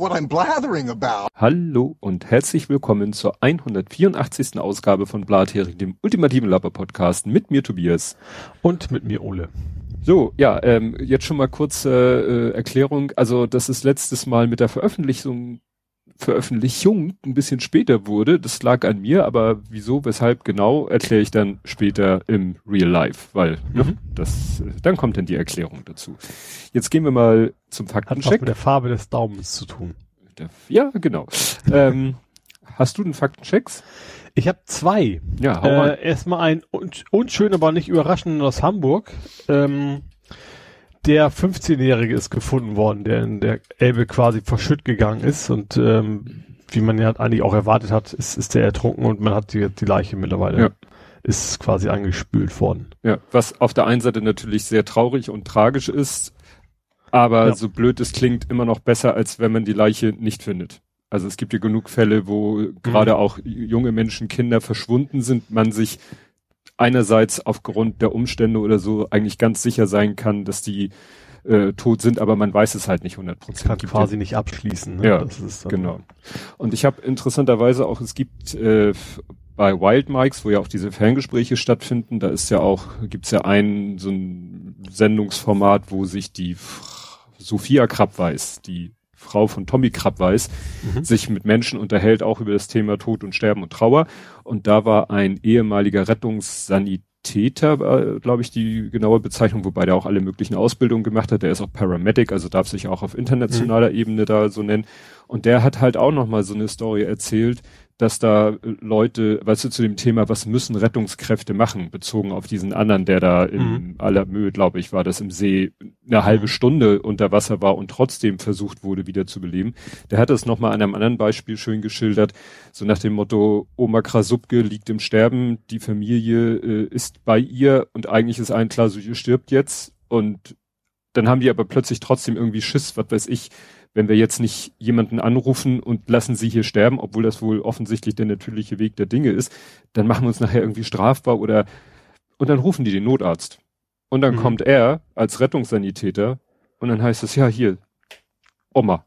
what I'm blathering about. Hallo und herzlich willkommen zur 184. Ausgabe von Blathering, dem ultimativen Lapper-Podcast mit mir Tobias. Und mit mir Ole. So, ja, ähm, jetzt schon mal kurze äh, Erklärung. Also, dass es letztes Mal mit der Veröffentlichung Veröffentlichung ein bisschen später wurde. Das lag an mir, aber wieso, weshalb genau, erkläre ich dann später im Real Life, weil ne, Mhm. das, dann kommt dann die Erklärung dazu. Jetzt gehen wir mal zum Hat Faktencheck. mit der Farbe des Daumens zu tun. Der- Ja, genau. ähm, hast du den Faktenchecks? Ich habe zwei. Ja, hau rein. Äh, erstmal ein un unschön, aber nicht überraschend aus Hamburg. Ähm, der 15-Jährige ist gefunden worden, der in der Elbe quasi verschütt gegangen ist und ähm, wie man ja eigentlich auch erwartet hat, ist, ist der ertrunken und man hat die, die Leiche mittlerweile. Ja. Ist quasi angespült worden. Ja, was auf der einen Seite natürlich sehr traurig und tragisch ist, aber Ja. so blöd es klingt, immer noch besser, als wenn man die Leiche nicht findet. Also es gibt ja genug Fälle, wo Mhm. gerade auch junge Menschen, Kinder verschwunden sind, man sich einerseits aufgrund der Umstände oder so eigentlich ganz sicher sein kann, dass die äh, tot sind, aber man weiß es halt nicht 100 Prozent. Kann quasi nicht abschließen. Ne? Ja, das ist Genau. Und ich habe interessanterweise auch, es gibt äh, bei Wild Mikes, wo ja auch diese Ferngespräche stattfinden, da ist ja auch, gibt's ja ein so ein Sendungsformat, wo sich die Sophia Krabweis, die Frau von Tommy Krabweis, Mhm. sich mit Menschen unterhält, auch über das Thema Tod und Sterben und Trauer. Und da war ein ehemaliger Rettungssanitäter, glaube ich, die genaue Bezeichnung, wobei der auch alle möglichen Ausbildungen gemacht hat. Der ist auch Paramedic, also darf sich auch auf internationaler Ebene da so nennen. Und der hat halt auch nochmal so eine Story erzählt, dass da äh, Leute, weißt du, zu dem Thema, was müssen Rettungskräfte machen, bezogen auf diesen anderen, der da in Mhm. aller Mühe, glaube ich, war das im See, eine halbe Mhm. Stunde unter Wasser war und trotzdem versucht wurde, wieder zu beleben. Der hat es nochmal an einem anderen Beispiel schön geschildert, so nach dem Motto, Oma Krasupke liegt im Sterben, die Familie äh, ist bei ihr und eigentlich ist allen klar, so ihr stirbt jetzt und dann haben die aber plötzlich trotzdem irgendwie Schiss, was weiß ich, wenn wir jetzt nicht jemanden anrufen und lassen sie hier sterben, obwohl das wohl offensichtlich der natürliche Weg der Dinge ist, dann machen wir uns nachher irgendwie strafbar oder und dann rufen die den Notarzt. Und dann Mhm. kommt er als Rettungssanitäter und dann heißt es, ja, hier, Oma.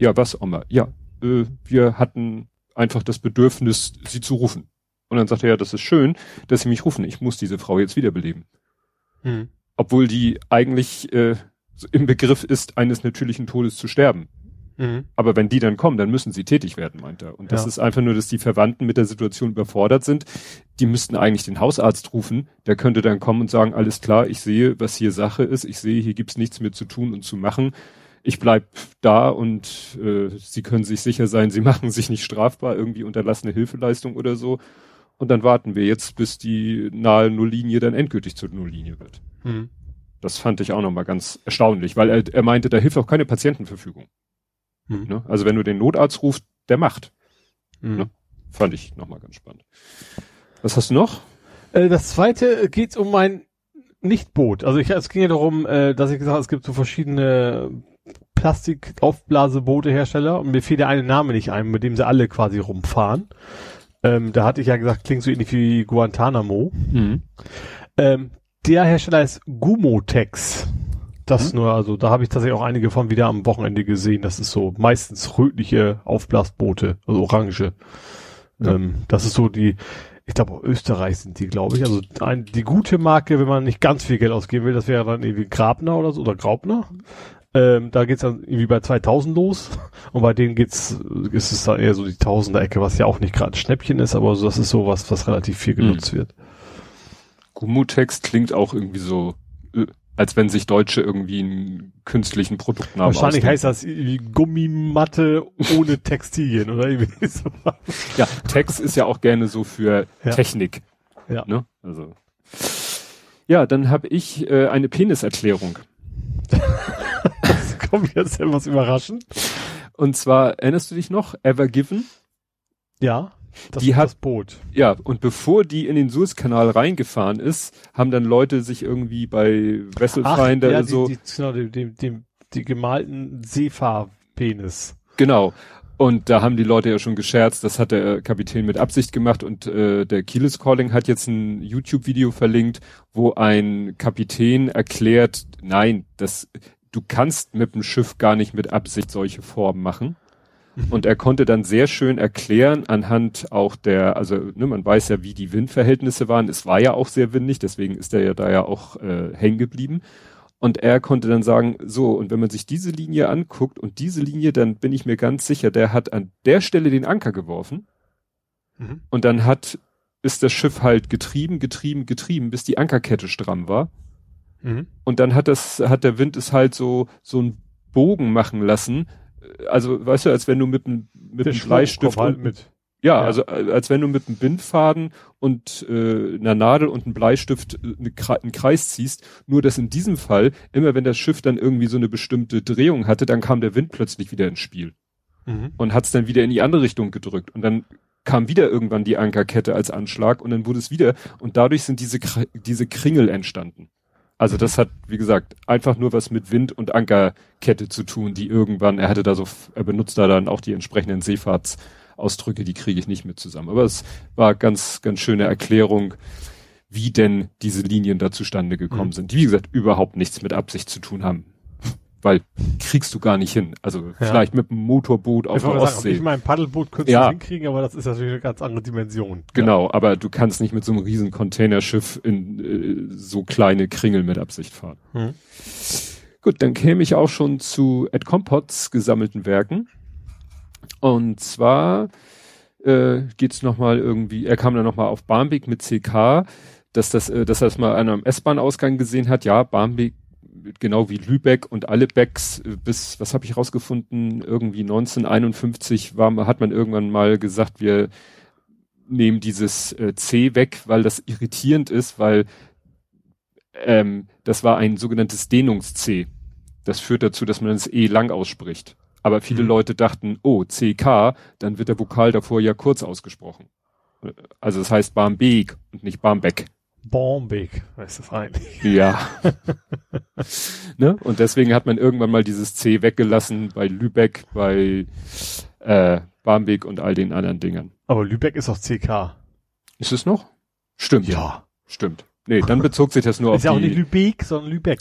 Ja, was, Oma? Ja, äh, wir hatten einfach das Bedürfnis, sie zu rufen. Und dann sagt er, ja, das ist schön, dass sie mich rufen. Ich muss diese Frau jetzt wiederbeleben. Mhm. Obwohl die eigentlich äh, im Begriff ist, eines natürlichen Todes zu sterben. Mhm. Aber wenn die dann kommen, dann müssen sie tätig werden, meint er. Und das Ja. ist einfach nur, dass die Verwandten mit der Situation überfordert sind. Die müssten eigentlich den Hausarzt rufen. Der könnte dann kommen und sagen, alles klar, ich sehe, was hier Sache ist. Ich sehe, hier gibt's nichts mehr zu tun und zu machen. Ich bleib da und äh, Sie können sich sicher sein, Sie machen sich nicht strafbar, irgendwie unterlassene Hilfeleistung oder so. Und dann warten wir jetzt, bis die nahe Nulllinie dann endgültig zur Nulllinie wird. Mhm. Das fand ich auch nochmal ganz erstaunlich, weil er, er meinte, da hilft auch keine Patientenverfügung. Mhm. Ne? Also wenn du den Notarzt rufst, der macht. Mhm. Ne? Fand ich nochmal ganz spannend. Was hast du noch? Äh, das zweite geht um mein Nichtboot. Also ich, es ging ja darum, äh, dass ich gesagt habe, es gibt so verschiedene Plastikaufblaseboote-Hersteller und mir fiel der eine Name nicht ein, mit dem sie alle quasi rumfahren. Ähm, da hatte ich ja gesagt, klingt so ähnlich wie Guantanamo. Ähm, der Hersteller ist Gumotex. Das Mhm. nur, also da habe ich tatsächlich auch einige von wieder am Wochenende gesehen. Das ist so meistens rötliche Aufblasboote, also orange. Ja. Ähm, das ist so die, ich glaube Österreich sind die, glaube ich. Also ein, die gute Marke, wenn man nicht ganz viel Geld ausgeben will, das wäre dann irgendwie Grabner oder so oder Graubner. Ähm, da geht's dann irgendwie bei 2000 los und bei denen geht's, ist es dann eher so die Tausender-Ecke, was ja auch nicht gerade ein Schnäppchen ist, aber so, das ist sowas, was relativ viel genutzt wird. Gumutex klingt auch irgendwie so, äh, als wenn sich Deutsche irgendwie einen künstlichen Produktnamen Wahrscheinlich ausdenken. heißt das Gummimatte ohne Textilien oder irgendwie so. Ja, Tex ist ja auch gerne so für Ja. Technik. Ja. Ne? Also. Ja, dann habe ich äh, eine Peniserklärung. Das kommt jetzt etwas überraschend. Und zwar, erinnerst du dich noch, Ever Given? Ja. Das Die hat- das Boot. Ja, und bevor die in den Suezkanal reingefahren ist, haben dann Leute sich irgendwie bei Wesselfinder ja, so, die, die, genau, die, die, die, gemalten Seefahrpenis. genau. Und da haben die Leute ja schon gescherzt, das hat der Kapitän mit Absicht gemacht und äh, der Keyless Calling hat jetzt ein YouTube-Video verlinkt, wo ein Kapitän erklärt, nein, das, du kannst mit dem Schiff gar nicht mit Absicht solche Formen machen. Und er konnte dann sehr schön erklären, anhand auch der, also ne, man weiß ja, wie die Windverhältnisse waren. Es war ja auch sehr windig, deswegen ist er ja da ja auch äh, hängen geblieben. Und er konnte dann sagen, so, und wenn man sich diese Linie anguckt und diese Linie, dann bin ich mir ganz sicher, der hat an der Stelle den Anker geworfen. Mhm. Und dann hat, ist das Schiff halt getrieben, getrieben, getrieben, bis die Ankerkette stramm war. Mhm. Und dann hat das, hat der Wind es halt so, so einen Bogen machen lassen, also weißt du, als wenn du mit einem mit einem Bleistift halt mit. Ja, ja, also äh, als wenn du mit einem Bindfaden und äh, einer Nadel und einem Bleistift äh, eine, einen Kreis ziehst, nur dass in diesem Fall, immer wenn das Schiff dann irgendwie so eine bestimmte Drehung hatte, dann kam der Wind plötzlich wieder ins Spiel mhm. und hat es dann wieder in die andere Richtung gedrückt und dann kam wieder irgendwann die Ankerkette als Anschlag und dann wurde es wieder und dadurch sind diese diese Kringel entstanden. Also das hat, wie gesagt, einfach nur was mit Wind und Ankerkette zu tun, die irgendwann, er hatte da so, er benutzt da dann auch die entsprechenden Seefahrtsausdrücke, die kriege ich nicht mit zusammen. Aber es war ganz, ganz schöne Erklärung, wie denn diese Linien da zustande gekommen mhm. sind, die, wie gesagt, überhaupt nichts mit Absicht zu tun haben weil kriegst du gar nicht hin. Also ja. vielleicht mit einem Motorboot auf ich der Ostsee. Sagen, ich mein Paddelboot könntest ja. du hinkriegen, aber das ist natürlich eine ganz andere Dimension. Genau, ja. aber du kannst nicht mit so einem riesen Containerschiff in äh, so kleine Kringel mit Absicht fahren. Hm. Gut, dann käme ich auch schon zu Ed Compots gesammelten Werken. Und zwar äh, geht's noch mal irgendwie, er kam dann noch mal auf Barmbek mit CK, dass das, äh, dass er das mal an einem S-Bahn-Ausgang gesehen hat. Ja, Barmbek genau wie Lübeck und alle Becks äh, bis, was habe ich rausgefunden, irgendwie 1951 war, hat man irgendwann mal gesagt, wir nehmen dieses äh, C weg, weil das irritierend ist, weil ähm, das war ein sogenanntes Dehnungs-C. Das führt dazu, dass man das E lang ausspricht. Aber viele mhm. Leute dachten, oh, CK, dann wird der Vokal davor ja kurz ausgesprochen. Also das heißt Barmbek und nicht Barmbek. Bombig, weißt du fein. Ja. ne? Und deswegen hat man irgendwann mal dieses C weggelassen bei Lübeck, bei äh, Barmbek und all den anderen Dingern. Aber Lübeck ist auch CK. Ist es noch? Stimmt. Ja. Stimmt. Nee, dann bezog sich das nur auf ist ja auch nicht Lübeck, sondern Lübeck.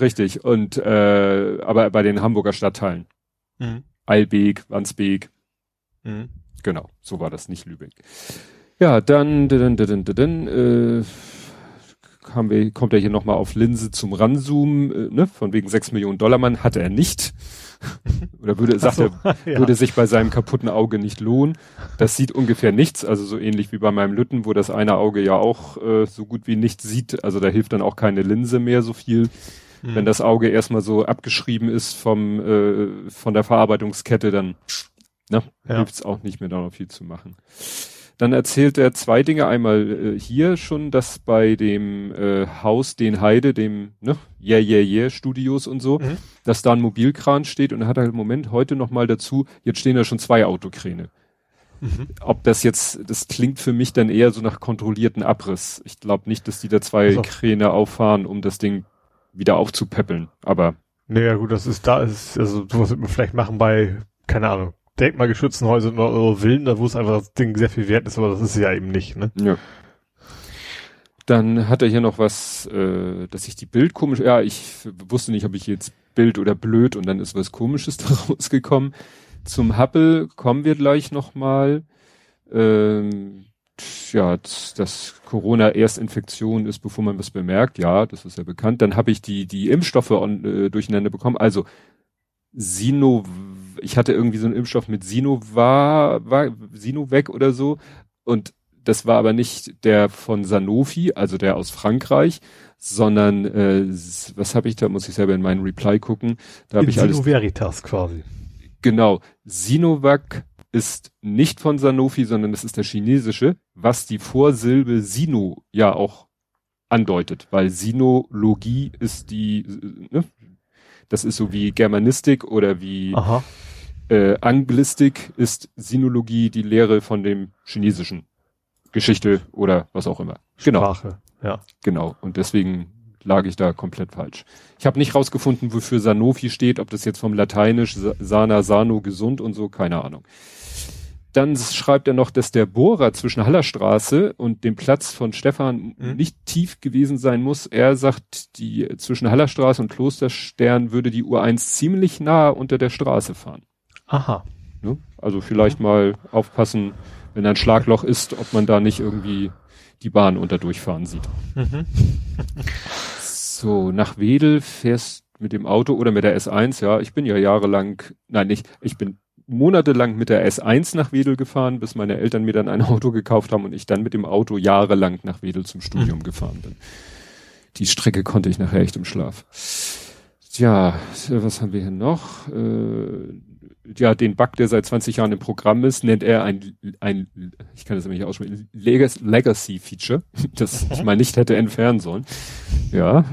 Richtig. Und äh, aber bei den Hamburger Stadtteilen. Mhm. Eilbeek, Wandsbek. Mhm. Genau, so war das nicht Lübeck. Ja, dann, dann, dann, dann, dann äh, haben wir, kommt er hier nochmal auf Linse zum Ranzoomen, äh, ne, von wegen 6 Millionen Dollar Mann, hatte er nicht. Oder würde, sagt so, er, ja. würde sich bei seinem kaputten Auge nicht lohnen. Das sieht ungefähr nichts, also so ähnlich wie bei meinem Lütten, wo das eine Auge ja auch äh, so gut wie nichts sieht. Also da hilft dann auch keine Linse mehr so viel. Mhm. Wenn das Auge erstmal so abgeschrieben ist vom, äh, von der Verarbeitungskette, dann ne, ja. hilft es auch nicht mehr da noch viel zu machen. Dann erzählt er zwei Dinge. Einmal äh, hier schon, dass bei dem äh, Haus Den Heide, dem ne, Yeah Yeah Yeah Studios und so, mhm. dass da ein Mobilkran steht und er hat halt im Moment heute noch mal dazu, jetzt stehen da schon zwei Autokräne. Mhm. Ob das jetzt, das klingt für mich dann eher so nach kontrollierten Abriss. Ich glaube nicht, dass die da zwei also. Kräne auffahren, um das Ding wieder aufzupäppeln, aber. Naja, gut, das ist da, ist, also sowas wird man vielleicht machen bei, keine Ahnung, denkmalgeschützten Häusern oder, oder Villen, da wo es einfach das Ding sehr viel wert ist, aber das ist ja eben nicht, ne? Ja. Dann hat er hier noch was, äh, dass ich die Bild komisch, ja, ich wusste nicht, ob ich jetzt Bild oder blöd und dann ist was komisches daraus gekommen. Zum Hubble kommen wir gleich nochmal. Ähm, ja, dass Corona Erstinfektion ist, bevor man was bemerkt. Ja, das ist ja bekannt. Dann habe ich die, die Impfstoffe on, äh, durcheinander bekommen. Also Sino ich hatte irgendwie so einen Impfstoff mit Sinovac, Sinovac oder so und das war aber nicht der von Sanofi, also der aus Frankreich, sondern äh, was habe ich da, muss ich selber in meinen Reply gucken. Da habe ich Sino alles. Veritas quasi. Genau. Sinovac ist nicht von Sanofi, sondern das ist der chinesische, was die Vorsilbe Sino ja auch andeutet, weil Sinologie ist die, ne? Das ist so wie Germanistik oder wie Aha. Äh, Anglistik ist Sinologie die Lehre von dem chinesischen Geschichte oder was auch immer. Genau. Sprache, ja. Genau. Und deswegen lag ich da komplett falsch. Ich habe nicht rausgefunden, wofür Sanofi steht, ob das jetzt vom Lateinisch Sana, Sano, gesund und so, keine Ahnung. Dann schreibt er noch, dass der Bohrer zwischen Hallerstraße und dem Platz von Stefan mhm. nicht tief gewesen sein muss. Er sagt, die zwischen Hallerstraße und Klosterstern würde die Uhr 1 ziemlich nah unter der Straße fahren. Aha. Ne? Also vielleicht mal aufpassen, wenn ein Schlagloch ist, ob man da nicht irgendwie die Bahn unter durchfahren sieht. Mhm. so, nach Wedel fährst mit dem Auto oder mit der S1, ja, ich bin ja jahrelang, nein, nicht, ich bin monatelang mit der S1 nach Wedel gefahren, bis meine Eltern mir dann ein Auto gekauft haben und ich dann mit dem Auto jahrelang nach Wedel zum Studium mhm. gefahren bin. Die Strecke konnte ich nachher echt im Schlaf. Tja, was haben wir hier noch? Äh, ja, den Bug, der seit 20 Jahren im Programm ist, nennt er ein, ein ich kann das nämlich aussprechen, Legacy-Feature, das ich mal nicht hätte entfernen sollen. Ja,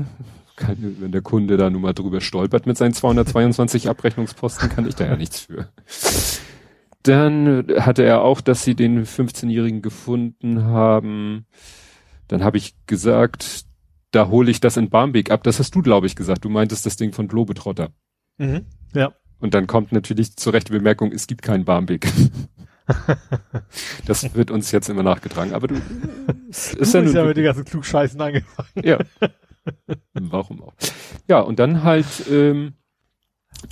kann, wenn der Kunde da nun mal drüber stolpert mit seinen 222 Abrechnungsposten, kann ich da ja nichts für. Dann hatte er auch, dass sie den 15-Jährigen gefunden haben. Dann habe ich gesagt, da hole ich das in Barmbek ab. Das hast du, glaube ich, gesagt. Du meintest das Ding von Globetrotter. Mhm, ja. Und dann kommt natürlich zur rechten Bemerkung, es gibt keinen Barmbek. das wird uns jetzt immer nachgetragen. Aber du, ist du ja, ja mit den ganzen Klugscheißen angefangen. Ja. Warum auch? Ja, und dann halt ähm,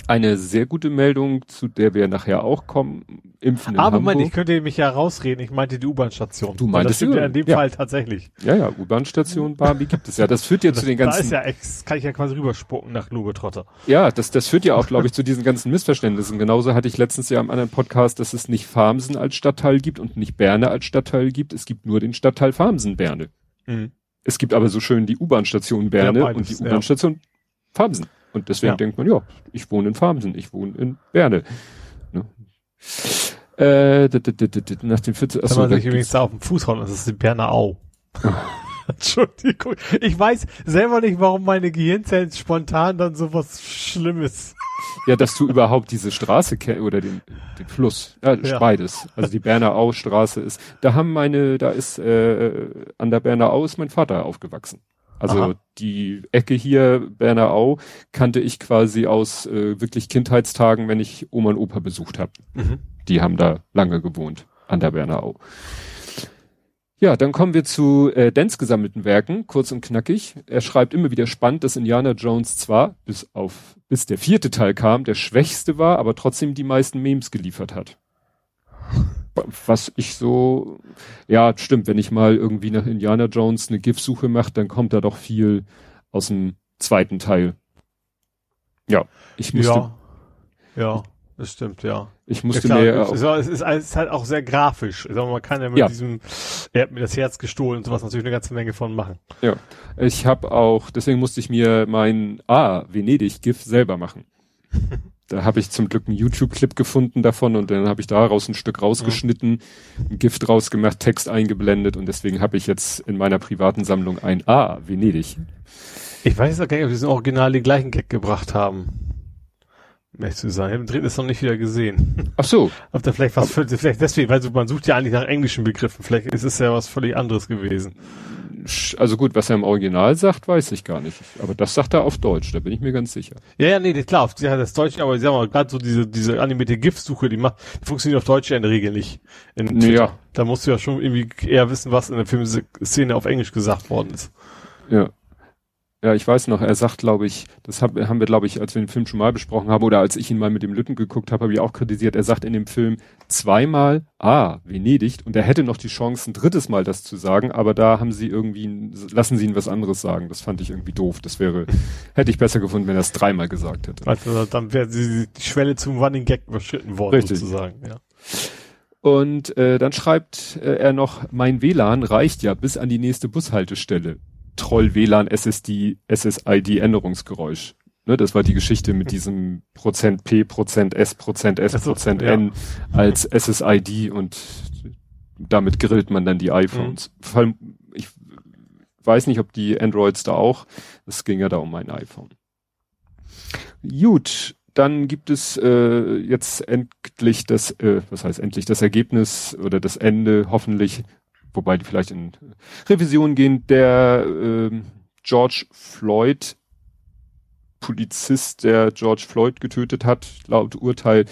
eine sehr gute Meldung, zu der wir nachher auch kommen. Impfen in Aber Hamburg. Moment, ich könnte mich ja rausreden. Ich meinte die U-Bahn-Station. Du meintest ja in dem ja. Fall tatsächlich. Ja, ja, U-Bahn-Station, Barbie gibt es ja. Das führt ja das, zu den ganzen. Da ist ja, ex, kann ich ja quasi rüberspucken nach Globetrotter. Ja, das, das führt ja auch, glaube ich, zu diesen ganzen Missverständnissen. Genauso hatte ich letztens ja am anderen Podcast, dass es nicht Farmsen als Stadtteil gibt und nicht Berne als Stadtteil gibt. Es gibt nur den Stadtteil Farmsen-Berne. Mhm. Es gibt aber so schön die U-Bahn-Station Berne ja, und die U-Bahn-Station ja. Farmsen. Und deswegen ja. denkt man, ja, ich wohne in Farmsen, ich wohne in Berne. Ne? Äh, nach dem 14. Achso, man sich übrigens da auf dem Fuß hauen, das ist die Berner Au. Entschuldigung. Ich weiß selber nicht, warum meine Gehirnzellen spontan dann sowas Schlimmes. Ja, dass du überhaupt diese Straße kennst oder den, den Fluss. Ja, ja, beides. Also die Berner Au Straße ist. Da haben meine, da ist äh, an der Berner Au ist mein Vater aufgewachsen. Also Aha. die Ecke hier, Berner Au, kannte ich quasi aus äh, wirklich Kindheitstagen, wenn ich Oma und Opa besucht habe. Mhm. Die haben da lange gewohnt, an der Berner Au. Ja, dann kommen wir zu äh, Dens gesammelten Werken, kurz und knackig. Er schreibt immer wieder spannend, dass Indiana Jones zwar, bis auf, bis der vierte Teil kam, der schwächste war, aber trotzdem die meisten Memes geliefert hat was ich so, ja, stimmt, wenn ich mal irgendwie nach Indiana Jones eine GIF-Suche mache, dann kommt da doch viel aus dem zweiten Teil. Ja, ich musste. Ja, ja das stimmt, ja. Ich musste ja, mir. Es, es, ist, es ist halt auch sehr grafisch. Mal, man kann ja mit ja. diesem, er hat mir das Herz gestohlen und sowas natürlich eine ganze Menge von machen. Ja, ich habe auch, deswegen musste ich mir mein Ah, Venedig-GIF selber machen. da habe ich zum Glück einen YouTube-Clip gefunden davon und dann habe ich daraus ein Stück rausgeschnitten, ein Gift rausgemacht, Text eingeblendet und deswegen habe ich jetzt in meiner privaten Sammlung ein A, Venedig. Ich weiß auch gar nicht, ob die Original den gleichen Gag gebracht haben. Möchte zu sein. Ich habe den dritten ist noch nicht wieder gesehen. Ach so. Ob da vielleicht was, vielleicht deswegen, weil man sucht ja eigentlich nach englischen Begriffen. Vielleicht ist es ja was völlig anderes gewesen also gut, was er im Original sagt, weiß ich gar nicht. Aber das sagt er auf Deutsch, da bin ich mir ganz sicher. Ja, ja, nee, klar, auf, ja, das Deutsch, aber ich sag mal, gerade so diese, diese animierte GIF-Suche, die macht, die funktioniert auf Deutsch ja in der Regel nicht. In ja. Da musst du ja schon irgendwie eher wissen, was in der Filmszene auf Englisch gesagt worden ist. Ja. Ja, ich weiß noch, er sagt, glaube ich, das hab, haben wir, glaube ich, als wir den Film schon mal besprochen haben oder als ich ihn mal mit dem Lütten geguckt habe, habe ich auch kritisiert, er sagt in dem Film zweimal, ah, Venedig, und er hätte noch die Chance, ein drittes Mal das zu sagen, aber da haben sie irgendwie, lassen sie ihn was anderes sagen. Das fand ich irgendwie doof. Das wäre, hätte ich besser gefunden, wenn er es dreimal gesagt hätte. Also dann wäre die Schwelle zum Running Gag überschritten worden, Richtig. sozusagen, ja. Und äh, dann schreibt äh, er noch, mein WLAN reicht ja bis an die nächste Bushaltestelle. Troll WLAN SSD, SSID Änderungsgeräusch. Ne, das war die Geschichte mit diesem Prozent P, Prozent S, Prozent S, Prozent ja. N als SSID und damit grillt man dann die iPhones. Mhm. Vor allem, ich weiß nicht, ob die Androids da auch, es ging ja da um mein iPhone. Gut, dann gibt es äh, jetzt endlich das, äh, was heißt endlich, das Ergebnis oder das Ende hoffentlich wobei die vielleicht in Revision gehen, der äh, George Floyd Polizist, der George Floyd getötet hat, laut Urteil,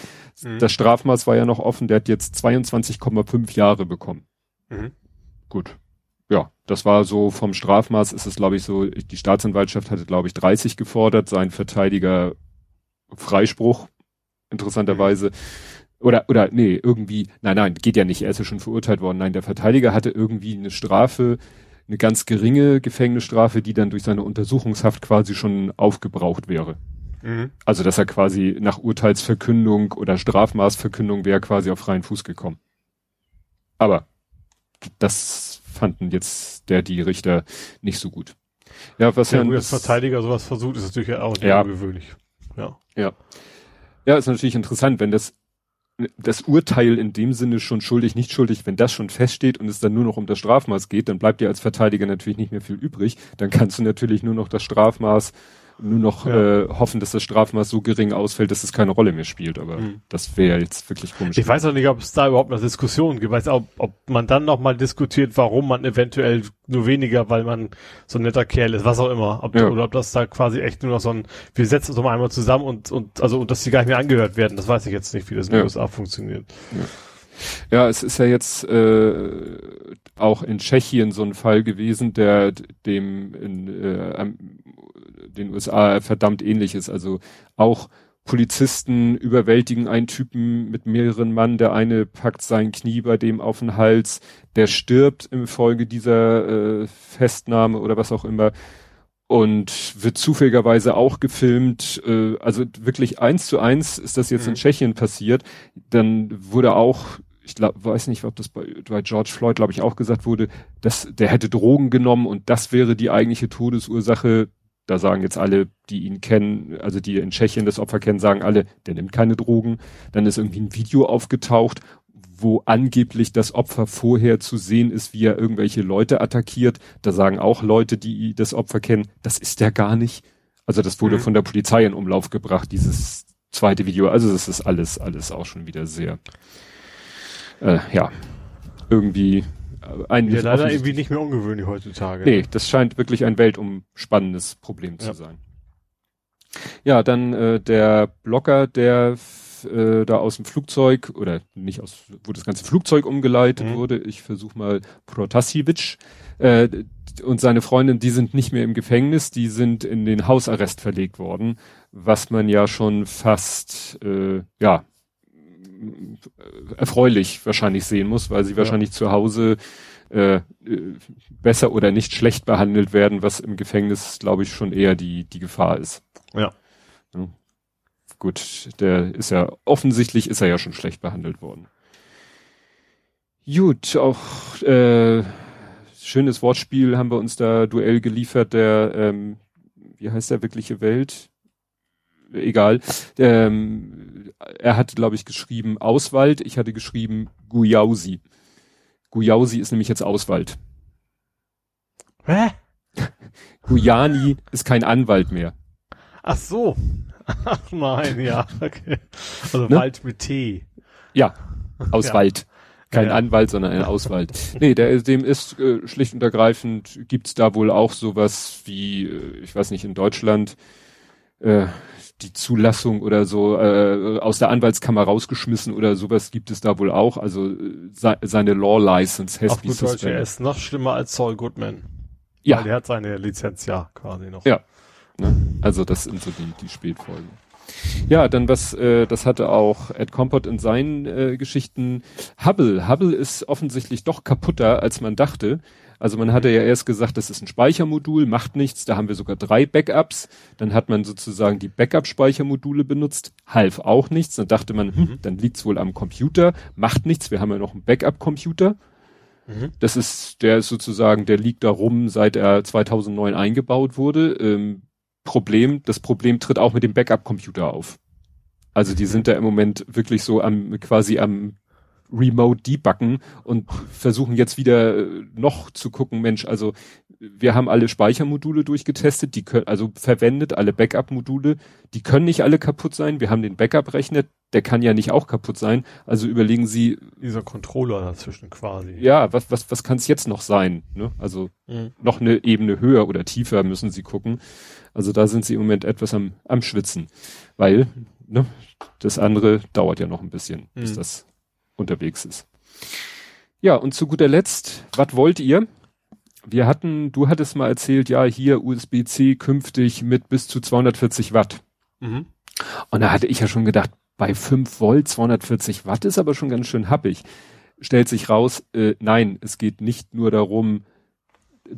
mhm. das Strafmaß war ja noch offen, der hat jetzt 22,5 Jahre bekommen. Mhm. Gut. Ja, das war so vom Strafmaß ist es, glaube ich, so, die Staatsanwaltschaft hatte, glaube ich, 30 gefordert, sein Verteidiger Freispruch, interessanterweise. Mhm oder, oder, nee, irgendwie, nein, nein, geht ja nicht, er ist ja schon verurteilt worden. Nein, der Verteidiger hatte irgendwie eine Strafe, eine ganz geringe Gefängnisstrafe, die dann durch seine Untersuchungshaft quasi schon aufgebraucht wäre. Mhm. Also, dass er quasi nach Urteilsverkündung oder Strafmaßverkündung wäre quasi auf freien Fuß gekommen. Aber das fanden jetzt der, die Richter nicht so gut. Ja, was ja, als Verteidiger sowas versucht, ist natürlich auch nicht ja. ungewöhnlich. Ja. Ja. Ja, ist natürlich interessant, wenn das das Urteil in dem Sinne schon schuldig, nicht schuldig, wenn das schon feststeht und es dann nur noch um das Strafmaß geht, dann bleibt dir als Verteidiger natürlich nicht mehr viel übrig. Dann kannst du natürlich nur noch das Strafmaß nur noch ja. äh, hoffen, dass das Strafmaß so gering ausfällt, dass es keine Rolle mehr spielt. Aber mhm. das wäre jetzt wirklich komisch. Ich weiß auch nicht, ob es da überhaupt noch Diskussionen gibt. Ich weiß auch, ob man dann noch mal diskutiert, warum man eventuell nur weniger, weil man so ein netter Kerl ist, was auch immer. Ob, ja. Oder ob das da quasi echt nur noch so ein, wir setzen uns mal einmal zusammen und, und also und dass die gar nicht mehr angehört werden. Das weiß ich jetzt nicht, wie das in den USA funktioniert. Ja. Ja, es ist ja jetzt äh, auch in Tschechien so ein Fall gewesen, der dem in, äh, den USA verdammt ähnlich ist. Also auch Polizisten überwältigen einen Typen mit mehreren Mann. Der eine packt sein Knie bei dem auf den Hals. Der stirbt im Folge dieser äh, Festnahme oder was auch immer und wird zufälligerweise auch gefilmt. Äh, also wirklich eins zu eins ist das jetzt mhm. in Tschechien passiert. Dann wurde auch ich glaub, weiß nicht, ob das bei, bei George Floyd, glaube ich, auch gesagt wurde, dass der hätte Drogen genommen und das wäre die eigentliche Todesursache da sagen jetzt alle, die ihn kennen, also die in Tschechien das Opfer kennen, sagen alle, der nimmt keine Drogen. Dann ist irgendwie ein Video aufgetaucht, wo angeblich das Opfer vorher zu sehen ist, wie er irgendwelche Leute attackiert. Da sagen auch Leute, die das Opfer kennen, das ist der gar nicht. Also das wurde mhm. von der Polizei in Umlauf gebracht, dieses zweite Video. Also das ist alles, alles auch schon wieder sehr, äh, ja, irgendwie ein ja, leider irgendwie nicht mehr ungewöhnlich heutzutage. Nee, das scheint wirklich ein weltumspannendes Problem zu ja. sein. Ja, dann äh, der Blocker, der äh, da aus dem Flugzeug oder nicht aus, wo das ganze Flugzeug umgeleitet mhm. wurde. Ich versuche mal Protasiewicz äh, und seine Freundin, die sind nicht mehr im Gefängnis, die sind in den Hausarrest verlegt worden, was man ja schon fast äh, ja erfreulich wahrscheinlich sehen muss, weil sie ja. wahrscheinlich zu Hause äh, besser oder nicht schlecht behandelt werden, was im Gefängnis, glaube ich, schon eher die, die Gefahr ist. Ja. ja. Gut, der ist ja, offensichtlich ist er ja schon schlecht behandelt worden. Gut, auch äh, schönes Wortspiel haben wir uns da Duell geliefert, der, ähm, wie heißt der wirkliche Welt? Egal. Ähm, er hat, glaube ich, geschrieben Auswald. Ich hatte geschrieben Gujausi. Gujausi ist nämlich jetzt Auswald. Hä? Guyani ist kein Anwalt mehr. Ach so. Ach nein, ja, okay. Also ne? Wald mit T. Ja, Auswald. Ja. Kein ja. Anwalt, sondern ein Auswald. nee, der, dem ist äh, schlicht und ergreifend, gibt's da wohl auch sowas wie, äh, ich weiß nicht, in Deutschland, äh, die Zulassung oder so äh, aus der Anwaltskammer rausgeschmissen oder sowas gibt es da wohl auch. Also äh, se seine Law License has Auf gut Deutsch, er ist noch schlimmer als Saul Goodman. Ja. Weil der hat seine Lizenz ja quasi noch. Ja. Ne? Also das sind so die, die Spätfolgen. Ja, dann was, äh, das hatte auch Ed Compot in seinen äh, Geschichten. Hubble. Hubble ist offensichtlich doch kaputter, als man dachte. Also man hatte ja erst gesagt, das ist ein Speichermodul, macht nichts, da haben wir sogar drei Backups. Dann hat man sozusagen die Backup-Speichermodule benutzt, half auch nichts. Dann dachte man, hm, mhm. dann liegt's wohl am Computer, macht nichts, wir haben ja noch einen Backup-Computer. Mhm. Das ist, der ist sozusagen, der liegt da rum, seit er 2009 eingebaut wurde. Ähm, Problem, das Problem tritt auch mit dem Backup-Computer auf. Also die sind da im Moment wirklich so am, quasi am Remote debuggen und versuchen jetzt wieder äh, noch zu gucken, Mensch, also wir haben alle Speichermodule durchgetestet, die können, also verwendet, alle Backup-Module, die können nicht alle kaputt sein. Wir haben den Backup-Rechner, der kann ja nicht auch kaputt sein. Also überlegen Sie. Dieser Controller dazwischen quasi. Ja, was, was, was kann es jetzt noch sein? Ne? Also mhm. noch eine Ebene höher oder tiefer müssen Sie gucken. Also da sind Sie im Moment etwas am, am Schwitzen. Weil, ne, das andere dauert ja noch ein bisschen, bis mhm. das unterwegs ist. Ja, und zu guter Letzt, was wollt ihr? Wir hatten, du hattest mal erzählt, ja, hier USB-C künftig mit bis zu 240 Watt. Mhm. Und da hatte ich ja schon gedacht, bei 5 Volt 240 Watt ist aber schon ganz schön happig. Stellt sich raus, äh, nein, es geht nicht nur darum,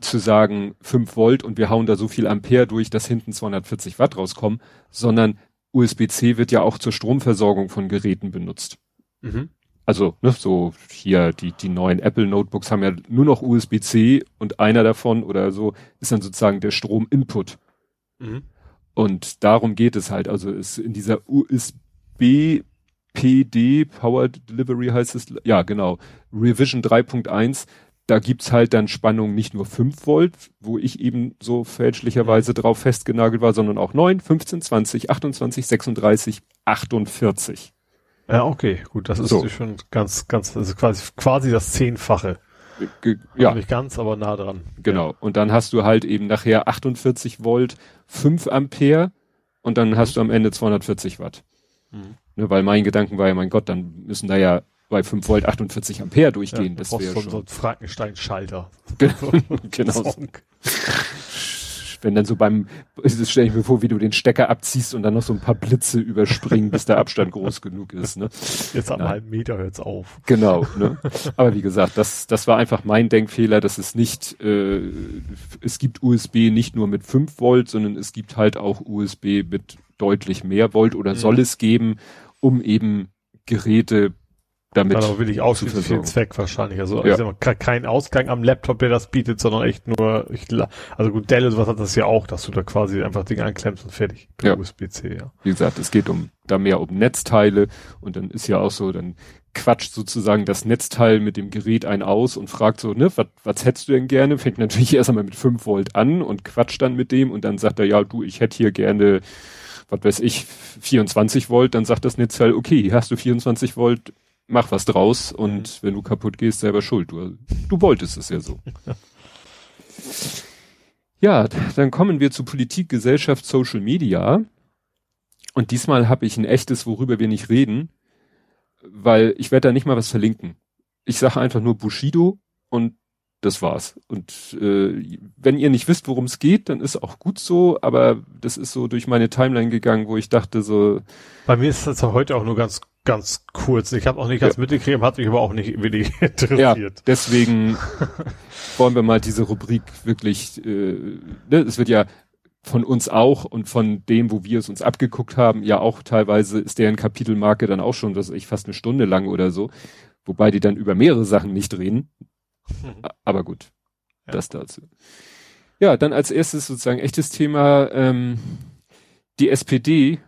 zu sagen 5 Volt und wir hauen da so viel Ampere durch, dass hinten 240 Watt rauskommen, sondern USB-C wird ja auch zur Stromversorgung von Geräten benutzt. Mhm. Also, ne, so hier die, die neuen Apple Notebooks haben ja nur noch USB-C und einer davon oder so ist dann sozusagen der Strom-Input. Mhm. Und darum geht es halt. Also ist in dieser USB PD Power Delivery heißt es, ja genau, Revision 3.1 da gibt's halt dann Spannung nicht nur 5 Volt, wo ich eben so fälschlicherweise drauf festgenagelt war, sondern auch 9, 15, 20, 28, 36, 48. Ja, okay, gut, das ist so. schon ganz, ganz, also quasi, quasi das Zehnfache. Ge ja. Also nicht ganz, aber nah dran. Genau. Und dann hast du halt eben nachher 48 Volt, 5 Ampere und dann hast du am Ende 240 Watt. Mhm. Ne, weil mein Gedanken war ja, mein Gott, dann müssen da ja bei 5 Volt 48 Ampere durchgehen. Ja, das wäre schon so ein Frankenstein-Schalter. genau. Wenn dann so beim, das stelle ich mir vor, wie du den Stecker abziehst und dann noch so ein paar Blitze überspringen, bis der Abstand groß genug ist. Ne? Jetzt am halben Meter hört's auf. Genau. Ne? Aber wie gesagt, das, das war einfach mein Denkfehler, dass es nicht, äh, es gibt USB nicht nur mit 5 Volt, sondern es gibt halt auch USB mit deutlich mehr Volt oder mhm. soll es geben, um eben Geräte damit. Dann will ich ausschließlich für den Zweck wahrscheinlich. Also, ja. also kein Ausgang am Laptop, der das bietet, sondern echt nur, ich, also gut, Dell was hat das ja auch, dass du da quasi einfach Dinge anklemmst und fertig. Ja. USB-C, ja. Wie gesagt, es geht um, da mehr um Netzteile und dann ist ja auch so, dann quatscht sozusagen das Netzteil mit dem Gerät ein aus und fragt so, ne, was, was hättest du denn gerne? Fängt natürlich erst einmal mit 5 Volt an und quatscht dann mit dem und dann sagt er, ja, du, ich hätte hier gerne, was weiß ich, 24 Volt, dann sagt das Netzteil, okay, hier hast du 24 Volt, mach was draus und mhm. wenn du kaputt gehst, selber schuld. Du, du wolltest es ja so. ja, dann kommen wir zu Politik, Gesellschaft, Social Media. Und diesmal habe ich ein echtes, worüber wir nicht reden, weil ich werde da nicht mal was verlinken. Ich sage einfach nur Bushido und das war's. Und äh, wenn ihr nicht wisst, worum es geht, dann ist auch gut so, aber das ist so durch meine Timeline gegangen, wo ich dachte so. Bei mir ist das heute auch nur ganz ganz kurz. Ich habe auch nicht ganz ja. mitgekriegt, hat mich aber auch nicht wenig interessiert. Ja, deswegen wollen wir mal diese Rubrik wirklich, äh, ne, es wird ja von uns auch und von dem, wo wir es uns abgeguckt haben, ja auch teilweise ist deren Kapitelmarke dann auch schon, was ich fast eine Stunde lang oder so, wobei die dann über mehrere Sachen nicht reden. Aber gut, ja. das dazu. Ja, dann als erstes sozusagen echtes Thema, ähm, die SPD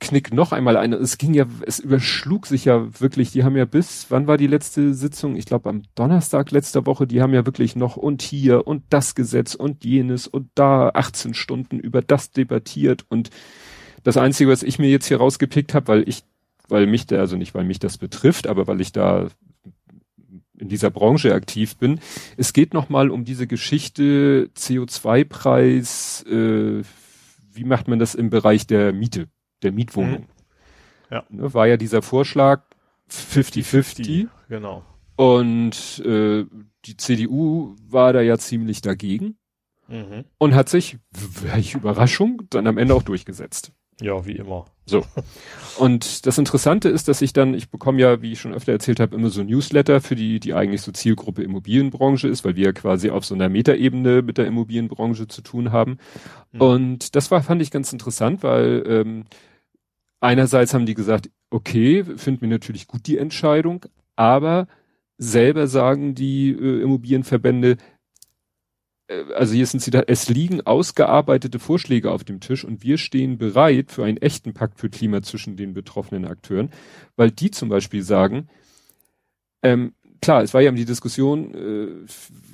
knick noch einmal ein. Es ging ja, es überschlug sich ja wirklich, die haben ja bis, wann war die letzte Sitzung? Ich glaube am Donnerstag letzter Woche, die haben ja wirklich noch und hier und das Gesetz und jenes und da 18 Stunden über das debattiert und das Einzige, was ich mir jetzt hier rausgepickt habe, weil ich, weil mich da, also nicht weil mich das betrifft, aber weil ich da in dieser Branche aktiv bin, es geht nochmal um diese Geschichte CO2-Preis, äh, wie macht man das im Bereich der Miete? Der Mietwohnung. Mhm. Ja. Ne, war ja dieser Vorschlag 50-50. Genau. Und äh, die CDU war da ja ziemlich dagegen mhm. und hat sich, welche Überraschung, dann am Ende auch durchgesetzt. Ja, wie immer. So. Und das Interessante ist, dass ich dann, ich bekomme ja, wie ich schon öfter erzählt habe, immer so Newsletter für die, die eigentlich so Zielgruppe Immobilienbranche ist, weil wir ja quasi auf so einer Metaebene mit der Immobilienbranche zu tun haben. Mhm. Und das war, fand ich ganz interessant, weil ähm, einerseits haben die gesagt, okay, finden wir natürlich gut die Entscheidung, aber selber sagen die äh, Immobilienverbände, also hier sind sie da, es liegen ausgearbeitete Vorschläge auf dem Tisch und wir stehen bereit für einen echten Pakt für Klima zwischen den betroffenen Akteuren, weil die zum Beispiel sagen, ähm, klar, es war ja die Diskussion, äh,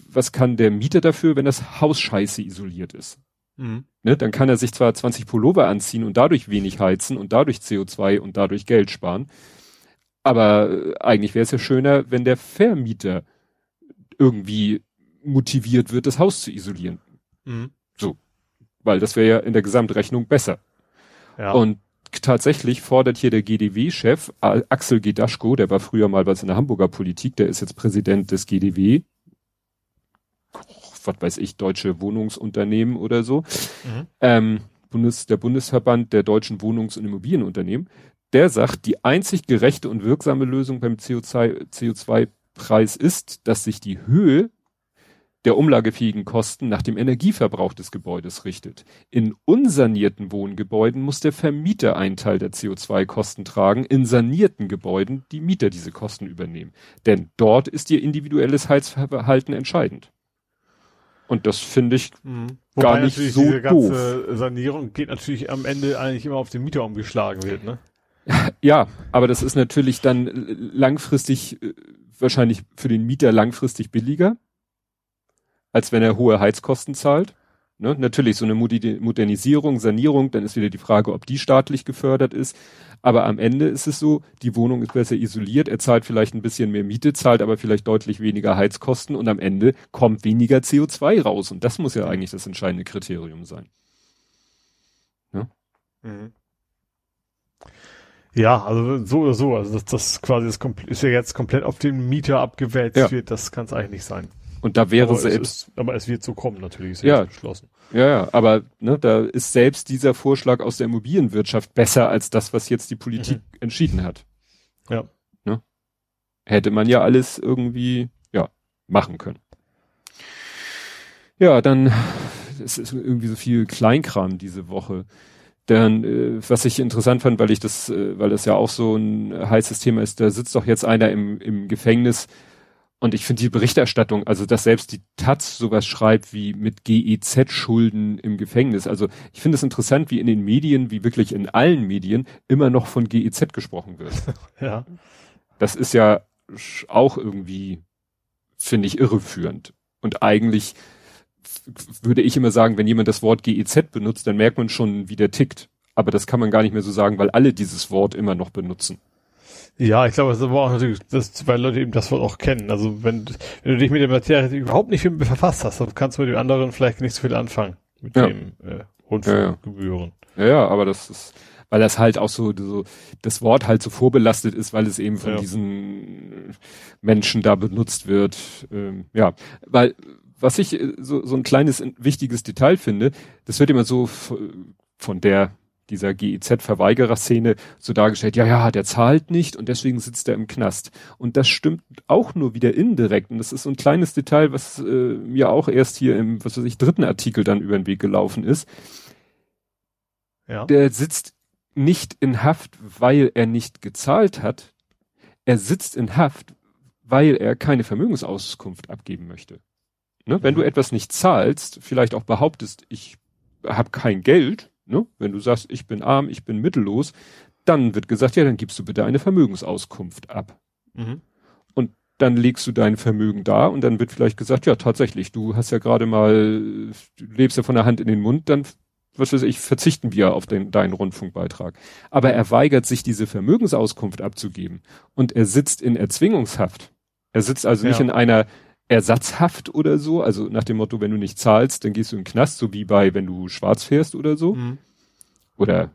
was kann der Mieter dafür, wenn das Haus scheiße isoliert ist? Mhm. Ne, dann kann er sich zwar 20 Pullover anziehen und dadurch wenig heizen und dadurch CO2 und dadurch Geld sparen, aber äh, eigentlich wäre es ja schöner, wenn der Vermieter irgendwie motiviert wird, das Haus zu isolieren. Mhm. So. Weil das wäre ja in der Gesamtrechnung besser. Ja. Und tatsächlich fordert hier der GDW-Chef Axel Gedaschko, der war früher mal was in der Hamburger Politik, der ist jetzt Präsident des GDW, was weiß ich, deutsche Wohnungsunternehmen oder so, mhm. ähm, Bundes, der Bundesverband der deutschen Wohnungs- und Immobilienunternehmen, der sagt, die einzig gerechte und wirksame Lösung beim CO2, CO2-Preis ist, dass sich die Höhe der umlagefähigen Kosten nach dem Energieverbrauch des Gebäudes richtet. In unsanierten Wohngebäuden muss der Vermieter einen Teil der CO2-Kosten tragen, in sanierten Gebäuden die Mieter diese Kosten übernehmen. Denn dort ist ihr individuelles Heizverhalten entscheidend. Und das finde ich mhm. gar nicht so diese doof. ganze Sanierung geht natürlich am Ende eigentlich immer auf den Mieter umgeschlagen wird, ne? Ja, aber das ist natürlich dann langfristig äh, wahrscheinlich für den Mieter langfristig billiger als wenn er hohe Heizkosten zahlt. Ne? Natürlich so eine Modernisierung, Sanierung, dann ist wieder die Frage, ob die staatlich gefördert ist. Aber am Ende ist es so, die Wohnung ist besser isoliert, er zahlt vielleicht ein bisschen mehr Miete, zahlt aber vielleicht deutlich weniger Heizkosten und am Ende kommt weniger CO2 raus. Und das muss ja eigentlich das entscheidende Kriterium sein. Ne? Mhm. Ja, also so oder so. Also das, das quasi das ist ja jetzt komplett auf den Mieter abgewälzt ja. wird, das kann es eigentlich nicht sein. Und da wäre aber selbst. Ist, aber es wird so kommen, natürlich, ist ja beschlossen. Ja, ja, aber ne, da ist selbst dieser Vorschlag aus der Immobilienwirtschaft besser als das, was jetzt die Politik mhm. entschieden hat. Ja. Ne? Hätte man ja alles irgendwie, ja, machen können. Ja, dann, es ist irgendwie so viel Kleinkram diese Woche. Dann, äh, was ich interessant fand, weil ich das, äh, weil das ja auch so ein heißes Thema ist, da sitzt doch jetzt einer im, im Gefängnis, und ich finde die Berichterstattung, also dass selbst die Taz sowas schreibt wie mit GEZ-Schulden im Gefängnis. Also ich finde es interessant, wie in den Medien, wie wirklich in allen Medien immer noch von GEZ gesprochen wird. Ja. Das ist ja auch irgendwie, finde ich, irreführend. Und eigentlich würde ich immer sagen, wenn jemand das Wort GEZ benutzt, dann merkt man schon, wie der tickt. Aber das kann man gar nicht mehr so sagen, weil alle dieses Wort immer noch benutzen. Ja, ich glaube, das ist aber auch natürlich, das, weil Leute eben das Wort auch kennen. Also wenn, wenn du dich mit der Materie überhaupt nicht verfasst hast, dann kannst du mit dem anderen vielleicht nicht so viel anfangen. Mit ja. dem äh, Rundfunkgebühren. Ja, ja. ja, aber das ist, weil das halt auch so, so, das Wort halt so vorbelastet ist, weil es eben von ja. diesen Menschen da benutzt wird. Ähm, ja, weil was ich äh, so, so ein kleines wichtiges Detail finde, das wird immer so von der dieser GEZ-Verweigerer-Szene so dargestellt, ja, ja, der zahlt nicht und deswegen sitzt er im Knast. Und das stimmt auch nur wieder indirekt. Und das ist so ein kleines Detail, was äh, mir auch erst hier im, was weiß ich, dritten Artikel dann über den Weg gelaufen ist. Ja. Der sitzt nicht in Haft, weil er nicht gezahlt hat. Er sitzt in Haft, weil er keine Vermögensauskunft abgeben möchte. Ne? Mhm. Wenn du etwas nicht zahlst, vielleicht auch behauptest, ich habe kein Geld, Ne? Wenn du sagst, ich bin arm, ich bin mittellos, dann wird gesagt, ja, dann gibst du bitte eine Vermögensauskunft ab. Mhm. Und dann legst du dein Vermögen da und dann wird vielleicht gesagt, ja, tatsächlich, du hast ja gerade mal, du lebst ja von der Hand in den Mund, dann, was weiß ich, verzichten wir auf den, deinen Rundfunkbeitrag. Aber er weigert sich, diese Vermögensauskunft abzugeben und er sitzt in Erzwingungshaft. Er sitzt also ja. nicht in einer Ersatzhaft oder so, also nach dem Motto, wenn du nicht zahlst, dann gehst du in den Knast, so wie bei, wenn du schwarz fährst oder so. Mhm. Oder,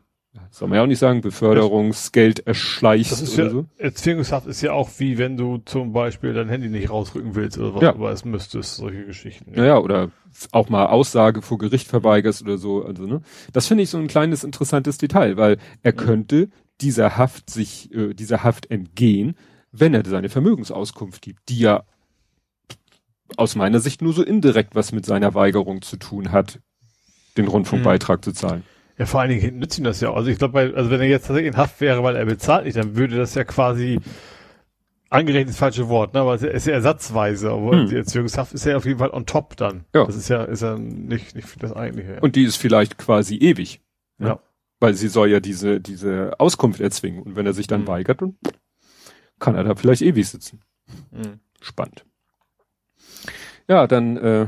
soll man ja auch nicht sagen, Beförderungsgeld ist oder ja, so. Erzwingungshaft ist ja auch wie wenn du zum Beispiel dein Handy nicht rausrücken willst oder was, ja. aber es müsstest, solche Geschichten. Ja. Naja, oder auch mal Aussage vor Gericht verweigerst oder so, also, ne. Das finde ich so ein kleines interessantes Detail, weil er mhm. könnte dieser Haft sich, äh, dieser Haft entgehen, wenn er seine Vermögensauskunft gibt, die ja aus meiner Sicht nur so indirekt was mit seiner Weigerung zu tun hat, den Rundfunkbeitrag hm. zu zahlen. Ja, vor allen Dingen nützt ihm das ja. Also ich glaube, also wenn er jetzt tatsächlich in Haft wäre, weil er bezahlt nicht, dann würde das ja quasi angerechnet das falsche Wort, ne? Aber es ist ja ersatzweise, aber hm. die Erziehungshaft ist ja auf jeden Fall on top dann. Ja. Das ist ja, ist ja nicht, nicht das eigentliche. Und die ist vielleicht quasi ewig. Ne? Ja. Weil sie soll ja diese, diese Auskunft erzwingen. Und wenn er sich dann hm. weigert, dann kann er da vielleicht ewig sitzen. Hm. Spannend. Ja, dann äh,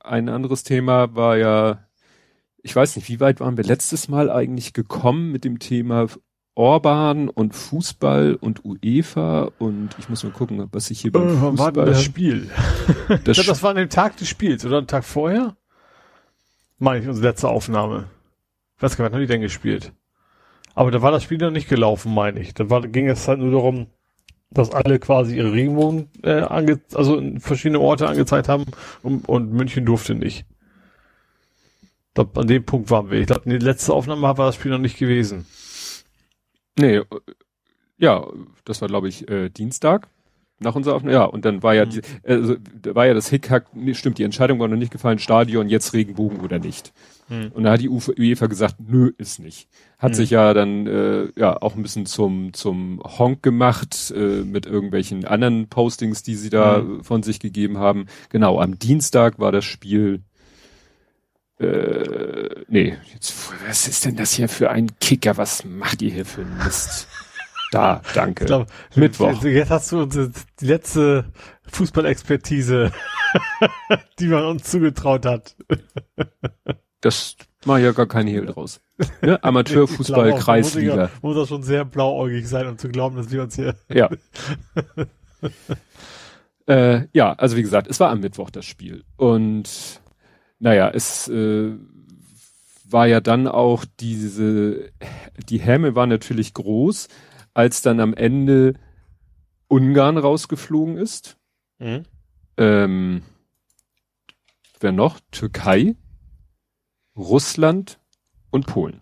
ein anderes Thema war ja, ich weiß nicht, wie weit waren wir letztes Mal eigentlich gekommen mit dem Thema Orban und Fußball und UEFA und ich muss mal gucken, was ich hier beim äh, Fußball... War das Spiel? Das ich glaube, das war an dem Tag des Spiels, oder? Ein Tag vorher? Meine ich, unsere letzte Aufnahme. Ich weiß gar nicht, wann haben die denn gespielt? Aber da war das Spiel noch nicht gelaufen, meine ich. Da war, ging es halt nur darum, dass alle quasi ihre Regenbogen äh, ange also in verschiedene Orte angezeigt haben und, und München durfte nicht. Ich glaub, an dem Punkt waren wir. Ich glaube, die letzte Aufnahme war das Spiel noch nicht gewesen. Nee, äh, ja, das war glaube ich äh, Dienstag nach unserer Aufnahme. Ja, und dann war ja, mhm. die, also, war ja das Hickhack, stimmt, die Entscheidung war noch nicht gefallen, Stadion, jetzt Regenbogen oder nicht. Mhm. Und da hat die UEFA gesagt, nö, ist nicht. Hat mhm. sich ja dann äh, ja auch ein bisschen zum zum Honk gemacht äh, mit irgendwelchen anderen Postings, die sie da mhm. von sich gegeben haben. Genau, am Dienstag war das Spiel äh, nee, jetzt, was ist denn das hier für ein Kicker? Was macht ihr hier für ein Mist? Da, danke. Glaub, Mittwoch. Jetzt hast du unsere, die letzte Fußballexpertise, die man uns zugetraut hat. das mache ja gar keine Hehl draus. Ne? Amateurfußball, Kreisliga. Muss, muss das schon sehr blauäugig sein, um zu glauben, dass wir uns hier. Ja. äh, ja, also wie gesagt, es war am Mittwoch das Spiel. Und naja, es äh, war ja dann auch diese, die Häme war natürlich groß, als dann am Ende Ungarn rausgeflogen ist. Mhm. Ähm, wer noch? Türkei, Russland und Polen.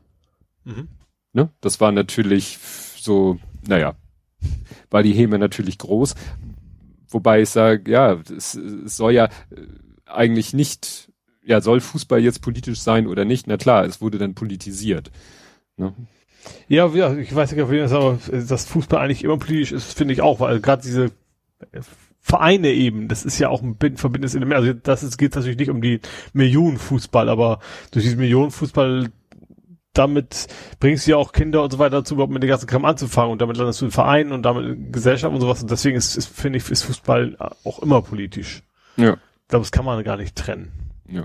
Mhm. Ne? Das war natürlich so, naja, war die Häme natürlich groß. Wobei ich sage, ja, es, es soll ja äh, eigentlich nicht ja, soll Fußball jetzt politisch sein oder nicht? Na klar, es wurde dann politisiert. Ne? Ja, ja, ich weiß nicht, ob das, aber dass Fußball eigentlich immer politisch ist, finde ich auch, weil gerade diese Vereine eben, das ist ja auch ein verbindendes Element. Also das ist, geht natürlich nicht um die Millionen Fußball, aber durch diesen Millionen Fußball damit bringst du ja auch Kinder und so weiter dazu, überhaupt mit dem ganzen Kram anzufangen und damit landest du in Vereinen und damit in Gesellschaft und sowas und deswegen ist, ist finde ich, ist Fußball auch immer politisch. Ja. Ich glaube, das kann man gar nicht trennen. Ja.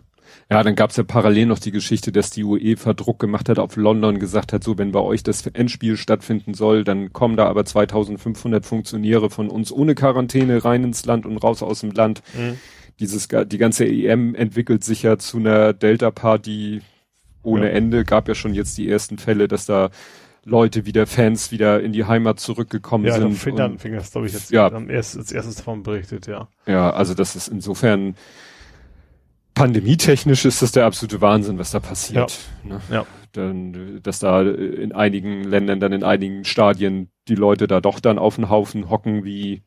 Ja, dann gab's ja parallel noch die Geschichte, dass die UEFA Druck gemacht hat auf London, gesagt hat, so wenn bei euch das Endspiel stattfinden soll, dann kommen da aber 2500 Funktionäre von uns ohne Quarantäne rein ins Land und raus aus dem Land. Mhm. Dieses, die ganze EM entwickelt sich ja zu einer Delta-Party ohne ja. Ende. Gab ja schon jetzt die ersten Fälle, dass da Leute wieder, Fans wieder in die Heimat zurückgekommen ja, sind. Ja, Finnland fing das, glaube ich, jetzt ja. am erst, als erstes davon berichtet, ja. Ja, also das ist insofern pandemietechnisch ist das der absolute Wahnsinn, was da passiert. Ja. Ne? ja. Dann, dass da in einigen Ländern, dann in einigen Stadien die Leute da doch dann auf den Haufen hocken wie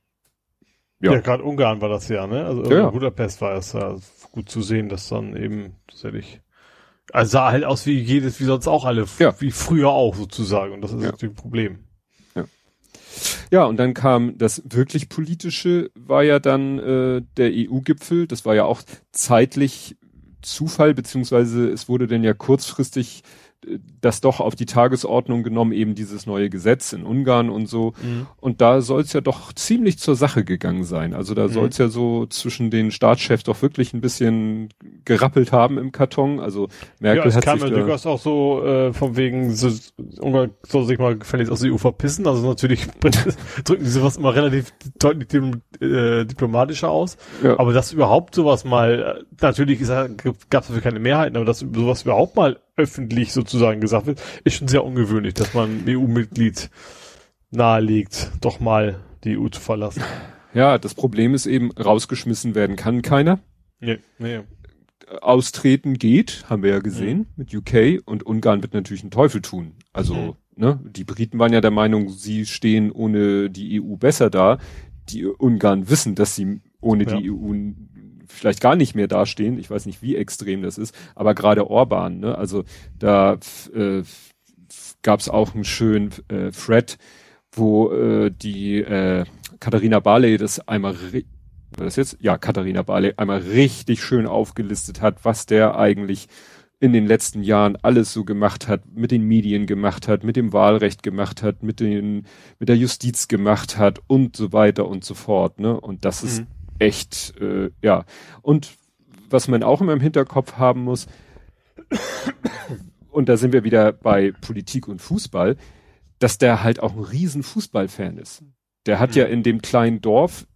ja, ja gerade Ungarn war das ja, ne? Also ja. Budapest war es ja gut zu sehen, dass dann eben tatsächlich also sah halt aus wie jedes, wie sonst auch alle, ja. wie früher auch sozusagen. Und das ist natürlich ein Problem. Ja, und dann kam das wirklich politische, war ja dann äh, der EU-Gipfel. Das war ja auch zeitlich Zufall, beziehungsweise es wurde dann ja kurzfristig das doch auf die Tagesordnung genommen, eben dieses neue Gesetz in Ungarn und so. Mhm. Und da soll es ja doch ziemlich zur Sache gegangen sein. Also da mhm. soll es ja so zwischen den Staatschefs doch wirklich ein bisschen gerappelt haben im Karton. Also Merkel ja, es hat kam sich ja durchaus auch so äh, von wegen, so, Ungarn soll sich mal gefälligst aus der EU verpissen. Also natürlich drücken die sowas immer relativ deutlich äh, diplomatischer aus. Ja. Aber dass überhaupt sowas mal, äh, natürlich gab es dafür keine Mehrheiten, aber dass sowas überhaupt mal öffentlich sozusagen gesagt wird, ist schon sehr ungewöhnlich, dass man EU-Mitglied nahelegt, doch mal die EU zu verlassen. Ja, das Problem ist eben, rausgeschmissen werden kann keiner. Nee, nee. Austreten geht, haben wir ja gesehen, mhm. mit UK und Ungarn wird natürlich einen Teufel tun. Also, mhm. ne, die Briten waren ja der Meinung, sie stehen ohne die EU besser da. Die Ungarn wissen, dass sie ohne ja. die EU vielleicht gar nicht mehr dastehen. Ich weiß nicht, wie extrem das ist, aber gerade Orban, ne? Also da äh, gab es auch einen schönen äh, Thread, wo äh, die äh, Katharina Barley das einmal war das jetzt? Ja, Katharina Barley einmal richtig schön aufgelistet hat, was der eigentlich in den letzten Jahren alles so gemacht hat, mit den Medien gemacht hat, mit dem Wahlrecht gemacht hat, mit den, mit der Justiz gemacht hat und so weiter und so fort, ne? Und das mhm. Echt, äh, ja. Und was man auch immer im Hinterkopf haben muss, und da sind wir wieder bei Politik und Fußball, dass der halt auch ein riesen Fußballfan ist. Der hat mhm. ja in dem kleinen Dorf,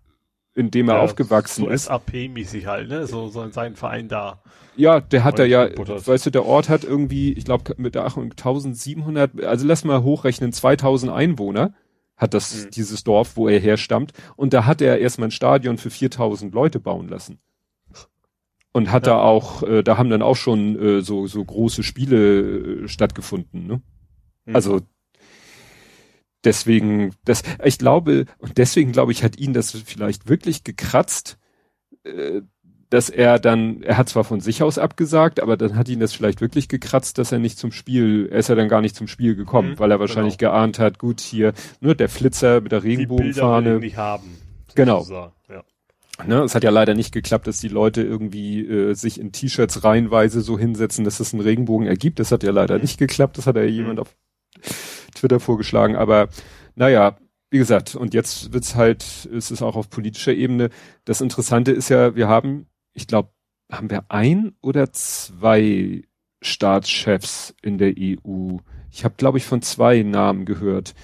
in dem er ja, aufgewachsen so ist. SAP-mäßig halt, ne? So, so sein Verein da. Ja, der hat da ja, weißt du, der Ort hat irgendwie, ich glaube, mit der Achtung 1700, also lass mal hochrechnen, 2000 Einwohner hat das, mhm. dieses Dorf, wo er herstammt. Und da hat er erstmal ein Stadion für 4000 Leute bauen lassen. Und hat ja. da auch, äh, da haben dann auch schon äh, so, so große Spiele äh, stattgefunden, ne? Mhm. Also, deswegen, das, ich glaube, und deswegen glaube ich, hat ihn das vielleicht wirklich gekratzt, äh, dass er dann, er hat zwar von sich aus abgesagt, aber dann hat ihn das vielleicht wirklich gekratzt, dass er nicht zum Spiel, er ist ja dann gar nicht zum Spiel gekommen, mhm, weil er wahrscheinlich genau. geahnt hat, gut, hier, nur der Flitzer mit der Regenbogenfahne. Die nicht haben. Genau. Ja. Ne, es hat ja leider nicht geklappt, dass die Leute irgendwie äh, sich in T-Shirts reihenweise so hinsetzen, dass es einen Regenbogen ergibt. Das hat ja leider mhm. nicht geklappt. Das hat ja jemand mhm. auf Twitter vorgeschlagen. Aber naja, wie gesagt, und jetzt wird's halt, ist es auch auf politischer Ebene. Das Interessante ist ja, wir haben ich glaube, haben wir ein oder zwei Staatschefs in der EU. Ich habe, glaube ich, von zwei Namen gehört,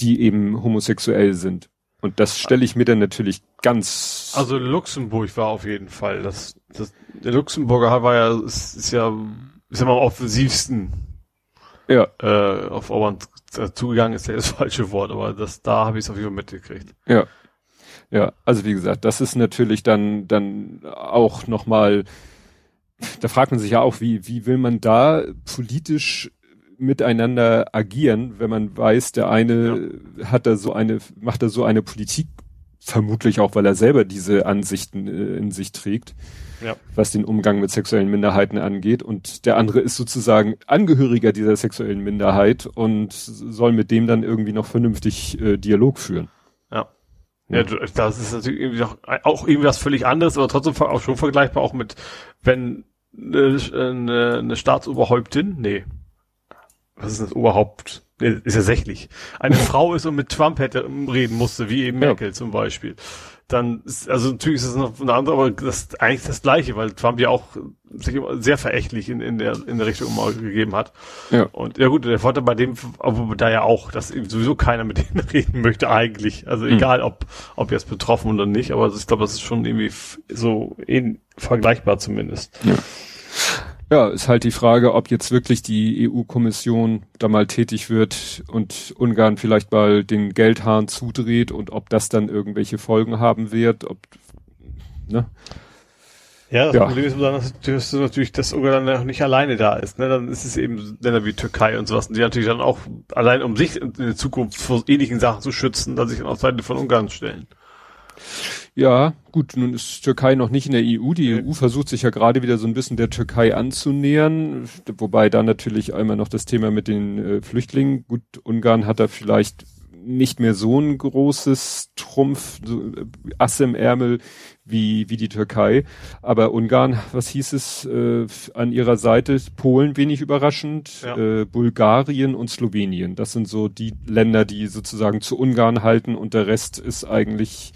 die eben homosexuell sind. Und das stelle ich mir dann natürlich ganz. Also Luxemburg war auf jeden Fall. Das, das der Luxemburger war ja ist, ist ja ist ja mal am offensivsten. Ja. Äh, auf Orban zugegangen ist ja das falsche Wort, aber das da habe ich es auf jeden Fall mitgekriegt. Ja. Ja, also wie gesagt, das ist natürlich dann, dann auch nochmal, da fragt man sich ja auch, wie, wie will man da politisch miteinander agieren, wenn man weiß, der eine ja. hat da so eine, macht da so eine Politik, vermutlich auch, weil er selber diese Ansichten äh, in sich trägt, ja. was den Umgang mit sexuellen Minderheiten angeht. Und der andere ist sozusagen Angehöriger dieser sexuellen Minderheit und soll mit dem dann irgendwie noch vernünftig äh, Dialog führen. Ja, das ist natürlich irgendwie auch, auch irgendwie was völlig anderes, aber trotzdem auch schon vergleichbar auch mit, wenn eine, eine, eine Staatsoberhäuptin, nee, was ist das Oberhaupt? Nee, ist ja sächlich. Eine Frau ist und mit Trump hätte reden musste, wie eben Merkel ja. zum Beispiel dann ist, also natürlich ist es noch eine andere, aber das ist eigentlich das Gleiche, weil Trump ja auch sich sehr verächtlich in, in der, in der Richtung mal gegeben hat. Ja. Und ja gut, der Vorteil bei dem, aber da ja auch, dass sowieso keiner mit denen reden möchte eigentlich. Also mhm. egal, ob, ob jetzt betroffen oder nicht, aber ich glaube, das ist schon irgendwie so in, vergleichbar zumindest. Ja. Ja, ist halt die Frage, ob jetzt wirklich die EU-Kommission da mal tätig wird und Ungarn vielleicht mal den Geldhahn zudreht und ob das dann irgendwelche Folgen haben wird, ob, ne? Ja, das ja. Problem ist dass, natürlich, dass Ungarn dann noch nicht alleine da ist. Ne? Dann ist es eben Länder wie Türkei und sowas, die natürlich dann auch allein um sich in der Zukunft vor ähnlichen Sachen zu schützen, dass sich dann auf Seite von Ungarn stellen. Ja, gut, nun ist Türkei noch nicht in der EU. Die EU versucht sich ja gerade wieder so ein bisschen der Türkei anzunähern, wobei da natürlich einmal noch das Thema mit den äh, Flüchtlingen. Gut, Ungarn hat da vielleicht nicht mehr so ein großes Trumpf, so, äh, Ass im Ärmel wie, wie die Türkei. Aber Ungarn, was hieß es äh, an ihrer Seite? Polen wenig überraschend, ja. äh, Bulgarien und Slowenien. Das sind so die Länder, die sozusagen zu Ungarn halten und der Rest ist eigentlich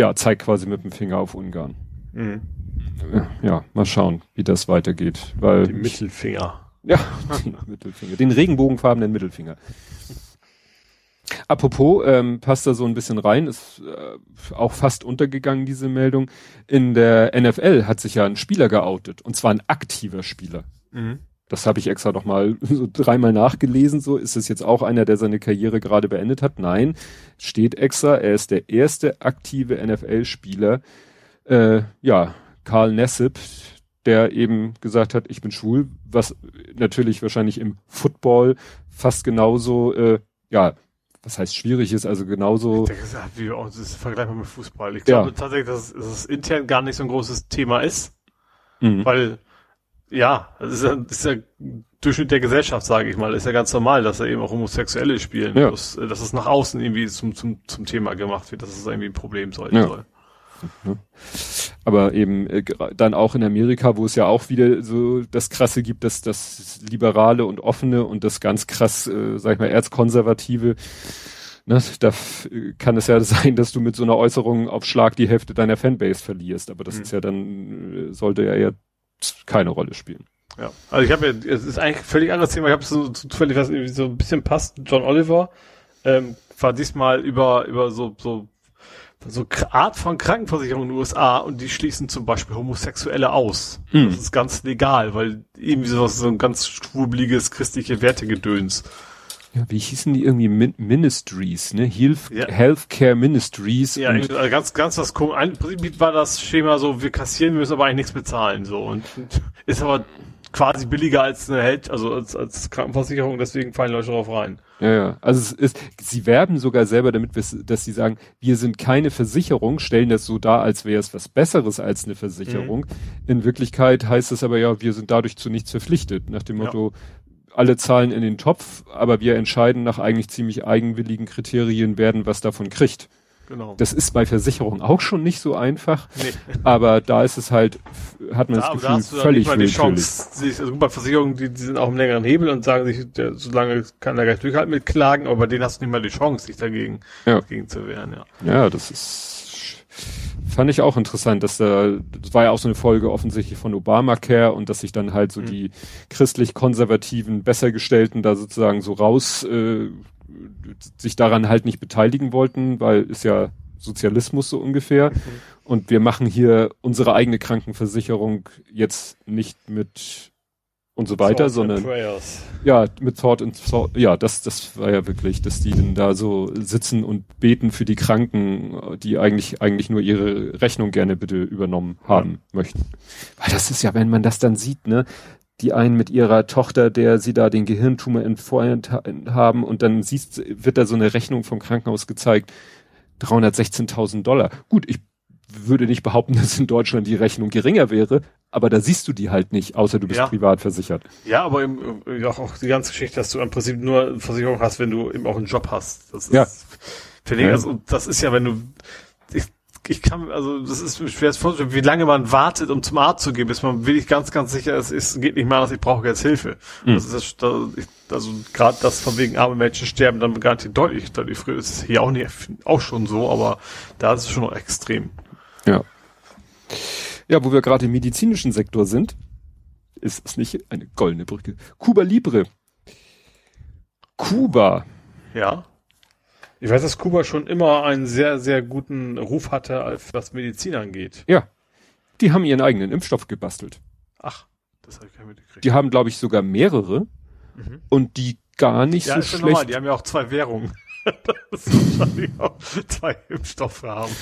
ja, zeigt quasi mit dem Finger auf Ungarn. Mhm. Ja, mal schauen, wie das weitergeht. Weil die Mittelfinger. Ja, den Mittelfinger. Den regenbogenfarbenen Mittelfinger. Apropos, ähm, passt da so ein bisschen rein, ist äh, auch fast untergegangen, diese Meldung. In der NFL hat sich ja ein Spieler geoutet, und zwar ein aktiver Spieler. Mhm. Das habe ich extra noch mal so dreimal nachgelesen. So ist es jetzt auch einer, der seine Karriere gerade beendet hat. Nein, steht extra. Er ist der erste aktive NFL-Spieler. Äh, ja, Karl Nessip, der eben gesagt hat, ich bin schwul, was natürlich wahrscheinlich im Football fast genauso, äh, ja, was heißt schwierig ist, also genauso. Ich denke, das ist vergleichbar mit Fußball. Ich glaube ja. tatsächlich, dass, dass es intern gar nicht so ein großes Thema ist, mhm. weil ja, das ist ja, das ist ja Durchschnitt der Gesellschaft, sage ich mal, ist ja ganz normal, dass er eben auch Homosexuelle spielen, ja. dass, dass es nach außen irgendwie zum, zum, zum Thema gemacht wird, dass es irgendwie ein Problem sein ja. soll. Aber eben äh, dann auch in Amerika, wo es ja auch wieder so das Krasse gibt, dass das Liberale und Offene und das ganz krass, äh, sag ich mal, Erzkonservative, ne, da kann es ja sein, dass du mit so einer Äußerung auf Schlag die Hälfte deiner Fanbase verlierst. Aber das mhm. ist ja dann, äh, sollte ja eher keine Rolle spielen. Ja, also ich habe ja, es ist eigentlich ein völlig anderes Thema. Ich habe so zufällig was irgendwie so ein bisschen passt. John Oliver ähm, war diesmal über über so so so Art von Krankenversicherung in den USA und die schließen zum Beispiel Homosexuelle aus. Hm. Das ist ganz legal, weil irgendwie sowas so ein ganz schwurbeliges christliche Wertegedöns. Ja, wie hießen die irgendwie Min Ministries, ne? Health, ja. Healthcare Ministries. Ja, und also ganz, ganz was komisch. Im Prinzip war das Schema so, wir kassieren, wir müssen aber eigentlich nichts bezahlen, so. Und, und ist aber quasi billiger als eine Held, also als, als Krankenversicherung, deswegen fallen Leute darauf rein. Ja, ja. Also es ist, sie werben sogar selber damit, dass sie sagen, wir sind keine Versicherung, stellen das so dar, als wäre es was Besseres als eine Versicherung. Mhm. In Wirklichkeit heißt es aber ja, wir sind dadurch zu nichts verpflichtet. Nach dem Motto, ja. Alle zahlen in den Topf, aber wir entscheiden nach eigentlich ziemlich eigenwilligen Kriterien, werden was davon kriegt. Genau. Das ist bei Versicherungen auch schon nicht so einfach, nee. aber da ist es halt, hat man da, das Gefühl, da hast du völlig nicht mal die Chance, also bei Versicherungen, die, die sind auch im längeren Hebel und sagen sich, der, solange kann er gleich durchhalten mit Klagen, aber bei denen hast du nicht mal die Chance, sich dagegen, ja. dagegen zu wehren, ja. Ja, das ist, fand ich auch interessant, dass da, das war ja auch so eine Folge offensichtlich von Obamacare und dass sich dann halt so mhm. die christlich-konservativen, bessergestellten da sozusagen so raus, äh, sich daran halt nicht beteiligen wollten, weil ist ja Sozialismus so ungefähr. Mhm. Und wir machen hier unsere eigene Krankenversicherung jetzt nicht mit und so weiter, Thought sondern ja, mit Thought and Thought, ja, das, das war ja wirklich, dass die dann da so sitzen und beten für die Kranken, die eigentlich, eigentlich nur ihre Rechnung gerne bitte übernommen haben ja. möchten. Weil das ist ja, wenn man das dann sieht, ne, die einen mit ihrer Tochter, der sie da den Gehirntumor entfernt haben und dann siehst, wird da so eine Rechnung vom Krankenhaus gezeigt, 316.000 Dollar. Gut, ich würde nicht behaupten, dass in Deutschland die Rechnung geringer wäre, aber da siehst du die halt nicht, außer du bist ja. privat versichert. Ja, aber im, ja, auch die ganze Geschichte, dass du im Prinzip nur Versicherung hast, wenn du eben auch einen Job hast. Das ist, ja. Finde ich, also, das ist ja, wenn du, ich ich kann, also das ist schwer zu vorstellen, wie lange man wartet, um zum Arzt zu gehen, bis man wirklich ganz, ganz sicher ist, es geht nicht mehr anders, ich brauche jetzt Hilfe. Mhm. Das ist das, also gerade das von wegen arme Menschen sterben dann garantiert deutlich, deutlich früher. Das ist hier auch nicht auch schon so, aber da ist es schon noch extrem. Ja. Ja, wo wir gerade im medizinischen Sektor sind, ist es nicht eine goldene Brücke. Cuba Libre. Kuba. Ja. Ich weiß, dass Kuba schon immer einen sehr, sehr guten Ruf hatte, was Medizin angeht. Ja. Die haben ihren eigenen Impfstoff gebastelt. Ach, das habe ich gar nicht mitgekriegt. Die haben, glaube ich, sogar mehrere mhm. und die gar nicht ja, so schlecht. Normal. Die haben ja auch zwei Währungen. das ist wahrscheinlich auch zwei Impfstoffe haben.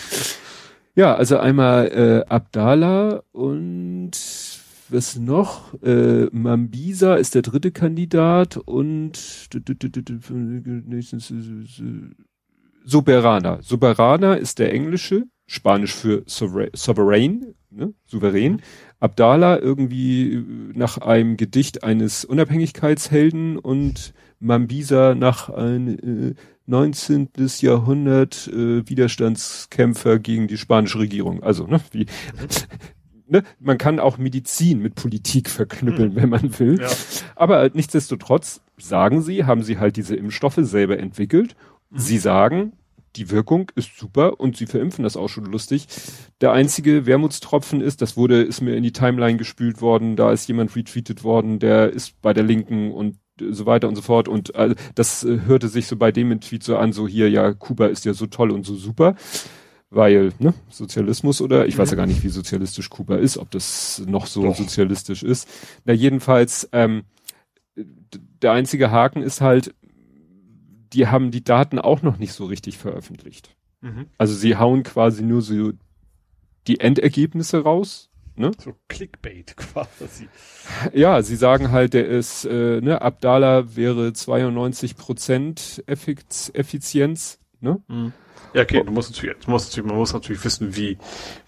Ja, also einmal äh, Abdallah und was noch? Äh, Mambisa ist der dritte Kandidat und Soberana. Soberana ist der englische, Spanisch für Sovereign, ne? souverän. Abdallah irgendwie nach einem Gedicht eines Unabhängigkeitshelden und Mambisa nach ein äh, 19. Jahrhundert äh, Widerstandskämpfer gegen die spanische Regierung. Also, ne, wie ne, man kann auch Medizin mit Politik verknüppeln, mhm. wenn man will. Ja. Aber nichtsdestotrotz sagen sie, haben sie halt diese Impfstoffe selber entwickelt. Mhm. Sie sagen, die Wirkung ist super und sie verimpfen das auch schon lustig. Der einzige Wermutstropfen ist, das wurde, ist mir in die Timeline gespült worden, da ist jemand retweetet worden, der ist bei der Linken und so weiter und so fort und äh, das äh, hörte sich so bei dem Tweet so an, so hier, ja, Kuba ist ja so toll und so super weil ne, Sozialismus oder ich weiß ja mhm. gar nicht, wie sozialistisch Kuba ist, ob das noch so Doch. sozialistisch ist. Na jedenfalls, ähm, der einzige Haken ist halt, die haben die Daten auch noch nicht so richtig veröffentlicht. Mhm. Also sie hauen quasi nur so die Endergebnisse raus. Ne? So Clickbait quasi. Ja, sie sagen halt, der ist, äh, ne, Abdallah wäre 92 Prozent Effizienz, ne? Mhm. Ja, okay, du musst natürlich, du musst natürlich, man muss natürlich wissen, wie,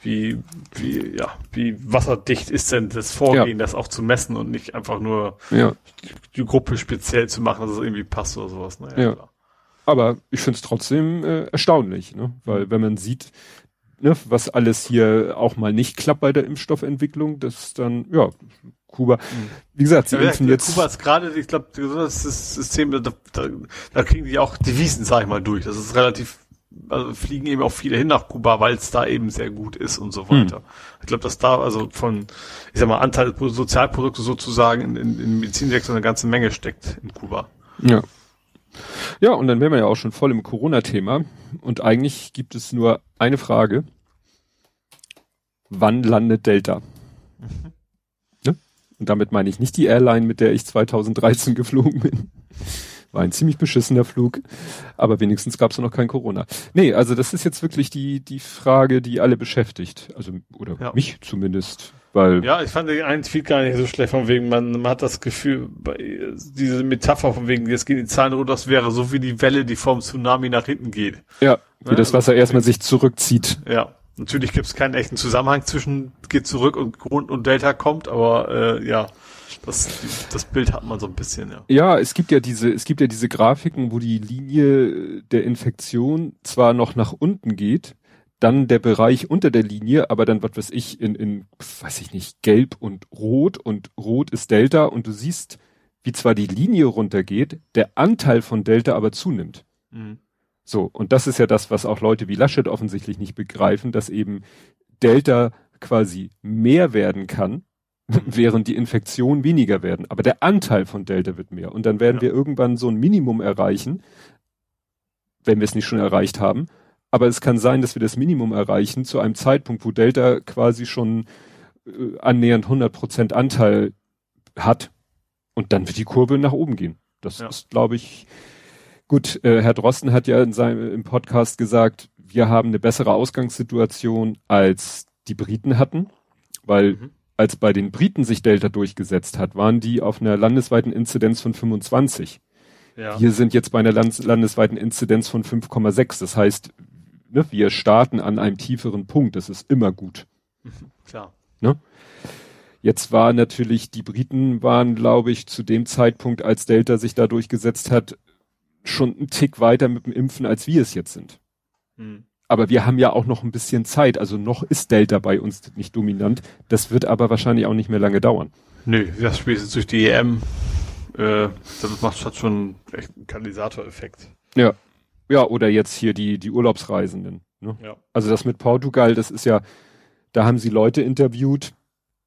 wie, wie, ja, wie wasserdicht ist denn das Vorgehen, ja. das auch zu messen und nicht einfach nur ja. die, Gruppe speziell zu machen, dass es irgendwie passt oder sowas. Naja, ja. Klar. Aber ich finde es trotzdem äh, erstaunlich, ne? Weil wenn man sieht, ne, was alles hier auch mal nicht klappt bei der Impfstoffentwicklung, das dann, ja, Kuba. Mhm. Wie gesagt, sie ja, impfen ja, jetzt. Kuba ist gerade, ich glaube, das System, da, da, da kriegen die auch Devisen, sag ich mal, durch. Das ist relativ also fliegen eben auch viele hin nach Kuba, weil es da eben sehr gut ist und so weiter. Hm. Ich glaube, dass da also von, ich sag mal, Anteil Sozialprodukte sozusagen in, in, in Medizinsektor eine ganze Menge steckt in Kuba. Ja. Ja, und dann wären wir ja auch schon voll im Corona-Thema. Und eigentlich gibt es nur eine Frage. Wann landet Delta? Mhm. Ne? Und damit meine ich nicht die Airline, mit der ich 2013 geflogen bin. War ein ziemlich beschissener Flug, aber wenigstens gab es noch kein Corona. Nee, also das ist jetzt wirklich die, die Frage, die alle beschäftigt. Also, oder ja. mich zumindest. Weil ja, ich fand den einen Tweet gar nicht so schlecht, von wegen, man, man hat das Gefühl, diese Metapher von wegen, jetzt gehen die Zahlen runter, das wäre so wie die Welle, die vom Tsunami nach hinten geht. Ja, wie ja, das Wasser also, erstmal sich zurückzieht. Ja, natürlich gibt es keinen echten Zusammenhang zwischen geht zurück und Grund und Delta kommt, aber äh, ja, das, das Bild hat man so ein bisschen, ja. Ja, es gibt ja diese, es gibt ja diese Grafiken, wo die Linie der Infektion zwar noch nach unten geht, dann der Bereich unter der Linie, aber dann, was weiß ich, in, in, weiß ich nicht, gelb und rot und rot ist Delta und du siehst, wie zwar die Linie runtergeht, der Anteil von Delta aber zunimmt. Mhm. So, und das ist ja das, was auch Leute wie Laschet offensichtlich nicht begreifen, dass eben Delta quasi mehr werden kann, während die Infektionen weniger werden. Aber der Anteil von Delta wird mehr. Und dann werden ja. wir irgendwann so ein Minimum erreichen, wenn wir es nicht schon erreicht haben, aber es kann sein, dass wir das Minimum erreichen zu einem Zeitpunkt, wo Delta quasi schon äh, annähernd 100% Anteil hat. Und dann wird die Kurve nach oben gehen. Das ja. ist, glaube ich, gut. Äh, Herr Drosten hat ja in seinem im Podcast gesagt, wir haben eine bessere Ausgangssituation als die Briten hatten, weil mhm. als bei den Briten sich Delta durchgesetzt hat, waren die auf einer landesweiten Inzidenz von 25. Ja. Wir sind jetzt bei einer landesweiten Inzidenz von 5,6. Das heißt, ne, wir starten an einem tieferen Punkt, das ist immer gut. Klar. Ne? Jetzt war natürlich, die Briten waren, glaube ich, zu dem Zeitpunkt, als Delta sich da durchgesetzt hat, schon einen Tick weiter mit dem Impfen, als wir es jetzt sind. Hm. Aber wir haben ja auch noch ein bisschen Zeit, also noch ist Delta bei uns nicht dominant. Das wird aber wahrscheinlich auch nicht mehr lange dauern. Nö, das spätestens durch die EM, äh, das macht hat schon echt einen Katalysatoreffekt. Ja. Ja, oder jetzt hier die, die Urlaubsreisenden. Ne? Ja. Also das mit Portugal, das ist ja, da haben sie Leute interviewt,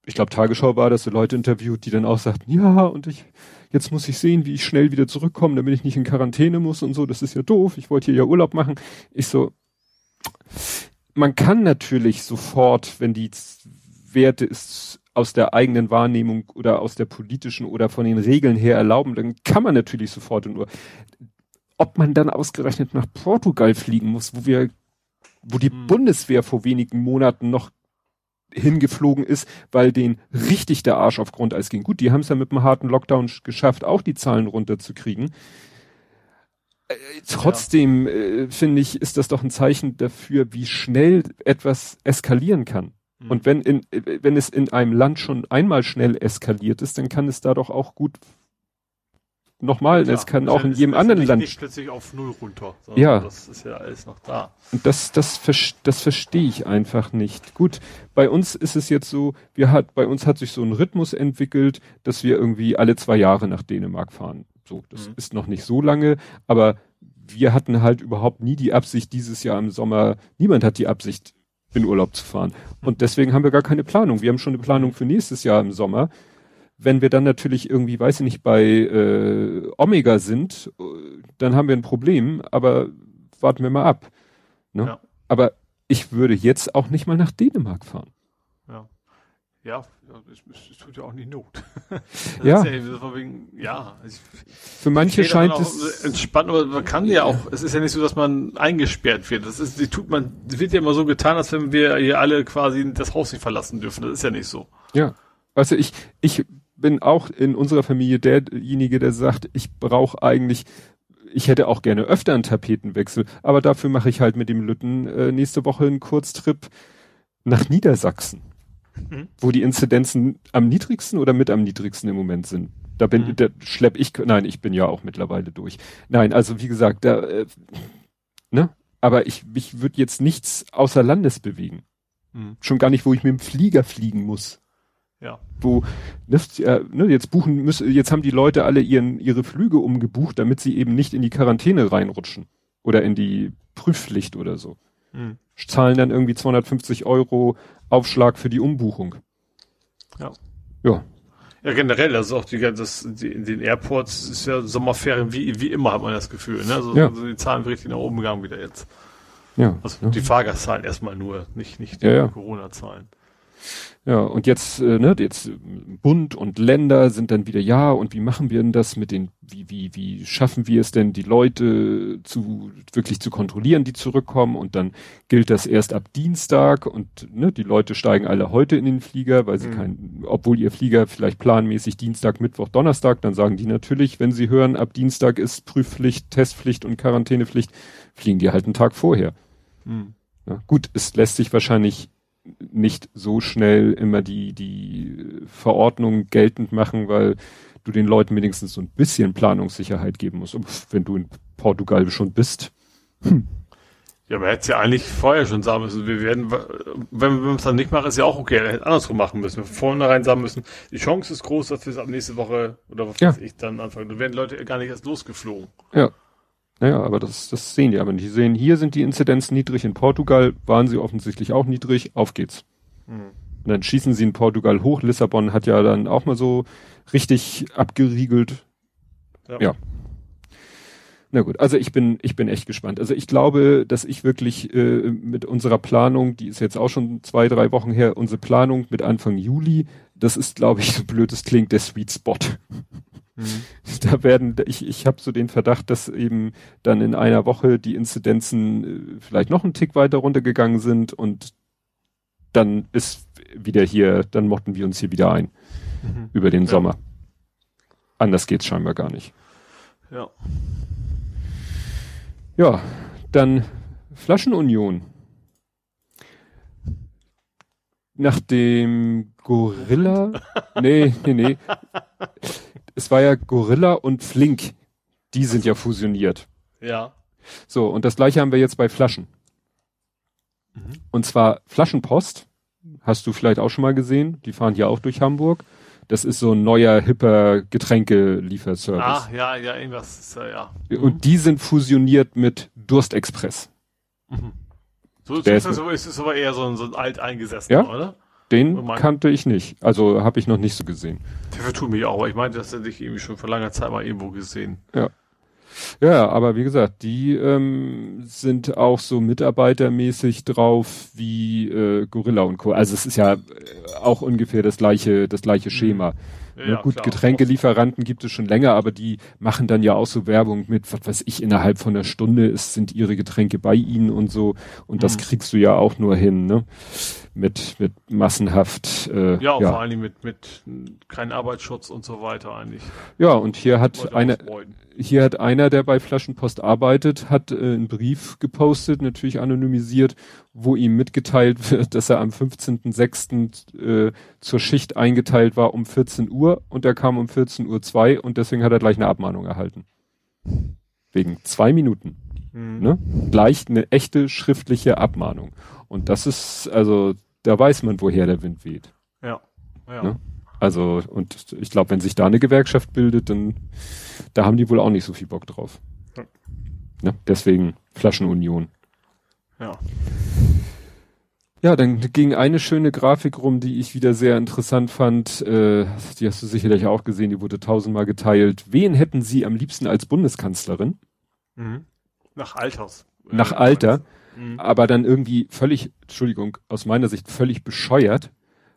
ich glaube Tagesschau war das, so Leute interviewt, die dann auch sagten, ja, und ich, jetzt muss ich sehen, wie ich schnell wieder zurückkomme, damit ich nicht in Quarantäne muss und so, das ist ja doof, ich wollte hier ja Urlaub machen. Ich so, man kann natürlich sofort, wenn die Werte es aus der eigenen Wahrnehmung oder aus der politischen oder von den Regeln her erlauben, dann kann man natürlich sofort und nur ob man dann ausgerechnet nach Portugal fliegen muss, wo wir, wo die hm. Bundeswehr vor wenigen Monaten noch hingeflogen ist, weil den richtig der Arsch auf Grundeis ging. Gut, die haben es ja mit einem harten Lockdown geschafft, auch die Zahlen runterzukriegen. Äh, trotzdem ja. äh, finde ich, ist das doch ein Zeichen dafür, wie schnell etwas eskalieren kann. Mhm. Und wenn in, äh, wenn es in einem Land schon einmal schnell eskaliert ist, dann kann es da doch auch gut nochmal, ja, es kann auch in jedem anderen Land. Nicht plötzlich auf Null runter. Ja. Das ist ja alles noch da. Und das, das, das verstehe ich einfach nicht. Gut, bei uns ist es jetzt so, wir hat, bei uns hat sich so ein Rhythmus entwickelt, dass wir irgendwie alle zwei Jahre nach Dänemark fahren. So, das mhm. ist noch nicht so lange, aber wir hatten halt überhaupt nie die Absicht, dieses Jahr im Sommer, niemand hat die Absicht, in Urlaub zu fahren. Und deswegen haben wir gar keine Planung. Wir haben schon eine Planung für nächstes Jahr im Sommer wenn wir dann natürlich irgendwie, weiß ich nicht, bei äh, Omega sind, dann haben wir ein Problem, aber warten wir mal ab. Ne? Ja. Aber ich würde jetzt auch nicht mal nach Dänemark fahren. Ja. Ja, es, tut ja auch nicht Not. ja. Ja, wegen, ja also Für manche scheint es entspannt, aber man kann ja auch, es ist ja nicht so, dass man eingesperrt wird. Das ist, die tut man, das wird ja immer so getan, als wenn wir hier alle quasi das Haus nicht verlassen dürfen. Das ist ja nicht so. Ja. Also ich, ich bin auch in unserer Familie derjenige, der sagt, ich brauche eigentlich, ich hätte auch gerne öfter einen Tapetenwechsel, aber dafür mache ich halt mit dem Lütten äh, nächste Woche einen Kurztrip nach Niedersachsen, mhm. wo die Inzidenzen am niedrigsten oder mit am niedrigsten im Moment sind. Da bin, mhm. da schlepp ich, nein, ich bin ja auch mittlerweile durch. Nein, also wie gesagt, da, äh, ne, aber ich, ich würde jetzt nichts außer Landes bewegen. Mhm. Schon gar nicht, wo ich mit dem Flieger fliegen muss. Ja. Wo, das, äh, ne, jetzt buchen müssen, jetzt haben die Leute alle ihren, ihre Flüge umgebucht, damit sie eben nicht in die Quarantäne reinrutschen. Oder in die Prüfpflicht oder so. Mhm. Zahlen dann irgendwie 250 Euro Aufschlag für die Umbuchung. Ja. Ja. Ja, generell, also auch die, das, die, in den Airports ist ja Sommerferien wie, wie immer, hat man das Gefühl, ne? Also, ja. also die Zahlen richtig nach oben wieder jetzt. Ja. Also ja. die Fahrgastzahlen erstmal nur, nicht, nicht die ja. Corona-Zahlen. Ja, und jetzt, äh, ne, jetzt Bund und Länder sind dann wieder, ja, und wie machen wir denn das mit den, wie, wie, wie schaffen wir es denn, die Leute zu, wirklich zu kontrollieren, die zurückkommen und dann gilt das erst ab Dienstag und, ne, die Leute steigen alle heute in den Flieger, weil sie mhm. kein, obwohl ihr Flieger vielleicht planmäßig Dienstag, Mittwoch, Donnerstag, dann sagen die natürlich, wenn sie hören, ab Dienstag ist Prüfpflicht, Testpflicht und Quarantänepflicht, fliegen die halt einen Tag vorher. Mhm. Ja, gut, es lässt sich wahrscheinlich nicht so schnell immer die, die Verordnung geltend machen, weil du den Leuten wenigstens so ein bisschen Planungssicherheit geben musst. Wenn du in Portugal schon bist. Hm. Ja, aber hätte es ja eigentlich vorher schon sagen müssen. Wir werden, wenn wir es dann nicht machen, ist ja auch okay. Er hätte andersrum machen müssen. Wir vornherein sagen müssen, die Chance ist groß, dass wir es ab nächste Woche oder was ja. weiß ich dann anfangen. Dann werden Leute gar nicht erst losgeflogen. Ja. Naja, aber das, das sehen die aber nicht. Die sehen, hier sind die Inzidenzen niedrig, in Portugal waren sie offensichtlich auch niedrig, auf geht's. Mhm. Und dann schießen sie in Portugal hoch. Lissabon hat ja dann auch mal so richtig abgeriegelt. Ja. ja. Na gut, also ich bin, ich bin echt gespannt. Also ich glaube, dass ich wirklich äh, mit unserer Planung, die ist jetzt auch schon zwei, drei Wochen her, unsere Planung mit Anfang Juli, das ist, glaube ich, so blöd es klingt, der Sweet Spot. Mhm. Da werden, ich, ich habe so den Verdacht, dass eben dann in einer Woche die Inzidenzen äh, vielleicht noch einen Tick weiter runtergegangen sind und dann ist wieder hier, dann mochten wir uns hier wieder ein mhm. über den ja. Sommer. Anders geht's scheinbar gar nicht. Ja. Ja, dann Flaschenunion. Nach dem Gorilla, nee, nee, nee es war ja Gorilla und Flink, die sind ja fusioniert. Ja. So, und das gleiche haben wir jetzt bei Flaschen. Mhm. Und zwar Flaschenpost, hast du vielleicht auch schon mal gesehen, die fahren ja auch durch Hamburg. Das ist so ein neuer, hipper Getränkelieferservice. Ah, ja, ja, irgendwas, ist, ja. Und mhm. die sind fusioniert mit Durstexpress. Mhm. So, ist, ist, ist, ist aber eher so ein, so ein alteingesessener, ja? oder? Den kannte ich nicht. Also habe ich noch nicht so gesehen. Der vertut mich auch, aber ich meinte, das hätte ich irgendwie schon vor langer Zeit mal irgendwo gesehen. Ja. Ja, aber wie gesagt, die ähm, sind auch so mitarbeitermäßig drauf wie äh, Gorilla und Co. Also es ist ja äh, auch ungefähr das gleiche, das gleiche mhm. Schema. Ja, ja, gut, klar, Getränkelieferanten gibt es schon länger, aber die machen dann ja auch so Werbung mit, was weiß ich, innerhalb von einer Stunde ist, sind ihre Getränke bei ihnen und so. Und mhm. das kriegst du ja auch nur hin, ne? Mit, mit massenhaft. Äh, ja, ja. vor allem mit, mit keinem Arbeitsschutz und so weiter eigentlich. Ja, und hier hat einer, hier hat einer, der bei Flaschenpost arbeitet, hat äh, einen Brief gepostet, natürlich anonymisiert, wo ihm mitgeteilt wird, dass er am 15.06. Äh, zur Schicht eingeteilt war um 14 Uhr und er kam um 14 Uhr 2 und deswegen hat er gleich eine Abmahnung erhalten. Wegen zwei Minuten. Mhm. Ne? Gleich eine echte schriftliche Abmahnung. Und das ist, also, da weiß man, woher der Wind weht. Ja. ja. Ne? Also, und ich glaube, wenn sich da eine Gewerkschaft bildet, dann, da haben die wohl auch nicht so viel Bock drauf. Ja. Ne? Deswegen Flaschenunion. Ja. Ja, dann ging eine schöne Grafik rum, die ich wieder sehr interessant fand. Äh, die hast du sicherlich auch gesehen, die wurde tausendmal geteilt. Wen hätten Sie am liebsten als Bundeskanzlerin? Mhm. Nach Alters. Nach Alter. Mhm. Aber dann irgendwie völlig, Entschuldigung, aus meiner Sicht völlig bescheuert,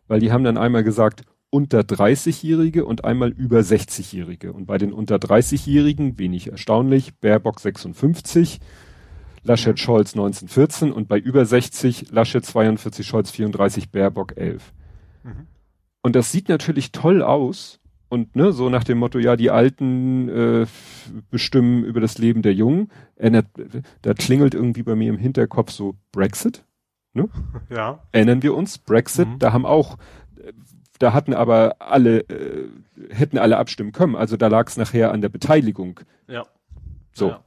weil die haben dann einmal gesagt, unter 30-Jährige und einmal über 60-Jährige. Und bei den unter 30-Jährigen, wenig erstaunlich, Baerbock 56, Laschet. Scholz 1914 und bei über 60 Laschet 42, Scholz 34, Baerbock 11. Mhm. Und das sieht natürlich toll aus, und ne, so nach dem Motto, ja, die Alten äh, bestimmen über das Leben der Jungen. Erinnert, da klingelt irgendwie bei mir im Hinterkopf so Brexit. Ne? Ja. Erinnern wir uns? Brexit, mhm. da haben auch, da hatten aber alle, äh, hätten alle abstimmen können. Also da lag es nachher an der Beteiligung. Ja. So. Ja.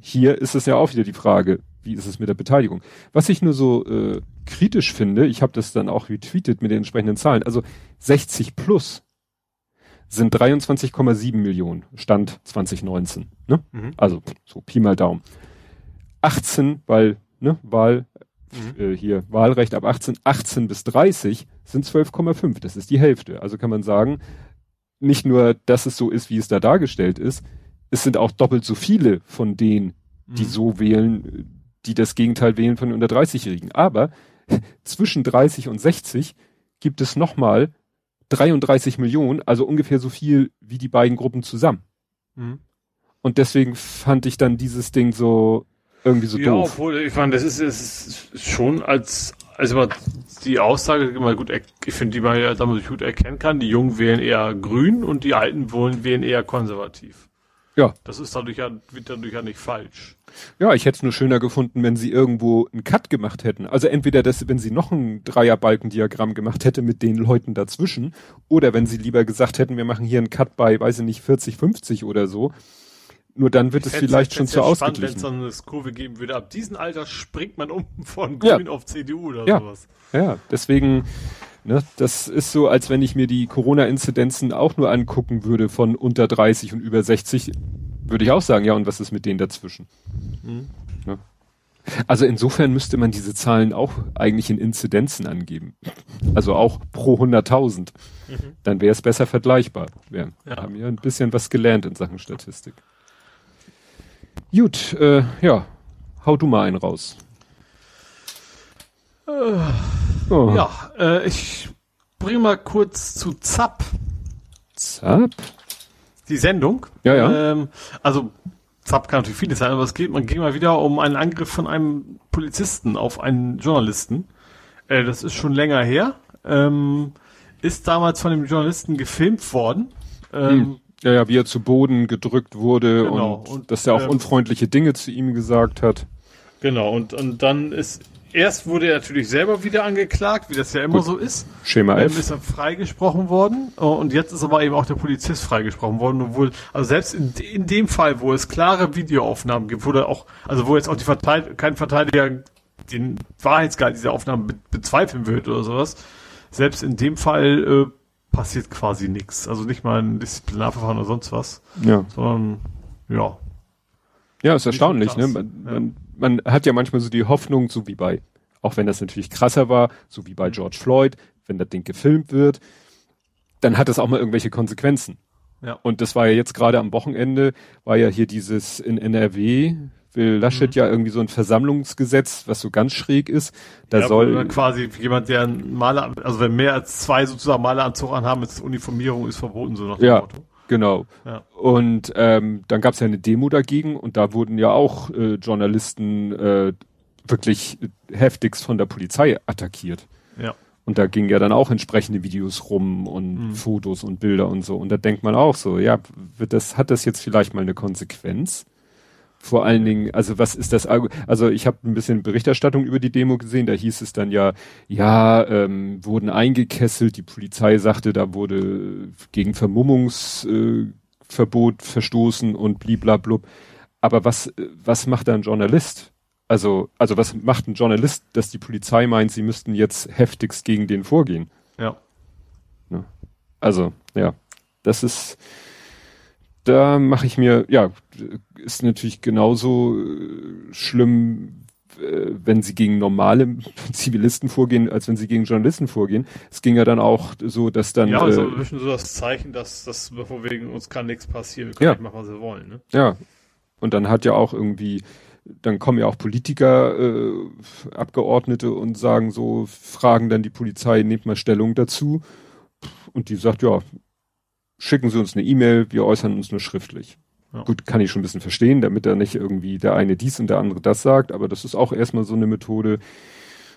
Hier ist es ja auch wieder die Frage, wie ist es mit der Beteiligung? Was ich nur so äh, kritisch finde, ich habe das dann auch retweetet mit den entsprechenden Zahlen, also 60 plus sind 23,7 Millionen, Stand 2019. Ne? Mhm. Also so Pi mal Daumen. 18, weil ne, Wahl, mhm. äh, hier Wahlrecht ab 18, 18 bis 30 sind 12,5. Das ist die Hälfte. Also kann man sagen, nicht nur, dass es so ist, wie es da dargestellt ist, es sind auch doppelt so viele von denen, die mhm. so wählen, die das Gegenteil wählen von den unter 30-Jährigen. Aber zwischen 30 und 60 gibt es nochmal 33 Millionen, also ungefähr so viel wie die beiden Gruppen zusammen. Mhm. Und deswegen fand ich dann dieses Ding so irgendwie so ja, doof. obwohl, ich meine, das ist, ist schon als, also die Aussage immer gut, ich finde, die man ja damit gut erkennen kann, die Jungen wählen eher grün und die Alten wollen wählen eher konservativ. Ja. Das ist dadurch ja, wird dadurch ja nicht falsch. Ja, ich hätte es nur schöner gefunden, wenn sie irgendwo einen Cut gemacht hätten. Also entweder das, wenn sie noch ein Dreierbalkendiagramm gemacht hätte mit den Leuten dazwischen, oder wenn sie lieber gesagt hätten, wir machen hier einen Cut bei, weiß ich nicht, 40, 50 oder so. Nur dann wird ich es vielleicht schon zu ausgeglichen. Wenn es dann eine Kurve geben würde, ab diesem Alter springt man um von Grün ja. auf CDU oder ja. sowas. Ja, deswegen, ne, das ist so, als wenn ich mir die Corona-Inzidenzen auch nur angucken würde von unter 30 und über 60, würde ich auch sagen, ja, und was ist mit denen dazwischen? Mhm. Ja. Also insofern müsste man diese Zahlen auch eigentlich in Inzidenzen angeben. Also auch pro 100.000. Mhm. Dann wäre es besser vergleichbar. Wir ja. haben ja ein bisschen was gelernt in Sachen Statistik. Gut, äh, ja, hau du mal einen raus. Äh, oh. Ja, äh, ich bringe mal kurz zu ZAP. ZAP? Die Sendung. Ja, ja. Ähm, also ZAP kann natürlich vieles sein, aber es geht, man ging mal wieder um einen Angriff von einem Polizisten auf einen Journalisten. Äh, das ist schon länger her. Ähm, ist damals von dem Journalisten gefilmt worden. Ähm, hm. Ja, ja, wie er zu Boden gedrückt wurde genau. und, und dass er auch ähm, unfreundliche Dinge zu ihm gesagt hat. Genau, und, und dann ist, erst wurde er natürlich selber wieder angeklagt, wie das ja immer Gut. so ist. Schema F. Ähm, ist er freigesprochen worden oh, und jetzt ist aber eben auch der Polizist freigesprochen worden, obwohl, also selbst in, in dem Fall, wo es klare Videoaufnahmen gibt, wo da auch, also wo jetzt auch die Verteidiger, kein Verteidiger den Wahrheitsgehalt dieser Aufnahmen be bezweifeln wird oder sowas, selbst in dem Fall äh, passiert quasi nichts. Also nicht mal ein Disziplinarverfahren oder sonst was. Ja. Sondern, ja. Ja, ist erstaunlich, ne? Man, ja. man, man hat ja manchmal so die Hoffnung, so wie bei, auch wenn das natürlich krasser war, so wie bei mhm. George Floyd, wenn das Ding gefilmt wird, dann hat das auch mal irgendwelche Konsequenzen. Ja. Und das war ja jetzt gerade am Wochenende, war ja hier dieses in NRW, will Laschet mhm. ja irgendwie so ein Versammlungsgesetz, was so ganz schräg ist. Da ja, soll quasi jemand, der ein Maler, also wenn mehr als zwei sozusagen Maleranzug anhaben, ist Uniformierung ist verboten, so nach dem ja. Motto. Genau. Ja. Und ähm, dann gab es ja eine Demo dagegen und da wurden ja auch äh, Journalisten äh, wirklich heftigst von der Polizei attackiert. Ja. Und da gingen ja dann auch entsprechende Videos rum und mhm. Fotos und Bilder und so. Und da denkt man auch so, ja, wird das, hat das jetzt vielleicht mal eine Konsequenz? Vor allen Dingen, also was ist das? Also ich habe ein bisschen Berichterstattung über die Demo gesehen. Da hieß es dann ja, ja, ähm, wurden eingekesselt. Die Polizei sagte, da wurde gegen Vermummungsverbot äh, verstoßen und bliblablub. Aber was was macht da ein Journalist? Also also was macht ein Journalist, dass die Polizei meint, sie müssten jetzt heftigst gegen den vorgehen? Ja. ja. Also ja, das ist da mache ich mir, ja, ist natürlich genauso äh, schlimm, äh, wenn sie gegen normale Zivilisten vorgehen, als wenn sie gegen Journalisten vorgehen. Es ging ja dann auch so, dass dann. Ja, also äh, ein bisschen so das Zeichen, dass das von wegen uns kann nichts passieren, wir können ja. nicht machen, was wir wollen. Ne? Ja. Und dann hat ja auch irgendwie, dann kommen ja auch Politiker, äh, Abgeordnete und sagen so, fragen dann die Polizei, nehmt mal Stellung dazu. Und die sagt, ja, schicken Sie uns eine E-Mail, wir äußern uns nur schriftlich. Ja. Gut, kann ich schon ein bisschen verstehen, damit er nicht irgendwie der eine dies und der andere das sagt, aber das ist auch erstmal so eine Methode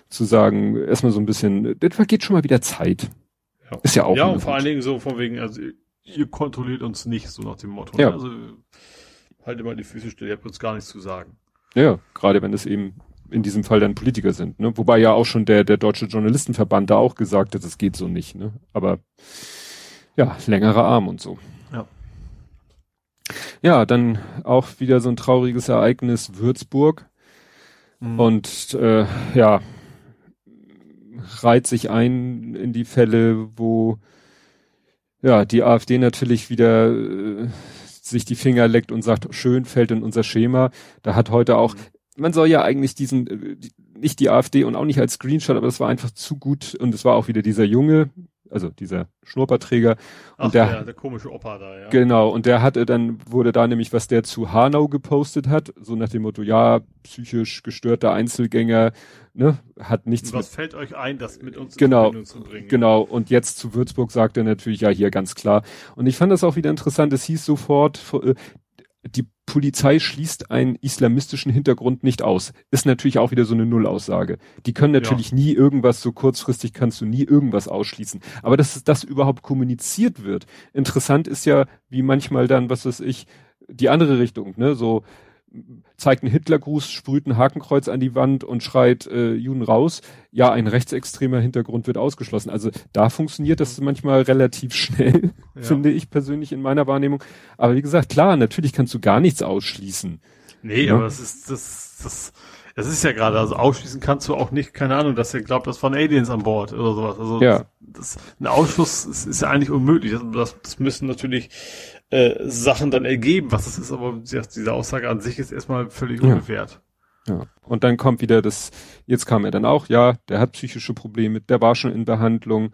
zu sagen, erstmal so ein bisschen, das vergeht schon mal wieder Zeit. Ja. Ist ja auch. Ja, und vor allen Dingen so von wegen, also ihr kontrolliert uns nicht, so nach dem Motto. Ja. Ne? Also halt immer die Füße still, ihr habt uns gar nichts zu sagen. Ja, gerade wenn es eben in diesem Fall dann Politiker sind, ne? Wobei ja auch schon der, der Deutsche Journalistenverband da auch gesagt hat, es geht so nicht, ne? Aber ja, längerer Arm und so. Ja. Ja, dann auch wieder so ein trauriges Ereignis Würzburg. Mhm. Und äh, ja, reiht sich ein in die Fälle, wo ja die AfD natürlich wieder äh, sich die Finger leckt und sagt, schön fällt in unser Schema. Da hat heute auch, mhm. man soll ja eigentlich diesen, äh, nicht die AfD und auch nicht als Screenshot, aber das war einfach zu gut und es war auch wieder dieser Junge, also dieser Schnurrbartträger. Ach, und der, ja, der komische Opa da, ja. Genau, und der hatte dann, wurde da nämlich, was der zu Hanau gepostet hat, so nach dem Motto, ja, psychisch gestörter Einzelgänger, ne, hat nichts Und was fällt euch ein, das mit uns Genau, in zu bringen? Genau, und jetzt zu Würzburg sagt er natürlich, ja, hier ganz klar. Und ich fand das auch wieder interessant, es hieß sofort, äh, die Polizei schließt einen islamistischen Hintergrund nicht aus. Ist natürlich auch wieder so eine Nullaussage. Die können natürlich nie irgendwas, so kurzfristig kannst du nie irgendwas ausschließen. Aber dass das überhaupt kommuniziert wird. Interessant ist ja, wie manchmal dann, was weiß ich, die andere Richtung, ne, so zeigt einen Hitlergruß, sprüht ein Hakenkreuz an die Wand und schreit äh, Juden raus. Ja, ein rechtsextremer Hintergrund wird ausgeschlossen. Also da funktioniert das manchmal relativ schnell, Ja. finde ich persönlich in meiner Wahrnehmung. Aber wie gesagt, klar, natürlich kannst du gar nichts ausschließen. Nee, Ja. aber das ist, das, das, das ist ja gerade, also ausschließen kannst du auch nicht, keine Ahnung, dass er glaubt, das waren Aliens an Bord oder sowas. Also Ja. das, ein Ausschluss ist, ist ja eigentlich unmöglich. Das, das, das müssen natürlich äh, Sachen dann ergeben, was das ist, aber diese Aussage an sich ist erstmal völlig Ja. unbewährt. Ja. Und dann kommt wieder das, jetzt kam er dann auch, ja, der hat psychische Probleme, der war schon in Behandlung.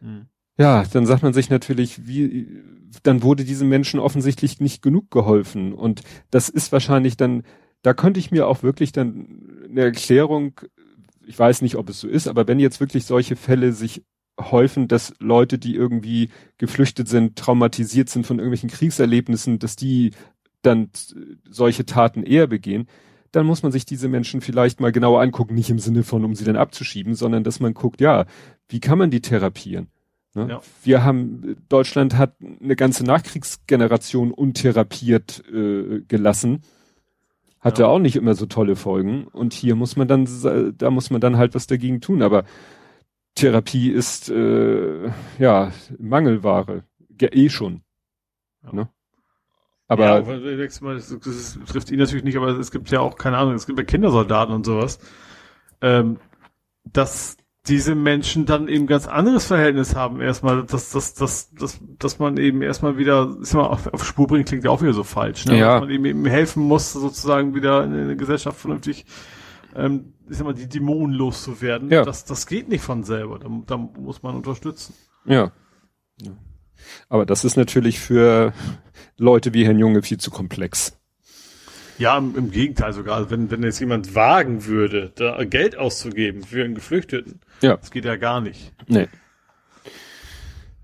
Mhm. Ja, dann sagt man sich natürlich, wie, dann wurde diesem Menschen offensichtlich nicht genug geholfen. Und das ist wahrscheinlich dann, da könnte ich mir auch wirklich dann eine Erklärung, ich weiß nicht, ob es so ist, aber wenn jetzt wirklich solche Fälle sich häufen, dass Leute, die irgendwie geflüchtet sind, traumatisiert sind von irgendwelchen Kriegserlebnissen, dass die dann solche Taten eher begehen, dann muss man sich diese Menschen vielleicht mal genauer angucken, nicht im Sinne von, um sie dann abzuschieben, sondern dass man guckt, ja, wie kann man die therapieren? Ne? Ja. Wir haben, Deutschland hat eine ganze Nachkriegsgeneration untherapiert äh, gelassen. Hatte Ja. auch nicht immer so tolle Folgen. Und hier muss man dann, da muss man dann halt was dagegen tun. Aber Therapie ist äh, ja Mangelware. Ja, eh schon. Ja. Ne? Aber ja, aber das, das trifft ihn natürlich nicht, aber es gibt ja auch, keine Ahnung, es gibt ja Kindersoldaten und sowas, ähm, dass diese Menschen dann eben ganz anderes Verhältnis haben erstmal, dass, dass, dass, dass, dass man eben erstmal wieder, ist mal auf, auf Spur bringen, klingt ja auch wieder so falsch, ne? Ja. Dass man eben, eben helfen muss, sozusagen wieder in der Gesellschaft vernünftig, ähm, ich sag mal, die Dämonen loszuwerden. Ja. Das, das geht nicht von selber, da, da muss man unterstützen. Ja. ja. Aber das ist natürlich für Leute wie Herrn Junge viel zu komplex. Ja, im, im Gegenteil sogar. Also Wenn, wenn jetzt jemand wagen würde, da Geld auszugeben für einen Geflüchteten, Ja. das geht ja gar nicht. Nee.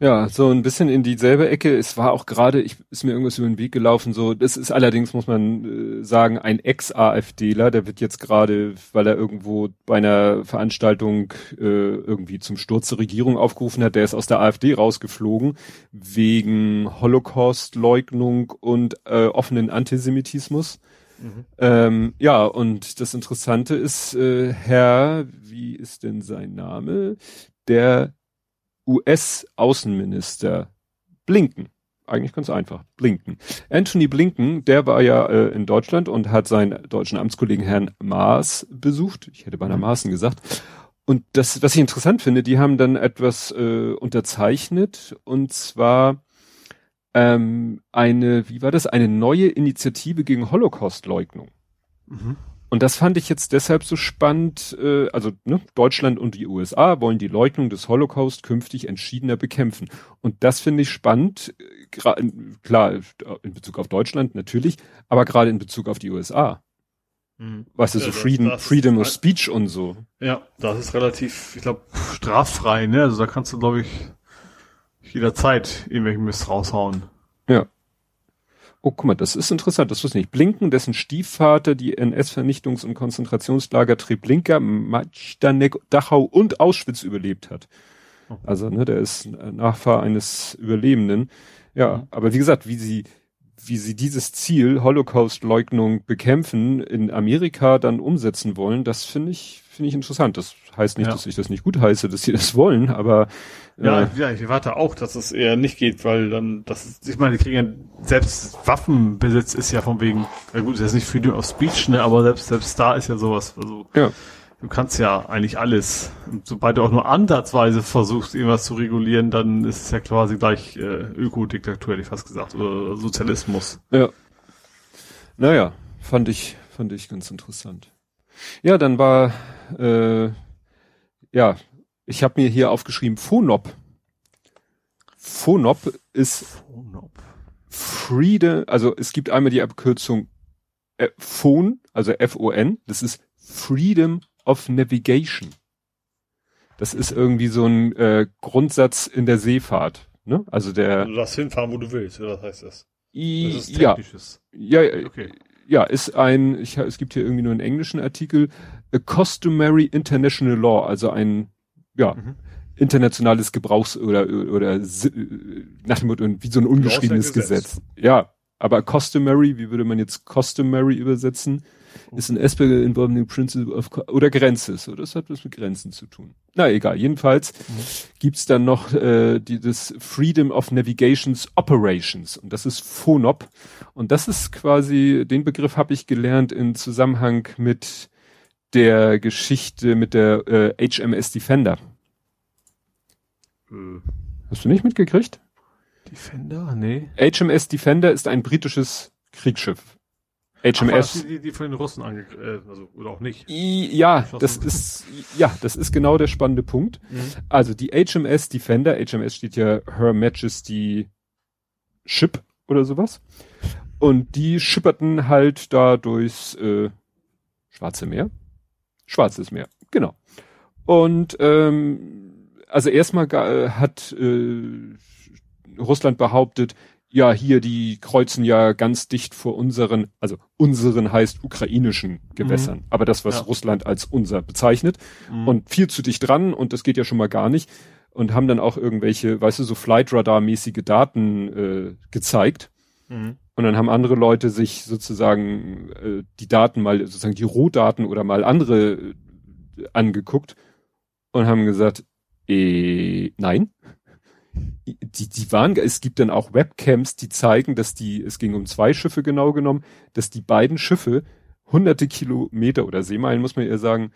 Ja, so ein bisschen in dieselbe Ecke. Es war auch gerade, ich ist mir irgendwas über den Weg gelaufen. So, das ist allerdings muss man äh, sagen ein Ex-AfDler. Der wird jetzt gerade, weil er irgendwo bei einer Veranstaltung äh, irgendwie zum Sturz der Regierung aufgerufen hat, der ist aus der AfD rausgeflogen wegen Holocaust-Leugnung und äh, offenen Antisemitismus. Ähm, ja, und das Interessante ist, äh, Herr, wie ist denn sein Name? Der US-Außenminister Blinken. Eigentlich ganz einfach. Blinken. Anthony Blinken, der war ja äh, in Deutschland und hat seinen deutschen Amtskollegen Herrn Maas besucht. Ich hätte beinahe Maaßen gesagt. Und das, was ich interessant finde, die haben dann etwas äh, unterzeichnet und zwar ähm, eine, wie war das, eine neue Initiative gegen Holocaust-Leugnung. Mhm. Und das fand ich jetzt deshalb so spannend. Äh, also ne, Deutschland und die USA wollen die Leugnung des Holocaust künftig entschiedener bekämpfen. Und das finde ich spannend. äh, Klar, in Bezug auf Deutschland natürlich, aber gerade in Bezug auf die USA. Mhm. Weißt du, Ja, so das- Freedom, das- Freedom of Speech und so. Ja, das ist relativ, ich glaube, straffrei, ne? Also da kannst du, glaube ich, jederzeit irgendwelchen Mist raushauen. Ja. Oh, guck mal, das ist interessant, das wusste ich nicht. Blinken, dessen Stiefvater die NS-Vernichtungs- und Konzentrationslager Treblinka, Majdanek, Dachau und Auschwitz überlebt hat. Oh. Also, ne, der ist Nachfahr eines Überlebenden. Ja, Mhm. aber wie gesagt, wie sie, wie sie dieses Ziel, Holocaust-Leugnung bekämpfen, in Amerika dann umsetzen wollen, das finde ich, finde ich interessant. Das heißt nicht, Ja. dass ich das nicht gut heiße, dass sie das wollen, aber Ja, äh, ja, ich erwarte auch, dass es eher nicht geht, weil dann, das ist, ich meine, die kriegen ja, selbst Waffenbesitz ist ja von wegen, na gut, ist jetzt nicht Freedom of Speech, ne, aber selbst, selbst da ist ja sowas, also, ja. Du kannst ja eigentlich alles. Sobald du auch nur ansatzweise versuchst, irgendwas zu regulieren, dann ist es ja quasi gleich äh, Ökodiktatur, hätte ich fast gesagt, oder Sozialismus. Ja. Naja, fand ich, fand ich ganz interessant. Ja, dann war, äh, ja, ich habe mir hier aufgeschrieben, Phonop. FONOP ist Phonop. Freedom, also es gibt einmal die Abkürzung äh, PHON, also F-O-N, das ist Freedom of Navigation. Das ist irgendwie so ein äh, Grundsatz in der Seefahrt. Ne? Also der Du darfst hinfahren, wo du willst, oder was heißt das? I, Das ist ja, technisches. ja, ja, Okay. ja, ist ein, ich, es gibt hier irgendwie nur einen englischen Artikel, a customary international law, also ein, ja, Mhm. internationales Gebrauchs- oder, oder nach dem Motto, wie so ein ungeschriebenes Gesetz. Gesetz. Ja, aber customary, wie würde man jetzt customary übersetzen? Ist ein aspect involving the principle of, co- oder Grenzen, oder das hat was mit Grenzen zu tun. Na egal, jedenfalls gibt's dann noch äh, die, das Freedom of Navigations Operations und das ist FONOP und das ist quasi, den Begriff habe ich gelernt in Zusammenhang mit der Geschichte mit der äh, HMS Defender. Äh, Hast du nicht mitgekriegt? Defender? Nee. HMS Defender ist ein britisches Kriegsschiff. Ach, HMS. die, die, die von den Russen ange... Äh, also, oder auch nicht. I- ja, das ist, ja, das ist genau der spannende Punkt. Mhm. Also die HMS Defender, HMS steht ja Her Majesty Ship oder sowas. Und die schipperten halt da durchs äh, Schwarze Meer. Schwarzes Meer, genau. Und ähm, also erstmal äh, hat äh, Russland behauptet, ja, hier, die kreuzen ja ganz dicht vor unseren, also unseren heißt ukrainischen Gewässern, aber das, was Ja. Russland als unser bezeichnet Mhm. und viel zu dicht dran und das geht ja schon mal gar nicht und haben dann auch irgendwelche, weißt du, so Flight Radar mäßige Daten äh, gezeigt Mhm. und dann haben andere Leute sich sozusagen äh, die Daten mal sozusagen die Rohdaten oder mal andere äh, angeguckt und haben gesagt, äh, nein. Die, die waren, es gibt dann auch Webcams, die zeigen, dass die, es ging um zwei Schiffe genau genommen, dass die beiden Schiffe hunderte Kilometer oder Seemeilen, muss man eher sagen,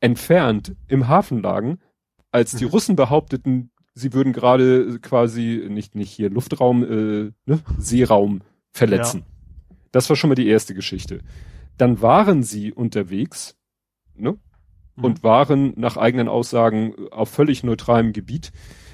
entfernt im Hafen lagen, als die Mhm. Russen behaupteten, sie würden gerade quasi nicht, nicht hier Luftraum, äh, ne, Seeraum verletzen. Das war schon mal die erste Geschichte. Dann waren sie unterwegs, ne, Mhm. und waren nach eigenen Aussagen auf völlig neutralem Gebiet,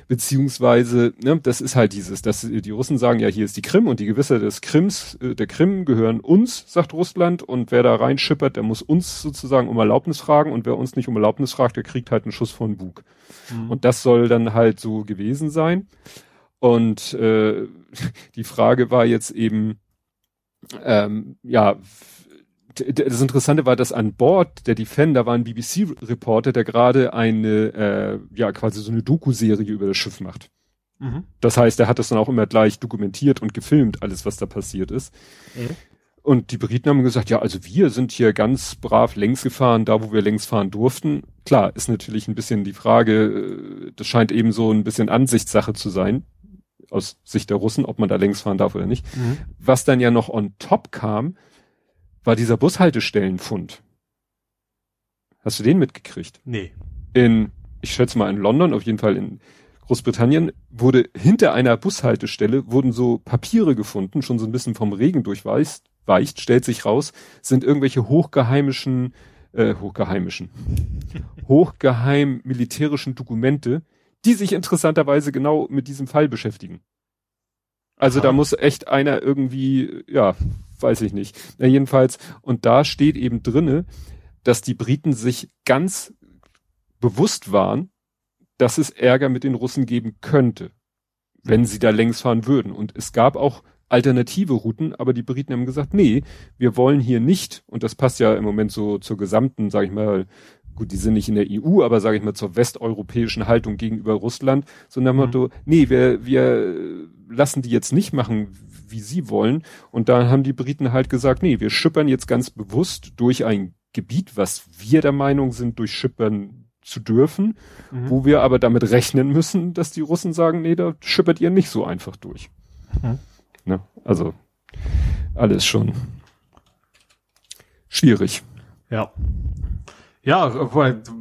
beziehungsweise, ne, das ist halt dieses, dass die Russen sagen, ja, hier ist die Krim und die Gewässer des Krims, äh, der Krim gehören uns, sagt Russland, und wer da reinschippert, der muss uns sozusagen um Erlaubnis fragen und wer uns nicht um Erlaubnis fragt, der kriegt halt einen Schuss von Bug. Mhm. Und das soll dann halt so gewesen sein. Und äh, die Frage war jetzt eben, ähm, ja, das Interessante war, dass an Bord der Defender war ein BBC-Reporter, der gerade eine, äh, ja, quasi so eine Doku-Serie über das Schiff macht. Mhm. Das heißt, er hat das dann auch immer gleich dokumentiert und gefilmt, alles, was da passiert ist. Mhm. Und die Briten haben gesagt, ja, also wir sind hier ganz brav längs gefahren, da wo wir längs fahren durften. Klar, ist natürlich ein bisschen die Frage, äh, das scheint eben so ein bisschen Ansichtssache zu sein, aus Sicht der Russen, ob man da längs fahren darf oder nicht. Mhm. Was dann ja noch on top kam, war dieser Bushaltestellenfund. Hast du den mitgekriegt? Nee. In, ich schätze mal in London, auf jeden Fall in Großbritannien, wurde hinter einer Bushaltestelle wurden so Papiere gefunden, schon so ein bisschen vom Regen durchweicht, weicht, stellt sich raus, sind irgendwelche hochgeheimischen, äh, hochgeheimischen, hochgeheim militärischen Dokumente, die sich interessanterweise genau mit diesem Fall beschäftigen. Also Aha. da muss echt einer irgendwie, ja, weiß ich nicht. Na, jedenfalls, und da steht eben drinne, dass die Briten sich ganz bewusst waren, dass es Ärger mit den Russen geben könnte, wenn sie da längs fahren würden. Und es gab auch alternative Routen, aber die Briten haben gesagt, nee, wir wollen hier nicht, und das passt ja im Moment so zur gesamten, sage ich mal, gut, die sind nicht in der EU, aber sage ich mal zur westeuropäischen Haltung gegenüber Russland, sondern Mhm. Motto, nee, wir, wir lassen die jetzt nicht machen, wie sie wollen. Und da haben die Briten halt gesagt, nee, wir schippern jetzt ganz bewusst durch ein Gebiet, was wir der Meinung sind, durchschippern zu dürfen, Mhm. wo wir aber damit rechnen müssen, dass die Russen sagen, nee, da schippert ihr nicht so einfach durch. Mhm. Ne? Also alles schon schwierig. Ja. Ja,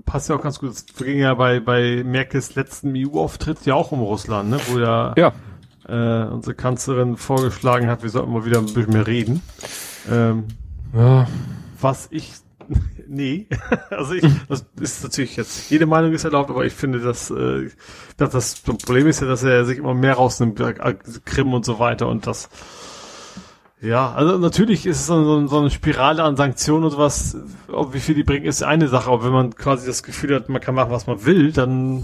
passt ja auch ganz gut. Es ging ja bei, bei Merkels letzten EU-Auftritt ja auch um Russland, ne? wo ja, Ja, Äh, unsere Kanzlerin vorgeschlagen hat, wir sollten mal wieder ein bisschen mehr reden. Ähm, ja was ich nee. also ich, das ist natürlich jetzt, jede Meinung ist erlaubt, aber ich finde, dass, äh, dass das Problem ist ja, dass er sich immer mehr rausnimmt, äh, Krim und so weiter und das, ja, also natürlich ist es so, so eine Spirale an Sanktionen und sowas, ob wie viel die bringen, ist eine Sache, aber wenn man quasi das Gefühl hat, man kann machen, was man will, dann,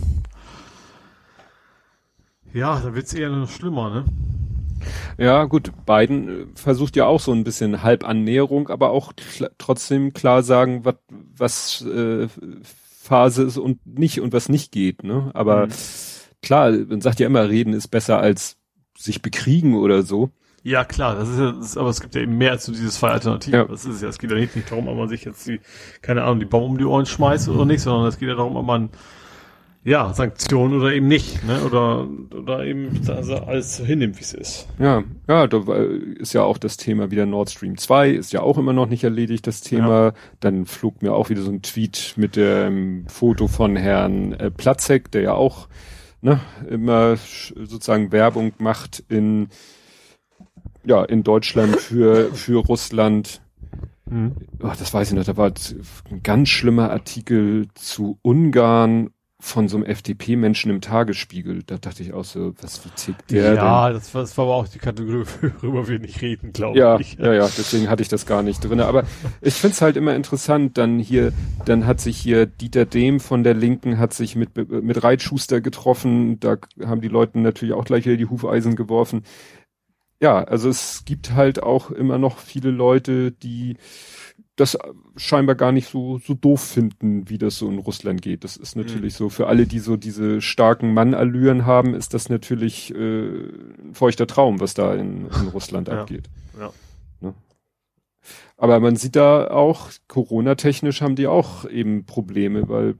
ja, dann wird's eher noch schlimmer, ne? Ja, gut, Biden äh, versucht ja auch so ein bisschen Halbannäherung, aber auch trotzdem klar sagen, wat, was äh, Phase ist und nicht und was nicht geht. Ne? Aber mhm. klar, man sagt ja immer, reden ist besser als sich bekriegen oder so. Ja, klar, das ist ja, das, aber es gibt ja eben mehr als so diese zwei Alternativen. Ja. Das ist ja, es geht ja nicht, nicht darum, ob man sich jetzt die, keine Ahnung, die Bombe um die Ohren schmeißt oder nicht, sondern es geht ja darum, ob man ja, Sanktionen oder eben nicht, ne? Oder, oder eben also alles so hinnimmt, wie es ist. Ja, ja, da ist ja auch das Thema wieder Nord Stream 2, ist ja auch immer noch nicht erledigt, das Thema. Ja. Dann flog mir auch wieder so ein Tweet mit dem Foto von Herrn äh, Platzek, der ja auch ne, immer sozusagen Werbung macht in ja, in Deutschland für, für Russland. Mhm. Oh, das weiß ich noch, da war ein ganz schlimmer Artikel zu Ungarn von so einem FDP-Menschen im Tagesspiegel. Da dachte ich auch so, was wie tickt der Ja, denn? Das, war, das war aber auch die Kategorie, worüber wir nicht reden, glaube ja, ich. Ja, ja, deswegen hatte ich das gar nicht drinne. Aber ich find's halt immer interessant, dann hier, dann hat sich hier Dieter Dehm von der Linken hat sich mit, mit Reitschuster getroffen. Da haben die Leute natürlich auch gleich wieder die Hufeisen geworfen. Ja, also es gibt halt auch immer noch viele Leute, die das scheinbar gar nicht so, so doof finden, wie das so in Russland geht. Das ist natürlich mhm. so, für alle, die so diese starken Mannallüren haben, ist das natürlich äh, ein feuchter Traum, was da in, in Russland ja. abgeht. Ja. Ne? Aber man sieht da auch, Corona-technisch haben die auch eben Probleme, weil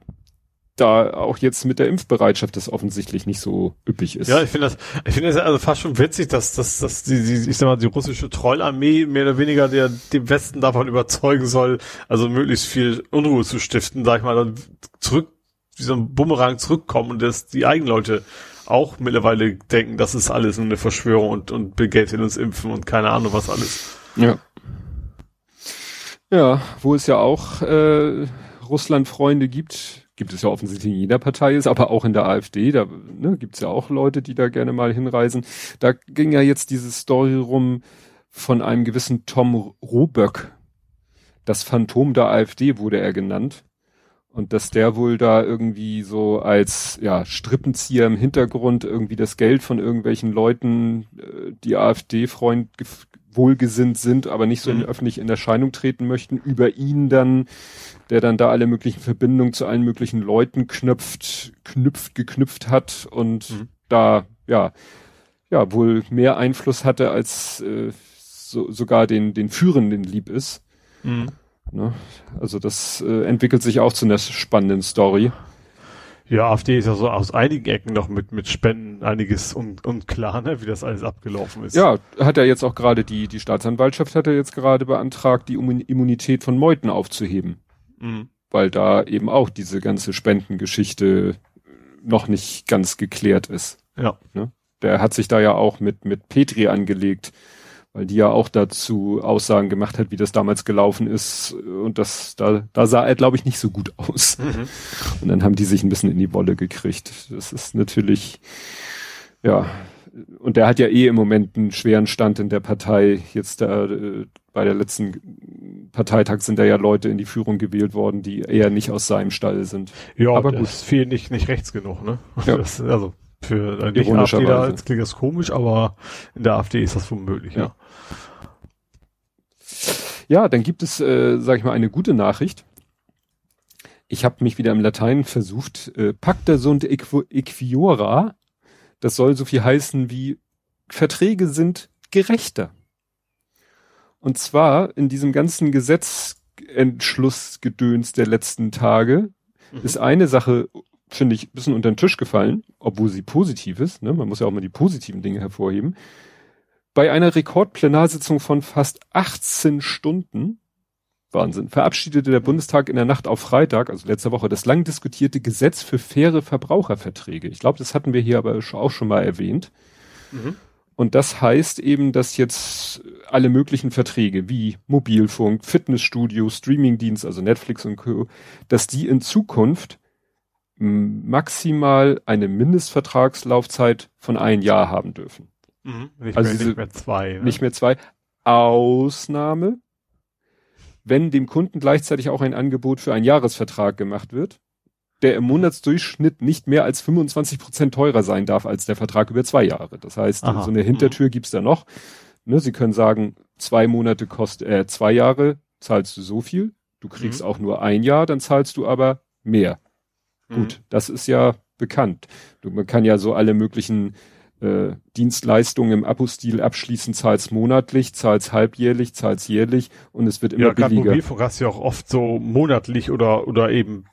da auch jetzt mit der Impfbereitschaft das offensichtlich nicht so üppig ist. Ja, ich finde das, ich finde das also fast schon witzig, dass, dass, dass die, die, ich sag mal, die russische Trollarmee mehr oder weniger der, dem Westen davon überzeugen soll, also möglichst viel Unruhe zu stiften, sag ich mal, dann zurück, wie so ein Bumerang zurückkommen und dass die eigenen Leute auch mittlerweile denken, das ist alles eine Verschwörung und, und Bill Gates will uns impfen und keine Ahnung was alles. Ja. Ja, wo es ja auch äh, Russland-Freunde gibt, gibt es ja offensichtlich in jeder Partei ist, aber auch in der AfD, da ne, gibt es ja auch Leute, die da gerne mal hinreisen. Da ging ja jetzt diese Story rum von einem gewissen Tom Roböck. Das Phantom der AfD wurde er genannt. Und dass der wohl da irgendwie so als ja, Strippenzieher im Hintergrund irgendwie das Geld von irgendwelchen Leuten, äh, die AfD-Freund wohlgesinnt sind, aber nicht so mhm. öffentlich in Erscheinung treten möchten, über ihn dann der dann da alle möglichen Verbindungen zu allen möglichen Leuten knüpft, knüpft, geknüpft hat und mhm. da, ja, ja, wohl mehr Einfluss hatte, als äh, so, sogar den, den Führenden lieb ist. Mhm. Ne? Also das äh, entwickelt sich auch zu einer spannenden Story. Ja, AfD ist ja so aus einigen Ecken noch mit, mit Spenden einiges un, unklar, ne, wie das alles abgelaufen ist. Ja, hat er jetzt auch gerade die, die Staatsanwaltschaft hat er jetzt gerade beantragt, die Immunität von Meuten aufzuheben. Mhm. Weil da eben auch diese ganze Spendengeschichte noch nicht ganz geklärt ist. Ja. Ne? Der hat sich da ja auch mit, mit Petri angelegt, weil die ja auch dazu Aussagen gemacht hat, wie das damals gelaufen ist. Und das, da, da sah er, glaube ich, nicht so gut aus. Mhm. Und dann haben die sich ein bisschen in die Wolle gekriegt. Das ist natürlich, ja, und der hat ja eh im Moment einen schweren Stand in der Partei. Jetzt da, äh, bei der letzten Parteitag sind da ja Leute in die Führung gewählt worden, die eher nicht aus seinem Stall sind. Ja, aber gut. ist viel nicht, nicht rechts genug, ne? Ja. Das, also für äh, nicht AfD da jetzt klingt das komisch, aber in der AfD ist das womöglich, ja. ja. Ja, dann gibt es, äh, sag ich mal, eine gute Nachricht. Ich habe mich wieder im Latein versucht. Äh, Pacta sunt equiora das soll so viel heißen wie Verträge sind gerechter. Und zwar in diesem ganzen Gesetzentschlussgedöns der letzten Tage mhm. ist eine Sache, finde ich, ein bisschen unter den Tisch gefallen, obwohl sie positiv ist. Ne? Man muss ja auch mal die positiven Dinge hervorheben. Bei einer Rekordplenarsitzung von fast 18 Stunden Wahnsinn. Verabschiedete der Bundestag in der Nacht auf Freitag, also letzte Woche, das lang diskutierte Gesetz für faire Verbraucherverträge. Ich glaube, das hatten wir hier aber auch schon mal erwähnt. Mhm. Und das heißt eben, dass jetzt alle möglichen Verträge wie Mobilfunk, Fitnessstudio, Streamingdienst, also Netflix und Co., dass die in Zukunft maximal eine Mindestvertragslaufzeit von ein Jahr haben dürfen. Mhm. Nicht, also mehr, diese, nicht mehr zwei. Ne? Nicht mehr zwei. Ausnahme, wenn dem Kunden gleichzeitig auch ein Angebot für einen Jahresvertrag gemacht wird, der im Monatsdurchschnitt nicht mehr als 25 Prozent teurer sein darf als der Vertrag über zwei Jahre. Das heißt, Aha. so eine Hintertür mhm. gibt's da noch. Ne, Sie können sagen, zwei Monate kostet, äh, zwei Jahre zahlst du so viel. Du kriegst mhm. auch nur ein Jahr, dann zahlst du aber mehr. Mhm. Gut, das ist ja bekannt. Du, man kann ja so alle möglichen äh, Dienstleistungen im Abo-Stil abschließen, zahlst monatlich, zahlst halbjährlich, zahlst jährlich und es wird immer ja, billiger. Mobilfunk hast du ja auch oft so monatlich oder oder eben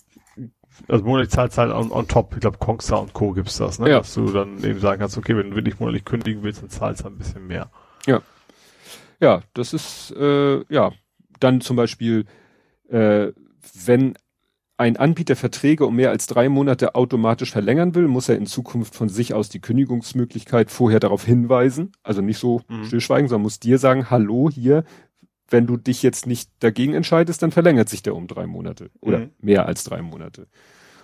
also monatlich zahlst halt on, on top. Ich glaube, Kongstar und Co. gibt's das, ne? Ja. Dass du dann eben sagen kannst, okay, wenn du wirklich monatlich kündigen willst, dann zahlst du ein bisschen mehr. Ja. Ja, das ist, äh, ja, dann zum Beispiel, äh, wenn ein Anbieter Verträge um mehr als drei Monate automatisch verlängern will, muss er in Zukunft von sich aus die Kündigungsmöglichkeit vorher darauf hinweisen. Also nicht so mhm. stillschweigen, sondern muss dir sagen, hallo, hier, wenn du dich jetzt nicht dagegen entscheidest, dann verlängert sich der um drei Monate oder mhm. mehr als drei Monate.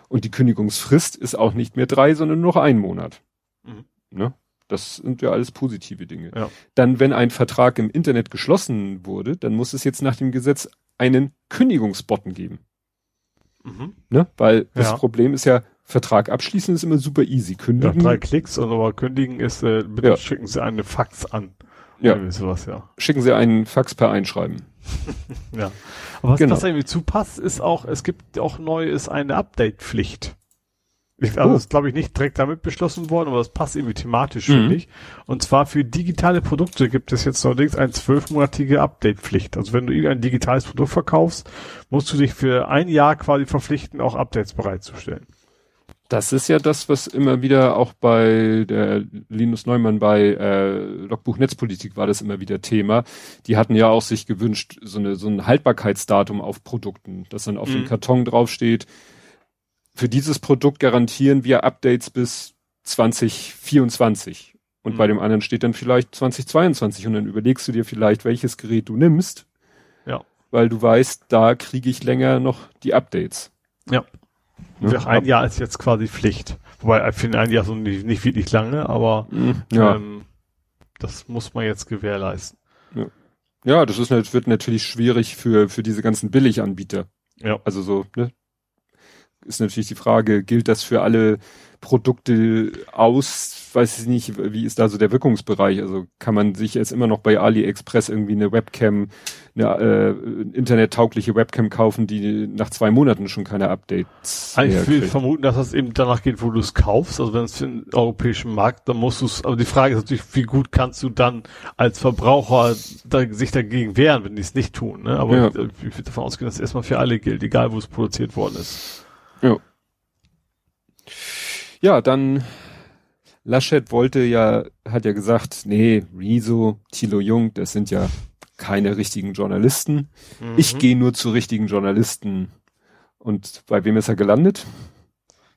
Und die Kündigungsfrist ist auch nicht mehr drei, sondern nur noch ein Monat. Mhm. Ne? Das sind ja alles positive Dinge. Ja. Dann, wenn ein Vertrag im Internet geschlossen wurde, dann muss es jetzt nach dem Gesetz einen Kündigungsbotten geben. Mhm. Ne? Weil ja. das Problem ist ja, Vertrag abschließen ist immer super easy. Kündigen. Ja, drei Klicks und aber kündigen ist, äh, bitte ja. schicken Sie eine Fax an. Ja. Sowas, ja. Schicken Sie einen Fax per Einschreiben. ja. Aber was, genau. was irgendwie zupasst, ist auch, es gibt auch neu ist eine Update-Pflicht. Also oh. das ist, glaube ich, nicht direkt damit beschlossen worden, aber das passt irgendwie thematisch, mhm. finde ich. Und zwar für digitale Produkte gibt es jetzt allerdings eine zwölfmonatige Update-Pflicht. Also wenn du irgendein digitales Produkt verkaufst, musst du dich für ein Jahr quasi verpflichten, auch Updates bereitzustellen. Das ist ja das, was immer wieder auch bei der Linus Neumann bei äh, Logbuch Netzpolitik war das immer wieder Thema. Die hatten ja auch sich gewünscht, so, eine, so ein Haltbarkeitsdatum auf Produkten, dass dann auf mhm. dem Karton draufsteht, für dieses Produkt garantieren wir Updates bis 2024. Und mhm. bei dem anderen steht dann vielleicht 2022 und dann überlegst du dir vielleicht, welches Gerät du nimmst. Ja. Weil du weißt, da kriege ich länger noch die Updates. Ja. Ja, ein Jahr ist jetzt quasi Pflicht. Wobei ich finde ein Jahr so nicht, nicht wirklich lange, aber mhm, ja. ähm, das muss man jetzt gewährleisten. Ja, ja das ist, wird natürlich schwierig für, für diese ganzen Billiganbieter. Ja. Also so, ne? Ist natürlich die Frage, gilt das für alle Produkte aus, weiß ich nicht, wie ist da so der Wirkungsbereich? Also kann man sich jetzt immer noch bei AliExpress irgendwie eine Webcam, eine äh, internettaugliche Webcam kaufen, die nach zwei Monaten schon keine Updates Ich will vermuten, dass das eben danach geht, wo du es kaufst. Also wenn es für den europäischen Markt, dann musst du es, aber die Frage ist natürlich, wie gut kannst du dann als Verbraucher da, sich dagegen wehren, wenn die es nicht tun. Ne? Aber ja. ich, ich würde davon ausgehen, dass es erstmal für alle gilt, egal wo es produziert worden ist. Ja. Ja, dann Laschet wollte ja, hat ja gesagt, nee, Riso, Thilo Jung, das sind ja keine richtigen Journalisten. Mhm. Ich gehe nur zu richtigen Journalisten. Und bei wem ist er gelandet?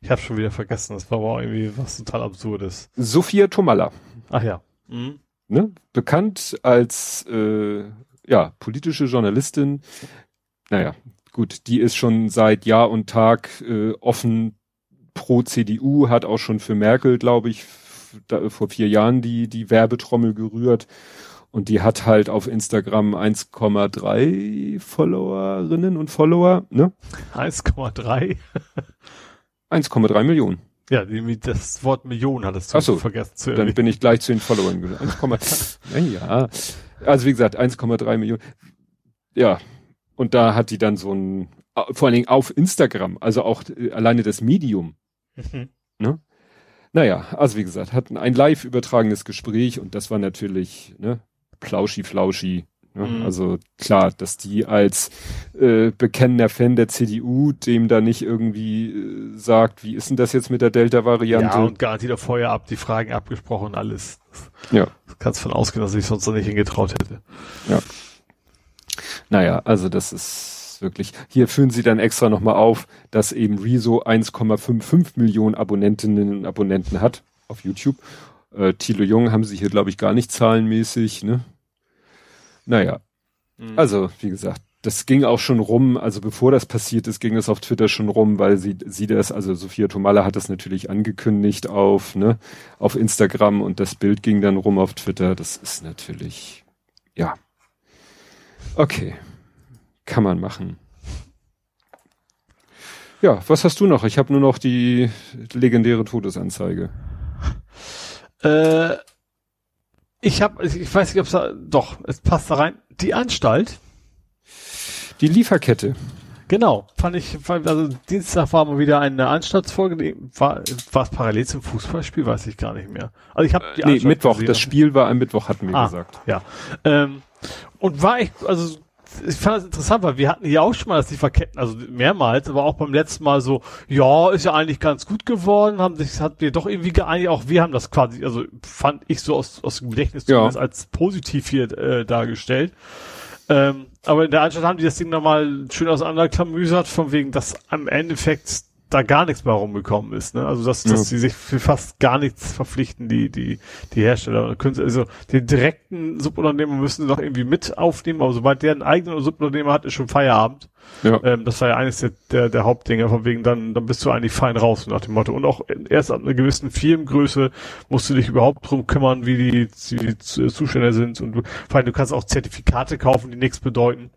Ich habe schon wieder vergessen, das war aber irgendwie was total Absurdes. Sophia Tomalla. Ach ja. Mhm. Ne? Bekannt als äh, ja, politische Journalistin. Naja, gut, die ist schon seit Jahr und Tag äh, offen pro CDU, hat auch schon für Merkel, glaube ich, da, vor vier Jahren die, die Werbetrommel gerührt. Und die hat halt auf Instagram 1,3 Followerinnen und Follower, ne? 1,3? 1,3 Millionen. Ja, das Wort Million du Ach so, vergessen zu Dann bin ich gleich zu den Followern gesagt. 1, ja. Also wie gesagt, 1,3 Millionen. Ja. Und da hat die dann so ein, vor allen Dingen auf Instagram, also auch äh, alleine das Medium Mhm. Ne? Naja, also wie gesagt, hatten ein live übertragenes Gespräch und das war natürlich ne, plauschi flauschi. Ne? Mhm. Also klar, dass die als äh, bekennender Fan der CDU dem da nicht irgendwie äh, sagt, wie ist denn das jetzt mit der Delta-Variante? Ja, und garantiert auch vorher ab, die Fragen abgesprochen, alles. Ja. Kannst von ausgehen, dass ich sonst noch nicht hingetraut hätte. Ja. Naja, also das ist wirklich. Hier führen sie dann extra nochmal auf, dass eben Rezo 1,55 Millionen Abonnentinnen und Abonnenten hat auf YouTube. Äh, Thilo Jung haben sie hier, glaube ich, gar nicht zahlenmäßig, ne? Naja. Mhm. Also, wie gesagt, das ging auch schon rum, also bevor das passiert ist, ging es auf Twitter schon rum, weil sie, sie das, also Sophia Tomalla hat das natürlich angekündigt auf, ne, auf Instagram und das Bild ging dann rum auf Twitter. Das ist natürlich, ja. Okay. Kann man machen. Ja, was hast du noch? Ich habe nur noch die legendäre Todesanzeige. Äh, ich habe, ich weiß nicht, ob es doch, es passt da rein. Die Anstalt die Lieferkette. Genau, fand ich, also Dienstag war mal wieder eine Anstaltsfolge, war, war es parallel zum Fußballspiel, weiß ich gar nicht mehr. Also ich habe die Nee, Mittwoch, gesehen. das Spiel war am Mittwoch, hatten wir ah, gesagt. Ja. Ähm, und war echt, also ich fand das interessant, weil wir hatten hier auch schon mal das Lieferketten, also mehrmals, aber auch beim letzten Mal so, ja, ist ja eigentlich ganz gut geworden, haben sich, hat wir doch irgendwie geeinigt, auch wir haben das quasi, also fand ich so aus, aus dem Gedächtnis ja. als positiv hier äh, dargestellt. Ähm, aber in der Anstalt haben die das Ding nochmal schön auseinanderklamüsert, von wegen, dass am Endeffekt da gar nichts mehr rumgekommen ist. Ne? Also dass, dass ja. sie sich für fast gar nichts verpflichten, die die die Hersteller. Also den direkten Subunternehmer müssen sie doch irgendwie mit aufnehmen, aber sobald der einen eigenen Subunternehmer hat, ist schon Feierabend. Ja. Ähm, das war ja eines der, der, der Hauptdinge, von wegen dann, dann bist du eigentlich fein raus nach dem Motto. Und auch erst ab einer gewissen Firmengröße musst du dich überhaupt drum kümmern, wie die, die Zustände sind. Und du, vor allem, du kannst auch Zertifikate kaufen, die nichts bedeuten.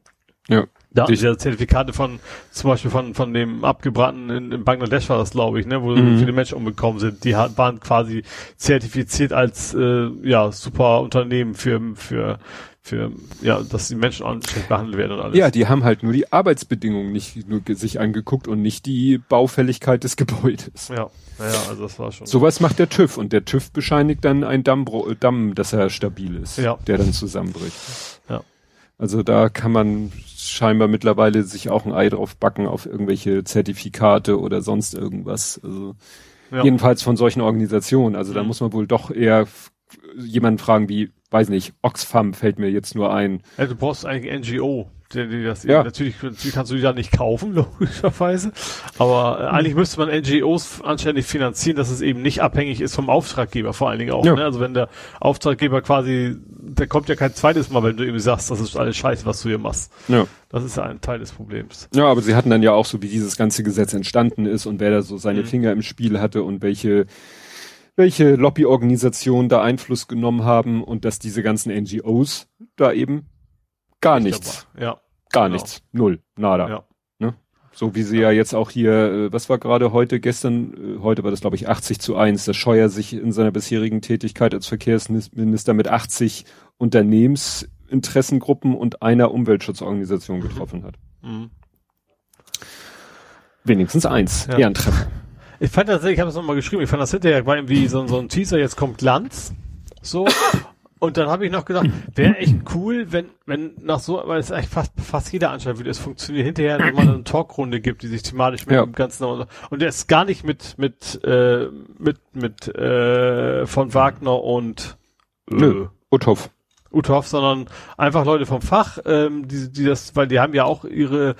Ja. Da hatten ja Zertifikate von, zum Beispiel von, von dem Abgebrannten in, in Bangladesch war das, glaube ich, ne, wo mhm. viele Menschen umgekommen sind. Die hat, waren quasi zertifiziert als, äh, ja, super Unternehmen für, für, für, ja, dass die Menschen anständig behandelt werden und alles. Ja, die haben halt nur die Arbeitsbedingungen nicht nur sich angeguckt und nicht die Baufälligkeit des Gebäudes. Ja, naja, also das war schon. Sowas macht der TÜV und der TÜV bescheinigt dann ein Damm, Damm, dass er stabil ist, ja. der dann zusammenbricht. Also da kann man scheinbar mittlerweile sich auch ein Ei drauf backen auf irgendwelche Zertifikate oder sonst irgendwas. Also ja. jedenfalls von solchen Organisationen. Also mhm. da muss man wohl doch eher jemanden fragen wie, weiß nicht, Oxfam fällt mir jetzt nur ein. Ja, du brauchst eigentlich NGO. Das ja. natürlich, natürlich kannst du die da nicht kaufen, logischerweise. Aber äh, eigentlich müsste man NGOs anständig finanzieren, dass es eben nicht abhängig ist vom Auftraggeber, vor allen Dingen auch. Ja. Ne? Also wenn der Auftraggeber quasi, der kommt ja kein zweites Mal, wenn du ihm sagst, das ist alles scheiße, was du hier machst. Ja. Das ist ja ein Teil des Problems. Ja, aber sie hatten dann ja auch so, wie dieses ganze Gesetz entstanden ist und wer da so seine mhm. Finger im Spiel hatte und welche welche Lobbyorganisationen da Einfluss genommen haben und dass diese ganzen NGOs da eben gar Nicht nichts. Ja. Gar genau. nichts. Null. Nada. Ja. Ne? So wie sie ja. ja jetzt auch hier, äh, was war gerade heute, gestern, äh, heute war das glaube ich 80 zu 1, dass Scheuer sich in seiner bisherigen Tätigkeit als Verkehrsminister mit 80 Unternehmensinteressengruppen und einer Umweltschutzorganisation mhm. getroffen hat. Mhm. Wenigstens eins. Ja. Ehrentreffer. Ich fand das, ich habe es nochmal geschrieben, ich fand das hinterher war irgendwie so, so ein Teaser, jetzt kommt Glanz. So. Und dann habe ich noch gedacht, wäre echt cool, wenn, wenn nach so, weil es eigentlich fast, fast jeder Anstalt würde es funktionieren, hinterher wenn man eine Talkrunde gibt, die sich thematisch mit ja. dem Ganzen und der ist gar nicht mit, mit, äh, mit, mit, äh, von Wagner und, äh, Nö, Uthoff. Uthoff, sondern einfach Leute vom Fach, ähm, die, die das, weil die haben ja auch ihre,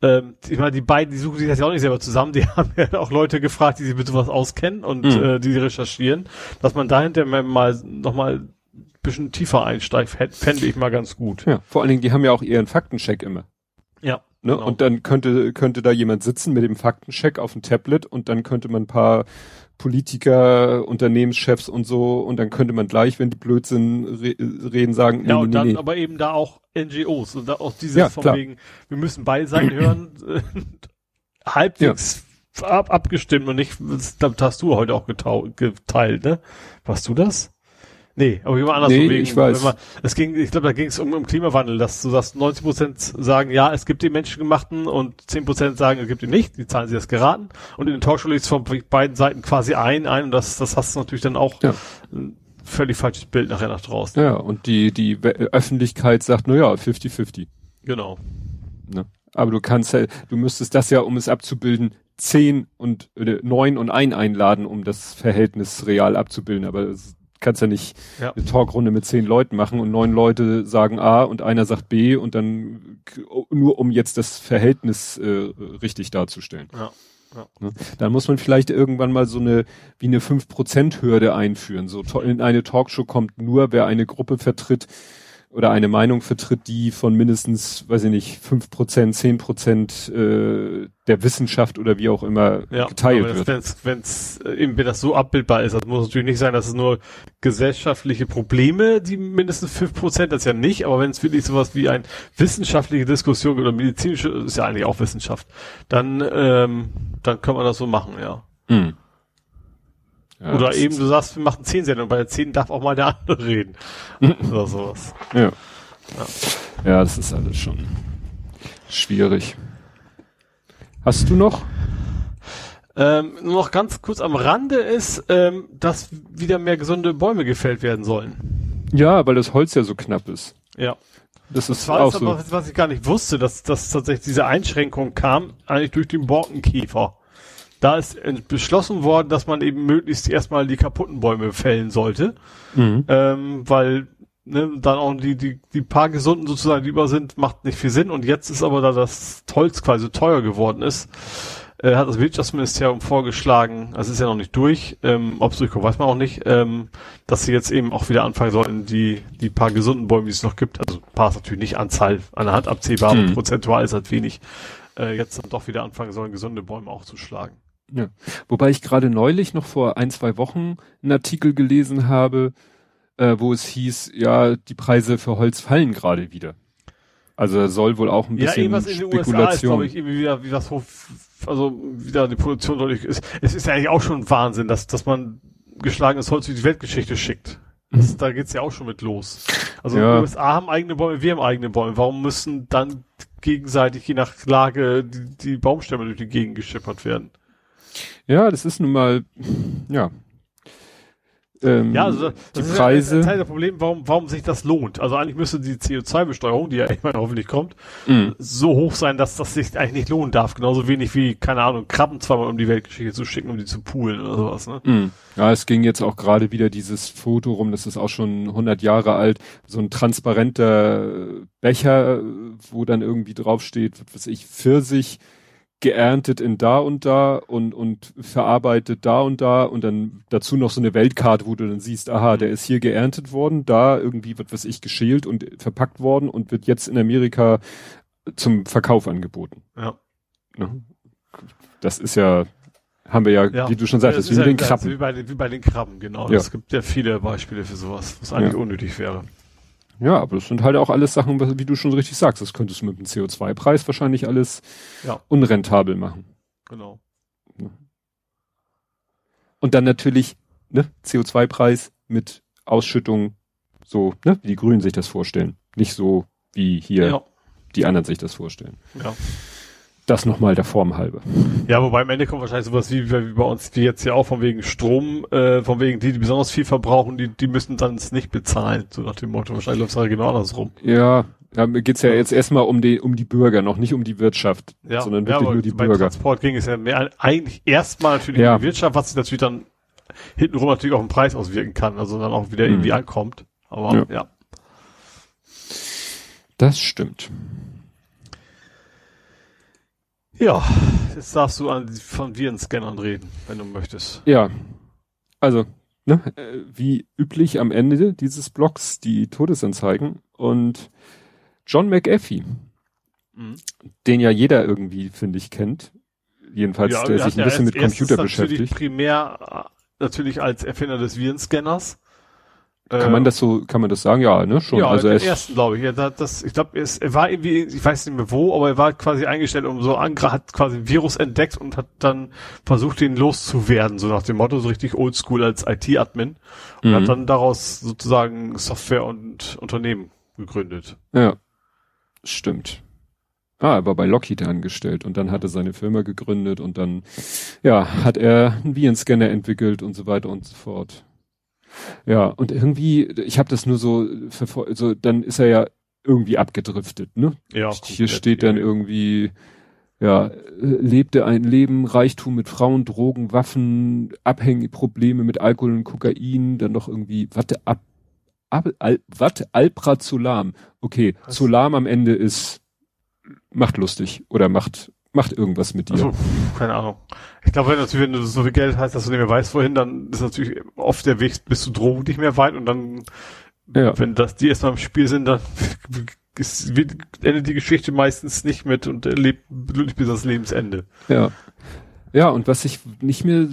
ähm, ich meine, die beiden, die suchen sich das ja auch nicht selber zusammen, die haben ja auch Leute gefragt, die sich mit sowas auskennen und mhm. äh, die recherchieren, dass man dahinter mal nochmal bisschen tiefer einsteigt, fände ich mal ganz gut. Ja, vor allen Dingen, die haben ja auch ihren Faktencheck immer. Ja. Ne? Genau. Und dann könnte, könnte da jemand sitzen mit dem Faktencheck auf dem Tablet und dann könnte man ein paar Politiker, Unternehmenschefs und so und dann könnte man gleich, wenn die Blödsinn re reden, sagen, ja, nee, und nee, dann nee. aber eben da auch NGOs und da auch dieses ja, von klar. wegen, wir müssen beide Seiten hören, halbwegs ja. ab, abgestimmt und nicht, das hast du heute auch geteilt, ne? Warst du das? Nee, aber jemand anders. Nee, wegen, ich weiß. Man, es ging, ich glaube, da ging es um, um Klimawandel, dass du sagst, 90 Prozent sagen, ja, es gibt die menschengemachten und 10 Prozent sagen, es gibt die nicht. Die Zahlen sie das geraten. Und in den Talkshows ist von beiden Seiten quasi ein, ein und das, das hast du natürlich dann auch ja. ein völlig falsches Bild nachher nach draußen. Ja, und die, die Öffentlichkeit sagt, na ja, 50-50. Genau. Ne? Aber du kannst ja, du müsstest das ja, um es abzubilden, zehn und neun und ein einladen, um das Verhältnis real abzubilden. Aber es, kannst ja nicht ja. eine Talkrunde mit zehn Leuten machen und neun Leute sagen A und einer sagt B und dann nur um jetzt das Verhältnis äh, richtig darzustellen. Ja. Ja. Ne? Dann muss man vielleicht irgendwann mal so eine, wie eine 5%-Hürde einführen. So in eine Talkshow kommt nur, wer eine Gruppe vertritt, oder eine Meinung vertritt, die von mindestens, weiß ich nicht, fünf Prozent, zehn Prozent äh, der Wissenschaft oder wie auch immer ja, geteilt das, wird. Wenn's, wenn's, äh, eben, wenn das so abbildbar ist, das muss natürlich nicht sein, dass es nur gesellschaftliche Probleme, die mindestens fünf Prozent, das ja nicht, aber wenn es wirklich sowas wie eine wissenschaftliche Diskussion oder medizinische, ist ja eigentlich auch Wissenschaft, dann, ähm, dann kann man das so machen, ja. Mhm. Ja, Oder eben, du sagst, wir machen zehn Sendungen, bei der zehn darf auch mal der andere reden. Oder sowas. Ja. ja. Ja, das ist alles schon schwierig. Hast du noch? Ähm, nur noch ganz kurz am Rande ist, ähm, dass wieder mehr gesunde Bäume gefällt werden sollen. Ja, weil das Holz ja so knapp ist. Ja. Das ist das war auch so. Aber, was ich gar nicht wusste, dass, dass tatsächlich diese Einschränkung kam, eigentlich durch den Borkenkäfer da ist beschlossen worden, dass man eben möglichst erstmal die kaputten Bäume fällen sollte, mhm. ähm, weil ne, dann auch die, die, die paar gesunden sozusagen, die über sind, macht nicht viel Sinn. Und jetzt ist aber, da das Holz quasi teuer geworden ist, äh, hat das Wirtschaftsministerium vorgeschlagen, das ist ja noch nicht durch, ähm, ob es durchkommt, weiß man auch nicht, ähm, dass sie jetzt eben auch wieder anfangen sollten, die, die paar gesunden Bäume, die es noch gibt, also paar ist natürlich nicht Anzahl an der Hand abzählbar, mhm. aber prozentual ist halt wenig, äh, jetzt dann doch wieder anfangen sollen, gesunde Bäume auch zu schlagen. Ja. Wobei ich gerade neulich noch vor ein, zwei Wochen einen Artikel gelesen habe, äh, wo es hieß, ja, die Preise für Holz fallen gerade wieder. Also soll wohl auch ein bisschen ja, in den USA ist, glaube ich, irgendwie wieder, wie das hoch, also wieder die Produktion deutlich ist. Es ist ja eigentlich auch schon Wahnsinn, dass, dass man geschlagenes Holz durch die Weltgeschichte schickt. Das, mhm. Da geht's ja auch schon mit los. Also ja. die USA haben eigene Bäume, wir haben eigene Bäume. Warum müssen dann gegenseitig, je nach Lage, die, die Baumstämme durch die Gegend geschippert werden? Ja, das ist nun mal, ja. Ähm, ja, also das die ist Preise. Ja Teil der Problem, warum, warum sich das lohnt. Also eigentlich müsste die CO2-Besteuerung, die ja meine hoffentlich kommt, mhm. so hoch sein, dass das sich eigentlich nicht lohnen darf. Genauso wenig wie, keine Ahnung, Krabben zweimal um die Weltgeschichte zu schicken, um die zu poolen oder sowas. Ne? Mhm. Ja, es ging jetzt auch gerade wieder dieses Foto rum, das ist auch schon 100 Jahre alt, so ein transparenter Becher, wo dann irgendwie draufsteht, was weiß ich, Pfirsich, geerntet in da und da und, und verarbeitet da und da und dann dazu noch so eine Weltkarte, wo du dann siehst, aha, der ist hier geerntet worden, da irgendwie wird was ich geschält und verpackt worden und wird jetzt in Amerika zum Verkauf angeboten. Ja. Ne? Das ist ja, haben wir ja, ja. wie du schon sagtest, wie, ja, den Krabben. Wie bei, wie bei den Krabben, genau. Ja. Es gibt ja viele Beispiele für sowas, was eigentlich unnötig wäre. Ja, aber das sind halt auch alles Sachen, wie du schon richtig sagst. Das könntest du mit dem CO2-Preis wahrscheinlich alles ja. unrentabel machen. Genau. Und dann natürlich, ne, CO2-Preis mit Ausschüttung, so, ne, wie die Grünen sich das vorstellen. Nicht so, wie hier ja. die anderen sich das vorstellen. Ja. Das nochmal der Form halbe. Ja, wobei am Ende kommt wahrscheinlich sowas wie, wie bei uns, wie jetzt ja auch von wegen Strom, äh, von wegen die, die besonders viel verbrauchen, die, die müssen dann es nicht bezahlen, so nach dem Motto. Wahrscheinlich läuft es ja genau andersrum. Ja, ja mir geht's ja, ja jetzt erstmal um die, um die Bürger, noch nicht um die Wirtschaft, ja, sondern wirklich ja, nur die bei Bürger. Transport ging es ja mehr, eigentlich erstmal natürlich ja. um die Wirtschaft, was sich natürlich dann hintenrum natürlich auch im Preis auswirken kann, also dann auch wieder mhm. irgendwie ankommt. Aber ja. ja. Das stimmt. Ja, jetzt darfst du an, von Virenscannern reden, wenn du möchtest. Ja, also, ne, äh, wie üblich am Ende dieses Blogs die Todesanzeigen und John McAfee, mhm. den ja jeder irgendwie, finde ich, kennt, jedenfalls, ja, der sich ein bisschen mit Computer beschäftigt. primär äh, natürlich als Erfinder des Virenscanners kann man das so, kann man das sagen? Ja, ne, schon. Ja, also den ersten, glaube ich. Ja, das, ich glaube, er war irgendwie, ich weiß nicht mehr wo, aber er war quasi eingestellt, um so Angra hat quasi ein Virus entdeckt und hat dann versucht, ihn loszuwerden, so nach dem Motto, so richtig oldschool als IT-Admin. Und mhm. hat dann daraus sozusagen Software und Unternehmen gegründet. Ja. Stimmt. Ah, er war bei Lockheed angestellt und dann hat er seine Firma gegründet und dann, ja, hat er einen Virenscanner entwickelt und so weiter und so fort. Ja, und irgendwie, ich habe das nur so, so, dann ist er ja irgendwie abgedriftet, ne? Ja. Hier steht dann irgendwie, ja, lebte ein Leben, Reichtum mit Frauen, Drogen, Waffen, abhängige Probleme mit Alkohol und Kokain, dann noch irgendwie, warte, ab, ab al, warte, Alprazolam. Okay, Was? Zolam am Ende ist, macht lustig oder macht macht irgendwas mit dir. Also, keine Ahnung. Ich glaube, wenn, natürlich, wenn du so viel Geld hast, dass du nicht mehr weißt, wohin, dann ist natürlich oft der Weg bis zur Drohung nicht mehr weit und dann, Ja. wenn das die erstmal im Spiel sind, dann ist, wird, endet die Geschichte meistens nicht mit und lebt glücklich bis ans Lebensende. Ja. Ja, und was ich nicht mehr,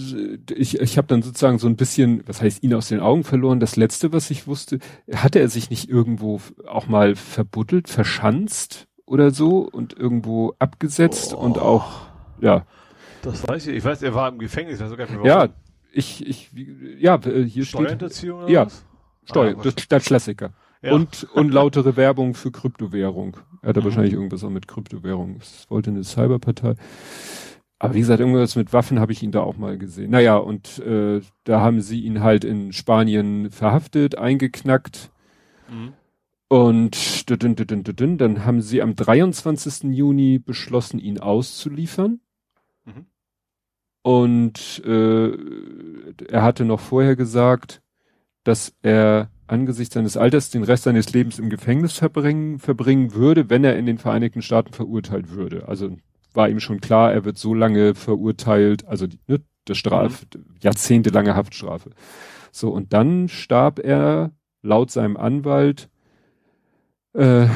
ich, ich habe dann sozusagen so ein bisschen, was heißt, ihn aus den Augen verloren. Das letzte, was ich wusste, hatte er sich nicht irgendwo auch mal verbuddelt, verschanzt oder so und irgendwo abgesetzt Oh. und auch, ja, Das weiß ich. Ich weiß, er war im Gefängnis, mehr ja, ich, ich, ja, äh, hier steht Steuerhinterziehung oder Ja. was? Steuer, Ah, das, der Klassiker. Ja. Und unlautere Werbung für Kryptowährung. Er hatte Mhm. wahrscheinlich irgendwas auch mit Kryptowährung. Es wollte eine Cyberpartei. Aber wie gesagt, irgendwas mit Waffen habe ich ihn da auch mal gesehen. Naja, und äh, da haben sie ihn halt in Spanien verhaftet, eingeknackt. Mhm. Und dünn, dünn, dünn, dünn, dann haben sie am 23. Juni beschlossen, ihn auszuliefern. Mhm. Und äh, er hatte noch vorher gesagt, dass er angesichts seines Alters den Rest seines Lebens im Gefängnis verbringen, verbringen würde, wenn er in den Vereinigten Staaten verurteilt würde. Also war ihm schon klar, er wird so lange verurteilt, also die, ne, der Straf, jahrzehntelange Haftstrafe. So, und dann starb er laut seinem Anwalt äh,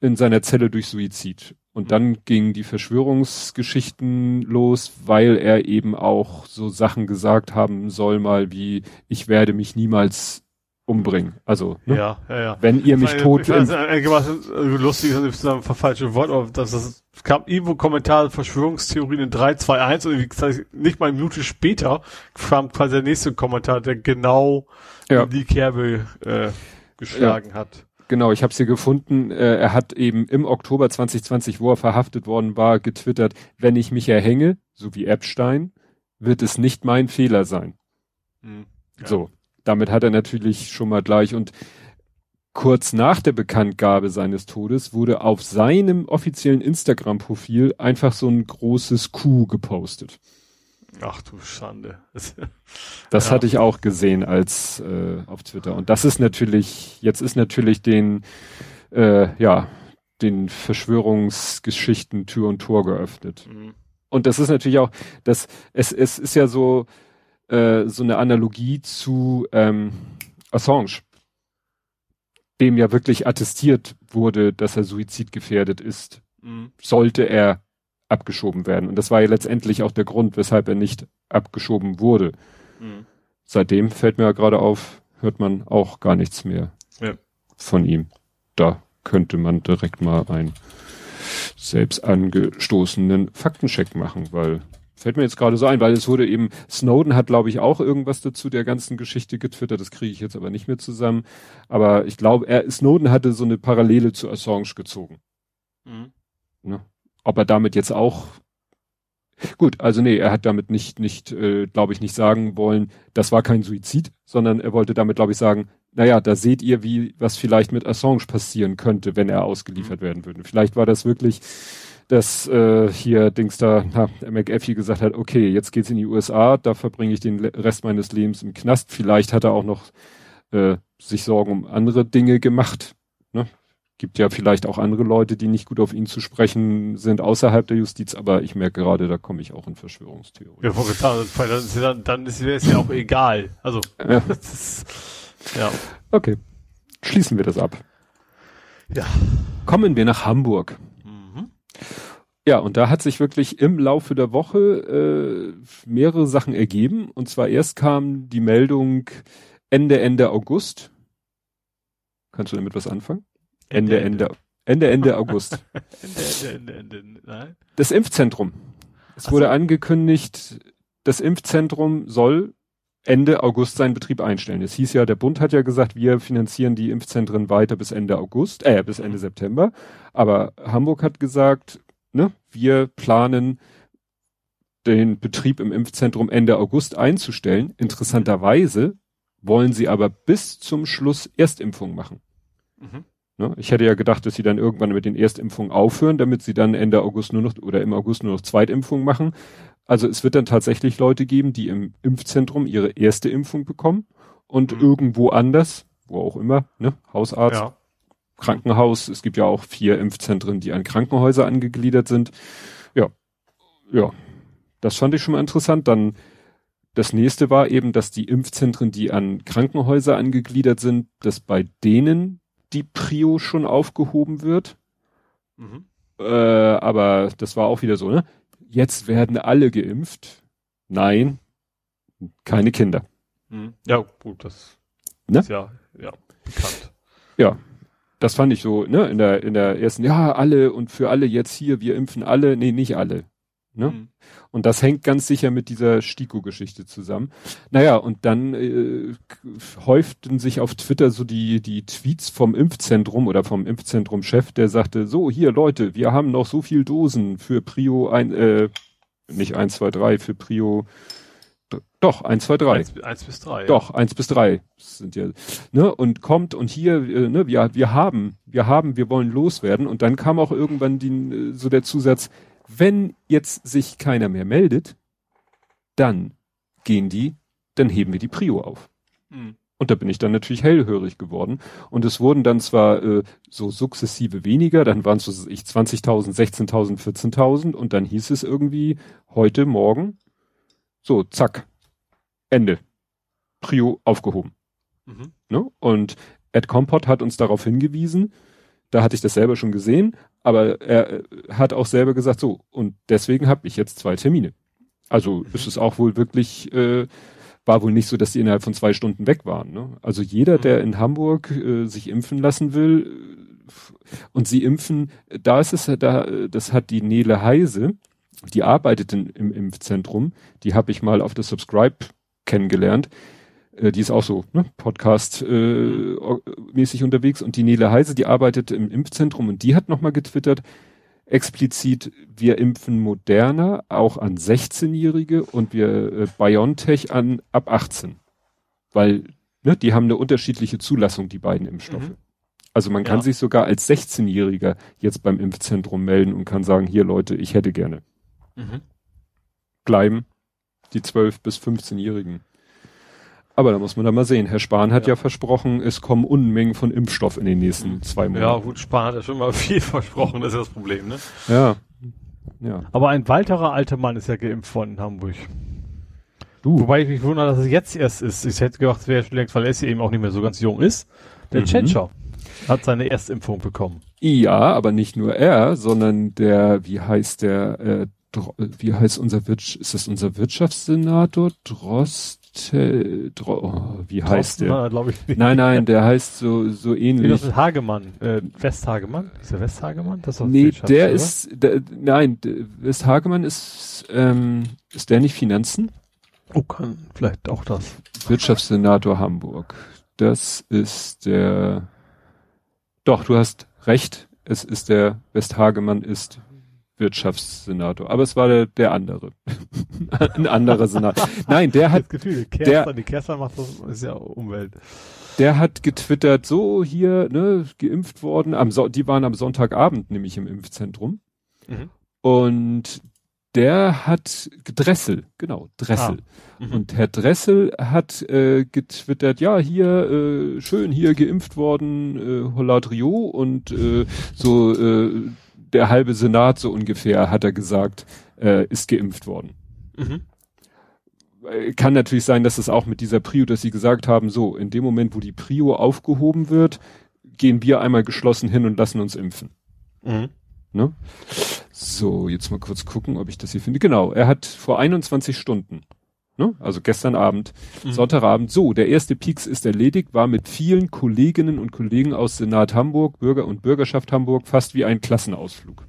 in seiner Zelle durch Suizid. Und dann gingen die Verschwörungsgeschichten los, weil er eben auch so Sachen gesagt haben soll, mal wie, ich werde mich niemals umbringen. Also, ne? Ja, ja, ja. wenn ihr mich Ich tot... einigermaßen äh, lustig ist das ist ein falsches Wort, das, das kam irgendwo Kommentar Verschwörungstheorien in 3, 2, 1 und wie gesagt, nicht mal eine Minute später kam quasi der nächste Kommentar, der genau Ja. in die Kerbe äh, geschlagen hat. Genau, ich habe es hier gefunden. Äh, er hat eben im Oktober 2020, wo er verhaftet worden war, getwittert, wenn ich mich erhänge, so wie Epstein, wird es nicht mein Fehler sein. Mhm. Ja. So, damit hat er natürlich schon mal gleich und kurz nach der Bekanntgabe seines Todes wurde auf seinem offiziellen Instagram-Profil einfach so ein großes Q gepostet. Ach du Schande. Das- Ja. hatte ich auch gesehen als äh, auf Twitter. Und das ist natürlich, jetzt ist natürlich den, äh, ja, den Verschwörungsgeschichten Tür und Tor geöffnet. Mhm. Und das ist natürlich auch, das, es, es ist ja so, äh, so eine Analogie zu ähm, Assange, dem ja wirklich attestiert wurde, dass er suizidgefährdet ist, Mhm. sollte er abgeschoben werden. Und das war ja letztendlich auch der Grund, weshalb er nicht abgeschoben wurde. Mhm. Seitdem fällt mir ja gerade auf, hört man auch gar nichts mehr Ja. von ihm. Da könnte man direkt mal einen selbst angestoßenen Faktencheck machen, weil fällt mir jetzt gerade so ein, weil es wurde eben, Snowden hat glaube ich auch irgendwas dazu der ganzen Geschichte getwittert, das kriege ich jetzt aber nicht mehr zusammen. Aber ich glaube, er, Snowden hatte so eine Parallele zu Assange gezogen. Mhm. Ne? Ob er damit jetzt auch gut, also nee, er hat damit nicht, nicht, äh, glaube ich, nicht sagen wollen, das war kein Suizid, sondern er wollte damit, glaube ich, sagen, naja, da seht ihr, wie was vielleicht mit Assange passieren könnte, wenn er ausgeliefert werden würde. Vielleicht war das wirklich, dass äh, hier Dings da, na, McAfee gesagt hat, okay, jetzt geht's in die USA, da verbringe ich den Rest meines Lebens im Knast. Vielleicht hat er auch noch äh, sich Sorgen um andere Dinge gemacht. Gibt ja vielleicht auch andere Leute, die nicht gut auf ihn zu sprechen sind außerhalb der Justiz, aber ich merke gerade, da komme ich auch in Verschwörungstheorien. Ja, dann ist ja, dann, ist es ja auch egal. Also, Ja. ist, ja. Okay, schließen wir das ab. Ja. Kommen wir nach Hamburg. Mhm. Ja, und da hat sich wirklich im Laufe der Woche äh, mehrere Sachen ergeben. Und zwar erst kam die Meldung Ende, Ende August. Kannst du damit was anfangen? Ende, Ende, Ende, Ende August. Ende, Ende, Ende, Ende. Nein. Das Impfzentrum. Es wurde angekündigt, das Impfzentrum soll Ende August seinen Betrieb einstellen. Es hieß ja, der Bund hat ja gesagt, wir finanzieren die Impfzentren weiter bis Ende August, äh, bis Ende September. Aber Hamburg hat gesagt, ne, wir planen den Betrieb im Impfzentrum Ende August einzustellen. Interessanterweise wollen sie aber bis zum Schluss Erstimpfung machen. Mhm. Ne? Ich hätte ja gedacht, dass sie dann irgendwann mit den Erstimpfungen aufhören, damit sie dann Ende August nur noch oder im August nur noch Zweitimpfungen machen. Also es wird dann tatsächlich Leute geben, die im Impfzentrum ihre erste Impfung bekommen und Mhm. irgendwo anders, wo auch immer, ne, Hausarzt, Ja. Krankenhaus, es gibt ja auch vier Impfzentren, die an Krankenhäuser angegliedert sind. Ja, ja, das fand ich schon mal interessant. Dann das nächste war eben, dass die Impfzentren, die an Krankenhäuser angegliedert sind, dass bei denen die Prio schon aufgehoben wird. Mhm. Äh, aber das war auch wieder so, ne? Jetzt werden alle geimpft. Nein, keine Kinder. Mhm. Ja, gut, das ne? ist ja, ja bekannt. Ja, das fand ich so, ne, in der, in der ersten, ja, alle und für alle jetzt hier, wir impfen alle. Nee, nicht alle. Ne? Mhm. Und das hängt ganz sicher mit dieser Stiko-Geschichte zusammen. Naja, und dann äh, häuften sich auf Twitter so die, die Tweets vom Impfzentrum oder vom Impfzentrum-Chef, der sagte, so, hier Leute, wir haben noch so viel Dosen für Prio ein, äh, nicht eins, zwei, drei, für Prio doch, eins, zwei, drei. Eins, eins bis drei. Doch, ja. eins bis drei sind ja, ne, und kommt und hier, äh, ne, wir, wir haben, wir haben, wir wollen loswerden. Und dann kam auch irgendwann die, äh, so der Zusatz, wenn jetzt sich keiner mehr meldet, dann gehen die, dann heben wir die Prio auf. Mhm. Und da bin ich dann natürlich hellhörig geworden. Und es wurden dann zwar äh, so sukzessive weniger, dann waren es so ich 20.000, 16.000, 14.000 und dann hieß es irgendwie heute, morgen, so, zack, Ende. Prio aufgehoben. Mhm. Ne? Und Ed Compot hat uns darauf hingewiesen, da hatte ich das selber schon gesehen, aber er äh, hat auch selber gesagt, so, und deswegen habe ich jetzt zwei Termine. Also mhm. ist es auch wohl wirklich, äh, war wohl nicht so, dass die innerhalb von zwei Stunden weg waren. Ne? Also jeder, mhm. der in Hamburg äh, sich impfen lassen will, und sie impfen, da ist es, da, das hat die Nele Heise, die arbeitet in, im Impfzentrum, die habe ich mal auf der Subscribe kennengelernt. Äh, die ist auch so ne, Podcast-mäßig äh, unterwegs und die Nele Heise, die arbeitet im Impfzentrum und die hat nochmal getwittert, explizit, wir impfen moderner, auch an 16-Jährige und wir äh, BioNTech an ab 18. Weil ne, die haben eine unterschiedliche Zulassung, die beiden Impfstoffe. Mhm. Also man kann ja. sich sogar als 16-Jähriger jetzt beim Impfzentrum melden und kann sagen, hier Leute, ich hätte gerne. Mhm. Bleiben die 12- bis 15-Jährigen. Aber da muss man dann mal sehen. Herr Spahn hat ja. ja. versprochen, es kommen Unmengen von Impfstoff in den nächsten zwei Monaten. Ja, gut, Spahn hat ja schon mal viel versprochen, das ist das Problem, ne? Ja. Ja. Aber ein weiterer alter Mann ist ja geimpft worden in Hamburg. Du. Wobei ich mich wundere, dass es jetzt erst ist. Ich hätte gedacht, es wäre schon längst, weil er eben auch nicht mehr so ganz jung ist. Der mhm. Tschentscher hat seine Erstimpfung bekommen. Ja, aber nicht nur er, sondern der, wie heißt der, äh, wie heißt unser Wirtsch ist das unser Wirtschaftssenator? Drost Dro oh, wie heißt der? glaube ich nicht. Nein, nein, der heißt so so ähnlich. Das ist Hagemann, äh, Westhagemann. Ist der Westhagemann? Das ist nee, der ist der, nein, Westhagemann ist ähm, ist der nicht Finanzen? Oh, kann vielleicht auch das. Wirtschaftssenator Hamburg. Das ist der Doch, du hast recht. Es ist der Westhagemann ist Wirtschaftssenator, aber es war der, der andere. Ein anderer Senator. Nein, der hat. Das Gefühl, Kerster, der, die Kerster macht das, ist ja Umwelt. Der hat getwittert, so hier, ne, geimpft worden. Am so die waren am Sonntagabend nämlich im Impfzentrum. Mhm. Und der hat Dressel, genau, Dressel. Ah. Mhm. Und Herr Dressel hat äh, getwittert, ja, hier, äh, schön hier geimpft worden, äh, Holladrio und äh, so äh, der halbe Senat so ungefähr, hat er gesagt, äh, ist geimpft worden. Mhm. Kann natürlich sein, dass es auch mit dieser Prio, dass sie gesagt haben, so, in dem Moment, wo die Prio aufgehoben wird, gehen wir einmal geschlossen hin und lassen uns impfen. Mhm. Ne? So, jetzt mal kurz gucken, ob ich das hier finde. Genau, er hat vor 21 Stunden Ne? Also gestern Abend, mhm. Sonntagabend. So, der erste Peaks ist erledigt, war mit vielen Kolleginnen und Kollegen aus Senat Hamburg, Bürger und Bürgerschaft Hamburg fast wie ein Klassenausflug.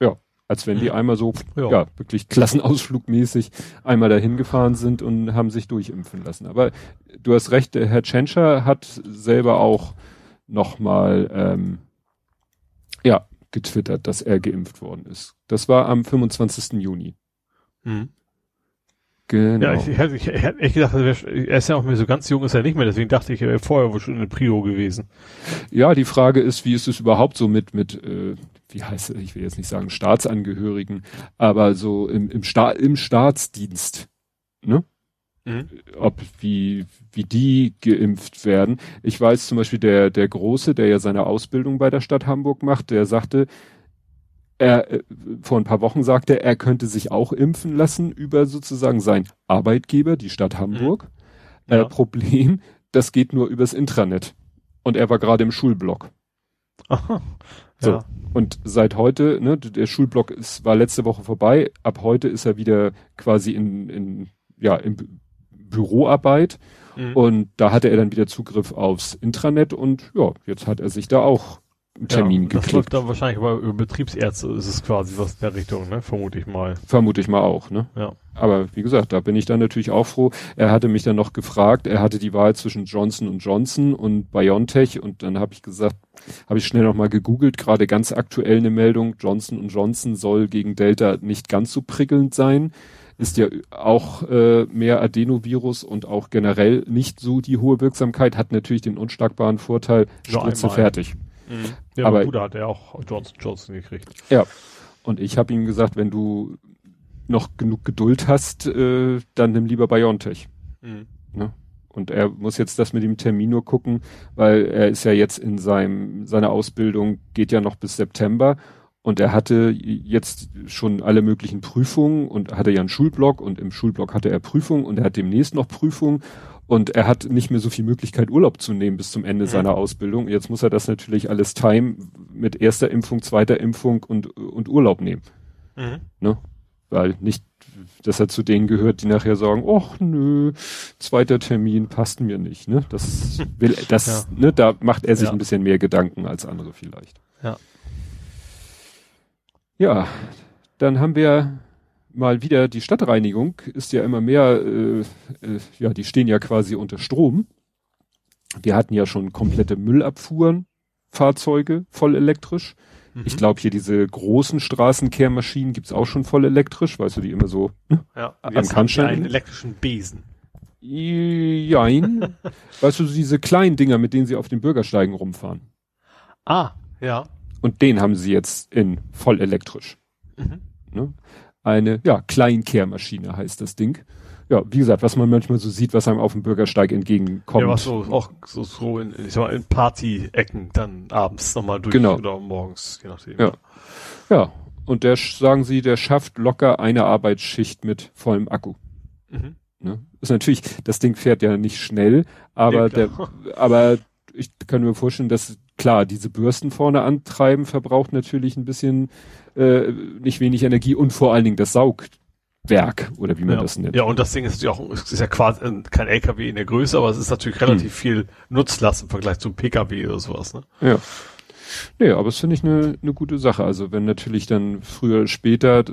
Ja, als wenn die mhm. einmal so, ja. ja, wirklich Klassenausflugmäßig einmal dahin gefahren sind und haben sich durchimpfen lassen. Aber du hast recht, der Herr Tschentscher hat selber auch nochmal, ähm, ja, getwittert, dass er geimpft worden ist. Das war am 25. Juni. Mhm. Genau. Ja, ich, ich, ich, ich hätte echt gedacht, er ist ja auch mehr so ganz jung, ist er nicht mehr, deswegen dachte ich, er wäre vorher wohl schon eine Prio gewesen. Ja, die Frage ist, wie ist es überhaupt so mit, mit, äh, wie heißt es, ich will jetzt nicht sagen Staatsangehörigen, aber so im, im, Sta im Staatsdienst, ne? Mhm. Ob, wie, wie die geimpft werden. Ich weiß zum Beispiel, der, der Große, der ja seine Ausbildung bei der Stadt Hamburg macht, der sagte, er äh, vor ein paar Wochen sagte, er könnte sich auch impfen lassen über sozusagen sein Arbeitgeber, die Stadt Hamburg. Mhm. Ja. Äh, Problem, das geht nur übers Intranet. Und er war gerade im Schulblock. Aha. So. Ja. Und seit heute, ne, der Schulblock ist, war letzte Woche vorbei. Ab heute ist er wieder quasi in, in ja, in Büroarbeit. Mhm. Und da hatte er dann wieder Zugriff aufs Intranet und ja, jetzt hat er sich da auch Termin ja, geklickt. Das läuft dann wahrscheinlich aber über Betriebsärzte ist es quasi was in der Richtung, ne? Vermute ich mal. Vermute ich mal auch, ne? Ja. Aber wie gesagt, da bin ich dann natürlich auch froh. Er hatte mich dann noch gefragt, er hatte die Wahl zwischen Johnson und Johnson und BioNTech und dann habe ich gesagt, habe ich schnell nochmal gegoogelt, gerade ganz aktuell eine Meldung, Johnson Johnson soll gegen Delta nicht ganz so prickelnd sein ist ja auch äh, mehr Adenovirus und auch generell nicht so die hohe Wirksamkeit, hat natürlich den unschlagbaren Vorteil, Spritze fertig. Mhm. Ja, aber Bruder hat er auch Johnson Johnson gekriegt. Ja. Und ich habe ihm gesagt, wenn du noch genug Geduld hast, äh, dann nimm lieber BioNTech. Mhm. Ne? Und er muss jetzt das mit dem Termin nur gucken, weil er ist ja jetzt in seinem, seiner Ausbildung geht ja noch bis September und er hatte jetzt schon alle möglichen Prüfungen und hatte ja einen Schulblock und im Schulblock hatte er Prüfungen und er hat demnächst noch Prüfungen und er hat nicht mehr so viel Möglichkeit Urlaub zu nehmen bis zum Ende mhm. seiner Ausbildung. Jetzt muss er das natürlich alles time mit erster Impfung, zweiter Impfung und, und Urlaub nehmen. Mhm. Ne? Weil nicht, dass er zu denen gehört, die nachher sagen, ach nö, zweiter Termin passt mir nicht. Ne? Das will, das, ja. ne, da macht er sich ja. ein bisschen mehr Gedanken als andere vielleicht. Ja. Ja, dann haben wir mal wieder die Stadtreinigung, ist ja immer mehr, äh, äh, ja, die stehen ja quasi unter Strom. Wir hatten ja schon komplette Müllabfuhren, Fahrzeuge, voll elektrisch. Mhm. Ich glaube, hier diese großen Straßenkehrmaschinen gibt's auch schon voll elektrisch, weißt du, die immer so ne, ja, am Kannstein. einen elektrischen Besen. Jein. weißt du, diese kleinen Dinger, mit denen sie auf den Bürgersteigen rumfahren. Ah, ja. Und den haben sie jetzt in voll elektrisch. Mhm. Ne? Eine, ja, Kleinkehrmaschine heißt das Ding. Ja, wie gesagt, was man manchmal so sieht, was einem auf dem Bürgersteig entgegenkommt. Ja, was so, auch so, so in, ich sag mal, in Party-Ecken dann abends nochmal durch genau. oder morgens, je nachdem. Ja. Ja. Und der, sagen sie, der schafft locker eine Arbeitsschicht mit vollem Akku. Mhm. Ne? Ist natürlich, das Ding fährt ja nicht schnell, aber nee, der, aber ich kann mir vorstellen, dass klar, diese Bürsten vorne antreiben verbraucht natürlich ein bisschen äh, nicht wenig Energie und vor allen Dingen das Saugwerk oder wie man ja. das nennt. Ja, und das Ding ist ja auch, ist ja quasi kein LKW in der Größe, aber es ist natürlich relativ hm. viel Nutzlast im Vergleich zum PKW oder sowas, ne? Ja. Nee, aber es finde ich eine ne gute Sache. Also wenn natürlich dann früher, später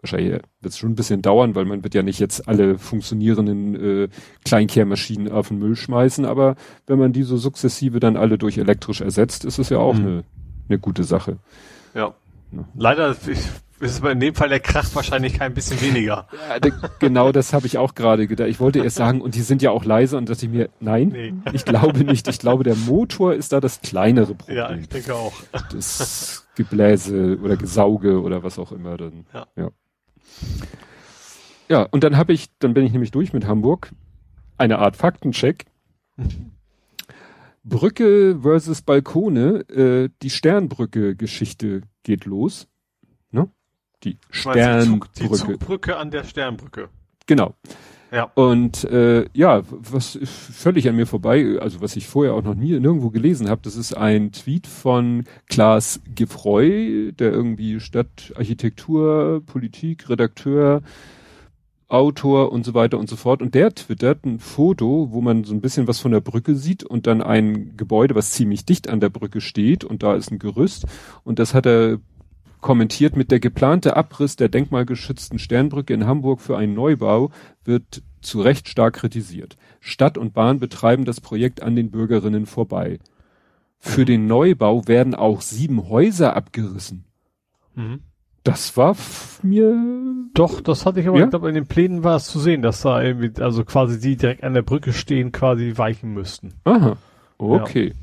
wahrscheinlich wird es schon ein bisschen dauern, weil man wird ja nicht jetzt alle funktionierenden äh, Kleinkehrmaschinen auf den Müll schmeißen, aber wenn man die so sukzessive dann alle durch elektrisch ersetzt, ist es ja auch eine mhm. ne gute Sache. Ja. ja. Leider ist es in dem Fall der Krach wahrscheinlich kein bisschen weniger. Ja, genau das habe ich auch gerade gedacht. Ich wollte erst sagen, und die sind ja auch leise und dachte ich mir, nein, nee. ich glaube nicht. Ich glaube, der Motor ist da das kleinere Problem. Ja, ich denke auch. Das Gebläse oder Gesauge oder was auch immer dann. Ja. ja. Ja, und dann habe ich, dann bin ich nämlich durch mit Hamburg. Eine Art Faktencheck. Brücke versus Balkone, äh, die Sternbrücke-Geschichte geht los. Ne? Die Sternbrücke. Die, Zug, die Zugbrücke an der Sternbrücke. Genau. Ja. Und äh, ja, was völlig an mir vorbei, also was ich vorher auch noch nie nirgendwo gelesen habe, das ist ein Tweet von Klaas Gefreu, der irgendwie Stadtarchitektur, Politik, Redakteur, Autor und so weiter und so fort. Und der twittert ein Foto, wo man so ein bisschen was von der Brücke sieht und dann ein Gebäude, was ziemlich dicht an der Brücke steht und da ist ein Gerüst. Und das hat er kommentiert mit der geplante Abriss der denkmalgeschützten Sternbrücke in Hamburg für einen Neubau wird zu Recht stark kritisiert. Stadt und Bahn betreiben das Projekt an den Bürgerinnen vorbei. Für mhm. den Neubau werden auch sieben Häuser abgerissen. Mhm. Das war mir. Doch, das hatte ich aber, ja? ich glaube, in den Plänen war es zu sehen, dass da irgendwie, also quasi die direkt an der Brücke stehen, quasi weichen müssten. Aha. Okay. Ja.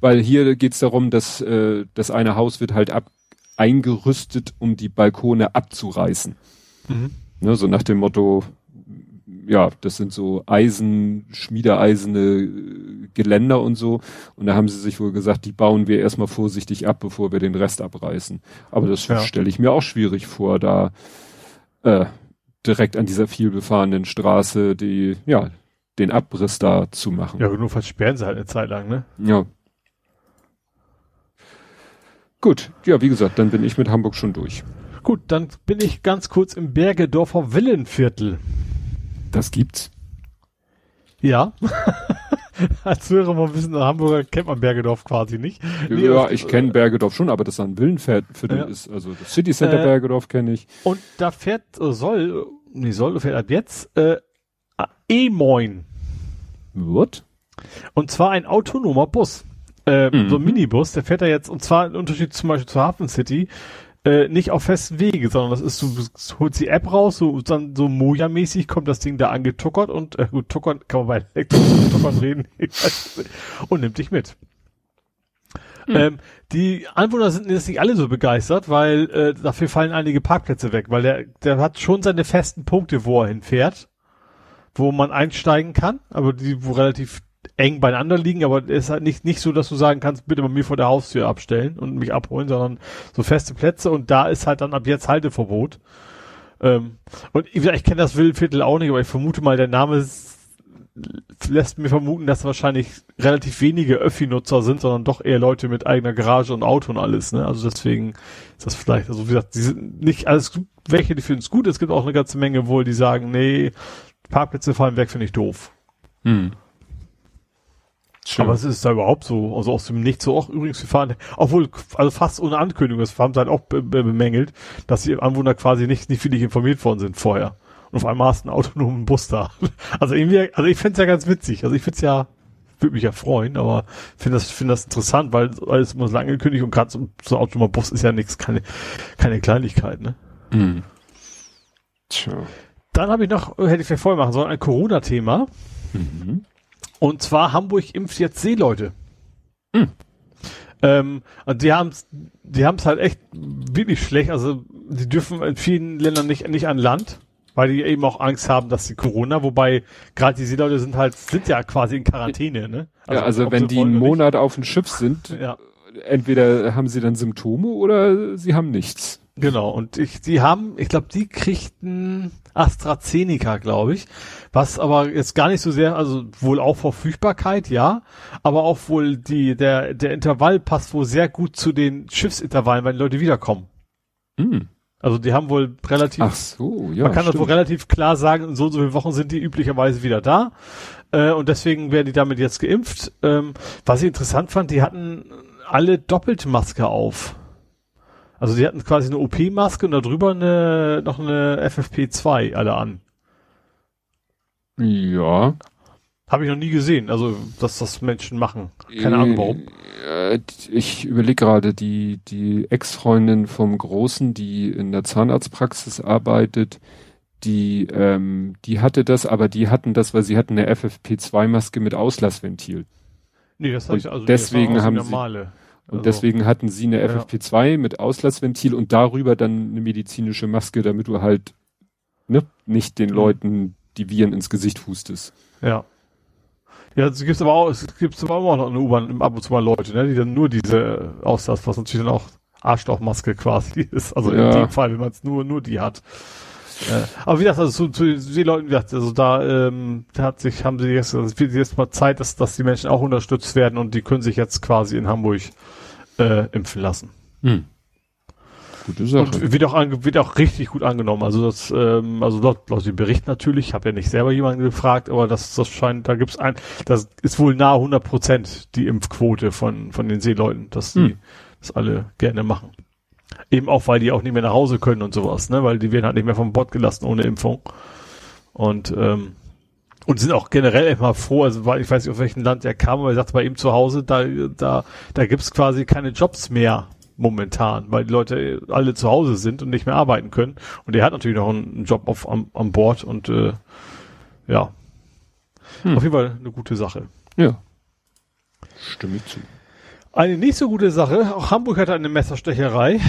Weil hier geht's darum, dass äh, das eine Haus wird halt ab eingerüstet, um die Balkone abzureißen. Mhm. Ne, so nach dem Motto, ja, das sind so Eisen, schmiedeeisene Geländer und so. Und da haben sie sich wohl gesagt, die bauen wir erstmal vorsichtig ab, bevor wir den Rest abreißen. Aber das ja. stelle ich mir auch schwierig vor, da äh, direkt an dieser vielbefahrenen Straße die, ja, den Abriss da zu machen. Ja, nur versperren sie halt eine Zeit lang, ne? Ja. Gut, ja, wie gesagt, dann bin ich mit Hamburg schon durch. Gut, dann bin ich ganz kurz im Bergedorfer Villenviertel. Das gibt's. Ja. Als Hörer mal wissen, Hamburger kennt man Bergedorf quasi nicht. Nee, ja, ich kenne Bergedorf schon, aber das ein Villenviertel ja. ist. Also das City Center äh, Bergedorf kenne ich. Und da fährt, äh, soll, nee, soll, fährt ab jetzt, äh, E-Moin. What? Und zwar ein autonomer Bus. Äh, mhm. So ein Minibus, der fährt da jetzt, und zwar im Unterschied zum Beispiel zur Hafen City, äh, nicht auf festen Wege, sondern das ist, du holst die App raus, so, dann so Moja-mäßig kommt das Ding da angetuckert und, äh, gut, tuckern, kann man bei elektrischen Tuckern reden, und nimmt dich mit. Mhm. Ähm, die Anwohner sind jetzt nicht alle so begeistert, weil äh, dafür fallen einige Parkplätze weg, weil der, der hat schon seine festen Punkte, wo er hinfährt, wo man einsteigen kann, aber die, wo relativ eng beieinander liegen, aber es ist halt nicht, nicht so, dass du sagen kannst, bitte bei mir vor der Haustür abstellen und mich abholen, sondern so feste Plätze und da ist halt dann ab jetzt Halteverbot. Ähm, und ich, ich kenne das Wildviertel auch nicht, aber ich vermute mal, der Name lässt mir vermuten, dass wahrscheinlich relativ wenige Öffi-Nutzer sind, sondern doch eher Leute mit eigener Garage und Auto und alles, ne? Also deswegen ist das vielleicht, also wie gesagt, die sind nicht alles welche, die finden es gut, es gibt auch eine ganze Menge wohl, die sagen, nee, Parkplätze fallen weg, finde ich doof. Hm. Schön. Aber es ist da überhaupt so, also aus dem Nichts so auch übrigens, wir fahren, obwohl, also fast ohne Ankündigung, das haben sie halt auch be be bemängelt, dass die Anwohner quasi nicht, nicht wirklich informiert worden sind vorher. Und auf einmal hast du einen autonomen Bus da. Also irgendwie, also ich find's ja ganz witzig. Also ich find's ja, würde mich ja freuen, aber finde das, finde das interessant, weil alles immer so lange angekündigt und gerade so, so ein autonomer Bus ist ja nichts, keine, keine Kleinigkeit, ne? Mhm. Tja. Dann habe ich noch, hätte ich vielleicht vorher machen sollen, ein Corona-Thema. Mhm. Und zwar Hamburg impft jetzt Seeleute. Mhm. Ähm, und die haben es die haben's halt echt wirklich schlecht. Also die dürfen in vielen Ländern nicht, nicht an Land, weil die eben auch Angst haben, dass sie Corona, wobei gerade die Seeleute sind halt, sind ja quasi in Quarantäne, ne? Also, ja, also wenn die einen Monat auf dem Schiff sind, ja. entweder haben sie dann Symptome oder sie haben nichts. Genau, und ich, die haben, ich glaube, die kriegten AstraZeneca, glaube ich. Was aber jetzt gar nicht so sehr, also wohl auch Verfügbarkeit, ja, aber auch wohl die, der, der Intervall passt wohl sehr gut zu den Schiffsintervallen, wenn die Leute wiederkommen. Mhm. Also die haben wohl relativ, Ach so, ja, man kann stimmt. das wohl relativ klar sagen, in so und so viele Wochen sind die üblicherweise wieder da. Äh, und deswegen werden die damit jetzt geimpft. Ähm, was ich interessant fand, die hatten alle Doppeltmaske auf. Also die hatten quasi eine OP-Maske und darüber eine, noch eine FFP2 alle an. Ja. Habe ich noch nie gesehen, also dass das Menschen machen. Keine Ahnung warum. Äh, ich überlege gerade, die, die Ex-Freundin vom Großen, die in der Zahnarztpraxis arbeitet, die, ähm, die hatte das, aber die hatten das, weil sie hatten eine FFP2-Maske mit Auslassventil. Nee, das hatte ich also deswegen nee, haben normale. Und also, deswegen hatten sie eine FFP2 mit Auslassventil und darüber dann eine medizinische Maske, damit du halt ne, nicht den mhm. Leuten die Viren ins Gesicht hustest. Ja. Ja, es gibt aber auch, es gibt aber auch noch in der U-Bahn ab und zu mal Leute, ne, die dann nur diese Auslass, was natürlich dann auch Arschlochmaske quasi ist. Also ja. in dem Fall, wenn man es nur, nur die hat. Äh, aber wie gesagt, also zu, zu den Leuten, wie gesagt, also da, ähm, hat sich, haben sie jetzt, also jetzt mal Zeit, dass, dass die Menschen auch unterstützt werden und die können sich jetzt quasi in Hamburg äh, impfen lassen. Hm. Gute Sache. Und wird auch, an, wird auch richtig gut angenommen. Also das, ähm, also laut, laut dem Bericht natürlich, ich habe ja nicht selber jemanden gefragt, aber das, das scheint, da gibt's ein, das ist wohl nahe 100 Prozent die Impfquote von, von den Seeleuten, dass die hm. das alle gerne machen. Eben auch, weil die auch nicht mehr nach Hause können und sowas, ne? Weil die werden halt nicht mehr vom Bord gelassen ohne Impfung. Und, ähm, und sind auch generell immer froh, also weil ich weiß nicht, auf welchem Land er kam, aber er sagt bei ihm zu Hause, da, da, da gibt's quasi keine Jobs mehr momentan, weil die Leute alle zu Hause sind und nicht mehr arbeiten können. Und er hat natürlich noch einen Job auf, am, am Bord und äh, ja. Hm. Auf jeden Fall eine gute Sache. Ja. Stimme ich zu. Eine nicht so gute Sache, auch Hamburg hatte eine Messerstecherei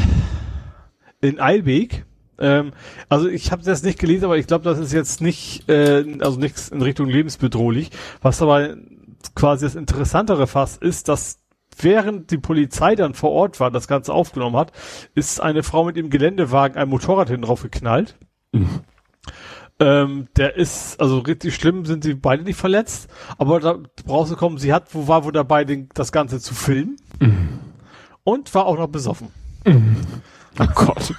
in Eilbek. Ähm, also ich habe das nicht gelesen, aber ich glaube, das ist jetzt nicht, äh, also nichts in Richtung lebensbedrohlich. Was aber quasi das interessantere Fass ist, dass während die Polizei dann vor Ort war, das Ganze aufgenommen hat, ist eine Frau mit dem Geländewagen ein Motorrad hinten drauf geknallt. Mhm. Ähm, der ist, also richtig schlimm sind sie beide nicht verletzt, aber da brauchst du kommen, sie hat, wo war wo dabei, den, das Ganze zu filmen mhm. und war auch noch besoffen. Mhm. Oh Gott.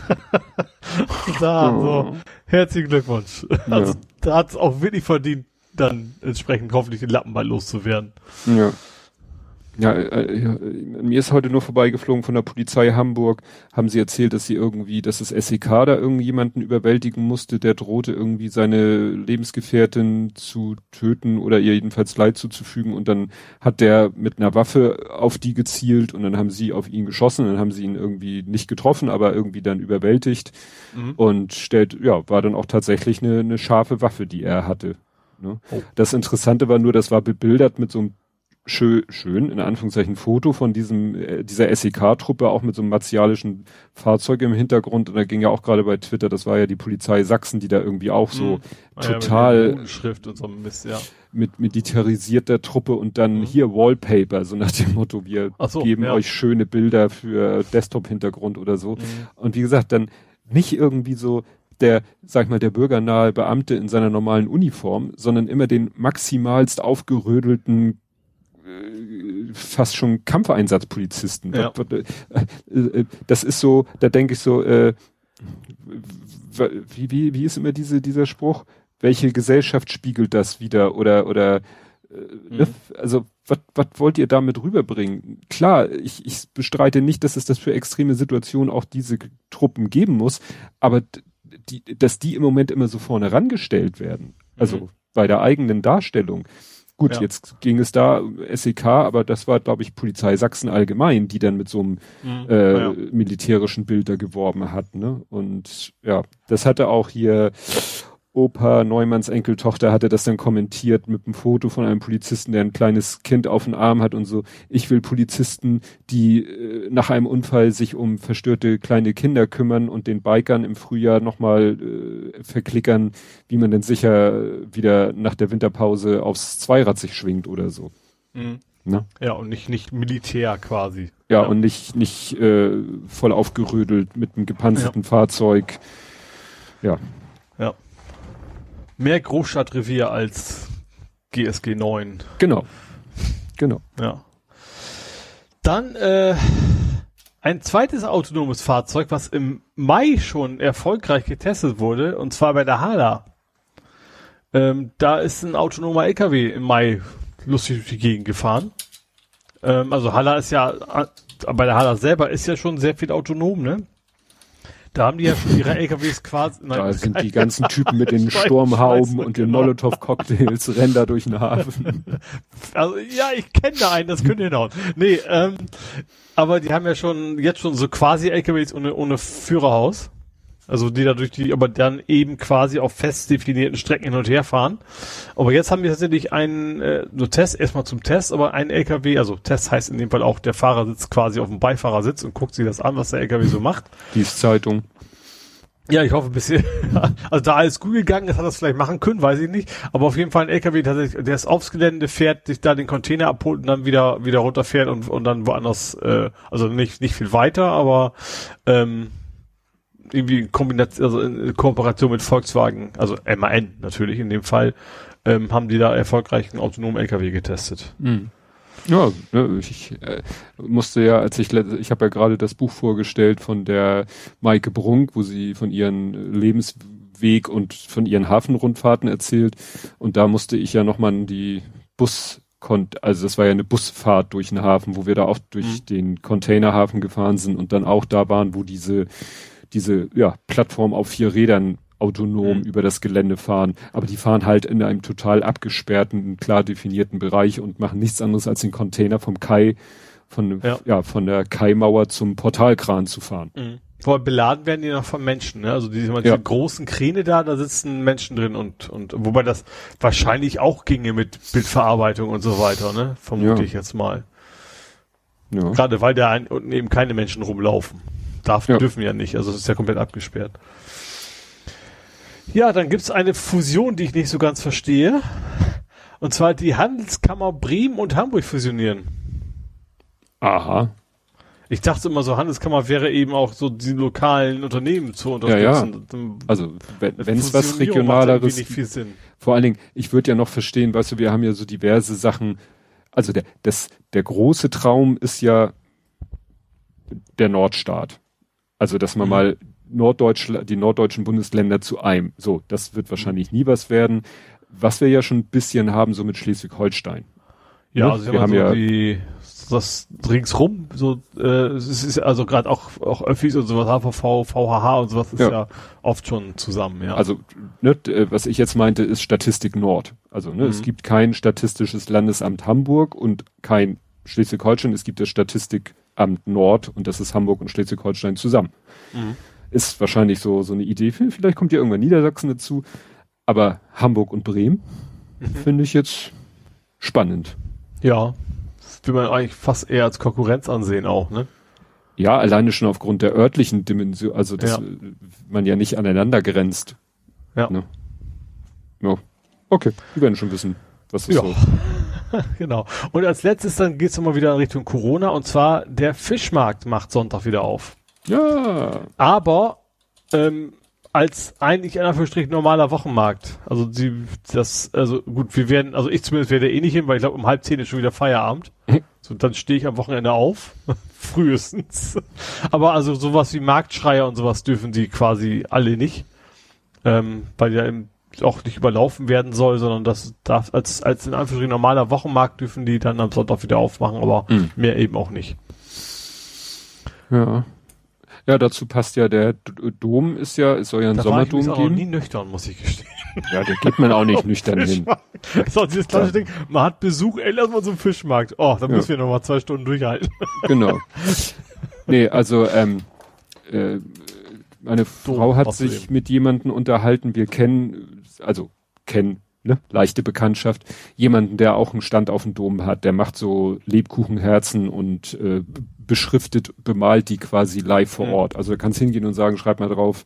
da, so, herzlichen Glückwunsch. Ja. Also, da hat es auch wirklich verdient, dann entsprechend hoffentlich den Lappen mal loszuwerden. Ja. Ja, äh, ja, mir ist heute nur vorbeigeflogen von der Polizei Hamburg, haben sie erzählt, dass sie irgendwie, dass das SEK da irgendjemanden überwältigen musste, der drohte irgendwie seine Lebensgefährtin zu töten oder ihr jedenfalls Leid zuzufügen und dann hat der mit einer Waffe auf die gezielt und dann haben sie auf ihn geschossen, dann haben sie ihn irgendwie nicht getroffen, aber irgendwie dann überwältigt mhm. und stellt, ja, war dann auch tatsächlich eine, eine scharfe Waffe, die er hatte. Ne? Oh. Das Interessante war nur, das war bebildert mit so einem schön, schön, in Anführungszeichen, Foto von diesem, äh, dieser SEK-Truppe, auch mit so einem martialischen Fahrzeug im Hintergrund. Und da ging ja auch gerade bei Twitter, das war ja die Polizei Sachsen, die da irgendwie auch so mhm. total ja, Schrift und so Mist, ja. mit militarisierter Truppe und dann mhm. hier Wallpaper, so nach dem Motto, wir so, geben ja. euch schöne Bilder für Desktop-Hintergrund oder so. Mhm. Und wie gesagt, dann nicht irgendwie so, der, sag ich mal, der bürgernahe Beamte in seiner normalen Uniform, sondern immer den maximalst aufgerödelten fast schon Kampfeinsatzpolizisten. Ja. Äh, äh, das ist so, da denke ich so, äh, wie, wie, wie ist immer diese, dieser Spruch? Welche Gesellschaft spiegelt das wieder? Oder, oder äh, ne? mhm. also was, was wollt ihr damit rüberbringen? Klar, ich, ich bestreite nicht, dass es das für extreme Situationen auch diese Truppen geben muss, aber die, dass die im Moment immer so vorne rangestellt werden, also mhm. bei der eigenen Darstellung, Gut, ja. jetzt ging es da SEK, aber das war, glaube ich, Polizei Sachsen allgemein, die dann mit so einem mhm. äh, ja. militärischen Bild da geworben hat. Ne? Und ja, das hatte auch hier Opa Neumanns Enkeltochter hatte das dann kommentiert mit einem Foto von einem Polizisten, der ein kleines Kind auf dem Arm hat und so. Ich will Polizisten, die äh, nach einem Unfall sich um verstörte kleine Kinder kümmern und den Bikern im Frühjahr nochmal äh, verklickern, wie man denn sicher wieder nach der Winterpause aufs Zweirad sich schwingt oder so. Mhm. Ne? Ja, und nicht, nicht Militär quasi. Ja, ja. und nicht, nicht äh, voll aufgerödelt mit einem gepanzerten ja. Fahrzeug. Ja. Ja. Mehr Großstadtrevier als GSG 9. Genau. Genau. Ja. Dann äh, ein zweites autonomes Fahrzeug, was im Mai schon erfolgreich getestet wurde, und zwar bei der Hala. Ähm, da ist ein autonomer LKW im Mai lustig durch die Gegend gefahren. Ähm, also Hala ist ja, äh, bei der Hala selber ist ja schon sehr viel autonom, ne? Da haben die ja schon ihre LKWs quasi. Nein, da sind die ganzen Typen mit den Sturmhauben und den genau. Molotow-Cocktails, rennen da durch den Hafen. Also, ja, ich kenne da einen, das könnte hinhauen. Nee, ähm, aber die haben ja schon, jetzt schon so quasi LKWs ohne, ohne Führerhaus. Also die da durch die, aber dann eben quasi auf fest definierten Strecken hin und her fahren. Aber jetzt haben wir tatsächlich einen, äh, so Test, erstmal zum Test, aber ein LKW, also Test heißt in dem Fall auch, der Fahrer sitzt quasi auf dem Beifahrersitz und guckt sich das an, was der LKW so macht. Die Zeitung. Ja, ich hoffe ein bisschen. Also da alles gut gegangen ist, hat das vielleicht machen können, weiß ich nicht. Aber auf jeden Fall ein LKW, tatsächlich, der ist aufs Gelände, fährt, sich da den Container abholt und dann wieder wieder runterfährt und, und dann woanders, äh, also nicht nicht viel weiter, aber ähm, irgendwie in Kombination, also in Kooperation mit Volkswagen, also MAN natürlich in dem Fall, ähm, haben die da erfolgreich einen autonomen LKW getestet. Mhm. Ja, ne, ich äh, musste ja, als ich ich habe ja gerade das Buch vorgestellt von der Maike Brunk, wo sie von ihren Lebensweg und von ihren Hafenrundfahrten erzählt und da musste ich ja nochmal die Bus also das war ja eine Busfahrt durch den Hafen, wo wir da auch durch mhm. den Containerhafen gefahren sind und dann auch da waren, wo diese diese ja, Plattform auf vier Rädern autonom mhm. über das Gelände fahren. Aber die fahren halt in einem total abgesperrten, klar definierten Bereich und machen nichts anderes als den Container vom Kai, von, ja. ja von der Kaimauer zum Portalkran zu fahren. Mhm. Vor beladen werden die noch von Menschen, ne? Also diese, diese ja. großen Kräne da, da sitzen Menschen drin und, und wobei das wahrscheinlich auch ginge mit Bildverarbeitung und so weiter, ne? Vermute ja. ich jetzt mal. Ja. Gerade weil da unten eben keine Menschen rumlaufen darf, ja. dürfen ja nicht. Also es ist ja komplett abgesperrt. Ja, dann gibt's eine Fusion, die ich nicht so ganz verstehe. Und zwar die Handelskammer Bremen und Hamburg fusionieren. Aha. Ich dachte immer so, Handelskammer wäre eben auch so die lokalen Unternehmen zu unterstützen. Ja, ja. Also wenn es was macht regionaleres irgendwie nicht viel Sinn. Vor allen Dingen, ich würde ja noch verstehen, weißt du, wir haben ja so diverse Sachen. Also der, das, der große Traum ist ja der Nordstaat. Also, dass man Mhm. mal Norddeutschland, die norddeutschen Bundesländer zu einem. So, das wird wahrscheinlich nie was werden. Was wir ja schon ein bisschen haben, so mit Schleswig-Holstein. Ja, Ne? also Wir haben so ja- die das ringsrum, so äh, es ist also gerade auch auch Öffis und sowas, HVV, VHH und sowas ist Ja. ja, oft schon zusammen, ja. Also, ne, äh, was ich jetzt meinte, ist Statistik Nord. Also, ne, es Mhm. gibt kein statistisches Landesamt Hamburg und kein Schleswig-Holstein. Es gibt das Statistikamt Nord und das ist Hamburg und Schleswig-Holstein zusammen. Mhm. Ist wahrscheinlich so, so eine Idee. Vielleicht kommt ja irgendwann Niedersachsen dazu. Aber Hamburg und Bremen Mhm. finde ich jetzt spannend. ja, das will man eigentlich fast eher als Konkurrenz ansehen auch, ne? Ja, alleine schon aufgrund der örtlichen Dimension, also dass Ja. man ja nicht aneinander grenzt. Ja. Ne? Ja. Okay, wir werden schon wissen, was das Ja. so. Genau. Und als letztes dann geht's nochmal wieder in Richtung Corona und zwar der Fischmarkt macht Sonntag wieder auf. Ja. aber ähm, als eigentlich in Anführungsstrichen normaler Wochenmarkt. Also die, das, also gut, wir werden, also ich zumindest werde eh nicht hin, weil ich glaube um halb zehn ist schon wieder Feierabend. So, dann stehe ich am Wochenende auf, frühestens. Aber also sowas wie Marktschreier und sowas dürfen die quasi alle nicht, ähm, weil ja eben auch nicht überlaufen werden soll, sondern das darf als als in Anführungsstrichen normaler Wochenmarkt dürfen die dann am Sonntag wieder aufmachen, aber Mhm. mehr eben auch nicht. Ja. Ja, dazu passt ja der D Dom ist ja, es soll ja einen Da war ich Sommerdom noch nie geben. nüchtern, muss ich gestehen. Ja, da geht man auch nicht nüchtern hin. Auch dieses klassische Ding, man hat Besuch, ey, lass mal zum Fischmarkt. Oh, dann Ja. müssen wir noch mal zwei Stunden durchhalten. Genau. Nee, also ähm, äh, meine Frau hat sich mit jemandem unterhalten, wir kennen, also kennen, ne, leichte Bekanntschaft, jemanden, der auch einen Stand auf dem Dom hat, der macht so Lebkuchenherzen und äh, beschriftet, bemalt die quasi live vor Mhm. Ort. Also du kannst hingehen und sagen, schreib mal drauf,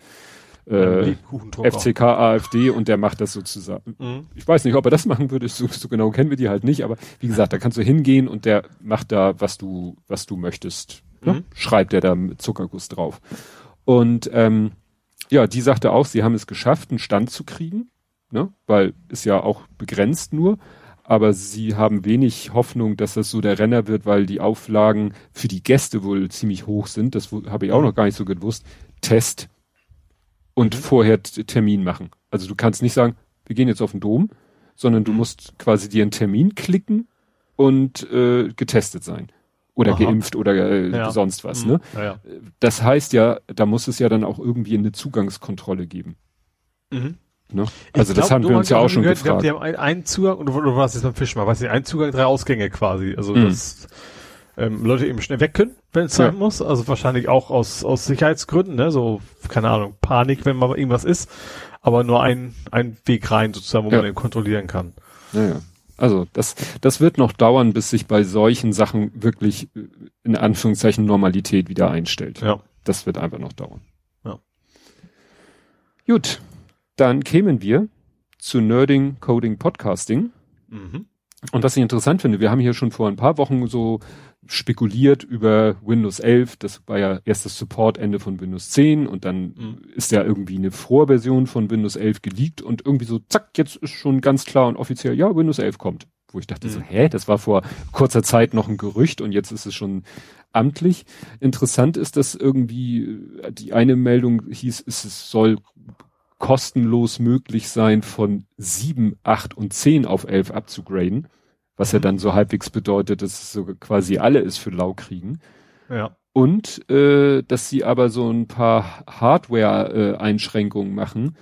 äh. FCK AfD und der macht das sozusagen. Mhm. Ich weiß nicht, ob er das machen würde, so, so genau kennen wir die halt nicht, aber wie gesagt, da kannst du hingehen und der macht da, was du, was du möchtest. Ne? Mhm. Schreibt er da mit Zuckerguss drauf. Und ähm, ja, die sagte auch, sie haben es geschafft, einen Stand zu kriegen, ne? weil ist ja auch begrenzt nur. Aber sie haben wenig Hoffnung, dass das so der Renner wird, weil die Auflagen für die Gäste wohl ziemlich hoch sind. Das habe ich auch noch gar nicht so gewusst. Test und Mhm. vorher Termin machen. Also du kannst nicht sagen, wir gehen jetzt auf den Dom, sondern du Mhm. musst quasi dir einen Termin klicken und äh, getestet sein. Oder Aha. geimpft oder äh, Ja. sonst was. Mhm. Ne? Ja, ja. Das heißt ja, da muss es ja dann auch irgendwie eine Zugangskontrolle geben. Mhm. Ne? Also das glaub, haben wir uns ja auch schon gehört, gefragt. die haben einen, Zugang, oder, oder was ist beim Fischmarkt? Weiß nicht, ein Zugang, drei Ausgänge quasi. Also, Mhm. dass ähm, Leute eben schnell weg können, wenn es Ja. sein muss. Also wahrscheinlich auch aus, aus Sicherheitsgründen, ne? So, keine Ahnung, Panik, wenn mal irgendwas ist. Aber nur ein, ein Weg rein sozusagen, wo Ja. man eben kontrollieren kann. Naja. Also das, das wird noch dauern, bis sich bei solchen Sachen wirklich äh, in Anführungszeichen Normalität wieder einstellt. Ja. Das wird einfach noch dauern. Ja. Gut, dann kämen wir zu Nerding, Coding, Podcasting. Mhm. Und was ich interessant finde, wir haben hier schon vor ein paar Wochen so spekuliert über Windows 11. Das war ja erst das Support-Ende von Windows 10 und dann Mhm. ist ja irgendwie eine Vorversion von Windows 11 geleakt und irgendwie so, zack, jetzt ist schon ganz klar und offiziell, ja, Windows 11 kommt. Wo ich dachte so, Mhm. hä, das war vor kurzer Zeit noch ein Gerücht und jetzt ist es schon amtlich. Interessant ist, dass irgendwie die eine Meldung hieß, es soll kostenlos möglich sein, von 7, 8 und 10 auf 11 abzugraden. Was ja Mhm. dann so halbwegs bedeutet, dass es so quasi alle ist für lau kriegen. Ja. Und äh, dass sie aber so ein paar Hardware-Einschränkungen machen,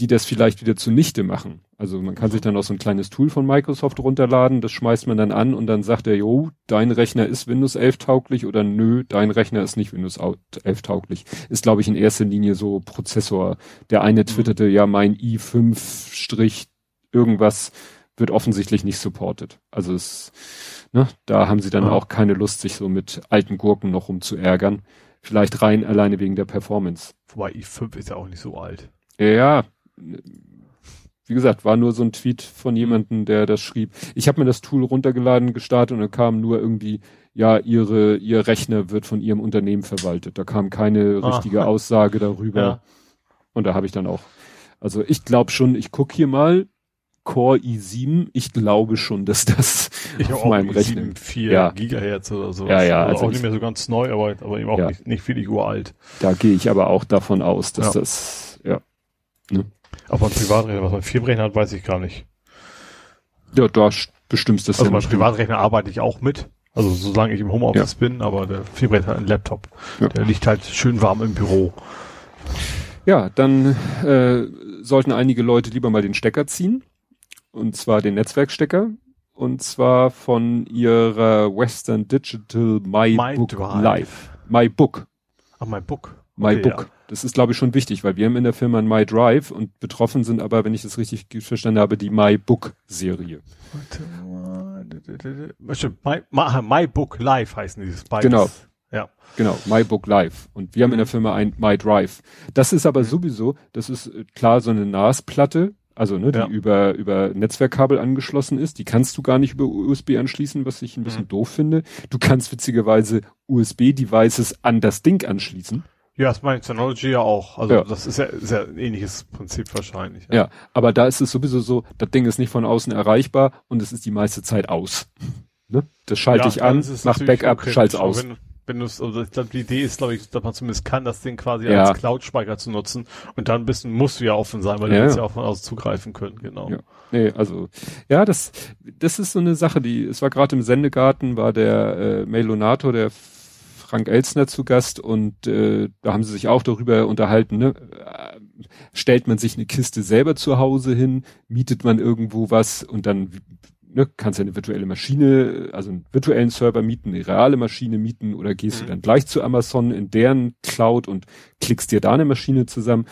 die das vielleicht wieder zunichte machen. Also man kann sich dann auch so ein kleines Tool von Microsoft runterladen, das schmeißt man dann an und dann sagt er, jo, dein Rechner ist Windows 11 tauglich oder nö, dein Rechner ist nicht Windows 11 tauglich. Ist, glaube ich, in erster Linie so Prozessor. Der eine twitterte, ja, mein i5 Strich irgendwas wird offensichtlich nicht supported. Also es, ne, da haben sie dann Ja. auch keine Lust, sich so mit alten Gurken noch rumzuärgern. Vielleicht rein alleine wegen der Performance. Wobei i5 ist ja auch nicht so alt. Ja, wie gesagt, war nur so ein Tweet von jemandem, der das schrieb. Ich habe mir das Tool runtergeladen, gestartet und dann kam nur irgendwie, ja, ihre, ihr Rechner wird von ihrem Unternehmen verwaltet. Da kam keine richtige Aussage darüber. Ja. Und da habe ich dann auch, also ich glaube schon, ich guck hier mal, Core i7, ich glaube schon, dass das Ich auf meinem Rechner. 7,4 Ja. Gigahertz oder so. Ja, ja, Also, also auch ich- nicht mehr so ganz neu, aber, aber eben auch Ja. nicht, nicht wirklich uralt. Da gehe ich aber auch davon aus, dass Ja. das, ja. Aber ein Privatrechner, was man Firmenrechner hat, weiß ich gar nicht. Ja, da st- bestimmst das Also ja mein. Privatrechner arbeite ich auch mit. Also solange ich im Homeoffice bin, aber der Firmenrechner hat einen Laptop. Ja. Der liegt halt schön warm im Büro. Ja, dann äh, sollten einige Leute lieber mal den Stecker ziehen. Und zwar den Netzwerkstecker. Und zwar von ihrer Western Digital MyBook MyDrive. Live. MyBook. Ach, mein Book. MyBook. Okay, Das ist, glaube ich, schon wichtig, weil wir haben in der Firma ein MyDrive und betroffen sind aber, wenn ich das richtig verstanden habe, die MyBook-Serie. ja. My, My, My Book Live heißen dieses beides. Genau. Ja. Genau, MyBook Live. Und wir haben in der Firma ein MyDrive. Das ist aber sowieso, das ist äh, klar so eine NAS-Platte, also ne, die Ja. über, über Netzwerkkabel angeschlossen ist. Die kannst du gar nicht über USB anschließen, was ich ein bisschen Mhm. doof finde. Du kannst witzigerweise USB-Devices an das Ding anschließen. Ja, das meine Technology ja auch. Also Ja. das ist ja, ist ja ein ähnliches Prinzip wahrscheinlich. Ja, aber da ist es sowieso so, das Ding ist nicht von außen erreichbar und es ist die meiste Zeit aus. Ne? Das schalte Ja, ich an, mach Backup, unkritisch, schalte aus. Wenn, wenn du also ich glaube, die Idee ist, glaube ich, dass man zumindest kann, das Ding quasi Ja. als Cloud-Speicher zu nutzen und dann bist, musst du ja offen sein, weil Ja, du willst ja. ja auch von außen zugreifen können, genau. Ja. Nee, also ja, das das ist so eine Sache, die es war gerade im Sendegarten war der äh, Melonator, der Frank Elsner zu Gast und äh, da haben sie sich auch darüber unterhalten, ne? Äh, stellt man sich eine Kiste selber zu Hause hin, mietet man irgendwo was und dann ne, kannst du eine virtuelle Maschine, also einen virtuellen Server mieten, eine reale Maschine mieten oder gehst Mhm. du dann gleich zu Amazon in deren Cloud und klickst dir da eine Maschine zusammen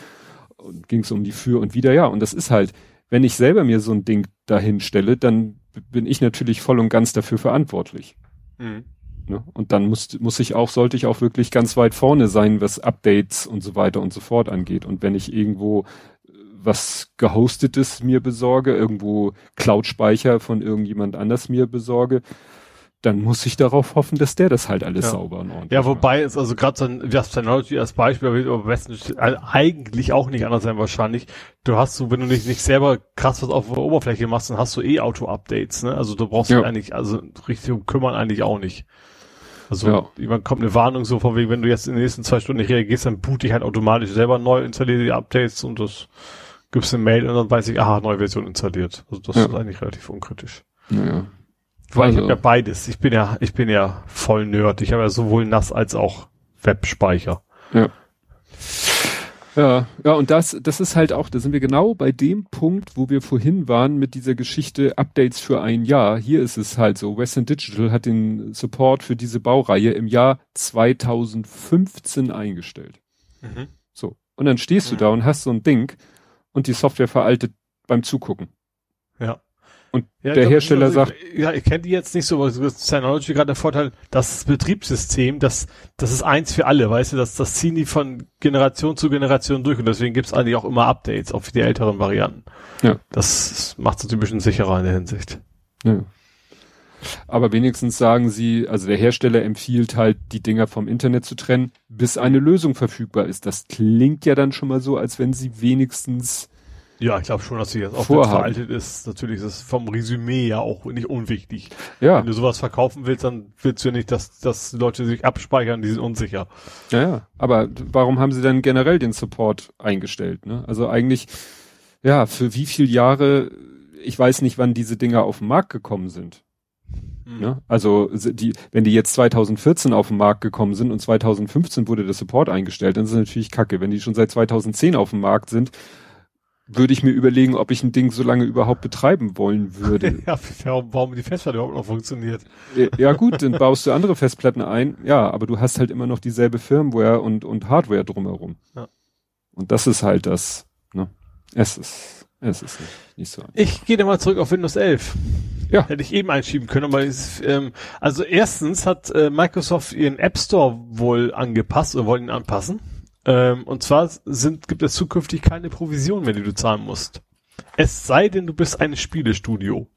und ging es um die Für und Wider, ja, und das ist halt, wenn ich selber mir so ein Ding dahin stelle, dann bin ich natürlich voll und ganz dafür verantwortlich. Mhm. Ne? Und dann muss, muss ich auch, sollte ich auch wirklich ganz weit vorne sein, was Updates und so weiter und so fort angeht. Und wenn ich irgendwo äh, was gehostetes mir besorge, irgendwo Cloud-Speicher von irgendjemand anders mir besorge, dann muss ich darauf hoffen, dass der das halt alles Ja. sauber und ordentlich Ja, wobei es also gerade so ein Just Technology als Beispiel, aber besten also eigentlich auch nicht anders sein wahrscheinlich. Du hast so, wenn du nicht, nicht selber krass was auf der Oberfläche machst, dann hast du eh Auto-Updates, ne? Also du brauchst Ja. eigentlich, also richtig um kümmern eigentlich auch nicht. Also Ja. irgendwann kommt eine Warnung so von wegen, wenn du jetzt in den nächsten zwei Stunden nicht reagierst, dann boot dich halt automatisch selber neu, installiere die Updates und das gibst eine Mail und dann weiß ich, aha, neue Version installiert. Also das Ja. ist eigentlich relativ unkritisch. Naja. Weil ich Also- habe ja beides. Ich bin ja, ich bin ja voll Nerd. Ich habe ja sowohl NAS als auch Webspeicher. Ja. Ja, ja, und das, das ist halt auch, da sind wir genau bei dem Punkt, wo wir vorhin waren mit dieser Geschichte Updates für ein Jahr. Hier ist es halt so, Western Digital hat den Support für diese Baureihe im Jahr 2015 eingestellt. So. Und dann stehst du Mhm. da und hast so ein Ding und die Software veraltet beim Zugucken. Ja. Und Ja, der glaub, Hersteller also, sagt, ja, ich kenne die jetzt nicht so, aber Synology gerade der Vorteil, das Betriebssystem, das, das ist eins für alle, weißt du, das, das ziehen die von Generation zu Generation durch und deswegen gibt's eigentlich auch immer Updates, auch für die älteren Varianten. Ja. Das macht es natürlich ein bisschen sicherer in der Hinsicht. Ja. Aber wenigstens sagen sie, also der Hersteller empfiehlt halt, die Dinger vom Internet zu trennen, bis eine Lösung verfügbar ist. Das klingt ja dann schon mal so, als wenn sie wenigstens, Ja, ich glaube schon, dass sie jetzt auch veraltet ist. Natürlich ist es vom Resümee ja auch nicht unwichtig. ja, Wenn du sowas verkaufen willst, dann willst du ja nicht, dass, dass Leute sich abspeichern, die sind unsicher. ja, ja. Aber warum haben sie dann generell den Support eingestellt? Ne? Also eigentlich, ja, für wie viele Jahre, ich weiß nicht, wann diese Dinger auf den Markt gekommen sind. Ne? Also die, wenn die jetzt 2014 auf den Markt gekommen sind und 2015 wurde der Support eingestellt, dann ist es natürlich kacke. Wenn die schon seit 2010 auf dem Markt sind, würde ich mir überlegen, ob ich ein Ding so lange überhaupt betreiben wollen würde. Ja, warum, die Festplatte überhaupt noch funktioniert. Ja gut, dann baust du andere Festplatten ein, ja, aber du hast halt immer noch dieselbe Firmware und, und Hardware drumherum. Ja. Und das ist halt das, ne? Es ist, es ist nicht, nicht so einfach. Ich gehe mal zurück auf Windows 11. Ja. Hätte ich eben einschieben können, aber es, ähm, also erstens hat äh, Microsoft ihren App Store wohl angepasst oder wollen ihn anpassen. Ähm, und zwar sind, gibt es zukünftig keine Provision mehr, die du zahlen musst. Es sei denn, du bist ein Spielestudio.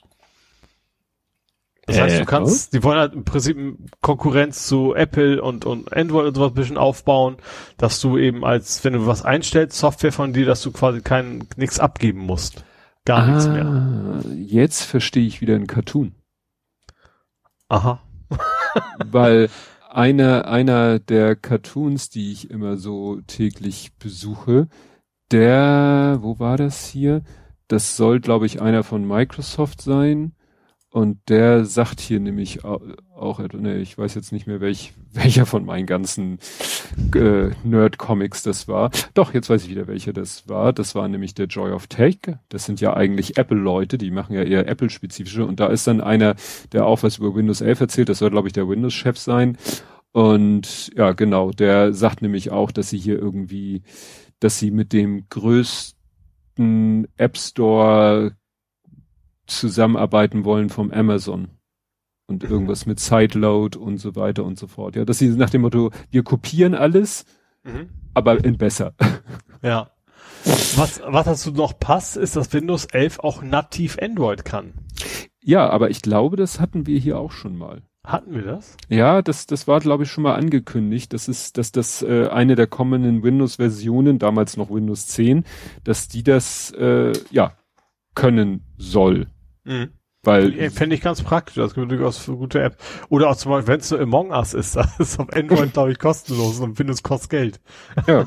Das Äh, heißt, du kannst, die wollen halt im Prinzip Konkurrenz zu Apple und, und Android und sowas ein bisschen aufbauen, dass du eben als, wenn du was einstellst, Software von dir, dass du quasi kein, nichts abgeben musst. Gar nichts mehr. Ah, Jetzt verstehe ich wieder einen Cartoon. Aha. weil einer, einer der Cartoons, die ich immer so täglich besuche, der, wo war das hier? Das soll, glaube ich, einer von Microsoft sein. Und der sagt hier nämlich au- auch, ne, ich weiß jetzt nicht mehr, welch, welcher von meinen ganzen äh, Nerd-Comics das war. Doch, jetzt weiß ich wieder, welcher das war. Das war nämlich der Joy of Take. Das sind ja eigentlich Apple-Leute, die machen ja eher Apple-spezifische. Und da ist dann einer, der auch was über Windows 11 erzählt. Das soll, glaube ich, der Windows-Chef sein. Und ja, genau, der sagt nämlich auch, dass sie hier irgendwie, dass sie mit dem größten App Store zusammenarbeiten wollen vom Amazon. Und irgendwas mit Sideload und so weiter und so fort. Ja, dass sie nach dem Motto, wir kopieren alles, aber in besser. Ja. Was, was dazu noch passt, ist, dass Windows 11 auch nativ Android kann. Ja, aber ich glaube, das hatten wir hier auch schon mal. Hatten wir das? Ja, das, das war, glaube ich, schon mal angekündigt. Das ist, dass das äh, eine der kommenden Windows-Versionen, damals noch Windows 10, dass die das äh, ja können soll. Mhm. Weil Ja, Fände ich ganz praktisch, das gibt durchaus eine gute App. Oder auch zum Beispiel, wenn es so Among Us ist, das ist auf Android, glaube ich, kostenlos und Windows kostet Geld. ja,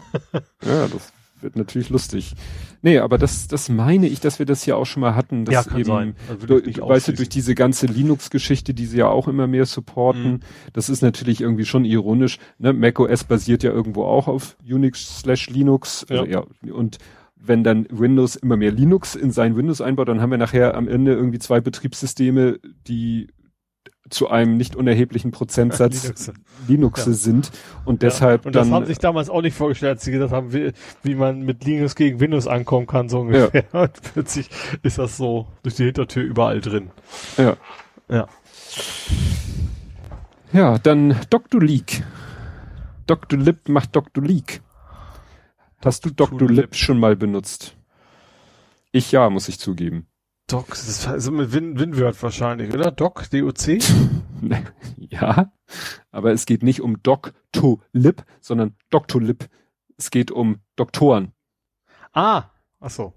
ja, das wird natürlich lustig. Nee, aber das, das meine ich, dass wir das hier auch schon mal hatten. Dass Ja, kann eben, sein. Also Du, weißt du, durch diese ganze Linux-Geschichte, die sie ja auch immer mehr supporten, Mhm. das ist natürlich irgendwie schon ironisch. Ne? macOS basiert ja irgendwo auch auf Unix slash Linux. Also, ja. Und wenn dann Windows immer mehr Linux in sein Windows einbaut, dann haben wir nachher am Ende irgendwie zwei Betriebssysteme, die zu einem nicht unerheblichen Prozentsatz Linux. Ja. sind und Ja, deshalb und das dann haben sich damals auch nicht vorgestellt, als sie gesagt haben, wie, wie man mit Linux gegen Windows ankommen kann, so ungefähr. Und plötzlich ist das so durch die Hintertür überall drin. ja. Ja. Ja, dann Dr. Leak. Dr. Lip macht Dr. Leak. Hast du Dr. Lip. Schon mal benutzt? Ich ja, muss ich zugeben. Doc, das ist also mit Win Winword wahrscheinlich, oder? Doc, D-O-C? ja, aber es geht nicht um Dr. Lip, sondern Dr. Lip. Es geht um Doktoren. Ah, ach so.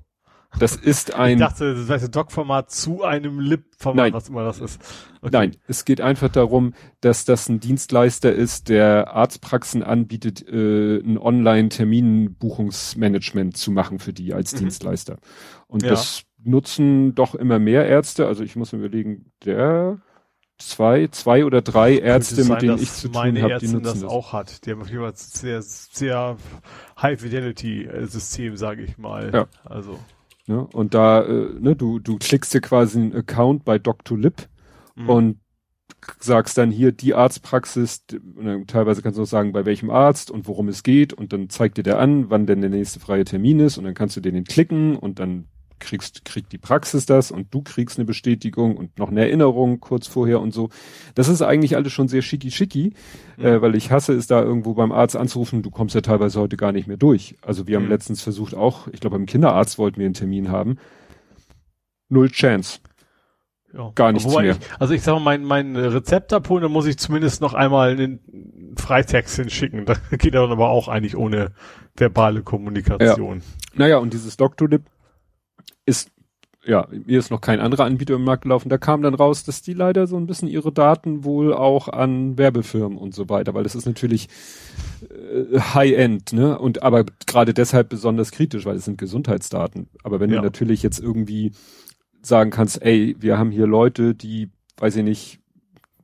Das ist Ich ein, dachte, das heißt Doc-Format zu einem Lip-Format, was immer das ist. Okay. nein, es geht einfach darum, dass das ein Dienstleister ist, der Arztpraxen anbietet, äh, ein Online-Terminbuchungsmanagement zu machen für die als Mhm. Dienstleister. Und Ja. das nutzen doch immer mehr Ärzte. Also ich muss mir überlegen, der zwei, zwei oder drei Ärzte, sein, mit denen ich zu tun habe, die nutzen das, das. auch hat. Die haben auf jeden Fall sehr, sehr High-Fidelity-System, sage ich mal. Ja. Also. Ne? Und da, äh, ne, du, du klickst dir quasi einen Account bei Dr. Lip Mhm. und sagst dann hier die Arztpraxis, dann teilweise kannst du auch sagen, bei welchem Arzt und worum es geht und dann zeigt dir der an, wann denn der nächste freie Termin ist und dann kannst du den klicken und dann kriegst, kriegt die Praxis das und du kriegst eine Bestätigung und noch eine Erinnerung kurz vorher und so. Das ist eigentlich alles schon sehr schicki schicki, Mhm. äh, weil ich hasse es da irgendwo beim Arzt anzurufen, du kommst ja teilweise heute gar nicht mehr durch. Also wir haben Mhm. letztens versucht auch, ich glaube beim Kinderarzt wollten wir einen Termin haben. Null Chance. Ja. Gar nichts Wobei mehr. Ich, also ich sag mal, mein, mein Rezept abholen, da muss ich zumindest noch einmal einen Freitext hinschicken. Da geht dann aber auch eigentlich ohne verbale Kommunikation. Naja, und dieses Doctolib ist, ja, mir ist noch kein anderer Anbieter im Markt gelaufen. Da kam dann raus, dass die leider so ein bisschen ihre Daten wohl auch an Werbefirmen und so weiter, weil das ist natürlich äh, High-End, ne? Und aber gerade deshalb besonders kritisch, weil es sind Gesundheitsdaten. Aber wenn Ja. du natürlich jetzt irgendwie sagen kannst, ey, wir haben hier Leute, die, weiß ich nicht,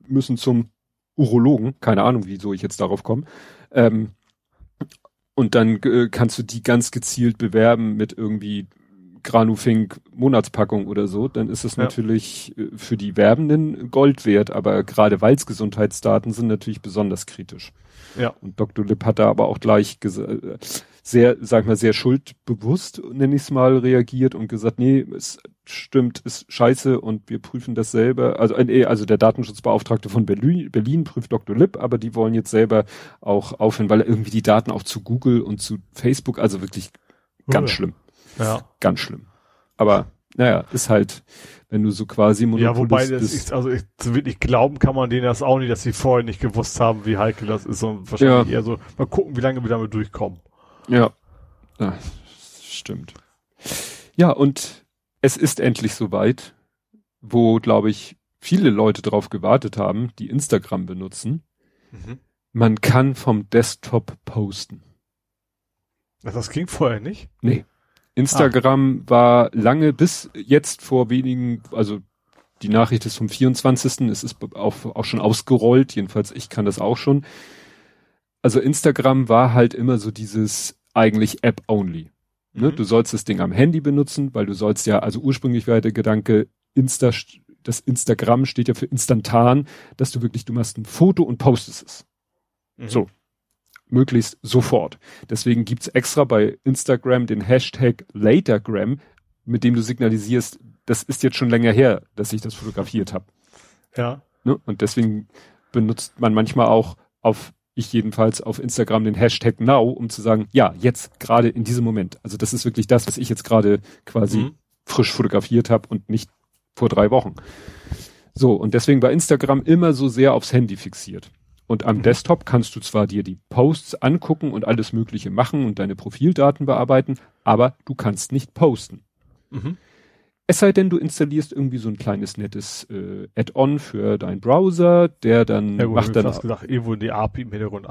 müssen zum Urologen, keine Ahnung, wieso ich jetzt darauf komme, ähm, und dann äh, kannst du die ganz gezielt bewerben mit irgendwie Granufink Monatspackung oder so, dann ist es Ja. natürlich äh, für die Werbenden Gold wert, aber gerade weil es Gesundheitsdaten sind, natürlich besonders kritisch. Ja. Und Dr. Lipp hat da aber auch gleich äh, sehr, sag mal, sehr schuldbewusst, nenne ich es mal, reagiert und gesagt, nee, es stimmt, ist scheiße und wir prüfen das selber. Also, äh, nee, also der Datenschutzbeauftragte von Berlin, Berlin prüft Dr. Lipp, aber die wollen jetzt selber auch aufhören, weil irgendwie die Daten auch zu Google und zu Facebook, also wirklich ganz Ja. schlimm, Ja. ganz schlimm. Aber naja, ist halt, wenn du so quasi Monopolist Ja, wobei das ist, also ich, wirklich glauben kann man denen das auch nicht, dass sie vorher nicht gewusst haben, wie heikel das ist und wahrscheinlich ja. eher so, mal gucken, wie lange wir damit durchkommen. Ja. ja stimmt. Ja, und es ist endlich soweit, wo, glaube ich, viele Leute drauf gewartet haben, die Instagram benutzen. Mhm. Man kann vom Desktop posten. Das ging vorher nicht? Nee. Instagram ah. war lange bis jetzt vor wenigen, also die Nachricht ist vom 24. Es ist auch, auch schon ausgerollt, jedenfalls ich kann das auch schon. Also Instagram war halt immer so dieses eigentlich App-only. Ne? Mhm. Du sollst das Ding am Handy benutzen, weil du sollst ja, also ursprünglich war der Gedanke, Insta, das Instagram steht ja für instantan, dass du wirklich, du machst ein Foto und postest es. Mhm. So möglichst sofort. Deswegen gibt's extra bei Instagram den Hashtag Latergram, mit dem du signalisierst, das ist jetzt schon länger her, dass ich das fotografiert habe. Ja. Ne? Und deswegen benutzt man manchmal auch auf, ich jedenfalls auf Instagram den Hashtag Now, um zu sagen, ja, jetzt gerade in diesem Moment. Also das ist wirklich das, was ich jetzt gerade quasi mhm. frisch fotografiert habe und nicht vor drei Wochen. So, und deswegen war Instagram immer so sehr aufs Handy fixiert. Und am mhm. Desktop kannst du zwar dir die Posts angucken und alles Mögliche machen und deine Profildaten bearbeiten, aber du kannst nicht posten. Mhm. Es sei denn, du installierst irgendwie so ein kleines nettes äh, Add-on für deinen Browser, der dann ja, macht dann hast gesagt, irgendwo die API im Hintergrund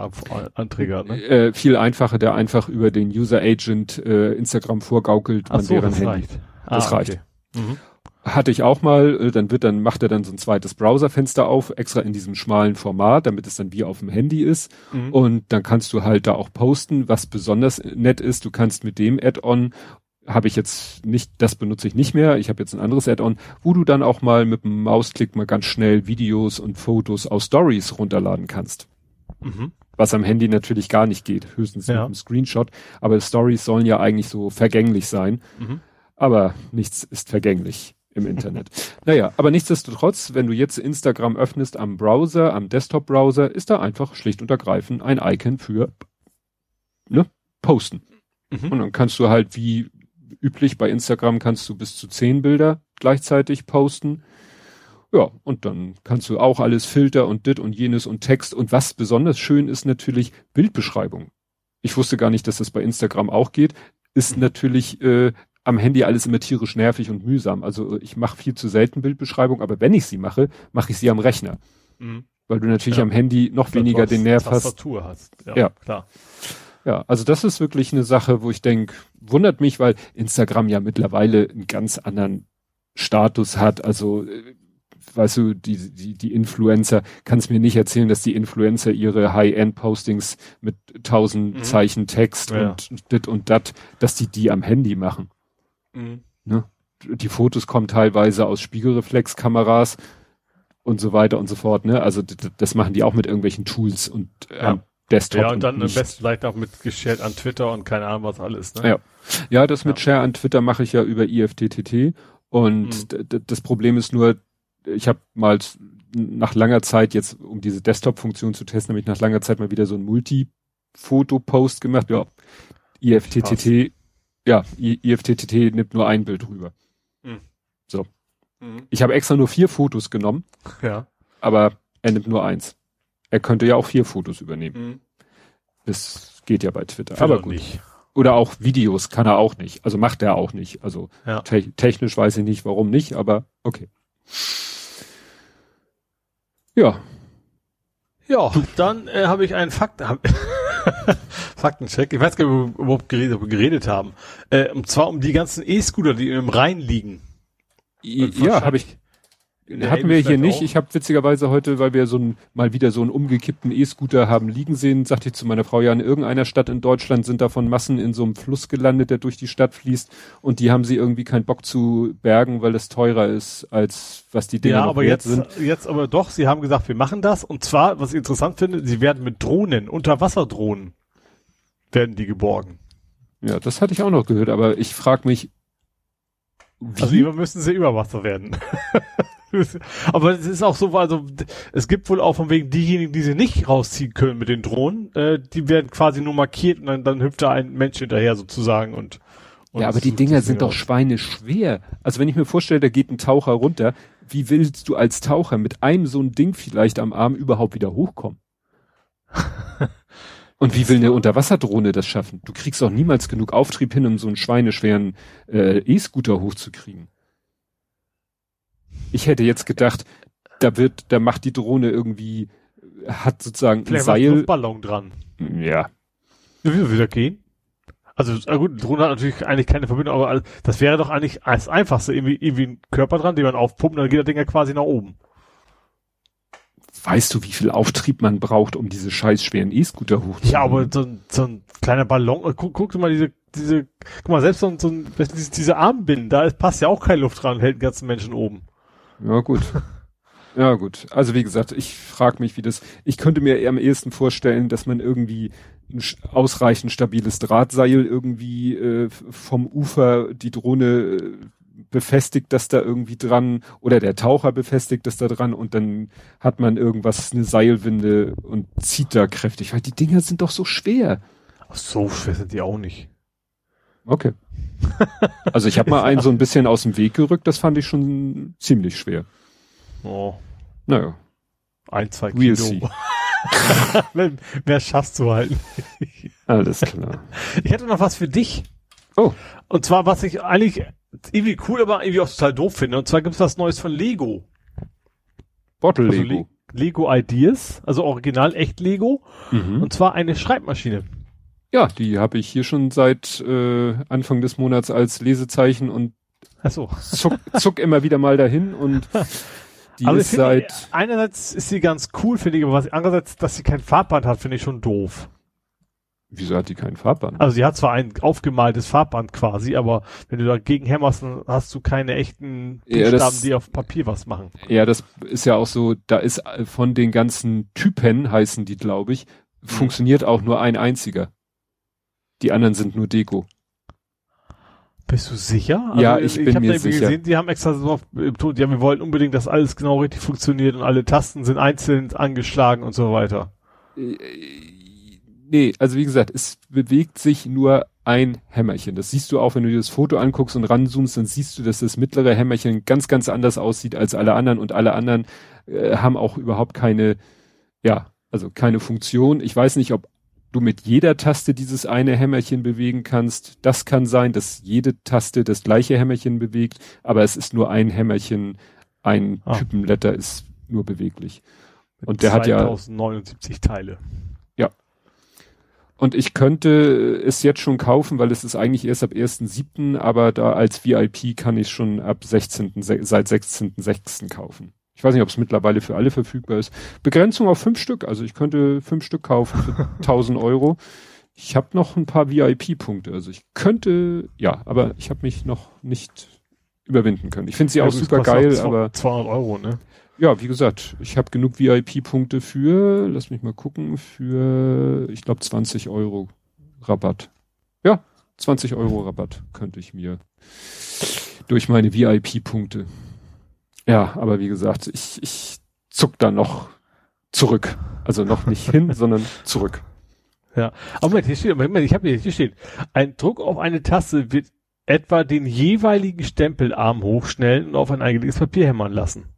anträger, ne? Äh, viel einfacher, der einfach über den User Agent äh, Instagram vorgaukelt Ach so, das Handy. Reicht. Das ah, reicht. Okay. Mhm hatte ich auch mal, äh, dann wird dann, macht er dann so ein zweites Browserfenster auf, extra in diesem schmalen Format, damit es dann wie auf dem Handy ist. Mhm. Und dann kannst du halt da auch posten, was besonders nett ist. Du kannst mit dem Add-on habe ich jetzt nicht, das benutze ich nicht mehr. Ich habe jetzt ein anderes Add-on, wo du dann auch mal mit dem Mausklick mal ganz schnell Videos und Fotos aus Stories runterladen kannst. Mhm. Was am Handy natürlich gar nicht geht, höchstens ja. mit einem Screenshot. Aber Stories sollen ja eigentlich so vergänglich sein. Mhm. Aber nichts ist vergänglich im Internet. naja, aber nichtsdestotrotz, wenn du jetzt Instagram öffnest am Browser, am Desktop-Browser, ist da einfach schlicht und ergreifend ein Icon für ne, Posten. Mhm. Und dann kannst du halt wie üblich bei Instagram kannst du bis zu zehn Bilder gleichzeitig posten. Ja, und dann kannst du auch alles Filter und dit und jenes und Text. Und was besonders schön ist natürlich Bildbeschreibung. Ich wusste gar nicht, dass das bei Instagram auch geht. Ist natürlich äh, am Handy alles immer tierisch nervig und mühsam. Also ich mache viel zu selten Bildbeschreibung, aber wenn ich sie mache, mache ich sie am Rechner. Mhm. Weil du natürlich ja. am Handy noch Weil weniger den Nerv Tastatur hast. Ja, ja, klar. Ja, also das ist wirklich eine Sache, wo ich denke, wundert mich, weil Instagram ja mittlerweile einen ganz anderen Status hat. Also äh, weißt du, die, die, die Influencer, kannst mir nicht erzählen, dass die Influencer ihre High-End-Postings mit tausend mhm. Zeichen Text ja. und dit und dat, dass die die am Handy machen. Mhm. Ne? Die Fotos kommen teilweise aus Spiegelreflexkameras und so weiter und so fort. Ne? Also das machen die auch mit irgendwelchen Tools und ähm, Desktop. Ja, und dann am besten vielleicht auch mit geshared an Twitter und keine Ahnung was alles. Ne? Ja, ja das mit ja. Share an Twitter mache ich ja über IFTTT und mhm. das Problem ist nur, ich habe mal nach langer Zeit jetzt, um diese Desktop-Funktion zu testen, habe ich nach langer Zeit mal wieder so ein Multi-Foto-Post gemacht. Ja, IFTTT ja, IFTTT nimmt nur ein Bild rüber. Mhm. So. Mhm. Ich habe extra nur vier Fotos genommen. Ja. Aber er nimmt nur eins. Er könnte ja auch vier Fotos übernehmen. Mhm. Das geht ja bei Twitter. aber gut. Nicht. Oder auch Videos kann er auch nicht. Also macht er auch nicht. Also ja. te technisch weiß ich nicht, warum nicht, aber okay. Ja. Ja, dann äh, habe ich einen Fakt. Faktencheck. Ich weiß gar nicht, ob wir überhaupt geredet, geredet haben. Äh, und zwar um die ganzen E-Scooter, die im Rhein liegen. Ja, habe ich. Hatten wir hier nicht. Auch. Ich habe witzigerweise heute, weil wir so ein, mal wieder so einen umgekippten E-Scooter haben liegen sehen, sagte ich zu meiner Frau, ja, in irgendeiner Stadt in Deutschland sind davon Massen in so einem Fluss gelandet, der durch die Stadt fließt und die haben sie irgendwie keinen Bock zu bergen, weil es teurer ist, als was die Dinger ja, aber jetzt, sind. jetzt aber doch, sie haben gesagt, wir machen das und zwar, was ich interessant finde, sie werden mit Drohnen, Unterwasserdrohnen, werden die geborgen. Ja, das hatte ich auch noch gehört, aber ich frage mich, wie? Also immer müssen sie über Wasser werden. Aber es ist auch so, also es gibt wohl auch von wegen diejenigen, die sie nicht rausziehen können mit den Drohnen, äh, die werden quasi nur markiert und dann, dann hüpft da ein Mensch hinterher sozusagen und Und ja, aber die Dinger sind doch schweineschwer. Also wenn ich mir vorstelle, da geht ein Taucher runter, wie willst du als Taucher mit einem so ein Ding vielleicht am Arm überhaupt wieder hochkommen? Und wie will eine Unterwasserdrohne das schaffen? Du kriegst auch niemals genug Auftrieb hin, um so einen schweineschweren äh, E-Scooter hochzukriegen. Ich hätte jetzt gedacht, da wird, da macht die Drohne irgendwie, hat sozusagen ein Vielleicht ein Seil. Luftballon dran. Ja, Ja, Wieso wieder gehen? Also, na gut, Drohne hat natürlich eigentlich keine Verbindung, aber das wäre doch eigentlich das Einfachste. Irgendwie, irgendwie ein Körper dran, den man aufpumpt, dann geht das Ding ja quasi nach oben. weißt du, wie viel Auftrieb man braucht, um diese scheiß schweren E-Scooter hochzukriegen? Ja, aber so ein, so ein kleiner Ballon, äh, guck, guck dir mal diese, diese, guck mal, selbst so ein, so ein diese, diese Armbinden, da passt ja auch keine Luft dran, hält den ganzen Menschen oben. Ja, gut. Ja, gut. Also wie gesagt, ich frage mich, wie das. Ich könnte mir eher am ehesten vorstellen, dass man irgendwie ein ausreichend stabiles Drahtseil irgendwie äh, vom Ufer die Drohne äh, befestigt das da irgendwie dran oder der Taucher befestigt das da dran und dann hat man irgendwas, eine Seilwinde und zieht da kräftig, weil die Dinger sind doch so schwer. Ach, so schwer sind die auch nicht. Okay. Also ich habe mal einen so ein bisschen aus dem Weg gerückt, das fand ich schon ziemlich schwer. Oh, Naja. ein, zwei We'll Kilo. Wer- schafft zu halten? Alles klar. Ich hätte noch was für dich. Oh. Und zwar, was ich eigentlich irgendwie cool, aber irgendwie auch total doof finde. Und zwar gibt's was Neues von Lego. Bottle Also Lego. Le Lego Ideas, also original echt Lego. Mhm. Und zwar eine Schreibmaschine. Ja, die habe ich hier schon seit äh, Anfang des Monats als Lesezeichen und Achso. zuck, zuck immer wieder mal dahin und die Aber ich ist seit einerseits ist sie ganz cool, finde ich, aber was, andererseits, dass sie kein Farbband hat, finde ich schon doof. wieso hat die keinen Farbband? Also sie hat zwar ein aufgemaltes Farbband quasi, aber wenn du dagegen hämmerst, dann hast du keine echten Ja, Buchstaben, das- die auf Papier was machen. Ja, das ist ja auch so, da ist äh, von den ganzen Typen heißen die, glaube ich, funktioniert auch nur ein einziger. Die anderen sind nur Deko. Bist du sicher? Also Ja, ich bin hab mir da sicher. Gesehen, die haben extra so auf, betont, ja, wir wollten unbedingt, dass alles genau richtig funktioniert und alle Tasten sind einzeln angeschlagen und so weiter. Äh, Nee, also wie gesagt, es bewegt sich nur ein Hämmerchen. Das siehst du auch, wenn du dir das Foto anguckst und ranzoomst, dann siehst du, dass das mittlere Hämmerchen ganz, ganz anders aussieht als alle anderen und alle anderen äh, haben auch überhaupt keine, ja, also keine Funktion. Ich weiß nicht, ob du mit jeder Taste dieses eine Hämmerchen bewegen kannst. Das kann sein, dass jede Taste das gleiche Hämmerchen bewegt, aber es ist nur ein Hämmerchen, ein Ah. Typenletter ist nur beweglich. Mit Und der hat ja- 2079 Teile. Und ich könnte es jetzt schon kaufen, weil es ist eigentlich erst ab 1.7., aber da als VIP kann ich schon ab 16., se- seit 16.6. kaufen. Ich weiß nicht, ob es mittlerweile für alle verfügbar ist. Begrenzung auf fünf Stück. Also ich könnte fünf Stück kaufen für 1000 Euro. Ich habe noch ein paar VIP-Punkte. Also ich könnte, ja, aber ich habe mich noch nicht überwinden können. Ich finde sie Ja, auch super geil, aber 200 Euro, ne? ja, wie gesagt, ich habe genug VIP-Punkte für, lass mich mal gucken, für, ich glaube, 20 Euro Rabatt. Ja, 20 Euro Rabatt könnte ich mir durch meine VIP-Punkte. Ja, aber wie gesagt, ich, ich zuck da noch zurück. Also noch nicht hin, sondern zurück. Aber Moment, hier steht, Moment, ich habe hier, hier steht, ein Druck auf eine Taste wird etwa den jeweiligen Stempelarm hochschnellen und auf ein eingelegtes Papier hämmern lassen.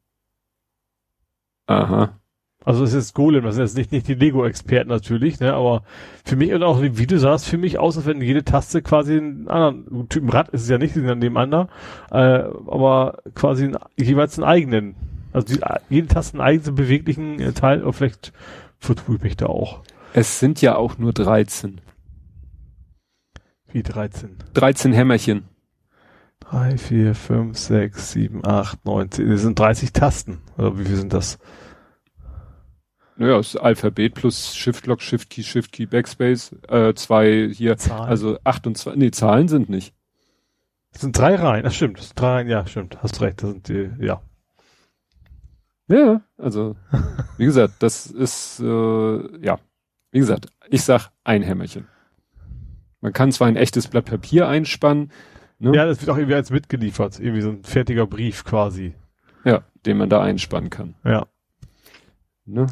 Aha. Also das ist jetzt Golem, das sind jetzt nicht, nicht die Lego-Experten natürlich, ne, aber für mich und auch wie du sahst, für mich aus, als wenn jede Taste quasi einen anderen Typen Rad ist es ja nicht, die sind dann nebeneinander, äh, aber quasi einen, jeweils einen eigenen, also die, jede Taste einen eigenen beweglichen äh, Teil, oder vielleicht vertue ich mich da auch. Es sind ja auch nur 13. Wie 13. 13 Hämmerchen. 3, 4, 5, 6, 7, 8, 9, 10. Das sind 30 Tasten. Oder wie viel sind das? Naja, das Alphabet plus Shift-Lock, Shift-Key, Shift-Key, Backspace, äh, zwei hier, Zahlen. also 28, nee, Zahlen sind nicht. Das sind drei Reihen. Das stimmt. Das drei Reihen, ja, stimmt. Hast recht. Das sind die, ja. Ja, also, wie gesagt, das ist, äh, ja, wie gesagt, ich sag ein Hämmerchen. Man kann zwar ein echtes Blatt Papier einspannen, ne, Ja, das wird auch irgendwie als mitgeliefert. Irgendwie so ein fertiger Brief quasi. ja, den man da einspannen kann. Ja. Ne?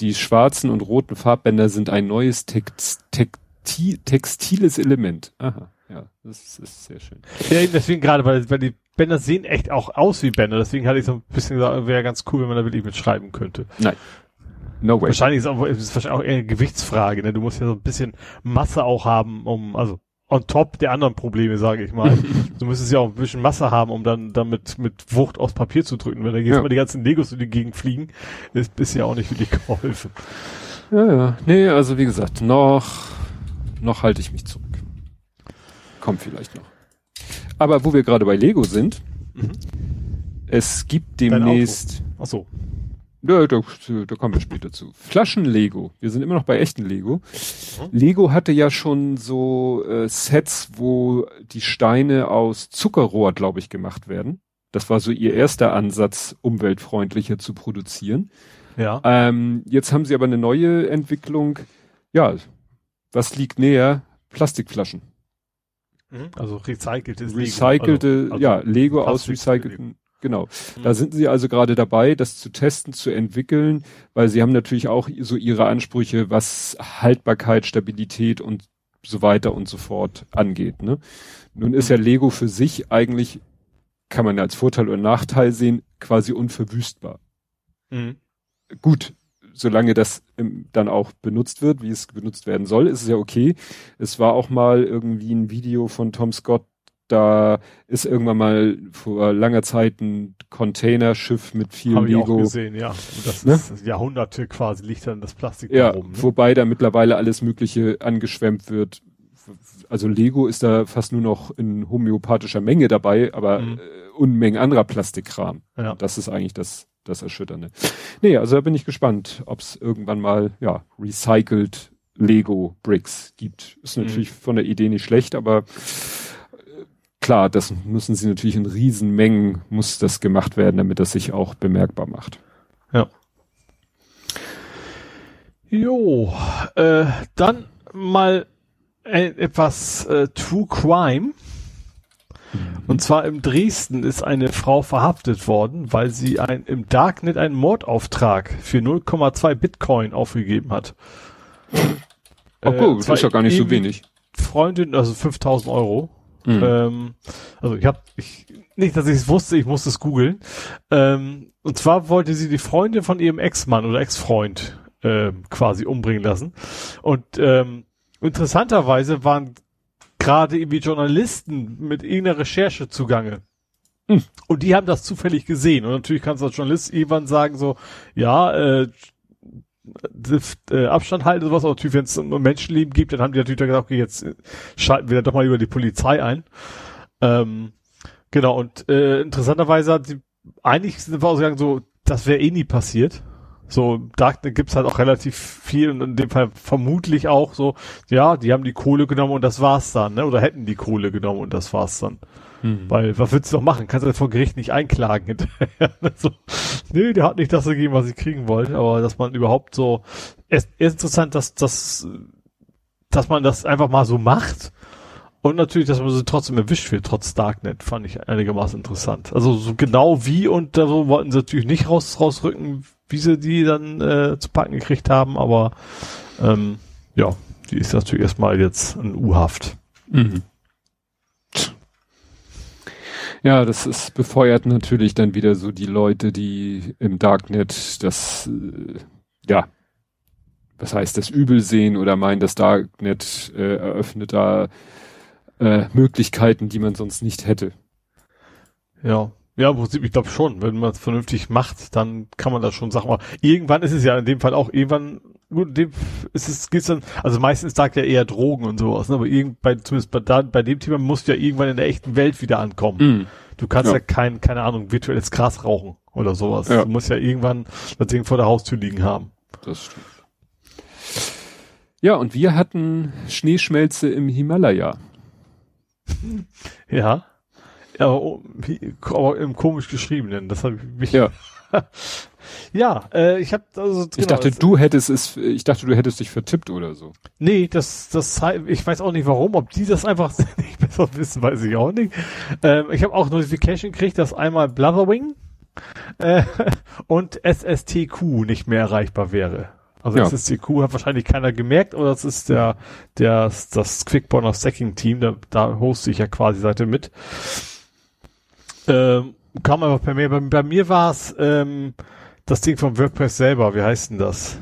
Die schwarzen und roten Farbbänder sind ein neues Text, Texti, textiles Element. Aha. Ja, das ist sehr schön. Ja, eben deswegen gerade, weil, weil die Bänder sehen echt auch aus wie Bänder. Deswegen hatte ich so ein bisschen gesagt, wäre ganz cool, wenn man da wirklich mitschreiben könnte. Nein. No way. Wahrscheinlich ist es auch, ist es wahrscheinlich auch eher eine Gewichtsfrage. Ne? Du musst ja so ein bisschen Masse auch haben, um, also on top der anderen Probleme, sage ich mal. du müsstest ja auch ein bisschen Masse haben, um dann damit mit Wucht aufs Papier zu drücken. Wenn da jetzt Ja. mal die ganzen Legos in die Gegend fliegen, ist bisher auch nicht wirklich geholfen. Ja, ja. Nee, also wie gesagt, noch, noch halte ich mich zurück. Kommt vielleicht noch. Aber wo wir gerade bei Lego sind, Mhm. es gibt demnächst, Ach so. Ja, da, da kommen wir später zu. Flaschen-Lego. Wir sind immer noch bei echten Lego. Mhm. Lego hatte ja schon so äh, Sets, wo die Steine aus Zuckerrohr, glaube ich, gemacht werden. Das war so ihr erster Ansatz, umweltfreundlicher zu produzieren. Ja. Ähm, jetzt haben sie aber eine neue Entwicklung. Ja, was liegt näher? Plastikflaschen. Also recyceltes Lego. Recycelte, Also, also ja, Lego aus recycelten. Genau. Mhm. Da sind sie also gerade dabei, das zu testen, zu entwickeln, weil sie haben natürlich auch so ihre Ansprüche, was Haltbarkeit, Stabilität und so weiter und so fort angeht. Ne? Nun ist ja Lego für sich eigentlich, kann man ja als Vorteil oder Nachteil sehen, quasi unverwüstbar. Mhm. gut, solange das ähm, dann auch benutzt wird, wie es benutzt werden soll, ist es ja okay. Es war auch mal irgendwie ein Video von Tom Scott, da ist irgendwann mal vor langer Zeit ein Containerschiff mit viel Habe ich auch Lego. gesehen, ja. Und das Ne? ist Jahrhunderte quasi liegt dann das Plastik Ja, da rum. Ne? wobei da mittlerweile alles Mögliche angeschwemmt wird. Also Lego ist da fast nur noch in homöopathischer Menge dabei, aber Mhm. äh, Unmengen anderer Plastikkram. Ja. Das ist eigentlich das, das Erschütternde. Nee, also da bin ich gespannt, ob es irgendwann mal, ja, recycelt Lego Bricks gibt. Ist Mhm. natürlich von der Idee nicht schlecht, aber klar, das müssen sie natürlich in Riesenmengen, muss das gemacht werden, damit das sich auch bemerkbar macht. Jo, äh, dann mal äh, etwas äh, True Crime. Und zwar in Dresden ist eine Frau verhaftet worden, weil sie ein, im Darknet einen Mordauftrag für 0,2 Bitcoin aufgegeben hat. Oh Äh, gut, das zwar ist ja gar nicht so wenig. Freundin, also 5000 Euro. Mhm. Ähm, also ich habe ich, nicht, dass ich es wusste, ich musste es googeln. Ähm, und zwar wollte sie die Freundin von ihrem Ex-Mann oder Ex-Freund ähm, quasi umbringen lassen. Und ähm, interessanterweise waren gerade irgendwie Journalisten mit irgendeiner Recherche zugange. Hm. Und die haben das zufällig gesehen. Und natürlich kannst du als Journalist irgendwann sagen so, ja, äh, äh, Abstand halten und sowas, aber natürlich, wenn es um Menschenleben gibt, dann haben die natürlich gesagt, okay, jetzt äh, schalten wir doch mal über die Polizei ein. Ähm, genau, und äh, interessanterweise hat die, eigentlich sind wir ausgegangen, so, das wäre eh nie passiert. So, Darknet gibt's halt auch relativ viel und in dem Fall vermutlich auch so, ja, die haben die Kohle genommen und das war's dann, ne? Oder hätten die Kohle genommen und das war's dann. Mhm. Weil, was willst du doch machen? Kannst du das vor Gericht nicht einklagen hinterher. so, nee, der hat nicht das gegeben, was ich kriegen wollte, aber dass man überhaupt so, es ist interessant, dass, dass, dass man das einfach mal so macht. Und natürlich, dass man so trotzdem erwischt wird, trotz Darknet, fand ich einigermaßen interessant. Also so genau wie und da so wollten sie natürlich nicht raus, rausrücken, wie sie die dann äh, zu packen gekriegt haben, aber ähm, ja, die ist natürlich erstmal jetzt in U-Haft. Mhm. Ja, das ist befeuert natürlich dann wieder so die Leute, die im Darknet das, äh, ja, was heißt das Übel sehen oder meinen, das Darknet äh, eröffnet da äh, Möglichkeiten, die man sonst nicht hätte. Ja. Ja, ich glaube schon, wenn man es vernünftig macht, dann kann man das schon sagen. Irgendwann ist es ja in dem Fall auch, irgendwann, gut, dem ist es, geht's dann, also meistens sagt ja eher Drogen und sowas, ne? aber irgend, bei, zumindest bei, da, bei dem Thema musst du ja irgendwann in der echten Welt wieder ankommen. Mhm. Du kannst ja, Ja. kein, keine Ahnung, virtuelles Gras rauchen oder sowas. Ja. Du musst ja irgendwann das Ding vor der Haustür liegen haben. Das stimmt. Ja, und wir hatten Schneeschmelze im Himalaya. Ja. Aber, oh, aber im komisch geschriebenen, das habe ich mich. Ja. ja, äh, ich habe also Ich genau, dachte, das- du hättest es, ich dachte, du hättest dich vertippt oder so. Nee, das, das, ich weiß auch nicht warum, ob die das einfach nicht besser wissen, weiß ich auch nicht. Ähm, ich habe auch Notification gekriegt, dass einmal Blutherwing äh, und SSTQ nicht mehr erreichbar wäre. Also Ja. SSCQ hat wahrscheinlich keiner gemerkt, oder das ist der, der, das Quickborner Stacking Team, da, da hoste ich ja quasi Seite mit. Ähm, kam einfach bei mir, bei, bei mir war es, ähm, das Ding von WordPress selber, wie heißt denn das?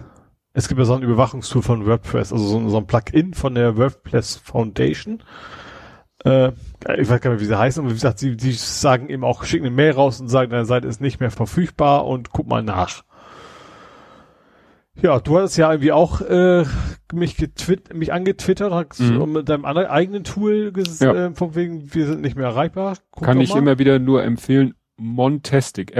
Es gibt ja so ein Überwachungstool von WordPress, also so, so ein Plugin von der WordPress Foundation. Äh, ich weiß gar nicht, wie sie heißen, aber wie gesagt, sie, die sagen eben auch, schicken eine Mail raus und sagen, deine Seite ist nicht mehr verfügbar und guck mal nach. Ja, du hattest ja irgendwie auch äh, mich getwitt mich angetwittert, hast Mhm. mit deinem anderen eigenen Tool Ja. äh, von wegen, wir sind nicht mehr erreichbar. Guck Kann ich mal. immer wieder nur empfehlen, Montastic,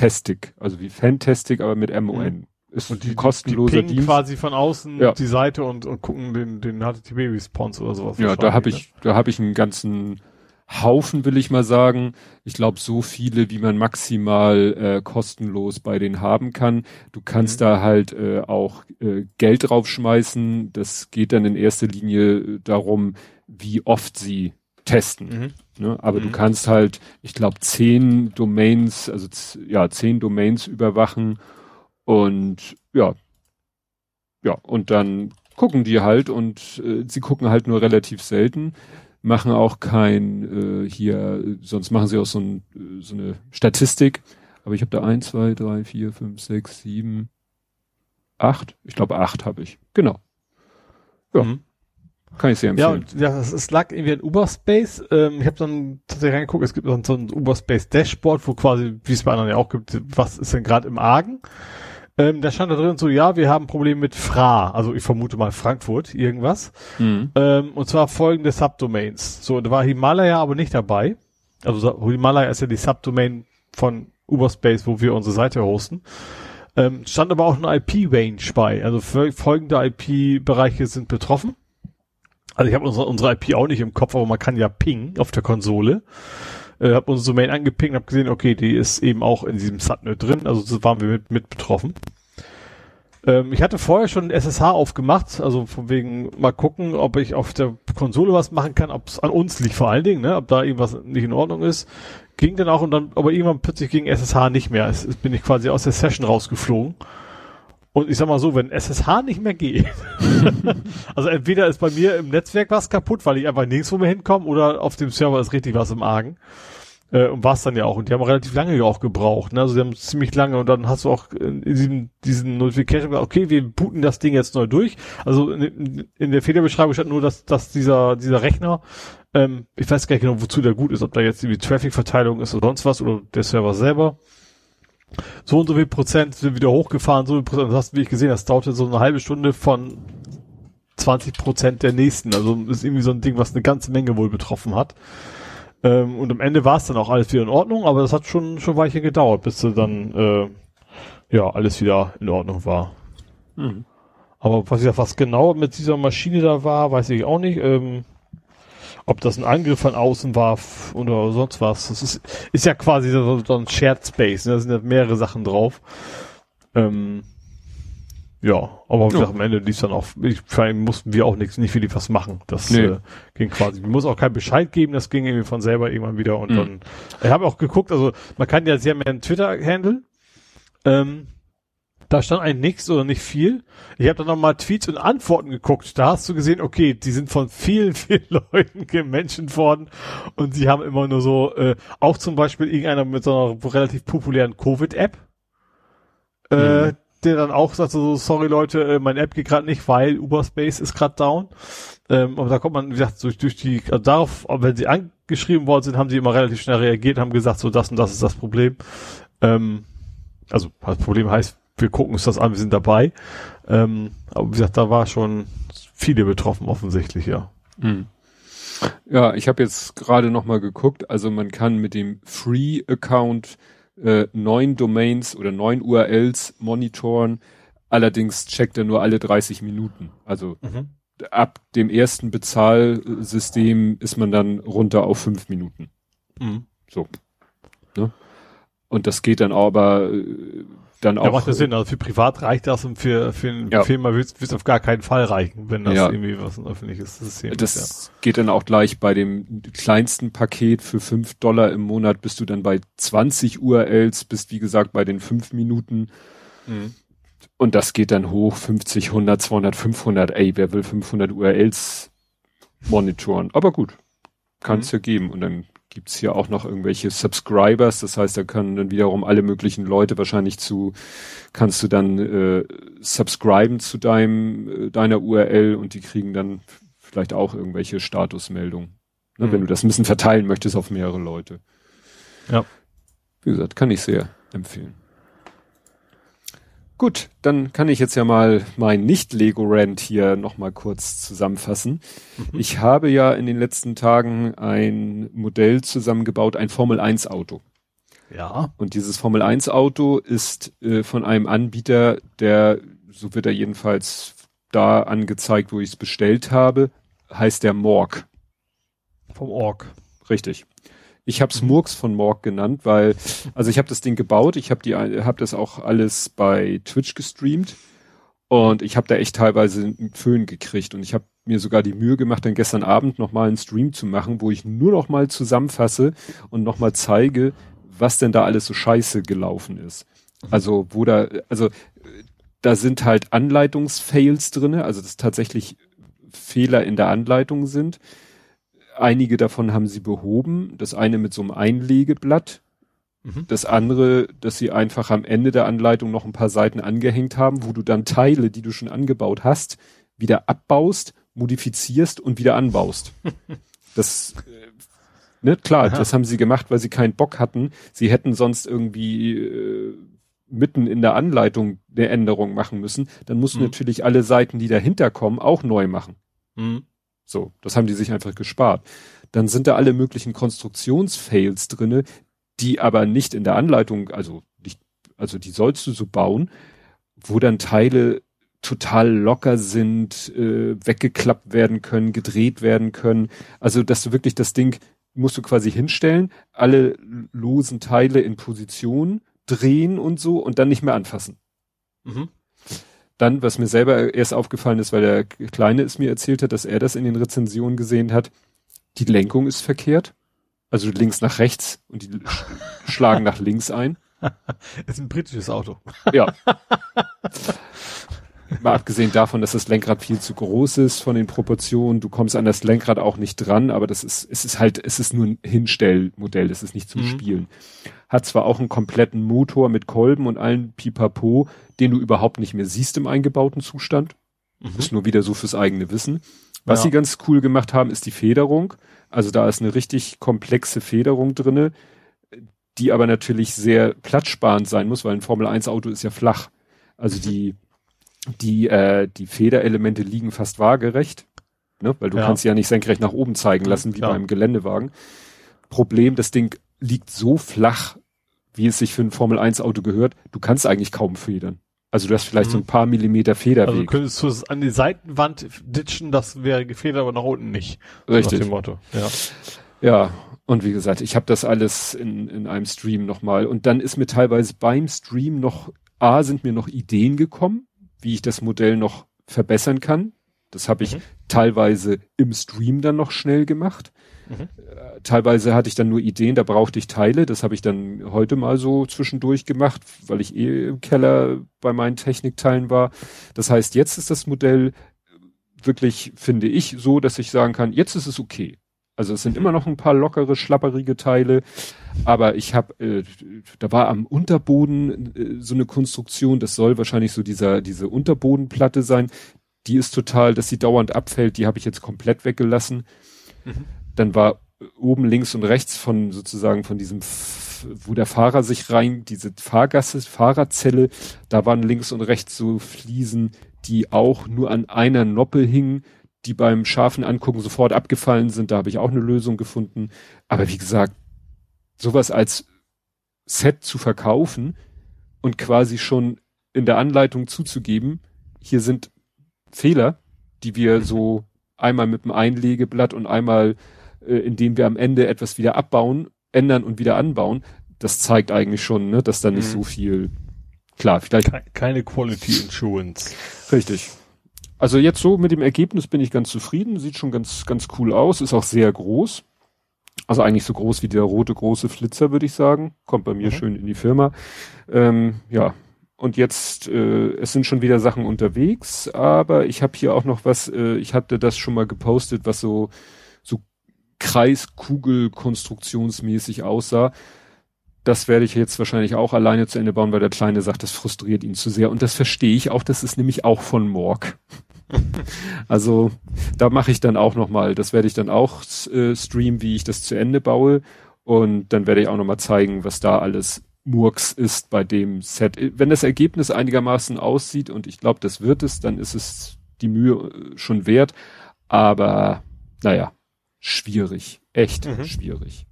M-O-N-Tastic, also wie Fantastic, aber mit M-O-N. Ist und die, ein kostenloser die Dienst. quasi von außen Ja. die Seite und, und gucken den, den HTTP-Response oder sowas. Ja, da habe ich, da habe ich einen ganzen Haufen, will ich mal sagen. Ich glaube, so viele, wie man maximal äh, kostenlos bei denen haben kann. Du kannst Mhm. da halt äh, auch äh, Geld draufschmeißen. Das geht dann in erster Linie äh, darum, wie oft sie testen. Ne? Ne? Aber du Mhm. kannst halt, ich glaube, zehn Domains, also ja, zehn Domains überwachen und ja, ja, und dann gucken die halt und äh, sie gucken halt nur relativ selten, machen auch kein äh, hier, sonst machen sie auch so, ein, so eine Statistik. Aber ich habe da eins, zwei, drei, vier, fünf, sechs, sieben, acht. Ich glaube acht habe ich. Genau. Ja, Mhm. Kann ich sehr Ja, empfehlen. ja, das ist, lag irgendwie in Uberspace. Ähm, ich habe dann tatsächlich reingeguckt, es gibt dann so ein Uberspace Dashboard, wo quasi, wie es bei anderen ja auch gibt, was ist denn gerade im Argen? Ähm, da stand da drin so, ja, wir haben Probleme mit Fra, also ich vermute mal Frankfurt, irgendwas. Mhm. Ähm, und zwar folgende Subdomains. So, da war Himalaya aber nicht dabei. Also Himalaya ist ja die Subdomain von Uberspace, wo wir unsere Seite hosten. Ähm, stand aber auch eine IP-Range bei. Also fol- folgende IP-Bereiche sind betroffen. Also ich habe unsere, unsere IP auch nicht im Kopf, aber man kann ja pingen auf der Konsole. Äh, habe unsere Domain angepingt, habe gesehen, okay, die ist eben auch in diesem Subnet drin, also so waren wir mit, mit betroffen. Ähm, ich hatte vorher schon SSH aufgemacht, also von wegen mal gucken, ob ich auf der Konsole was machen kann, ob es an uns liegt vor allen Dingen, ne, ob da irgendwas nicht in Ordnung ist. Ging dann auch und dann, aber irgendwann plötzlich ging SSH nicht mehr. Es, es bin ich quasi aus der Session rausgeflogen. Und ich sag mal so, wenn SSH nicht mehr geht, also entweder ist bei mir im Netzwerk was kaputt, weil ich einfach nirgendwo mehr hinkomme, oder auf dem Server ist richtig was im Argen. Äh, und war es dann ja auch. Und die haben relativ lange auch gebraucht. Ne? Also die haben ziemlich lange und dann hast du auch in diesem, diesen Notification gesagt, okay, wir booten das Ding jetzt neu durch. Also in, in der Fehlerbeschreibung stand nur, dass, dass dieser, dieser Rechner, ähm, ich weiß gar nicht genau, wozu der gut ist, ob da jetzt irgendwie Traffic-Verteilung ist oder sonst was oder der Server selber. So und so viel Prozent sind wieder hochgefahren, so viel Prozent, das hast du, wie ich gesehen, das dauerte so eine halbe Stunde von 20 Prozent der nächsten. Also ist irgendwie so ein Ding, was eine ganze Menge wohl betroffen hat. Ähm, und am Ende war es dann auch alles wieder in Ordnung, aber das hat schon schon weiche gedauert, bis so dann äh, ja alles wieder in Ordnung war. Mhm. Aber was was genau mit dieser Maschine da war, weiß ich auch nicht. Ähm, ob das ein Angriff von außen war oder sonst was. Das ist, ist ja quasi so, so ein Shared Space. Ne? Da sind ja mehrere Sachen drauf. Ähm, ja, aber Ja. am Ende lief dann auch, ich, vor allem mussten wir auch nichts, nicht wirklich was machen. Das Nee. äh, ging quasi. Wir muss auch keinen Bescheid geben, das ging irgendwie von selber irgendwann wieder und Mhm. dann. Ich habe auch geguckt, also man kann ja, sie haben ja einen Twitter-Handle. Ähm, da stand eigentlich nichts oder nicht viel. Ich habe dann nochmal Tweets und Antworten geguckt. Da hast du gesehen, okay, die sind von vielen, vielen Leuten gemenschent worden und sie haben immer nur so, äh, auch zum Beispiel irgendeiner mit so einer relativ populären Covid-App, äh, Mhm. der dann auch sagt so, sorry Leute, äh, meine App geht gerade nicht, weil Uberspace ist gerade down. Ähm, aber da kommt man, wie gesagt, durch, durch die, also darauf, aber wenn sie angeschrieben worden sind, haben sie immer relativ schnell reagiert, haben gesagt, so das und das ist das Problem. Ähm, also das Problem heißt, wir gucken uns das an, wir sind dabei. Ähm, aber wie gesagt, da war schon viele betroffen offensichtlich, ja. Mhm. Ja, ich habe jetzt gerade noch mal geguckt. Also man kann mit dem Free-Account äh, neun Domains oder neun URLs monitoren. Allerdings checkt er nur alle 30 Minuten. Also ab dem ersten Bezahlsystem ist man dann runter auf fünf Minuten. Mhm. So. Ne? Und das geht dann aber dann Ja, auch. macht ja Sinn. Also für privat reicht das und für, für eine Ja. Firma wird es auf gar keinen Fall reichen, wenn das Ja. irgendwie was ein öffentliches System ist. Das geht dann auch gleich bei dem kleinsten Paket für fünf Dollar im Monat bist du dann bei 20 URLs, bist wie gesagt bei den fünf Minuten. Ja. Mhm. und das geht dann hoch 50, 100, 200, 500. Ey, wer will 500 URLs monitoren? Aber gut, kann es mhm. ja geben. Und dann gibt's hier auch noch irgendwelche Subscribers. Das heißt, da können dann wiederum alle möglichen Leute wahrscheinlich zu, kannst du dann äh, subscriben zu deinem, äh, deiner URL und die kriegen dann vielleicht auch irgendwelche Statusmeldungen. Ne, mhm. Wenn du das ein bisschen verteilen möchtest auf mehrere Leute. Ja. Wie gesagt, kann ich sehr empfehlen. Gut, dann kann ich jetzt ja mal mein Nicht-Lego-Rant hier nochmal kurz zusammenfassen. Mhm. Ich habe ja in den letzten Tagen ein Modell zusammengebaut, ein Formel-1-Auto. Ja. Und dieses Formel-1-Auto ist äh, von einem Anbieter, der, so wird er jedenfalls da angezeigt, wo ich es bestellt habe, heißt der Morg. Vom Org. Richtig. Ich habe es mhm. Murks von Morg genannt, weil, also ich habe das Ding gebaut, ich habe die, habe das auch alles bei Twitch gestreamt und ich habe da echt teilweise einen Föhn gekriegt und ich habe mir sogar die Mühe gemacht, dann gestern Abend nochmal einen Stream zu machen, wo ich nur noch mal zusammenfasse und nochmal zeige, was denn da alles so scheiße gelaufen ist. Also, wo da, also da sind halt Anleitungsfails drinne, also dass tatsächlich Fehler in der Anleitung sind. Einige davon haben sie behoben. Das eine mit so einem Einlegeblatt. Mhm. Das andere, dass sie einfach am Ende der Anleitung noch ein paar Seiten angehängt haben, wo du dann Teile, die du schon angebaut hast, wieder abbaust, modifizierst und wieder anbaust. das, äh, ne, klar, Aha. das haben sie gemacht, weil sie keinen Bock hatten. Sie hätten sonst irgendwie äh, mitten in der Anleitung eine Änderung machen müssen. Dann musst mhm. natürlich alle Seiten, die dahinter kommen, auch neu machen. Mhm. So, das haben die sich einfach gespart. Dann sind da alle möglichen Konstruktionsfails drinne, die aber nicht in der Anleitung, also nicht, also die sollst du so bauen, wo dann Teile total locker sind, äh, weggeklappt werden können, gedreht werden können. Also, dass du wirklich das Ding musst du quasi hinstellen, alle losen Teile in Position drehen und so und dann nicht mehr anfassen. Mhm. Dann, was mir selber erst aufgefallen ist, weil der Kleine es mir erzählt hat, dass er das in den Rezensionen gesehen hat, die Lenkung ist verkehrt. Also links nach rechts und die schlagen nach links ein. Das ist ein britisches Auto. Ja. Mal abgesehen davon, dass das Lenkrad viel zu groß ist von den Proportionen. Du kommst an das Lenkrad auch nicht dran, aber das ist, es ist halt, es ist nur ein Hinstellmodell, es ist nicht zum mhm. Spielen. Hat zwar auch einen kompletten Motor mit Kolben und allen Pipapo, den du überhaupt nicht mehr siehst im eingebauten Zustand. Mhm. Ist nur wieder so fürs eigene Wissen. Was ja. sie ganz cool gemacht haben, ist die Federung. Also da ist eine richtig komplexe Federung drinne, die aber natürlich sehr platzsparend sein muss, weil ein Formel 1 Auto ist ja flach. Also mhm. die die, äh, die Federelemente liegen fast waagerecht, ne? weil du ja. kannst sie ja nicht senkrecht nach oben zeigen lassen, wie Klar. beim Geländewagen. Problem, das Ding liegt so flach, wie es sich für ein Formel-1-Auto gehört, du kannst eigentlich kaum federn. Also du hast vielleicht mhm. so ein paar Millimeter Federweg. Also könntest du es an die Seitenwand ditchen, das wäre gefedert, aber nach unten nicht. Richtig. Nach dem Motto. Ja. Ja, und wie gesagt, ich habe das alles in, in einem Stream nochmal. Und dann ist mir teilweise beim Stream noch, A, sind mir noch Ideen gekommen, wie ich das Modell noch verbessern kann. Das habe ich mhm. teilweise im Stream dann noch schnell gemacht. Mhm. Teilweise hatte ich dann nur Ideen, da brauchte ich Teile. Das habe ich dann heute mal so zwischendurch gemacht, weil ich eh im Keller bei meinen Technikteilen war. Das heißt, jetzt ist das Modell wirklich, finde ich, so, dass ich sagen kann, jetzt ist es okay. Also es sind mhm. immer noch ein paar lockere, schlapperige Teile, aber ich habe, äh, da war am Unterboden äh, so eine Konstruktion, das soll wahrscheinlich so dieser diese Unterbodenplatte sein. Die ist total, dass sie dauernd abfällt, die habe ich jetzt komplett weggelassen. Mhm. Dann war oben links und rechts von sozusagen von diesem, wo der Fahrer sich rein, diese Fahrgasse, Fahrerzelle, da waren links und rechts so Fliesen, die auch nur an einer Noppe hingen die beim scharfen Angucken sofort abgefallen sind. Da habe ich auch eine Lösung gefunden. Aber wie gesagt, sowas als Set zu verkaufen und quasi schon in der Anleitung zuzugeben, hier sind Fehler, die wir so einmal mit dem Einlegeblatt und einmal, äh, indem wir am Ende etwas wieder abbauen, ändern und wieder anbauen, das zeigt eigentlich schon, ne, dass da nicht mhm. so viel, klar, vielleicht. Keine Quality Insurance. Richtig. Also jetzt so mit dem Ergebnis bin ich ganz zufrieden, sieht schon ganz, ganz cool aus, ist auch sehr groß. Also eigentlich so groß wie der rote große Flitzer, würde ich sagen. Kommt bei mir mhm. schön in die Firma. Ähm, ja, und jetzt, äh, es sind schon wieder Sachen unterwegs, aber ich habe hier auch noch was, äh, ich hatte das schon mal gepostet, was so, so Kreiskugel-konstruktionsmäßig aussah. Das werde ich jetzt wahrscheinlich auch alleine zu Ende bauen, weil der Kleine sagt, das frustriert ihn zu sehr. Und das verstehe ich auch, das ist nämlich auch von Morg. also da mache ich dann auch noch mal, das werde ich dann auch äh, streamen, wie ich das zu Ende baue. Und dann werde ich auch noch mal zeigen, was da alles Murks ist bei dem Set. Wenn das Ergebnis einigermaßen aussieht, und ich glaube, das wird es, dann ist es die Mühe äh, schon wert. Aber naja, schwierig. Echt mhm. schwierig.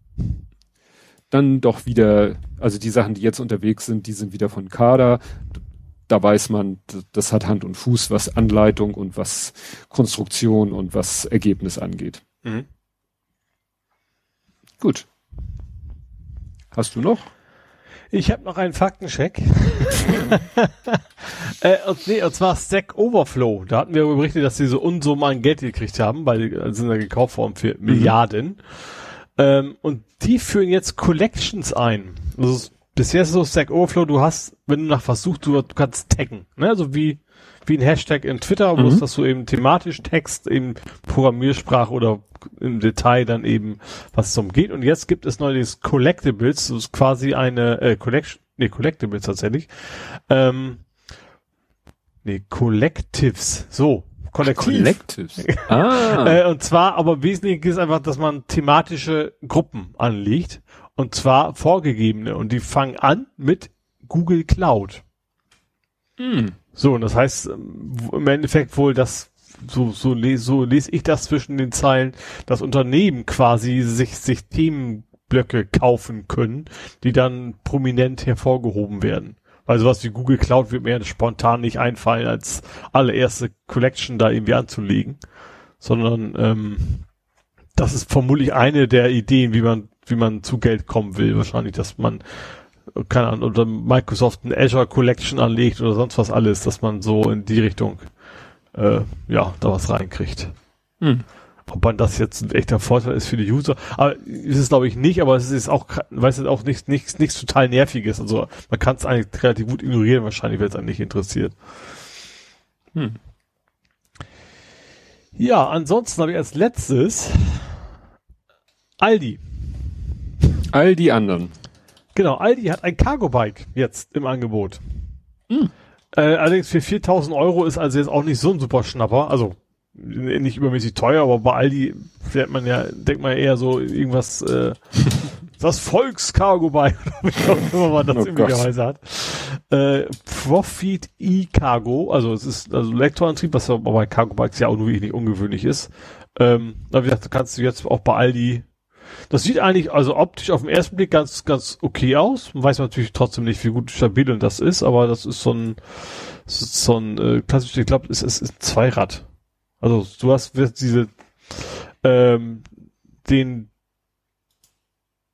Dann doch wieder, also die Sachen, die jetzt unterwegs sind, die sind wieder von Kader. Da weiß man, das hat Hand und Fuß, was Anleitung und was Konstruktion und was Ergebnis angeht. Mhm. Gut. Hast du noch? Ich habe noch einen Faktencheck. äh, und, nee, und zwar Stack Overflow. Da hatten wir berichtet, dass sie so Unsummen an Geld gekriegt haben, weil die sind ja gekauft worden für mhm. Milliarden. Ähm, und die führen jetzt Collections ein. Also bisher ist es so Stack Overflow, du hast, wenn du nach was suchst, du, du kannst taggen. Ne? Also wie wie ein Hashtag in Twitter, wo mhm. es das so eben thematisch Text in Programmiersprache oder im Detail dann eben, was es umgeht. Und jetzt gibt es neues Collectibles, das ist quasi eine äh, Collection, nee, Collectibles tatsächlich. Ähm, nee, Collectives, so. Kollektiv. Collectives. Ah. äh, und zwar, aber wesentlich ist einfach, dass man thematische Gruppen anlegt. Und zwar vorgegebene. Und die fangen an mit Google Cloud. Mm. So, und das heißt ähm, im Endeffekt wohl, dass so, so, so lese ich das zwischen den Zeilen, dass Unternehmen quasi sich, sich Themenblöcke kaufen können, die dann prominent hervorgehoben werden. Weil sowas wie Google Cloud wird mir spontan nicht einfallen, als allererste Collection da irgendwie anzulegen. Sondern ähm, das ist vermutlich eine der Ideen, wie man, wie man zu Geld kommen will. Wahrscheinlich, dass man keine Ahnung, oder Microsoft ein Azure Collection anlegt oder sonst was alles, dass man so in die Richtung äh, ja, da was reinkriegt. Hm. Ob man das jetzt ein echter Vorteil ist für die User, aber ist es glaube ich nicht, aber es ist auch, weiß es auch nichts, nichts, nichts total nerviges. Also man kann es eigentlich relativ gut ignorieren, wahrscheinlich, wenn es einen nicht interessiert. Hm. Ja, ansonsten habe ich als letztes Aldi. All die anderen. Genau, Aldi hat ein Cargo-Bike jetzt im Angebot. Hm. Äh, allerdings für 4000 Euro ist also jetzt auch nicht so ein super Schnapper. Also nicht übermäßig teuer, aber bei Aldi fährt man ja, denkt man eher so irgendwas, äh, das Volks-Cargo-Bike, immer man das oh üblicherweise hat. Äh, Profit E-Cargo, also es ist also Lektorantrieb, was aber bei Cargo-Bikes ja auch nur wirklich nicht ungewöhnlich ist. Ähm, wie gesagt, kannst du jetzt auch bei Aldi das sieht eigentlich also optisch auf den ersten Blick ganz, ganz okay aus. Man weiß natürlich trotzdem nicht, wie gut stabil das ist, aber das ist so ein, so ein äh, klassisch, ich glaube, es ist, ist ein Zweirad. Also du hast diese ähm, den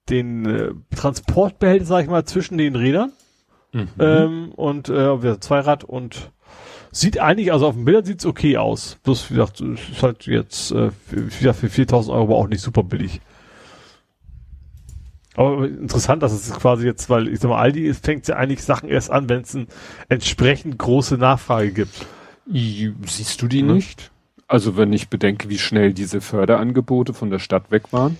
den äh, Transportbehälter, sag ich mal, zwischen den Rädern mhm. ähm, und äh, Zweirad und sieht eigentlich, also auf dem Bildern sieht's okay aus. Bloß wie gesagt, ist halt jetzt äh, für, für 4000 Euro aber auch nicht super billig. Aber interessant, dass es quasi jetzt, weil ich sag mal, Aldi fängt ja eigentlich Sachen erst an, wenn es eine entsprechend große Nachfrage gibt. Siehst du die mhm. nicht? Also wenn ich bedenke, wie schnell diese Förderangebote von der Stadt weg waren?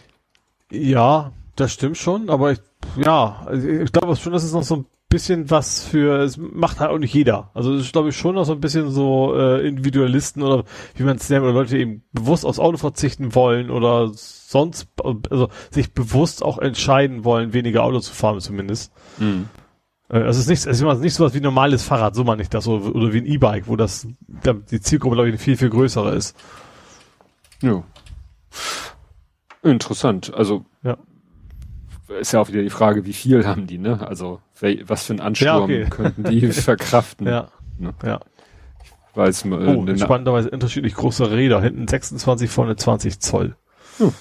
Ja, das stimmt schon, aber ich, ja, ich glaube schon, dass es noch so ein bisschen was für, es macht halt auch nicht jeder. Also das ist glaube ich schon noch so ein bisschen so äh, Individualisten oder wie man es nennt, oder Leute eben bewusst aufs Auto verzichten wollen oder sonst, also sich bewusst auch entscheiden wollen, weniger Auto zu fahren zumindest. Mhm. Äh, also es ist nicht, es ist nicht so was wie ein normales Fahrrad, so meine ich das, oder, oder wie ein E-Bike, wo das die Zielgruppe glaube ich viel, viel größere ist. Ja. Interessant. Also ist ja auch wieder die Frage, wie viel haben die, ne? Also was für einen Ansturm ja, okay. könnten die verkraften? Ja. Ne? ja. Weil mal, äh, oh, spannenderweise unterschiedlich große Räder, hinten 26, vorne 20 Zoll. Hm.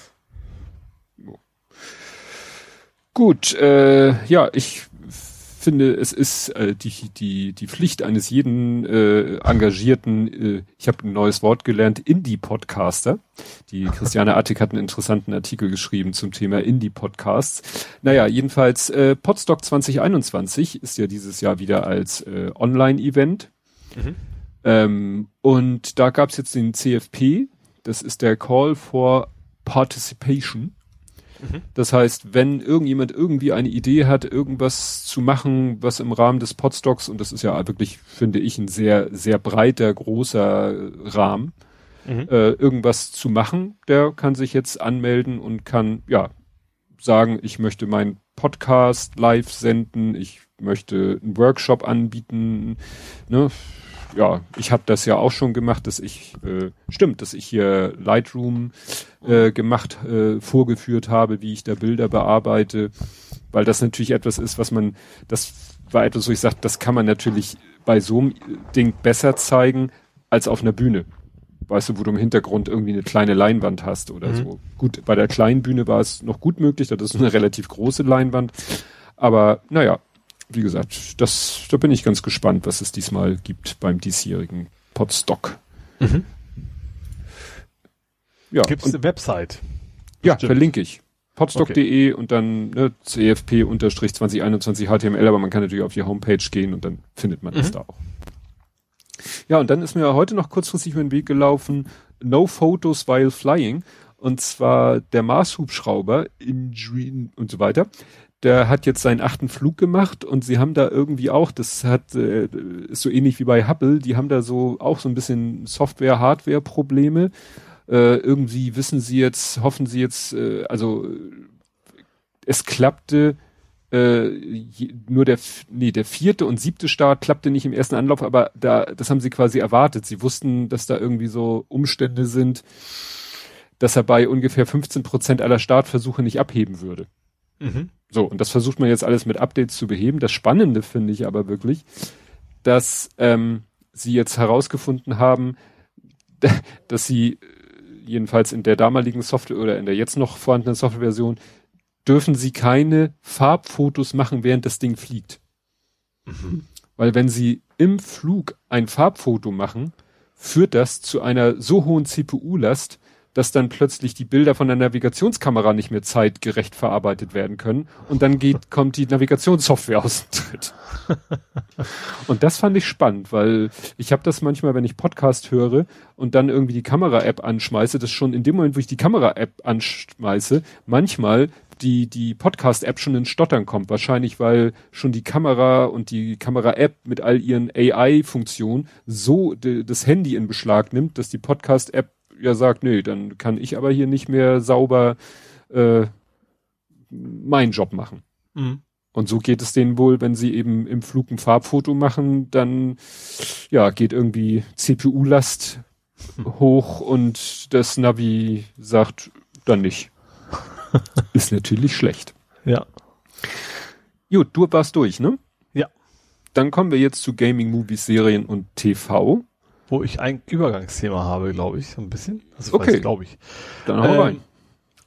Gut, äh, ja, ich finde, es ist äh, die, die, die Pflicht eines jeden äh, engagierten, äh, ich habe ein neues Wort gelernt, Indie-Podcaster. Die Christiane Attig hat einen interessanten Artikel geschrieben zum Thema Indie-Podcasts. Naja, jedenfalls äh, Podstock 2021 ist ja dieses Jahr wieder als äh, Online-Event. Mhm. Ähm, und da gab's jetzt den CFP, das ist der Call for Participation. Mhm. Das heißt, wenn irgendjemand irgendwie eine Idee hat, irgendwas zu machen, was im Rahmen des Podstocks, und das ist ja wirklich, finde ich, ein sehr, sehr breiter, großer Rahmen, mhm. äh, irgendwas zu machen, der kann sich jetzt anmelden und kann, ja, sagen, ich möchte meinen Podcast live senden, ich möchte einen Workshop anbieten, ne, ja, ich habe das ja auch schon gemacht, dass ich, äh, stimmt, dass ich hier Lightroom äh, gemacht, äh, vorgeführt habe, wie ich da Bilder bearbeite, weil das natürlich etwas ist, was man, das war etwas, wo ich sage, das kann man natürlich bei so einem Ding besser zeigen als auf einer Bühne. Weißt du, wo du im Hintergrund irgendwie eine kleine Leinwand hast oder mhm. so. Gut, bei der kleinen Bühne war es noch gut möglich, das ist eine relativ große Leinwand. Aber naja, wie gesagt, das, da bin ich ganz gespannt, was es diesmal gibt beim diesjährigen Podstock. Mhm. Ja, Gibt es eine Website? Ja, Stimmt. verlinke ich. Podstock.de okay. und dann ne, CFP-2021 HTML, aber man kann natürlich auf die Homepage gehen und dann findet man mhm. das da auch. Ja, und dann ist mir heute noch kurzfristig über den Weg gelaufen, No Photos while flying. Und zwar der Mars-Hubschrauber in Dream und so weiter der hat jetzt seinen achten Flug gemacht und sie haben da irgendwie auch, das hat äh, ist so ähnlich wie bei Hubble, die haben da so auch so ein bisschen Software, Hardware Probleme. Äh, irgendwie wissen sie jetzt, hoffen sie jetzt, äh, also es klappte äh, nur der nee der vierte und siebte Start klappte nicht im ersten Anlauf, aber da das haben sie quasi erwartet. Sie wussten, dass da irgendwie so Umstände sind, dass er bei ungefähr 15 Prozent aller Startversuche nicht abheben würde. Mhm. So, und das versucht man jetzt alles mit Updates zu beheben. Das Spannende finde ich aber wirklich, dass ähm, sie jetzt herausgefunden haben, dass sie äh, jedenfalls in der damaligen Software oder in der jetzt noch vorhandenen Softwareversion dürfen sie keine Farbfotos machen, während das Ding fliegt. Mhm. Weil wenn sie im Flug ein Farbfoto machen, führt das zu einer so hohen CPU-Last, dass dann plötzlich die Bilder von der Navigationskamera nicht mehr zeitgerecht verarbeitet werden können und dann geht, kommt die Navigationssoftware aus dem Tritt. und das fand ich spannend, weil ich habe das manchmal, wenn ich Podcast höre und dann irgendwie die Kamera-App anschmeiße, dass schon in dem Moment, wo ich die Kamera-App anschmeiße, manchmal die, die Podcast-App schon ins Stottern kommt. Wahrscheinlich, weil schon die Kamera und die Kamera-App mit all ihren AI-Funktionen so das Handy in Beschlag nimmt, dass die Podcast-App ja sagt, nee, dann kann ich aber hier nicht mehr sauber äh, meinen Job machen. Mhm. Und so geht es denen wohl, wenn sie eben im Flug ein Farbfoto machen, dann ja, geht irgendwie CPU-Last hoch und das Navi sagt dann nicht. Ist natürlich schlecht. Ja. Gut, du warst durch, ne? Ja. Dann kommen wir jetzt zu Gaming, Movies, Serien und TV wo ich ein Übergangsthema habe, glaube ich, so ein bisschen. Also okay. glaube ich. Dann hau ähm, rein.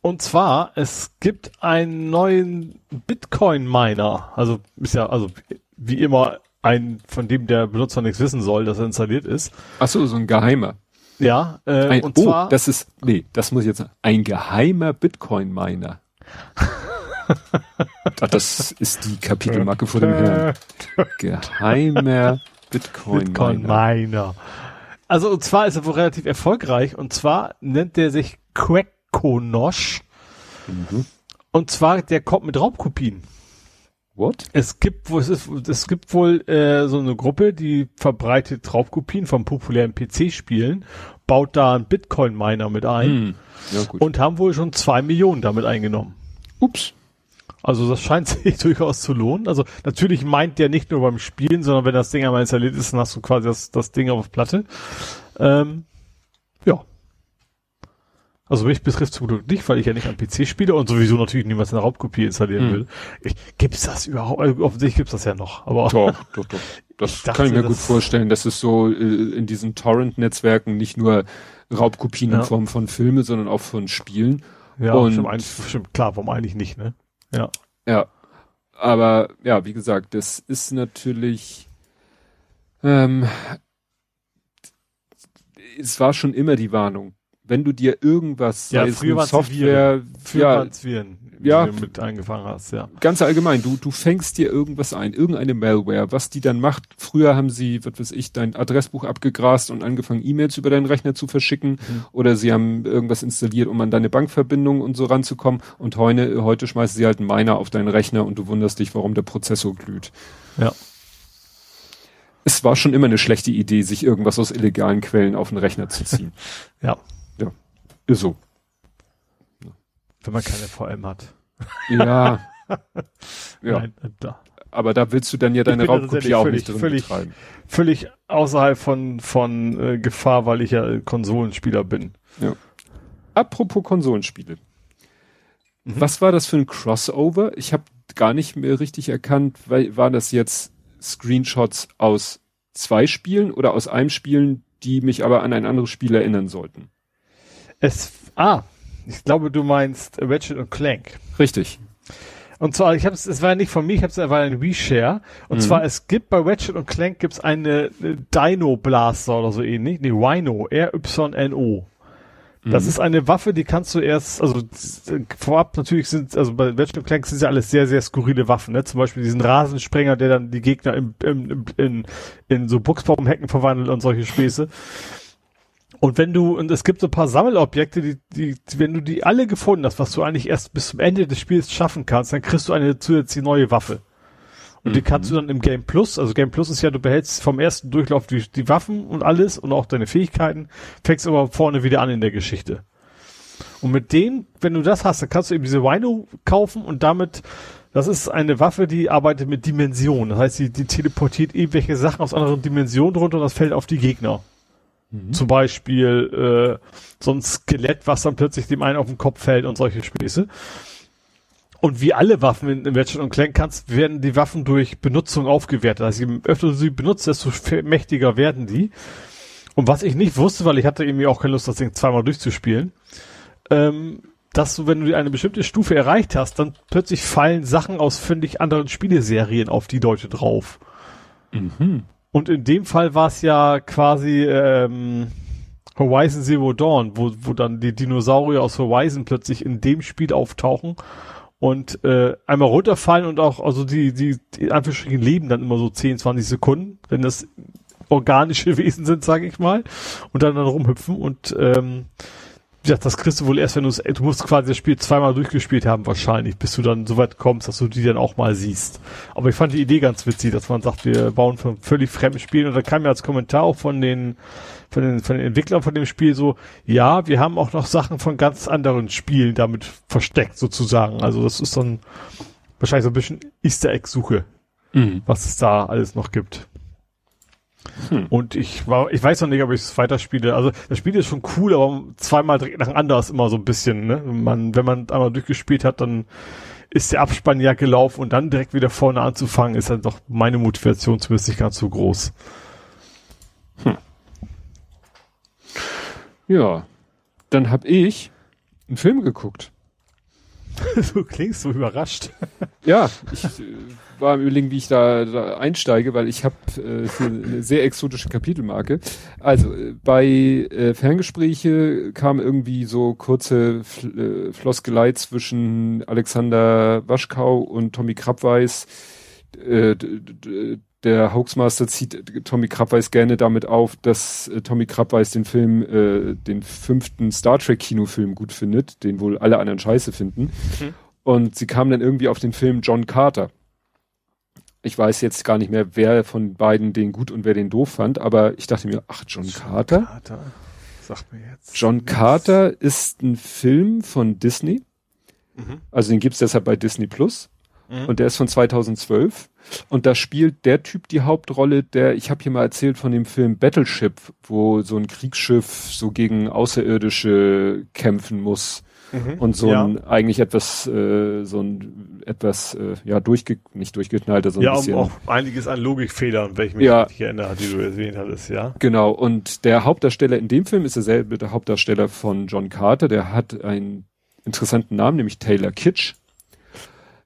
Und zwar, es gibt einen neuen Bitcoin-Miner. Also ist ja, also wie immer ein, von dem der Benutzer nichts wissen soll, dass er installiert ist. Ach so, so ein geheimer. Ja, äh, ein, und oh, zwar. Das ist, nee, das muss ich jetzt sagen. Ein geheimer Bitcoin-Miner. das ist die Kapitelmarke vor dem Herrn. Geheimer Bitcoin-Miner. Bitcoin-Miner. Also und zwar ist er wohl relativ erfolgreich und zwar nennt der sich Quackonosh. Mhm. Und zwar der kommt mit Raubkopien. What? Es gibt wohl, es, ist, es gibt wohl äh, so eine Gruppe, die verbreitet Raubkopien von populären PC-Spielen, baut da einen Bitcoin-Miner mit ein hm. ja, und haben wohl schon zwei Millionen damit eingenommen. Ups. Also das scheint sich durchaus zu lohnen. Also natürlich meint der nicht nur beim Spielen, sondern wenn das Ding einmal installiert ist, dann hast du quasi das, das Ding auf Platte. Ähm, ja. Also mich betrifft zum Glück nicht, weil ich ja nicht am PC spiele und sowieso natürlich niemals eine Raubkopie installieren hm. will. Ich, gibt's das überhaupt? Also offensichtlich gibt's das ja noch. Aber doch, doch, doch. Das dachte, kann ich mir gut vorstellen. dass es so äh, in diesen Torrent-Netzwerken nicht nur Raubkopien ja. in Form von Filme, sondern auch von Spielen. Ja, und stimmt, stimmt, klar, warum eigentlich nicht, ne? Ja. Ja. aber ja, wie gesagt, das ist natürlich, ähm, es war schon immer die Warnung. Wenn du dir irgendwas, Ja, sei es Software, Für ja, Ja. du mit eingefangen hast, ja. ganz allgemein, du, du fängst dir irgendwas ein, irgendeine Malware, was die dann macht. Früher haben sie, was weiß ich, dein Adressbuch abgegrast und angefangen, E-Mails über deinen Rechner zu verschicken. Mhm. Oder sie haben irgendwas installiert, um an deine Bankverbindung und so ranzukommen. Und heute, heute schmeißen sie halt einen Miner auf deinen Rechner und du wunderst dich, warum der Prozessor glüht. Ja. Es war schon immer eine schlechte Idee, sich irgendwas aus illegalen Quellen auf den Rechner zu ziehen. Ja. Ist so. Wenn man keine VM hat. Ja. ja. Nein, da. Aber da willst du dann ja deine Raubkopie auch völlig- nicht drin völlig- betreiben. Völlig außerhalb von, von äh, Gefahr, weil ich ja äh, Konsolenspieler bin. Apropos Konsolenspiele. Mhm. Was war das für ein Crossover? Ich habe gar nicht mehr richtig erkannt, weil war das jetzt Screenshots aus zwei Spielen oder aus einem Spielen, die mich aber an ein anderes Spiel erinnern sollten? Es, ah, ich glaube, du meinst Ratchet und Clank. Richtig. Und zwar, ich habe es, war nicht von mir, ich habe es, war ein WeShare. Und Mhm. zwar, es gibt bei Ratchet und Clank gibt's eine, eine Dino Blaster oder so ähnlich, nee, Rhino, R-Y-N-O. Das Mhm. ist eine Waffe, die kannst du erst, also vorab natürlich sind, also bei Ratchet und Clank sind ja alles sehr, sehr skurrile Waffen, ne? Zum Beispiel diesen Rasensprenger, der dann die Gegner im, im, im, in, in so Buchsbaumhecken verwandelt und solche Späße. Und wenn du, und es gibt so ein paar Sammelobjekte, die, die, wenn du die alle gefunden hast, was du eigentlich erst bis zum Ende des Spiels schaffen kannst, dann kriegst du eine zusätzliche neue Waffe. Und die kannst du dann im Game Plus, also Game Plus ist ja, du behältst vom ersten Durchlauf die, die Waffen und alles und auch deine Fähigkeiten, fängst aber vorne wieder an in der Geschichte. Und mit denen, wenn du das hast, dann kannst du eben diese Rhino kaufen und damit, das ist eine Waffe, die arbeitet mit Dimensionen. Das heißt, die, die teleportiert irgendwelche Sachen aus anderen Dimensionen drunter und das fällt auf die Gegner. Zum Beispiel äh, so ein Skelett, was dann plötzlich dem einen auf den Kopf fällt und solche Späße. Und wie alle Waffen in, in Ratchet und Clank kannst, werden die Waffen durch Benutzung aufgewertet. Also je öfter du sie benutzt, desto mächtiger werden die. Und was ich nicht wusste, weil ich hatte irgendwie auch keine Lust, das Ding zweimal durchzuspielen, ähm, dass du, wenn du eine bestimmte Stufe erreicht hast, dann plötzlich fallen Sachen aus völlig anderen Spieleserien auf die Leute drauf. Mhm. Und in dem Fall war es ja quasi ähm, Horizon Zero Dawn, wo, wo dann die Dinosaurier aus Horizon plötzlich in dem Spiel auftauchen und äh, einmal runterfallen und auch, also die, die, die Anführungsstrichen leben dann immer so 10, 20 Sekunden, wenn das organische Wesen sind, sage ich mal, und dann, dann rumhüpfen und ähm, wie gesagt, das kriegst du wohl erst, wenn du es, du musst quasi das Spiel zweimal durchgespielt haben wahrscheinlich, bis du dann so weit kommst, dass du die dann auch mal siehst. Aber ich fand die Idee ganz witzig, dass man sagt, wir bauen von völlig fremden Spielen und da kam ja als Kommentar auch von den, von den, von den Entwicklern von dem Spiel so, ja, wir haben auch noch Sachen von ganz anderen Spielen damit versteckt sozusagen. Also das ist dann wahrscheinlich so ein bisschen Easter Egg Suche, Mhm. was es da alles noch gibt. Hm. Und ich war, ich weiß noch nicht, ob ich es weiterspiele. Also das Spiel ist schon cool, aber zweimal direkt nacheinander ist immer so ein bisschen, ne? Man, wenn man einmal durchgespielt hat, dann ist der Abspann ja gelaufen und dann direkt wieder vorne anzufangen, ist dann doch meine Motivation zumindest nicht ganz so groß. Ja. Dann hab ich einen Film geguckt. du klingst so überrascht. Ja, ich äh, war am überlegen, wie ich da, da einsteige, weil ich habe äh, eine sehr exotische Kapitelmarke. Also äh, bei äh, Ferngespräche kam irgendwie so kurze Fl äh, Floskelei zwischen Alexander Waschkau und Tommy Krabweis. Äh, der Hoaxmaster zieht Tommy Krabweis gerne damit auf, dass äh, Tommy Krabweis den Film, äh, den fünften Star Trek Kinofilm gut findet, den wohl alle anderen scheiße finden. Und sie kamen dann irgendwie auf den Film John Carter. Ich weiß jetzt gar nicht mehr, wer von beiden den gut und wer den doof fand, aber ich dachte mir, ach, John Carter? Carter. Sag mir jetzt. John Carter ist ein Film von Disney. Mhm. Also den gibt's deshalb bei Disney Plus. Mhm. Und der ist von 2012. Und da spielt der Typ die Hauptrolle, der, ich habe hier mal erzählt von dem Film Battleship, wo so ein Kriegsschiff so gegen Außerirdische kämpfen muss. Mhm. Und so Ja. ein eigentlich etwas, äh, so ein etwas, äh, ja, durchge nicht durchgeknallter, so ein Ja, bisschen. auch einiges an Logikfehlern, ich mich Ja. richtig erinnere, die du erwähnt hattest, ja. Genau, und der Hauptdarsteller in dem Film ist derselbe der Hauptdarsteller von John Carter, der hat einen interessanten Namen, nämlich Taylor Kitsch.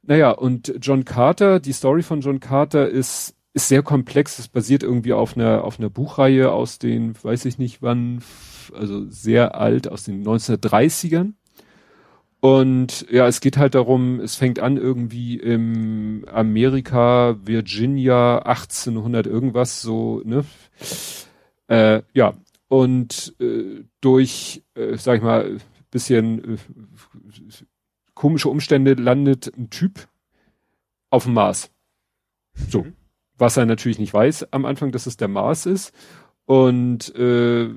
Naja, und John Carter, die Story von John Carter ist, ist sehr komplex. Es basiert irgendwie auf einer, auf einer Buchreihe aus den, weiß ich nicht wann, also sehr alt, aus den 1930ern. Und ja, es geht halt darum, es fängt an irgendwie im Amerika, Virginia, 1800 irgendwas so, ne? Äh, ja, und äh, durch, äh, sag ich mal, bisschen äh, komische Umstände landet ein Typ auf dem Mars. So. Mhm. Was er natürlich nicht weiß am Anfang, dass es der Mars ist. Und äh,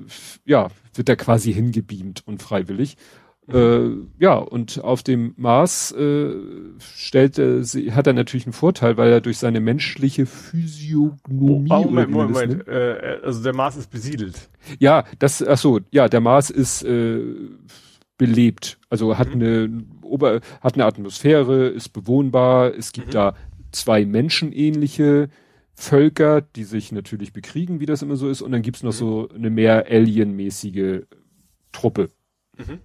ja, wird er quasi hingebeamt und freiwillig. Äh, ja, und auf dem Mars äh, stellt er, hat er natürlich einen Vorteil, weil er durch seine menschliche Physiognomie. Oh, Moment, Moment, Moment. Äh, also der Mars ist besiedelt. Ja, das, ach so, ja, der Mars ist äh, belebt. Also hat mhm. eine Ober, hat eine Atmosphäre, ist bewohnbar. Es gibt mhm. da zwei menschenähnliche Völker, die sich natürlich bekriegen, wie das immer so ist. Und dann gibt's noch mhm. so eine mehr alienmäßige Truppe. Mhm.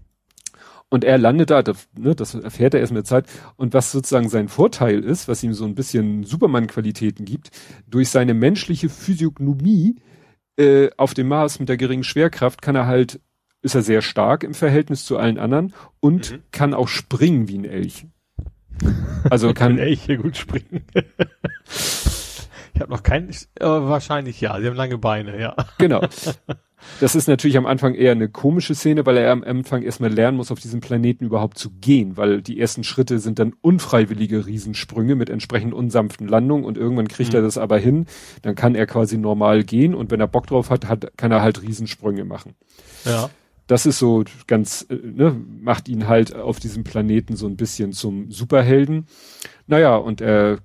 Und er landet da, das, ne, das erfährt er erst mit der Zeit. Und was sozusagen sein Vorteil ist, was ihm so ein bisschen Superman-Qualitäten gibt, durch seine menschliche Physiognomie äh, auf dem Mars mit der geringen Schwerkraft kann er halt, ist er sehr stark im Verhältnis zu allen anderen und mhm. kann auch springen wie ein Elch. Also kann Elche gut springen. ich habe noch keinen, äh, wahrscheinlich ja, sie haben lange Beine, ja. Genau. Das ist natürlich am Anfang eher eine komische Szene, weil er am Anfang erstmal lernen muss, auf diesem Planeten überhaupt zu gehen, weil die ersten Schritte sind dann unfreiwillige Riesensprünge mit entsprechend unsanften Landungen und irgendwann kriegt mhm. er das aber hin, dann kann er quasi normal gehen und wenn er Bock drauf hat, hat kann er halt Riesensprünge machen. Ja das ist so ganz, äh, ne, macht ihn halt auf diesem Planeten so ein bisschen zum Superhelden. Naja, und er äh,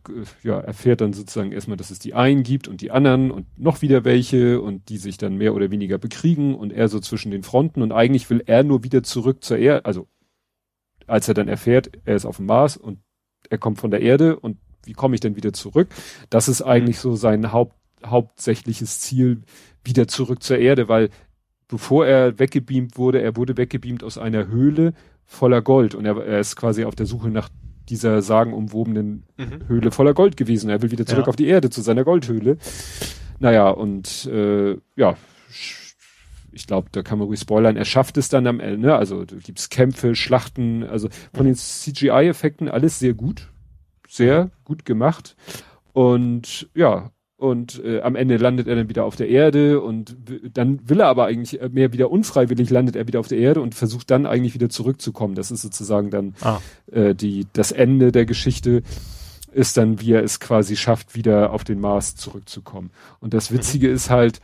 ja, erfährt dann sozusagen erstmal, dass es die einen gibt und die anderen und noch wieder welche und die sich dann mehr oder weniger bekriegen und er so zwischen den Fronten und eigentlich will er nur wieder zurück zur Erde, also als er dann erfährt, er ist auf dem Mars und er kommt von der Erde und wie komme ich denn wieder zurück? Das ist eigentlich so sein Haupt, hauptsächliches Ziel, wieder zurück zur Erde, weil bevor er weggebeamt wurde, er wurde weggebeamt aus einer Höhle voller Gold und er, er ist quasi auf der Suche nach dieser sagenumwobenen mhm. Höhle voller Gold gewesen. Er will wieder zurück ja. auf die Erde zu seiner Goldhöhle. Naja, und äh, ja, ich glaube, da kann man ruhig spoilern, er schafft es dann am Ende, ne? also da gibt's Kämpfe, Schlachten, also von den CGI-Effekten alles sehr gut, sehr gut gemacht. Und ja, und äh, am Ende landet er dann wieder auf der Erde und dann will er aber eigentlich mehr wieder unfreiwillig landet er wieder auf der Erde und versucht dann eigentlich wieder zurückzukommen. Das ist sozusagen dann ah. äh, die das Ende der Geschichte ist dann, wie er es quasi schafft, wieder auf den Mars zurückzukommen. Und das Witzige mhm. ist halt,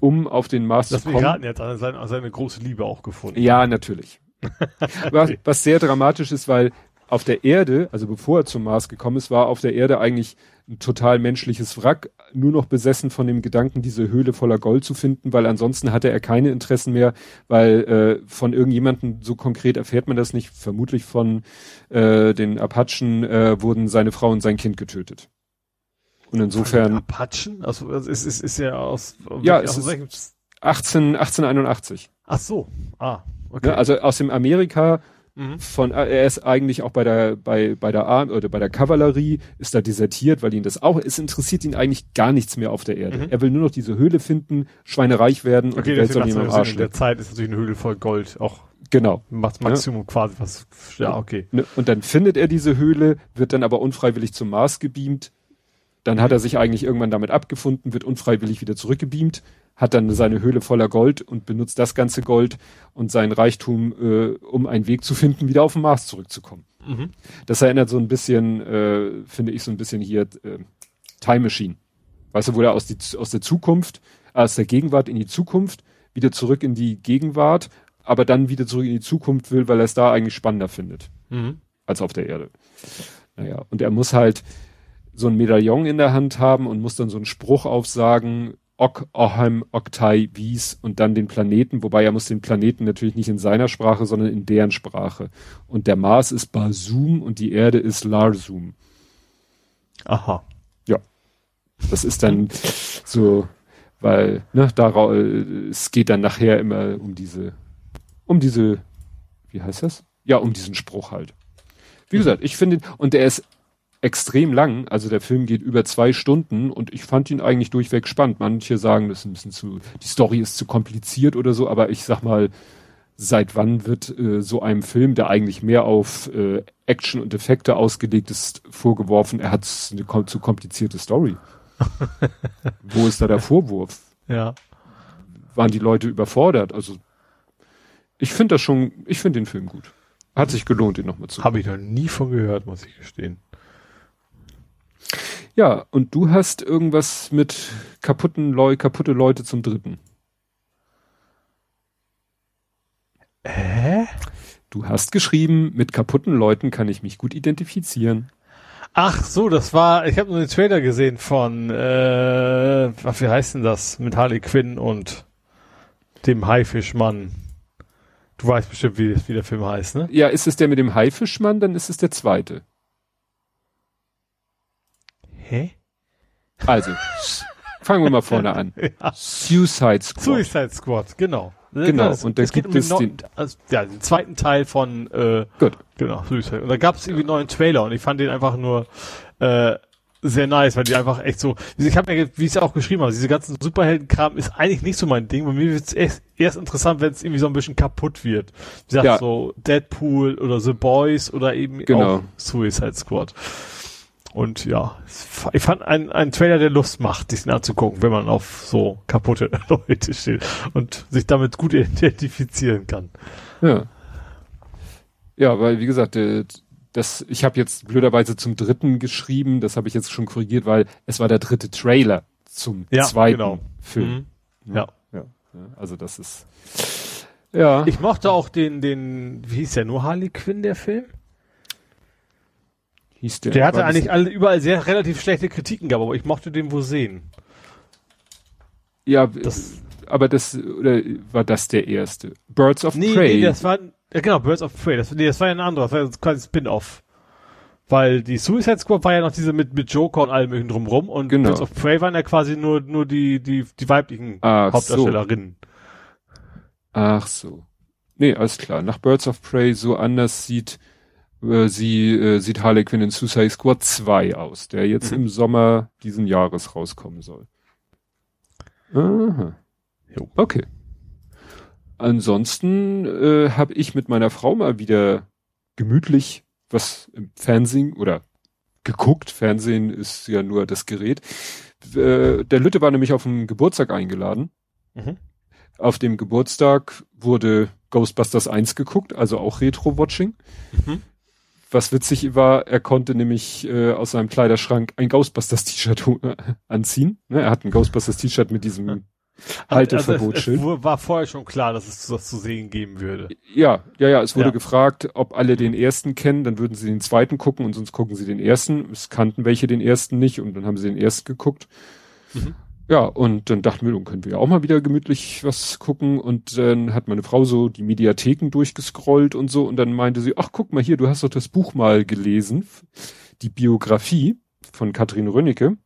um auf den Mars das zu kommen. Das jetzt seine, seine große Liebe auch gefunden. Ja, natürlich. was, was sehr dramatisch ist, weil auf der Erde, also bevor er zum Mars gekommen ist, war auf der Erde eigentlich ein total menschliches Wrack, nur noch besessen von dem Gedanken, diese Höhle voller Gold zu finden, weil ansonsten hatte er keine Interessen mehr, weil äh, von irgendjemandem so konkret erfährt man das nicht, vermutlich von äh, den Apachen äh, wurden seine Frau und sein Kind getötet. Und insofern. Apachen? Also es ist, ist, ist ja aus ja, es ist 18, 1881. Ach so. Ah, okay. Ja, also aus dem Amerika Mhm. Von, äh, er ist eigentlich auch bei der, bei, bei der Arm oder bei der Kavallerie, ist da desertiert, weil ihn das auch, es interessiert ihn eigentlich gar nichts mehr auf der Erde. Mhm. Er will nur noch diese Höhle finden, schweinereich werden okay, und die Welt soll ihm am Arsch In der Zeit ist natürlich eine Höhle voll Gold auch Genau. Macht Maximum ja. quasi was. Ja, okay. Ne, und dann findet er diese Höhle, wird dann aber unfreiwillig zum Mars gebeamt. Dann hat er sich eigentlich irgendwann damit abgefunden, wird unfreiwillig wieder zurückgebeamt hat dann seine Höhle voller Gold und benutzt das ganze Gold und seinen Reichtum, äh, um einen Weg zu finden, wieder auf den Mars zurückzukommen. Mhm. Das erinnert so ein bisschen, äh, finde ich so ein bisschen hier äh, Time Machine. Weißt du, wo er aus, die, aus der Zukunft, aus der Gegenwart in die Zukunft, wieder zurück in die Gegenwart, aber dann wieder zurück in die Zukunft will, weil er es da eigentlich spannender findet, mhm. als auf der Erde. Naja, und er muss halt so ein Medaillon in der Hand haben und muss dann so einen Spruch aufsagen, Ok, Ohem, Oktai, Wies und dann den Planeten, wobei er muss den Planeten natürlich nicht in seiner Sprache, sondern in deren Sprache. Und der Mars ist Basum und die Erde ist Larsum. Aha. Ja. Das ist dann so, weil, ne, daraus, es geht dann nachher immer um diese, um diese, wie heißt das? Ja, um diesen Spruch halt. Wie mhm. gesagt, ich finde, und der ist extrem lang. Also der Film geht über zwei Stunden und ich fand ihn eigentlich durchweg spannend. Manche sagen, das ist ein bisschen zu, die Story ist zu kompliziert oder so, aber ich sag mal, seit wann wird äh, so einem Film, der eigentlich mehr auf äh, Action und Effekte ausgelegt ist, vorgeworfen, er hat eine kom zu komplizierte Story. Wo ist da der Vorwurf? Ja. Waren die Leute überfordert? Also ich finde das schon, ich finde den Film gut. Hat sich gelohnt, ihn nochmal zu Habe ich noch nie von gehört, muss ich gestehen. Ja, und du hast irgendwas mit kaputten Leu kaputte Leute zum Dritten. Hä? Du hast geschrieben, mit kaputten Leuten kann ich mich gut identifizieren. Ach so, das war, ich habe nur den Trailer gesehen von, äh, was, wie heißt denn das? Mit Harley Quinn und dem Haifischmann. Du weißt bestimmt, wie, wie der Film heißt, ne? Ja, ist es der mit dem Haifischmann, dann ist es der zweite. Hä? Also, fangen wir mal vorne an. Ja. Suicide Squad. Suicide Squad, genau. Genau, Das- und da es gibt um es den, also, ja, den zweiten Teil von äh, Gut. Genau, Suicide. Und da gab es irgendwie einen neuen Trailer und ich fand den einfach nur äh, sehr nice, weil die einfach echt so, ich habe mir, wie ich es auch geschrieben habe, diese ganzen Superheldenkram ist eigentlich nicht so mein Ding. Bei mir wird es erst, erst interessant, wenn es irgendwie so ein bisschen kaputt wird. Wie gesagt, Ja. so Deadpool oder The Boys oder eben Genau. auch Suicide Squad. Und ja, ich fand einen, einen Trailer, der Lust macht, sich den anzugucken, wenn man auf so kaputte Leute steht und sich damit gut identifizieren kann. Ja. Ja, weil wie gesagt, äh, das, ich habe jetzt blöderweise zum dritten geschrieben, das habe ich jetzt schon korrigiert, weil es war der dritte Trailer zum Ja, zweiten genau. Film. Mhm. Ja. Ja, ja. Also das ist ja. Ich mochte auch den, den, wie hieß der, nur Harley Quinn, der Film? Hieß der. Der hatte eigentlich alle, überall sehr relativ schlechte Kritiken gehabt, aber ich mochte den wohl sehen. Ja, Das- aber das oder war das der erste? Birds of Nee, Prey. nee, das war, ja genau, Birds of Prey, das, nee, das war ja ein anderer, das war ja quasi ein Spin-off. Weil die Suicide Squad war ja noch diese mit, mit Joker und allem möglichen drumrum und Genau. Birds of Prey waren ja quasi nur, nur die, die, die weiblichen Ach Hauptdarstellerinnen. Ach so. Nee, alles klar. Nach Birds of Prey so anders sieht äh, sie äh, sieht Harley Quinn in Suicide Squad 2 aus, der jetzt Mhm. im Sommer diesen Jahres rauskommen soll. Aha. Jo. Okay. Ansonsten äh, habe ich mit meiner Frau mal wieder gemütlich was im Fernsehen oder geguckt. Fernsehen ist ja nur das Gerät. Äh, der Lütte war nämlich auf einen Geburtstag eingeladen. Mhm. Auf dem Geburtstag wurde Ghostbusters 1 geguckt, also auch Retro-Watching. Mhm. Was witzig war, er konnte nämlich äh, aus seinem Kleiderschrank ein Ghostbusters-T-Shirt anziehen. Ne, er hat ein Ghostbusters-T-Shirt mit diesem Halteverbotsschild. Also es, es war vorher schon klar, dass es das zu sehen geben würde. ja, ja, ja, es wurde Ja. gefragt, ob alle den ersten kennen, dann würden sie den zweiten gucken und sonst gucken sie den ersten. Es kannten welche den ersten nicht und dann haben sie den ersten geguckt. Mhm. Ja, und dann dachten wir, dann können wir ja auch mal wieder gemütlich was gucken. Und dann hat meine Frau so die Mediatheken durchgescrollt und so. Und dann meinte sie, ach, guck mal hier, du hast doch das Buch mal gelesen. Die Biografie von Katrin Rönnecke.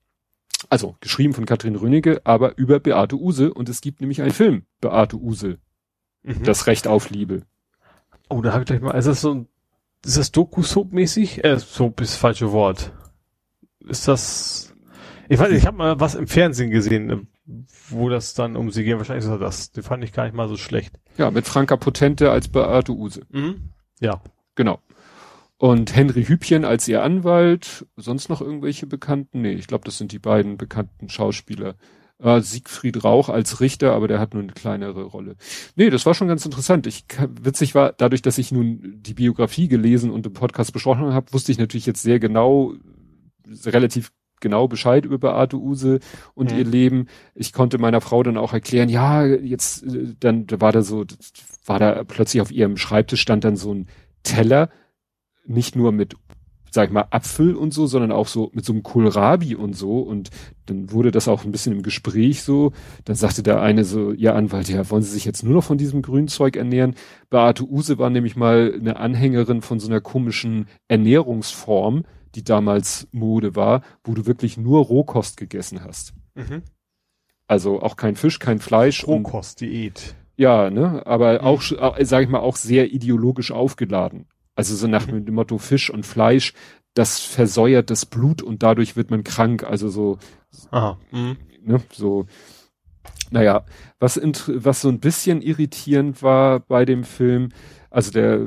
Also, geschrieben von Katrin Rönnecke, aber über Beate Use. Und es gibt nämlich einen Film, Beate Use. Mhm. Das Recht auf Liebe. Oh, da habe ich gleich mal. Ist das so ein, ist das Doku-Soap-mäßig? Äh, Soap ist das falsche Wort. Ist das, ich weiß nicht, ich habe mal was im Fernsehen gesehen, äh, wo das dann um sie geht. Wahrscheinlich ist das das. Den fand ich gar nicht mal so schlecht. Ja, mit Franka Potente als Beate Use. Mhm. Ja. Genau. Und Henry Hübchen als ihr Anwalt. Sonst noch irgendwelche Bekannten? Nee, ich glaube, das sind die beiden bekannten Schauspieler. Äh, Siegfried Rauch als Richter, aber der hat nur eine kleinere Rolle. Nee, das war schon ganz interessant. Ich witzig war, dadurch, dass ich nun die Biografie gelesen und im Podcast besprochen habe, wusste ich natürlich jetzt sehr genau, relativ genau Bescheid über Beate Use und Mhm. ihr Leben. Ich konnte meiner Frau dann auch erklären, ja, jetzt, äh, dann da war da so, war da plötzlich auf ihrem Schreibtisch stand dann so ein Teller, nicht nur mit, sag ich mal, Apfel und so, sondern auch so mit so einem Kohlrabi und so. Und dann wurde das auch ein bisschen im Gespräch so. Dann sagte der eine so, ihr Anwalt, ja, wollen Sie sich jetzt nur noch von diesem Grünzeug ernähren? Beate Use war nämlich mal eine Anhängerin von so einer komischen Ernährungsform, die damals Mode war, wo du wirklich nur Rohkost gegessen hast. Mhm. Also auch kein Fisch, kein Fleisch. Rohkostdiät. ja, ne, aber auch, sch- äh, sag ich mal, auch sehr ideologisch aufgeladen. Also so nach dem Motto Fisch und Fleisch, das versäuert das Blut und dadurch wird man krank. Also so, Aha. Mhm. ne, so, naja, was, was so ein bisschen irritierend war bei dem Film, also der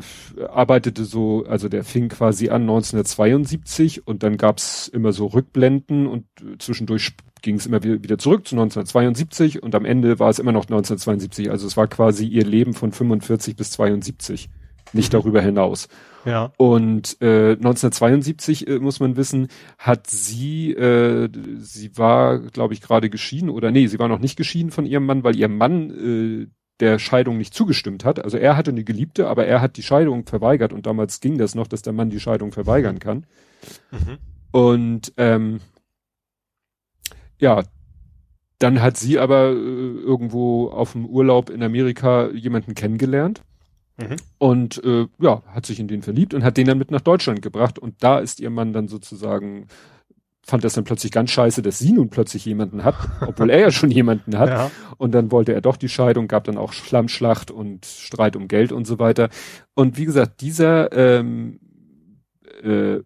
arbeitete so, also der fing quasi an 1972 und dann gab's immer so Rückblenden und zwischendurch ging es immer wieder zurück zu 1972 und am Ende war es immer noch 1972. Also es war quasi ihr Leben von 45 bis 72, nicht mhm. darüber hinaus. Ja. Und äh, 1972 äh, muss man wissen, hat sie, äh, sie war, glaube ich, gerade geschieden oder nee, sie war noch nicht geschieden von ihrem Mann, weil ihr Mann äh, der Scheidung nicht zugestimmt hat. Also er hatte eine Geliebte, aber er hat die Scheidung verweigert und damals ging das noch, dass der Mann die Scheidung verweigern kann. Mhm. Und ähm, ja, dann hat sie aber äh, irgendwo auf dem Urlaub in Amerika jemanden kennengelernt mhm. und äh, ja, hat sich in den verliebt und hat den dann mit nach Deutschland gebracht und da ist ihr Mann dann sozusagen fand das dann plötzlich ganz scheiße, dass sie nun plötzlich jemanden hat, obwohl er ja schon jemanden hat. Ja. Und dann wollte er doch die Scheidung, gab dann auch Schlammschlacht und Streit um Geld und so weiter. Und wie gesagt, dieser ähm, äh,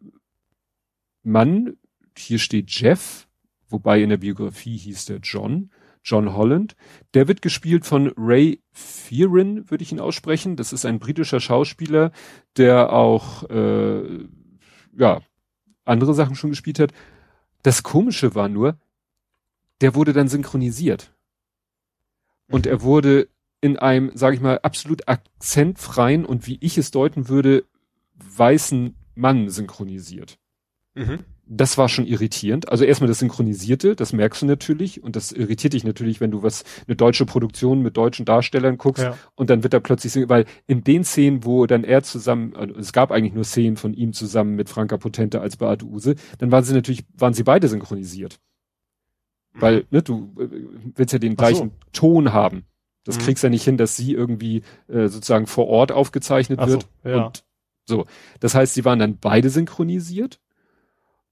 Mann, hier steht Jeff, wobei in der Biografie hieß der John, John Holland, der wird gespielt von Ray Fearon, würde ich ihn aussprechen. Das ist ein britischer Schauspieler, der auch äh, ja andere Sachen schon gespielt hat. Das Komische war nur, der wurde dann synchronisiert. Und er wurde in einem, sage ich mal, absolut akzentfreien und wie ich es deuten würde, weißen Mann synchronisiert. Mhm. Das war schon irritierend. Also erstmal das Synchronisierte, das merkst du natürlich und das irritiert dich natürlich, wenn du was, eine deutsche Produktion mit deutschen Darstellern guckst ja. und dann wird er plötzlich, weil in den Szenen, wo dann er zusammen, also es gab eigentlich nur Szenen von ihm zusammen mit Franka Potente als Beate Use, dann waren sie natürlich, waren sie beide synchronisiert. Mhm. Weil, ne, du äh, willst ja den gleichen so. Ton haben. Das mhm. kriegst ja nicht hin, dass sie irgendwie äh, sozusagen vor Ort aufgezeichnet wird. So, ja. Und so. Das heißt, sie waren dann beide synchronisiert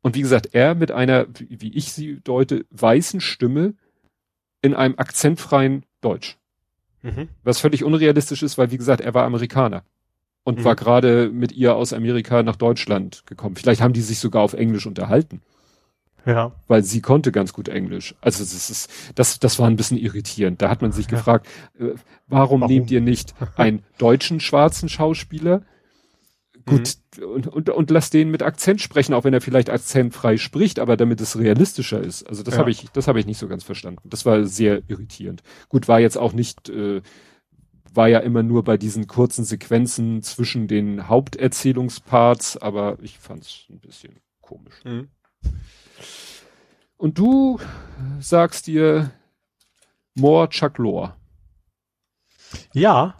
und wie gesagt, er mit einer, wie ich sie deute, weißen Stimme in einem akzentfreien Deutsch. Mhm. Was völlig unrealistisch ist, weil wie gesagt, er war Amerikaner und mhm. war gerade mit ihr aus Amerika nach Deutschland gekommen. Vielleicht haben die sich sogar auf Englisch unterhalten. Ja. Weil sie konnte ganz gut Englisch. Also das ist, das, das war ein bisschen irritierend. Da hat man sich ja. gefragt, äh, warum, warum, nehmt ihr nicht einen deutschen schwarzen Schauspieler, Gut, mhm. und, und, und lass den mit Akzent sprechen, auch wenn er vielleicht akzentfrei spricht, aber damit es realistischer ist. Also das ja. habe ich, das habe ich nicht so ganz verstanden. Das war sehr irritierend. Gut, war jetzt auch nicht, äh, war ja immer nur bei diesen kurzen Sequenzen zwischen den Haupterzählungsparts, aber ich fand's ein bisschen komisch. Mhm. Und du sagst dir More Chuck Lore. Ja,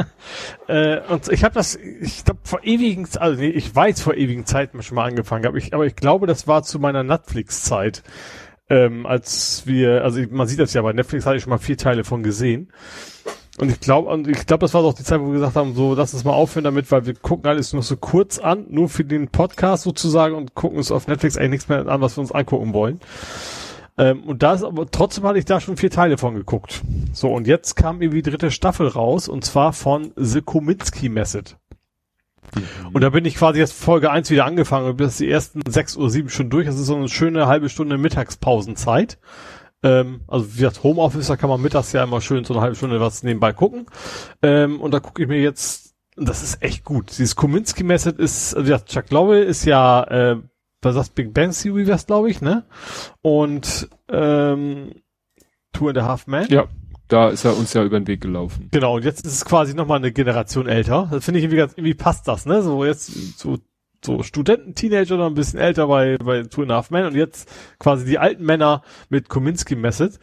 äh, und ich habe das, ich glaube vor ewigen, also nee, ich weiß vor ewigen Zeiten schon mal angefangen habe, ich, aber ich glaube, das war zu meiner Netflix-Zeit, ähm, als wir, also man sieht das ja bei Netflix, hatte ich schon mal vier Teile von gesehen. Und ich glaube, und ich glaube, das war doch die Zeit, wo wir gesagt haben, so, lass uns mal aufhören damit, weil wir gucken alles nur so kurz an, nur für den Podcast sozusagen und gucken uns auf Netflix eigentlich nichts mehr an, was wir uns angucken wollen. Ähm, und da ist aber trotzdem hatte ich da schon vier Teile von geguckt. So, und jetzt kam irgendwie die dritte Staffel raus und zwar von The Kominsky Method. Und da bin ich quasi jetzt Folge eins wieder angefangen und bis die ersten sechs oder sieben Stunden durch. Das ist so eine schöne halbe Stunde Mittagspausenzeit. Ähm, also wie gesagt, Homeoffice, da kann man mittags ja immer schön so eine halbe Stunde was nebenbei gucken. Ähm, und da gucke ich mir jetzt, das ist echt gut. Dieses Kominsky Method ist, also ja, Chuck Lowell ist ja äh, was das Big Bang Theory wär's, glaube ich, ne? Und ähm, Two and a Half Men. Ja, da ist er uns ja über den Weg gelaufen. Genau, und jetzt ist es quasi nochmal eine Generation älter. Das finde ich irgendwie ganz, irgendwie passt das, ne? So jetzt so, so Studenten, Teenager oder ein bisschen älter bei, bei Two and a Half Men und jetzt quasi die alten Männer mit Kominsky Method.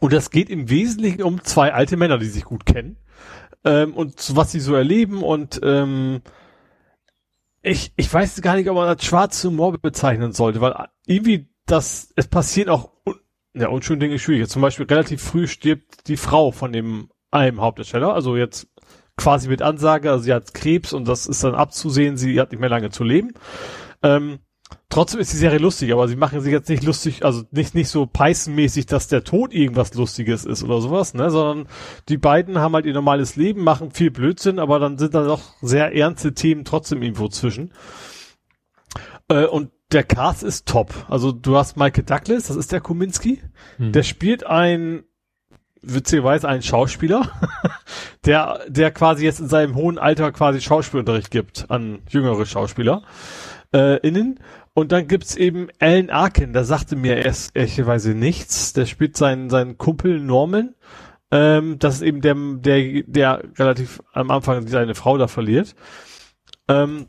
Und das geht im Wesentlichen um zwei alte Männer, die sich gut kennen. Ähm, und was sie so erleben und ähm, ich, ich weiß gar nicht, ob man das schwarze Humor bezeichnen sollte, weil irgendwie das, es passieren auch, ja, unschöne Dinge schwierig. Zum Beispiel relativ früh stirbt die Frau von dem einem Hauptdarsteller, also jetzt quasi mit Ansage, also sie hat Krebs und das ist dann abzusehen, sie hat nicht mehr lange zu leben. Ähm, Trotzdem ist die Serie lustig, aber sie machen sich jetzt nicht lustig, also nicht, nicht so Python-mäßig, dass der Tod irgendwas Lustiges ist oder sowas, ne, sondern die beiden haben halt ihr normales Leben, machen viel Blödsinn, aber dann sind da doch sehr ernste Themen trotzdem irgendwo zwischen. Äh, und der Cast ist top. Also du hast Michael Douglas, das ist der Kuminski. Hm. Der spielt ein, witzigerweise ein Schauspieler, der, der quasi jetzt in seinem hohen Alter quasi Schauspielunterricht gibt an jüngere Schauspieler äh, innen. Und dann gibt's eben Alan Arkin, der sagte mir erst ehrlicherweise nichts. Der spielt seinen, seinen Kumpel Norman. Ähm, das ist eben der, der, der relativ am Anfang seine Frau da verliert. Ähm,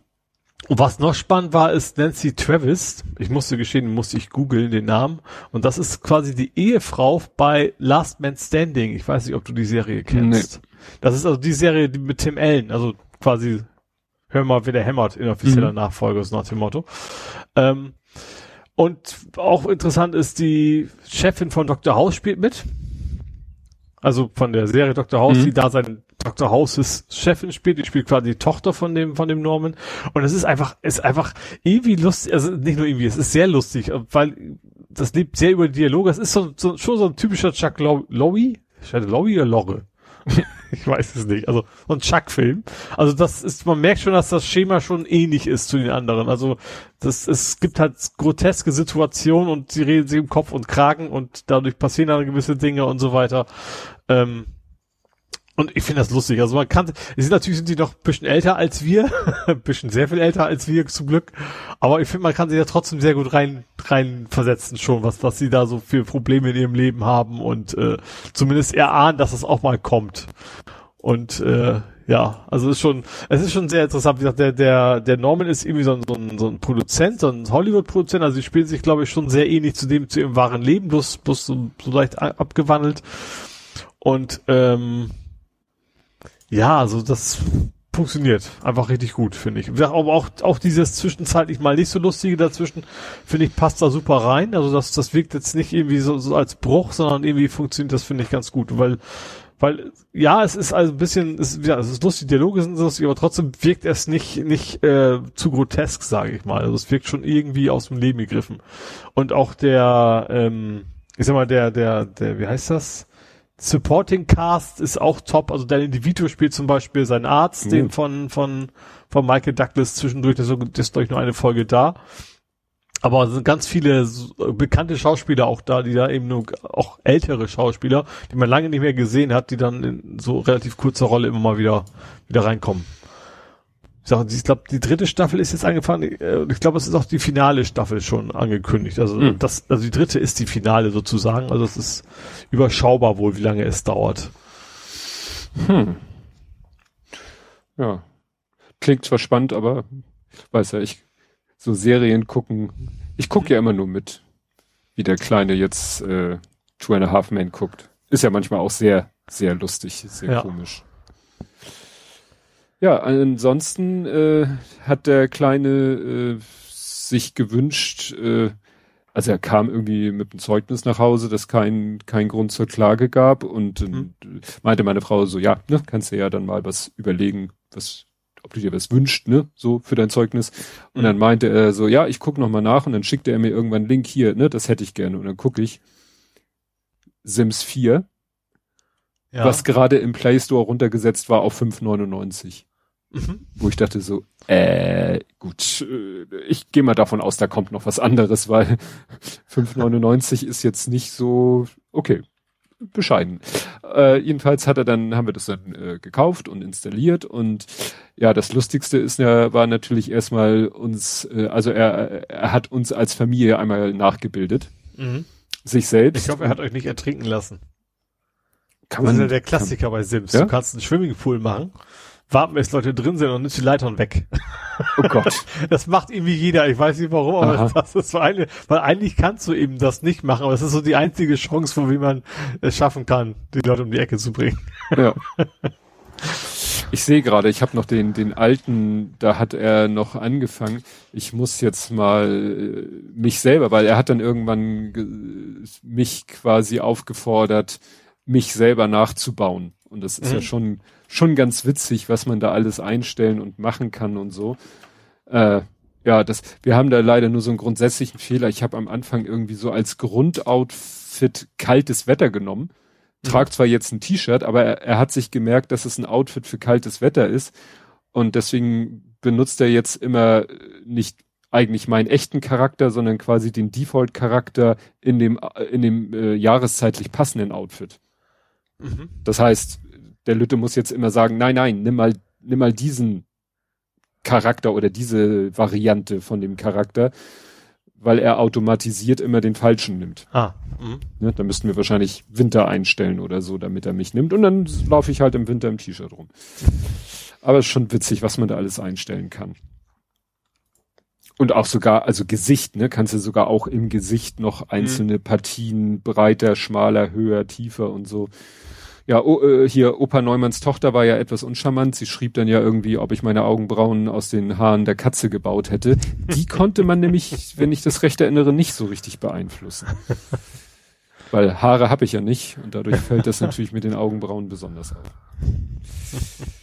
und was noch spannend war, ist Nancy Travis. Ich musste gestehen, musste ich googeln den Namen. Und das ist quasi die Ehefrau bei Last Man Standing. Ich weiß nicht, ob du die Serie kennst. Das ist also die Serie die mit Tim Allen. Also quasi, hör mal, wie der hämmert, inoffizieller Mhm. Nachfolger, ist nach dem Motto. Ähm, und auch interessant ist, die Chefin von Dr. House spielt mit. Also von der Serie Dr. House, Mhm. die da seine Dr. Houses Chefin spielt, die spielt quasi die Tochter von dem, von dem Norman. Und es ist einfach, ist einfach irgendwie lustig, also nicht nur irgendwie, es ist sehr lustig, weil das lebt sehr über die Dialoge. Es ist so, so, schon so ein typischer Chuck Low- Lowy, Lowy oder Lorre? ich weiß es nicht. Also so ein Chuck-Film. Also das ist, man merkt schon, dass das Schema schon ähnlich ist zu den anderen. Also das, es gibt halt groteske Situationen und sie reden sich im Kopf und Kragen und dadurch passieren dann gewisse Dinge und so weiter. Ähm, und ich finde das lustig. Also man kann, sie sind natürlich sind die noch ein bisschen älter als wir, ein bisschen sehr viel älter als wir zum Glück. Aber ich finde, man kann sie ja trotzdem sehr gut rein rein versetzen schon, was was sie da so für Probleme in ihrem Leben haben und äh, zumindest erahnen, dass es auch mal kommt. Und äh, ja, also ist schon, es ist schon sehr interessant. Wie gesagt, der der der Norman ist irgendwie so ein so ein, so ein Produzent, so ein Hollywood-Produzent. Also die spielen sich, glaube ich, schon sehr ähnlich zu dem zu ihrem wahren Leben, bloß bloß so, so leicht abgewandelt. Und ähm, ja, also das funktioniert einfach richtig gut, finde ich. Aber auch, auch dieses zwischenzeitlich mal nicht so lustige dazwischen, finde ich, passt da super rein. Also das, das wirkt jetzt nicht irgendwie so, so als Bruch, sondern irgendwie funktioniert das, finde ich, ganz gut, weil, weil, ja, es ist also ein bisschen, es, ja, es ist lustig, die Dialoge sind lustig, aber trotzdem wirkt es nicht, nicht äh, zu grotesk, sage ich mal. Also es wirkt schon irgendwie aus dem Leben gegriffen. Und auch der, ähm, ich sag mal, der, der, der, wie heißt das? Supporting Cast ist auch top. Also Danny DeVito spielt zum Beispiel seinen Arzt, Mhm. den von, von, von Michael Douglas zwischendurch, das ist, glaube ich nur eine Folge da. Aber es sind ganz viele so- bekannte Schauspieler auch da, die da eben nur, auch ältere Schauspieler, die man lange nicht mehr gesehen hat, die dann in so relativ kurzer Rolle immer mal wieder, wieder reinkommen. Ich sag, ich glaube, die dritte Staffel ist jetzt angefangen. äh, und Ich glaube, es ist auch die finale Staffel schon angekündigt. Also Mhm. das, also die dritte ist die Finale sozusagen. Also es ist überschaubar wohl, wie lange es dauert. Hm. Ja. Klingt zwar spannend, aber weiß ja, ich so Serien gucken. Ich gucke ja immer nur mit, wie der Kleine jetzt äh, Two and a Half Men guckt. Ist ja manchmal auch sehr, sehr lustig, sehr Ja. komisch. Ja, ansonsten äh, hat der Kleine äh, sich gewünscht, äh, also er kam irgendwie mit einem Zeugnis nach Hause, das kein kein Grund zur Klage gab und Mhm. äh, meinte meine Frau so, ja, ne, kannst du ja dann mal was überlegen, was ob du dir was wünscht, ne, so für dein Zeugnis. Und Mhm. dann meinte er so, ja, ich guck noch mal nach und dann schickte er mir irgendwann einen Link hier, ne, das hätte ich gerne und dann gucke ich Sims 4, Ja. was gerade im Play Store runtergesetzt war auf 5,99 Mhm. wo ich dachte so, äh, gut, äh, ich gehe mal davon aus, da kommt noch was anderes, weil 5,99 ist jetzt nicht so, okay, bescheiden. Äh, jedenfalls hat er dann, haben wir das dann äh, gekauft und installiert und ja, das Lustigste ist ja, war natürlich erstmal uns, äh, also er, er hat uns als Familie einmal nachgebildet, Mhm. sich selbst. Ich hoffe, er hat euch nicht ertrinken lassen. Kann Das ist man, ja der Klassiker bei Sims. Ja? Du kannst einen Swimmingpool machen, warten, bis Leute drin sind und nimmst die Leitern weg. oh Gott, Das macht irgendwie jeder. Ich weiß nicht warum, aber Aha. das ist so eine, weil eigentlich kannst du eben das nicht machen, aber es ist so die einzige Chance, von wie man es schaffen kann, die Leute um die Ecke zu bringen. Ja. Ich sehe gerade, ich habe noch den, den alten, da hat er noch angefangen. Ich muss jetzt mal äh, mich selber, weil er hat dann irgendwann ge- mich quasi aufgefordert, mich selber nachzubauen. Und das ist Mhm. ja schon, schon ganz witzig, was man da alles einstellen und machen kann und so. Äh, ja, das, wir haben da leider nur so einen grundsätzlichen Fehler. Ich habe am Anfang irgendwie so als Grundoutfit kaltes Wetter genommen. Trag zwar jetzt ein T-Shirt, aber er, er hat sich gemerkt, dass es ein Outfit für kaltes Wetter ist. Und deswegen benutzt er jetzt immer äh, nicht eigentlich meinen echten Charakter, sondern quasi den Default-Charakter in dem, in dem äh, jahreszeitlich passenden Outfit. Mhm. Das heißt, der Lütte muss jetzt immer sagen, nein, nein, nimm mal, nimm mal diesen Charakter oder diese Variante von dem Charakter, weil er automatisiert immer den falschen nimmt. Ah. Mhm. Ne, da müssten wir wahrscheinlich Winter einstellen oder so, damit er mich nimmt. Und dann laufe ich halt im Winter im T-Shirt rum. Aber es ist schon witzig, was man da alles einstellen kann. Und auch sogar, also Gesicht, ne, kannst du sogar auch im Gesicht noch einzelne mhm. Partien breiter, schmaler, höher, tiefer und so. Ja, oh, äh, hier Opa Neumanns Tochter war ja etwas uncharmant. Sie schrieb dann ja irgendwie, ob ich meine Augenbrauen aus den Haaren der Katze gebaut hätte. Die konnte man nämlich, wenn ich das recht erinnere, nicht so richtig beeinflussen. Weil Haare habe ich ja nicht und dadurch fällt das natürlich mit den Augenbrauen besonders auf.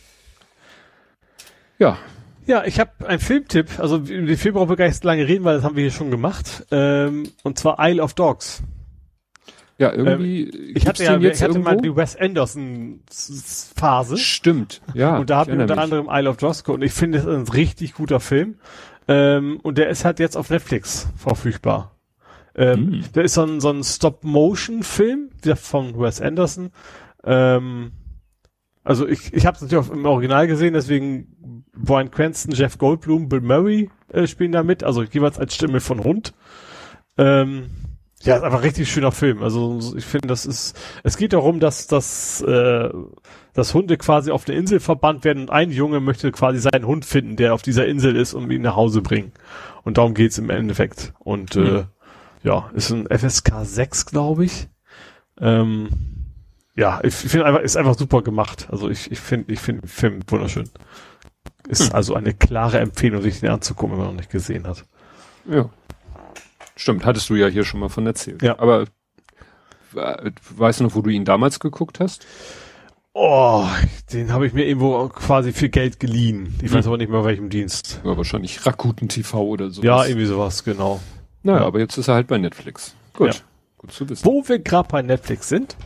Ja, ja, ich habe einen Filmtipp. Also den Film brauchen wir gar nicht so lange reden, weil das haben wir hier schon gemacht. Ähm, und zwar Isle of Dogs. Ja, irgendwie. Ähm, ich hatte ja, ich hatte irgendwo? mal die Wes Anderson Phase. Stimmt, ja. Und da habe ich unter mich. anderem Isle of Dogs und ich finde es ein richtig guter Film. Ähm, und der ist halt jetzt auf Netflix verfügbar. Ähm, mm. Der ist so ein, so ein Stop-Motion-Film, von Wes Anderson. Ähm, also ich, ich habe es natürlich auch im Original gesehen, deswegen Brian Cranston, Jeff Goldblum, Bill Murray äh, spielen da mit, also jeweils als Stimme von Hund. Ähm, ja, ist einfach richtig schöner Film. Also ich finde, das ist, es geht darum, dass, dass, äh, dass Hunde quasi auf eine Insel verbannt werden und ein Junge möchte quasi seinen Hund finden, der auf dieser Insel ist, um ihn nach Hause bringen. Und darum geht's im Endeffekt. Und mhm. äh, ja, ist ein FSK 6, glaube ich. Ähm, ja, ich finde einfach, ist einfach super gemacht. Also ich, ich finde, ich finde den Film wunderschön. Ist hm. also eine klare Empfehlung, sich den anzugucken, wenn man noch nicht gesehen hat. Ja. Stimmt, hattest du ja hier schon mal von erzählt. Ja. Aber weißt du noch, wo du ihn damals geguckt hast? Oh, den habe ich mir irgendwo quasi für Geld geliehen. Ich hm. weiß aber nicht mehr welchem Dienst. Ja, wahrscheinlich Rakuten TV oder so. Ja, irgendwie sowas, genau. Naja, ja. aber jetzt ist er halt bei Netflix. Gut. Ja. Gut zu wissen. Wo wir gerade bei Netflix sind,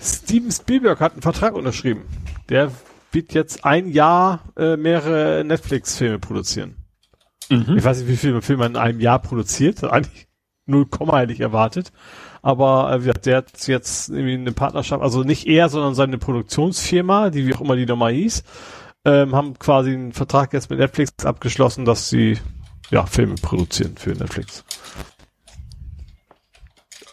Steven Spielberg hat einen Vertrag unterschrieben. Der wird jetzt ein Jahr äh, mehrere Netflix-Filme produzieren. Mhm. Ich weiß nicht, wie viele Filme man in einem Jahr produziert. Eigentlich 0, hätte ich erwartet. Aber äh, der hat jetzt irgendwie eine Partnerschaft, also nicht er, sondern seine Produktionsfirma, die wie auch immer die nochmal hieß, ähm, haben quasi einen Vertrag jetzt mit Netflix abgeschlossen, dass sie ja Filme produzieren für Netflix.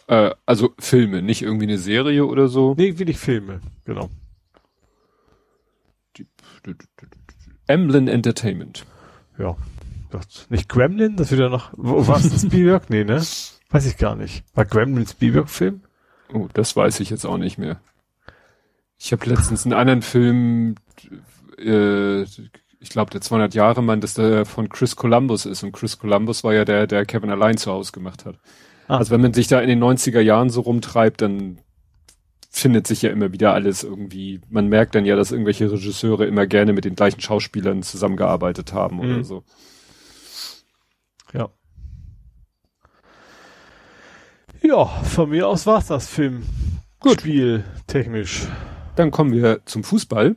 Äh, also Filme, nicht irgendwie eine Serie oder so? Nee, will ich Filme, genau. Emblem Entertainment. Ja. Nicht Gremlin? Das wird ja noch. Es Spielberg? Nee, ne? Weiß ich gar nicht. War Gremlin Spielberg-Film? Oh, das weiß ich jetzt auch nicht mehr. Ich habe letztens einen anderen Film, äh, ich glaube der 200 Jahre Mann, dass der von Chris Columbus ist und Chris Columbus war ja der, der Kevin allein zu Hause gemacht hat. Ah. Also wenn man sich da in den 90er Jahren so rumtreibt, dann findet sich ja immer wieder alles irgendwie. Man merkt dann ja, dass irgendwelche Regisseure immer gerne mit den gleichen Schauspielern zusammengearbeitet haben mhm. oder so. Ja. Ja, von mir aus war's das Film. Gut. Spiel technisch. Dann kommen wir zum Fußball.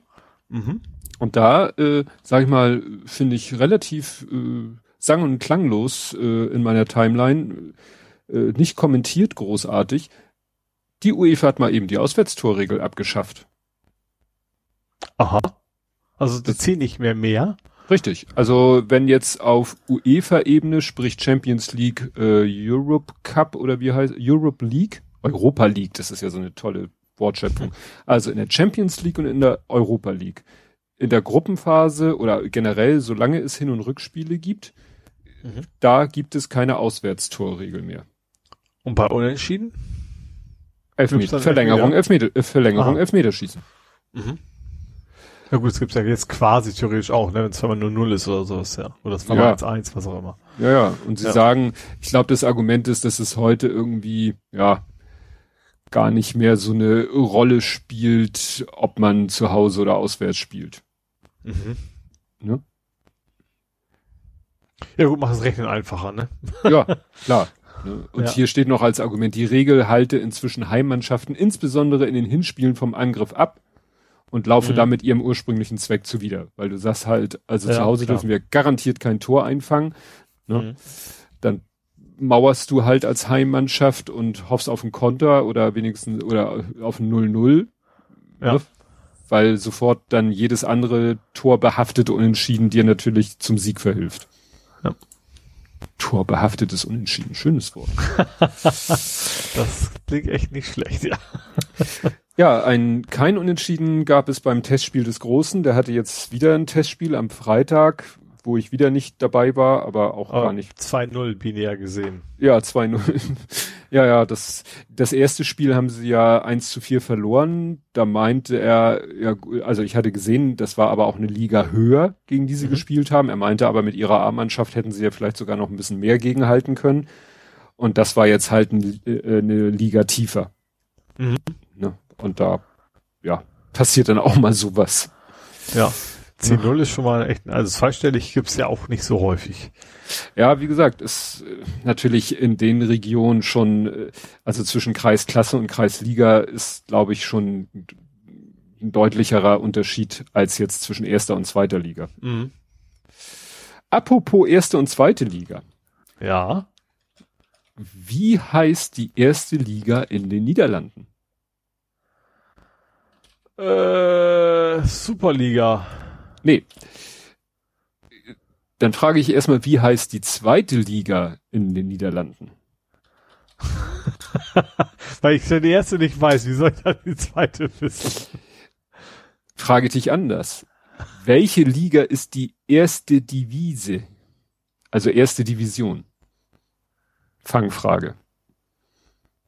Mhm. Und da, äh, sag ich mal, finde ich relativ äh, sang- und klanglos äh, in meiner Timeline äh, nicht kommentiert großartig. Die UEFA hat mal eben die Auswärtstorregel abgeschafft. Aha. Also die zählen nicht mehr mehr. Richtig. Also wenn jetzt auf UEFA-Ebene, sprich Champions League, äh, Europe Cup oder wie heißt Europe League, Europa League, das ist ja so eine tolle Wortschöpfung. Also in der Champions League und in der Europa League. In der Gruppenphase oder generell, solange es Hin- und Rückspiele gibt, mhm. da gibt es keine Auswärtstorregel mehr. Und bei Unentschieden? Elfmeter, Verlängerung, Elfmeter, äh, Verlängerung, Aha. Elfmeterschießen. Mhm. Ja gut, es gibt ja jetzt quasi theoretisch auch, ne, wenn es nur null ist oder sowas, ja. Oder es war ja. 1-1, was auch immer. Ja, ja. Und sie ja. sagen, ich glaube, das Argument ist, dass es heute irgendwie, ja, gar nicht mehr so eine Rolle spielt, ob man zu Hause oder auswärts spielt. Mhm. Ne? Ja gut, macht das Rechnen einfacher, ne? Ja, klar. Ne? Und ja. hier steht noch als Argument, die Regel halte inzwischen Heimmannschaften insbesondere in den Hinspielen vom Angriff ab und laufe mhm. damit ihrem ursprünglichen Zweck zuwider. Weil du sagst halt, also ja, zu Hause klar. dürfen wir garantiert kein Tor einfangen. Ne? Mhm. Dann mauerst du halt als Heimmannschaft und hoffst auf einen Konter oder wenigstens oder auf ein 0-0. Ja. Ne? Weil sofort dann jedes andere Tor behaftete Unentschieden dir natürlich zum Sieg verhilft. Ja. Torbehaftetes Unentschieden, schönes Wort. das klingt echt nicht schlecht, ja. ja, ein kein Unentschieden gab es beim Testspiel des Großen. Der hatte jetzt wieder ein Testspiel am Freitag wo ich wieder nicht dabei war, aber auch aber gar nicht. 2-0 binär gesehen. Ja, 2-0. ja, ja, das, das erste Spiel haben sie ja 1 zu 4 verloren. Da meinte er, ja, also ich hatte gesehen, das war aber auch eine Liga höher, gegen die sie mhm. gespielt haben. Er meinte aber, mit ihrer A-Mannschaft hätten sie ja vielleicht sogar noch ein bisschen mehr gegenhalten können. Und das war jetzt halt ein, äh, eine Liga tiefer. Mhm. Ne? Und da, ja, passiert dann auch mal sowas. Ja. 10-0 ist schon mal echt, also zweistellig gibt's ja auch nicht so häufig. Ja, wie gesagt, ist natürlich in den Regionen schon, äh, also zwischen Kreisklasse und Kreisliga ist, glaube ich, schon ein deutlicherer Unterschied als jetzt zwischen erster und zweiter Liga. Mhm. Apropos erste und zweite Liga. Ja. Wie heißt die erste Liga in den Niederlanden? Äh, Superliga. Nee. Dann frage ich erstmal, wie heißt die zweite Liga in den Niederlanden? Weil ich die erste nicht weiß, wie soll ich dann die zweite wissen? Frage dich anders. Welche Liga ist die erste Divise? Also erste Division. Fangfrage.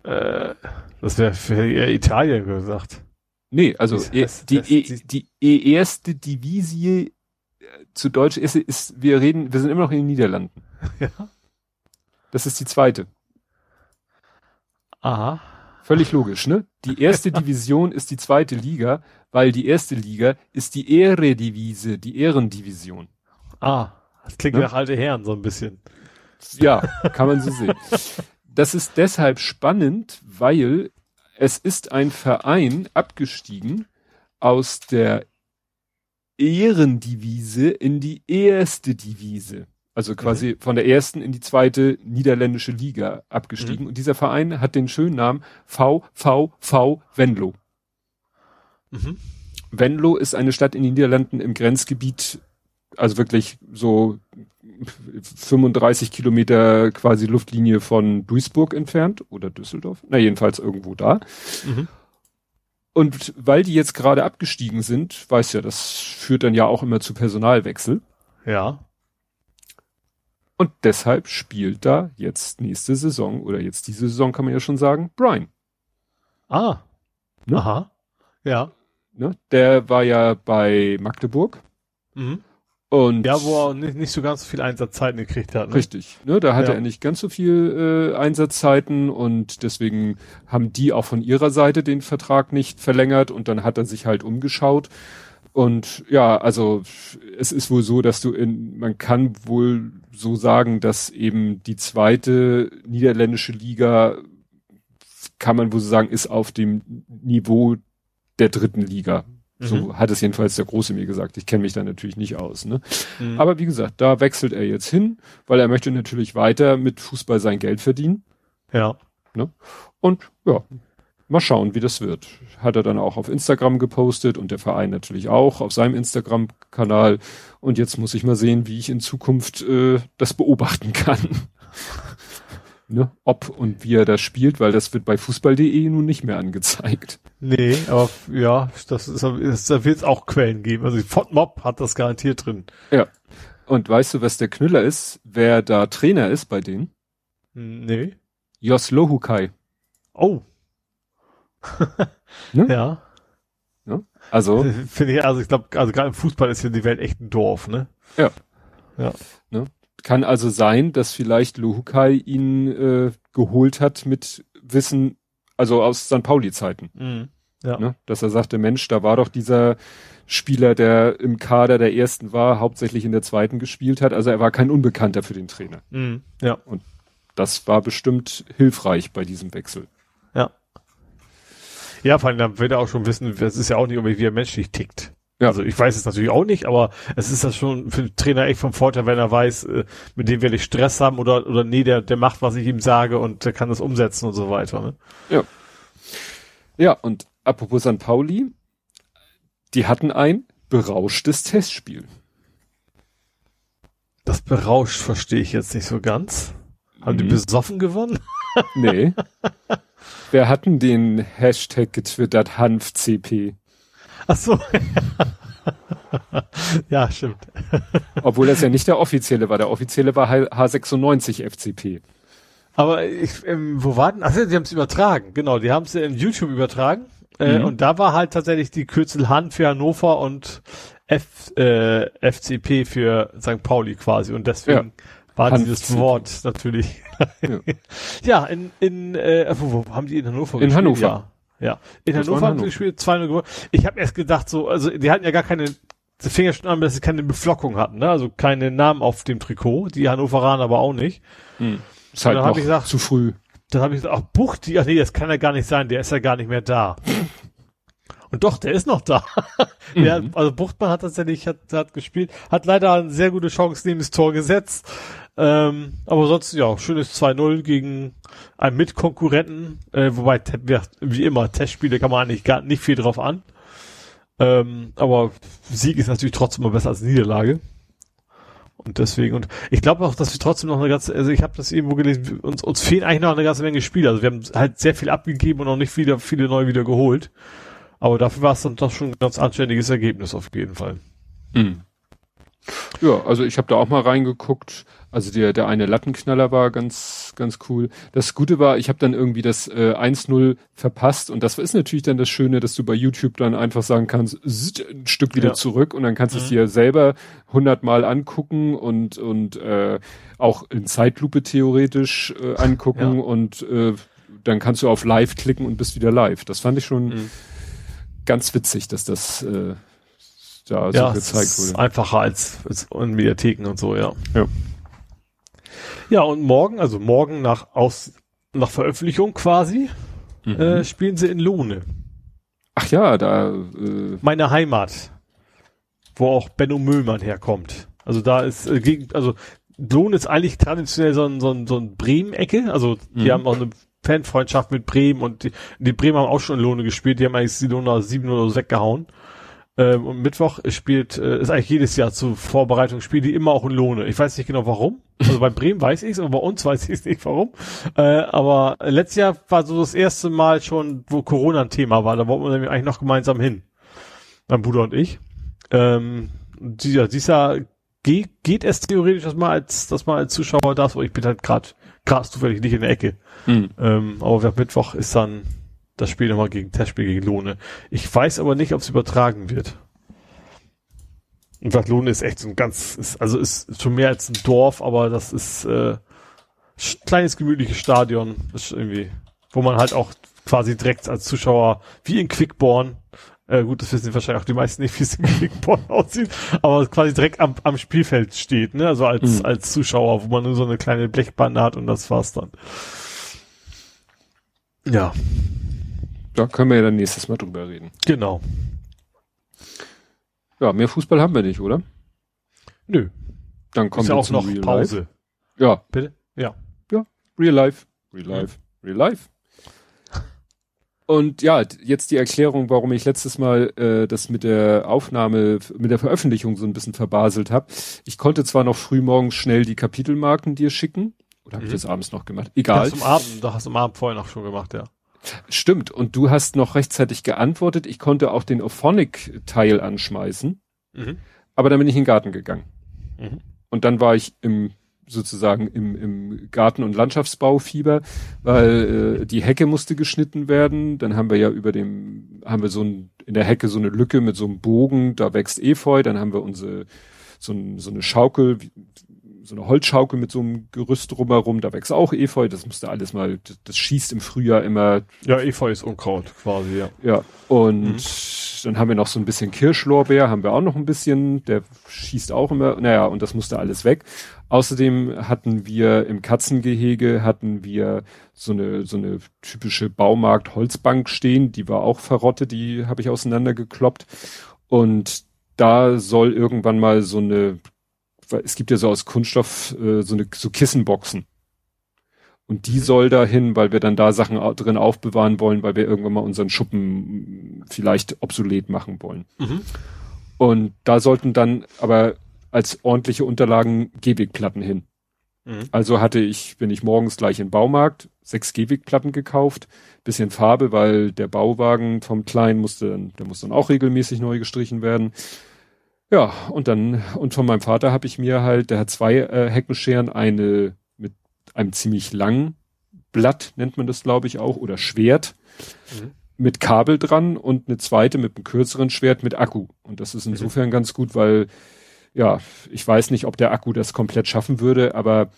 Äh, das wäre für Italien gesagt. Nee, also das, das, die, das, die, die erste Divisie äh, zu Deutsch ist, ist, wir reden, wir sind immer noch in den Niederlanden. Ja. Das ist die zweite. Aha. Völlig logisch, ne? Die erste Division ist die zweite Liga, weil die erste Liga ist die Ehredivise, die Ehrendivision. Ah, das klingt ne? nach alte Herren so ein bisschen. Ja, kann man so sehen. Das ist deshalb spannend, weil es ist ein Verein abgestiegen aus der Ehrendivise in die erste Divise. Also quasi mhm. von der ersten in die zweite niederländische Liga abgestiegen. Mhm. Und dieser Verein hat den schönen Namen VVV Venlo. Mhm. Venlo ist eine Stadt in den Niederlanden im Grenzgebiet, also wirklich so 35 Kilometer quasi Luftlinie von Duisburg entfernt oder Düsseldorf. Na, jedenfalls irgendwo da. Mhm. Und weil die jetzt gerade abgestiegen sind, weiß ja, das führt dann ja auch immer zu Personalwechsel. Ja. Und deshalb spielt da jetzt nächste Saison oder jetzt diese Saison kann man ja schon sagen, Brian. Ah. Ne? Aha. Ja. Ne? Der war ja bei Magdeburg. Mhm. Und ja, wo er nicht, nicht so ganz viel Einsatzzeiten gekriegt hat. Ne? Richtig. Ne, da hatte ja. er nicht ganz so viel äh, Einsatzzeiten und deswegen haben die auch von ihrer Seite den Vertrag nicht verlängert und dann hat er sich halt umgeschaut. Und ja, also es ist wohl so, dass du in, man kann wohl so sagen, dass eben die zweite niederländische Liga, kann man wohl so sagen, ist auf dem Niveau der dritten Liga. So mhm. hat es jedenfalls der Große mir gesagt. Ich kenne mich da natürlich nicht aus. Ne? Mhm. Aber wie gesagt, da wechselt er jetzt hin, weil er möchte natürlich weiter mit Fußball sein Geld verdienen. Ja. Ne? Und ja, mal schauen, wie das wird. Hat er dann auch auf Instagram gepostet und der Verein natürlich auch auf seinem Instagram-Kanal. Und jetzt muss ich mal sehen, wie ich in Zukunft äh, das beobachten kann ne, ob und wie er das spielt, weil das wird bei fußball.de nun nicht mehr angezeigt. Nee, aber ja, das ist, das, da wird es auch Quellen geben. Also FODMOB hat das garantiert drin. Ja. Und weißt du, was der Knüller ist, wer da Trainer ist bei denen? Nee. Jos Lohukai. Oh. ne? Ja. Ne? Also. Finde ich, also ich glaube, also gerade im Fußball ist ja die Welt echt ein Dorf, ne? Ja. Ja. Ne? Kann also sein, dass vielleicht Luhukai ihn äh, geholt hat mit Wissen, also aus St. Pauli-Zeiten. Mhm. Ja. Ne? Dass er sagte, Mensch, da war doch dieser Spieler, der im Kader der ersten war, hauptsächlich in der zweiten gespielt hat. Also er war kein Unbekannter für den Trainer. Mhm. Ja. Und das war bestimmt hilfreich bei diesem Wechsel. Ja. Ja, vor allem, dann wird er auch schon wissen, das ist ja auch nicht irgendwie, wie er menschlich tickt. Ja. Also ich weiß es natürlich auch nicht, aber es ist das schon für den Trainer echt vom Vorteil, wenn er weiß, äh, mit dem werde ich Stress haben oder, oder nee, der, der macht, was ich ihm sage und der kann das umsetzen und so weiter. Ne? Ja. Ja, und apropos St. Pauli, die hatten ein berauschtes Testspiel. Das berauscht verstehe ich jetzt nicht so ganz. Haben mhm. die besoffen gewonnen? nee. Wir hatten den Hashtag getwittert HanfCP. Ach so. ja, stimmt. Obwohl das ja nicht der offizielle war. Der offizielle war H96 FCP. Aber ich, ähm, wo war denn? Ach, die haben es übertragen. Genau, die haben es in YouTube übertragen. Äh, mhm. Und da war halt tatsächlich die Kürzel Han für Hannover und F, äh, FCP für St. Pauli quasi. Und deswegen ja. war Han dieses. Wort natürlich. ja. ja, in, in äh, wo, wo haben die in Hannover in gespielt? In Hannover. Ja. Ja, in das Hannover haben sie gespielt, 2-0 gewonnen. Ich habe erst gedacht, so, also die hatten ja gar keine, das fing ja schon an, dass sie keine Beflockung hatten, ne? Also keine Namen auf dem Trikot, die Hannoveraner aber auch nicht. Hm. Ist halt noch gesagt, zu früh. Dann habe ich gesagt, ach Bucht, ach nee, das kann ja gar nicht sein, der ist ja gar nicht mehr da. Und doch, der ist noch da. der, mhm. Also Buchtmann hat tatsächlich hat, hat gespielt, hat leider eine sehr gute Chance neben das Tor gesetzt. Ähm, aber sonst, ja, schönes 2-0 gegen einen Mitkonkurrenten, äh, wobei, wie immer, Testspiele kann man eigentlich gar nicht viel drauf an. Ähm, aber Sieg ist natürlich trotzdem mal besser als Niederlage. Und deswegen, und ich glaube auch, dass wir trotzdem noch eine ganze, also ich habe das irgendwo gelesen, uns, uns fehlen eigentlich noch eine ganze Menge Spiele. Also wir haben halt sehr viel abgegeben und noch nicht viele, viele neu wieder geholt. Aber dafür war es dann doch schon ein ganz anständiges Ergebnis auf jeden Fall. Mhm. Ja, also ich habe da auch mal reingeguckt. Also der, der eine Lattenknaller war ganz, ganz cool. Das Gute war, ich habe dann irgendwie das äh, 1-0 verpasst und das ist natürlich dann das Schöne, dass du bei YouTube dann einfach sagen kannst, ein Stück wieder ja. zurück und dann kannst du mhm. es dir selber hundertmal angucken und, und äh, auch in Zeitlupe theoretisch äh, angucken ja. und äh, dann kannst du auf Live klicken und bist wieder live. Das fand ich schon mhm. ganz witzig, dass das äh, da ja, so gezeigt wurde. Einfacher als, als in Mediatheken und so, ja. Ja. Ja, und morgen, also morgen nach aus nach Veröffentlichung quasi, mhm. äh, spielen sie in Lohne. Ach ja, da äh meine Heimat, wo auch Benno Müllmann herkommt. Also da ist äh, gegen, also Lohne ist eigentlich traditionell so ein, so ein, so ein Bremen-Ecke. Also die mhm. haben auch eine Fanfreundschaft mit Bremen und die, die Bremen haben auch schon in Lohne gespielt. Die haben eigentlich die Lohne 7 oder so weggehauen. Ähm, und Mittwoch spielt, äh, ist eigentlich jedes Jahr zu Vorbereitung, spielen die immer auch in Lohne. Ich weiß nicht genau warum. Also bei Bremen weiß ich es, aber bei uns weiß ich es nicht warum. Äh, aber letztes Jahr war so das erste Mal schon, wo Corona ein Thema war. Da wollten wir nämlich eigentlich noch gemeinsam hin. Mein Bruder und ich. Ähm, dieser, dieser geht, geht es theoretisch, dass man als, dass man als Zuschauer das, aber ich bin halt gerade krass zufällig nicht in der Ecke. Mhm. Ähm, aber Mittwoch ist dann das Spiel nochmal gegen Testspiel gegen Lohne. Ich weiß aber nicht, ob es übertragen wird. Und Lohne ist echt so ein ganz, ist, also ist schon mehr als ein Dorf, aber das ist äh, kleines gemütliches Stadion, ist irgendwie, wo man halt auch quasi direkt als Zuschauer wie in Quickborn, äh, gut, das wissen wahrscheinlich auch die meisten nicht, wie es in Quickborn aussieht, aber quasi direkt am, am Spielfeld steht, ne? Also als, mhm. als Zuschauer, wo man nur so eine kleine Blechbande hat und das war's dann. Ja. Da können wir ja dann nächstes Mal drüber reden. Genau. Ja, mehr Fußball haben wir nicht, oder? Nö. Dann kommt ja auch noch Real Pause. Life. Ja. Bitte? Ja. Ja. Real Life. Real Life. Real Life. Und ja, jetzt die Erklärung, warum ich letztes Mal äh, das mit der Aufnahme, mit der Veröffentlichung so ein bisschen verbaselt habe. Ich konnte zwar noch früh morgens schnell die Kapitelmarken dir schicken, oder habe mhm. ich das abends noch gemacht? Egal. Das am Abend, da hast du am Abend vorher noch schon gemacht, ja. Stimmt. Und du hast noch rechtzeitig geantwortet. Ich konnte auch den Ophonic-Teil anschmeißen. Mhm. Aber dann bin ich in den Garten gegangen. Mhm. Und dann war ich im sozusagen im, im Garten- und Landschaftsbaufieber, weil äh, die Hecke musste geschnitten werden. Dann haben wir ja über dem, haben wir so ein, in der Hecke so eine Lücke mit so einem Bogen, da wächst Efeu. Dann haben wir unsere so, ein, so eine Schaukel, so eine Holzschaukel mit so einem Gerüst drumherum, da wächst auch Efeu, das musste alles mal, das, das schießt im Frühjahr immer. Ja, Efeu ist Unkraut quasi, ja. Ja, und mhm. dann haben wir noch so ein bisschen Kirschlorbeer, haben wir auch noch ein bisschen, der schießt auch immer, naja, und das musste alles weg. Außerdem hatten wir im Katzengehege hatten wir so eine so eine typische Baumarkt Holzbank stehen, die war auch verrottet, die habe ich auseinandergekloppt Und da soll irgendwann mal so eine, es gibt ja so aus Kunststoff äh, so eine so Kissenboxen. Und die soll dahin, weil wir dann da Sachen drin aufbewahren wollen, weil wir irgendwann mal unseren Schuppen vielleicht obsolet machen wollen. Mhm. Und da sollten dann aber als ordentliche Unterlagen Gehwegplatten hin. Mhm. Also hatte ich, bin ich morgens gleich im Baumarkt, sechs Gehwegplatten gekauft, bisschen Farbe, weil der Bauwagen vom Kleinen musste, dann, der muss dann auch regelmäßig neu gestrichen werden. Ja, und dann, und von meinem Vater habe ich mir halt, der hat zwei äh, Heckenscheren, eine mit einem ziemlich langen Blatt, nennt man das, glaube ich, auch, oder Schwert, mhm. mit Kabel dran und eine zweite mit einem kürzeren Schwert mit Akku. Und das ist insofern mhm. ganz gut, weil, ja, ich weiß nicht, ob der Akku das komplett schaffen würde, aber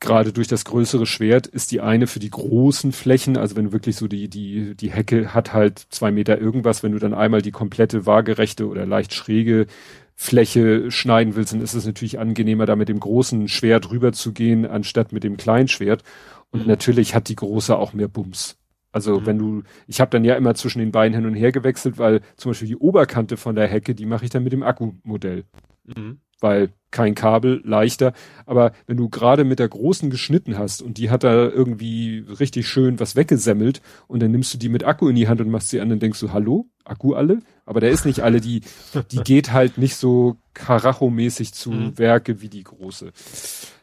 gerade durch das größere Schwert ist die eine für die großen Flächen, also wenn du wirklich so die, die, die Hecke hat halt zwei Meter irgendwas, wenn du dann einmal die komplette waagerechte oder leicht schräge Fläche schneiden willst, dann ist es natürlich angenehmer, da mit dem großen Schwert rüber zu gehen, anstatt mit dem kleinen Schwert. Und mhm. natürlich hat die große auch mehr Bums. Also mhm. wenn du, ich habe dann ja immer zwischen den Beinen hin und her gewechselt, weil zum Beispiel die Oberkante von der Hecke, die mache ich dann mit dem Akkumodell. Mhm weil kein Kabel, leichter. Aber wenn du gerade mit der großen geschnitten hast und die hat da irgendwie richtig schön was weggesemmelt und dann nimmst du die mit Akku in die Hand und machst sie an, dann denkst du, hallo, Akku alle? Aber der ist nicht alle, die, die geht halt nicht so Karacho-mäßig zu mhm. Werke wie die große.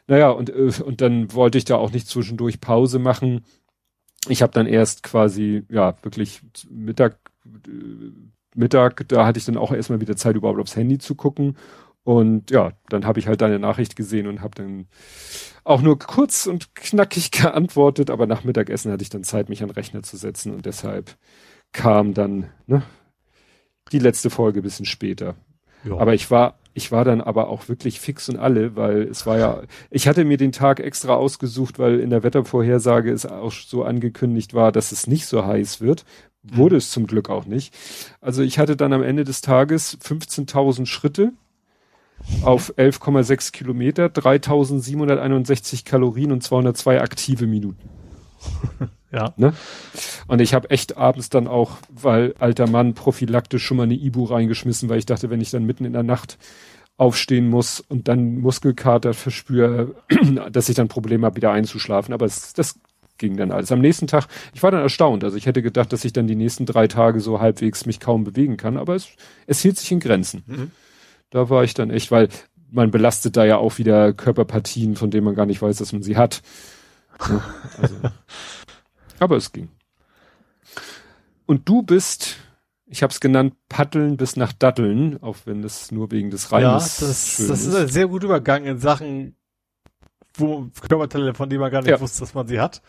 Naja, und, äh, und dann wollte ich da auch nicht zwischendurch Pause machen. Ich habe dann erst quasi, ja, wirklich Mittag, äh, Mittag, da hatte ich dann auch erstmal wieder Zeit, überhaupt aufs Handy zu gucken und ja, dann habe ich halt deine Nachricht gesehen und habe dann auch nur kurz und knackig geantwortet, aber nach Mittagessen hatte ich dann Zeit, mich an den Rechner zu setzen und deshalb kam dann ne, die letzte Folge bisschen später. Ja. Aber ich war, ich war dann aber auch wirklich fix und alle, weil es war ja, ich hatte mir den Tag extra ausgesucht, weil in der Wettervorhersage es auch so angekündigt war, dass es nicht so heiß wird. Wurde mhm. es zum Glück auch nicht. Also ich hatte dann am Ende des Tages 15.000 Schritte auf 11,6 Kilometer, 3761 Kalorien und 202 aktive Minuten. ja. Ne? Und ich habe echt abends dann auch, weil alter Mann prophylaktisch schon mal eine Ibu reingeschmissen, weil ich dachte, wenn ich dann mitten in der Nacht aufstehen muss und dann Muskelkater verspüre, dass ich dann Probleme habe, wieder einzuschlafen. Aber es, das ging dann alles. Am nächsten Tag, ich war dann erstaunt. Also ich hätte gedacht, dass ich dann die nächsten drei Tage so halbwegs mich kaum bewegen kann, aber es, es hielt sich in Grenzen. Mhm. Da war ich dann echt, weil man belastet da ja auch wieder Körperpartien, von denen man gar nicht weiß, dass man sie hat. Ja, also. Aber es ging. Und du bist, ich habe es genannt, Paddeln bis nach Datteln, auch wenn das nur wegen des Reimes Ja, das, das ist ein sehr guter Übergang in Sachen wo Körperteile, von denen man gar nicht ja. wusste, dass man sie hat.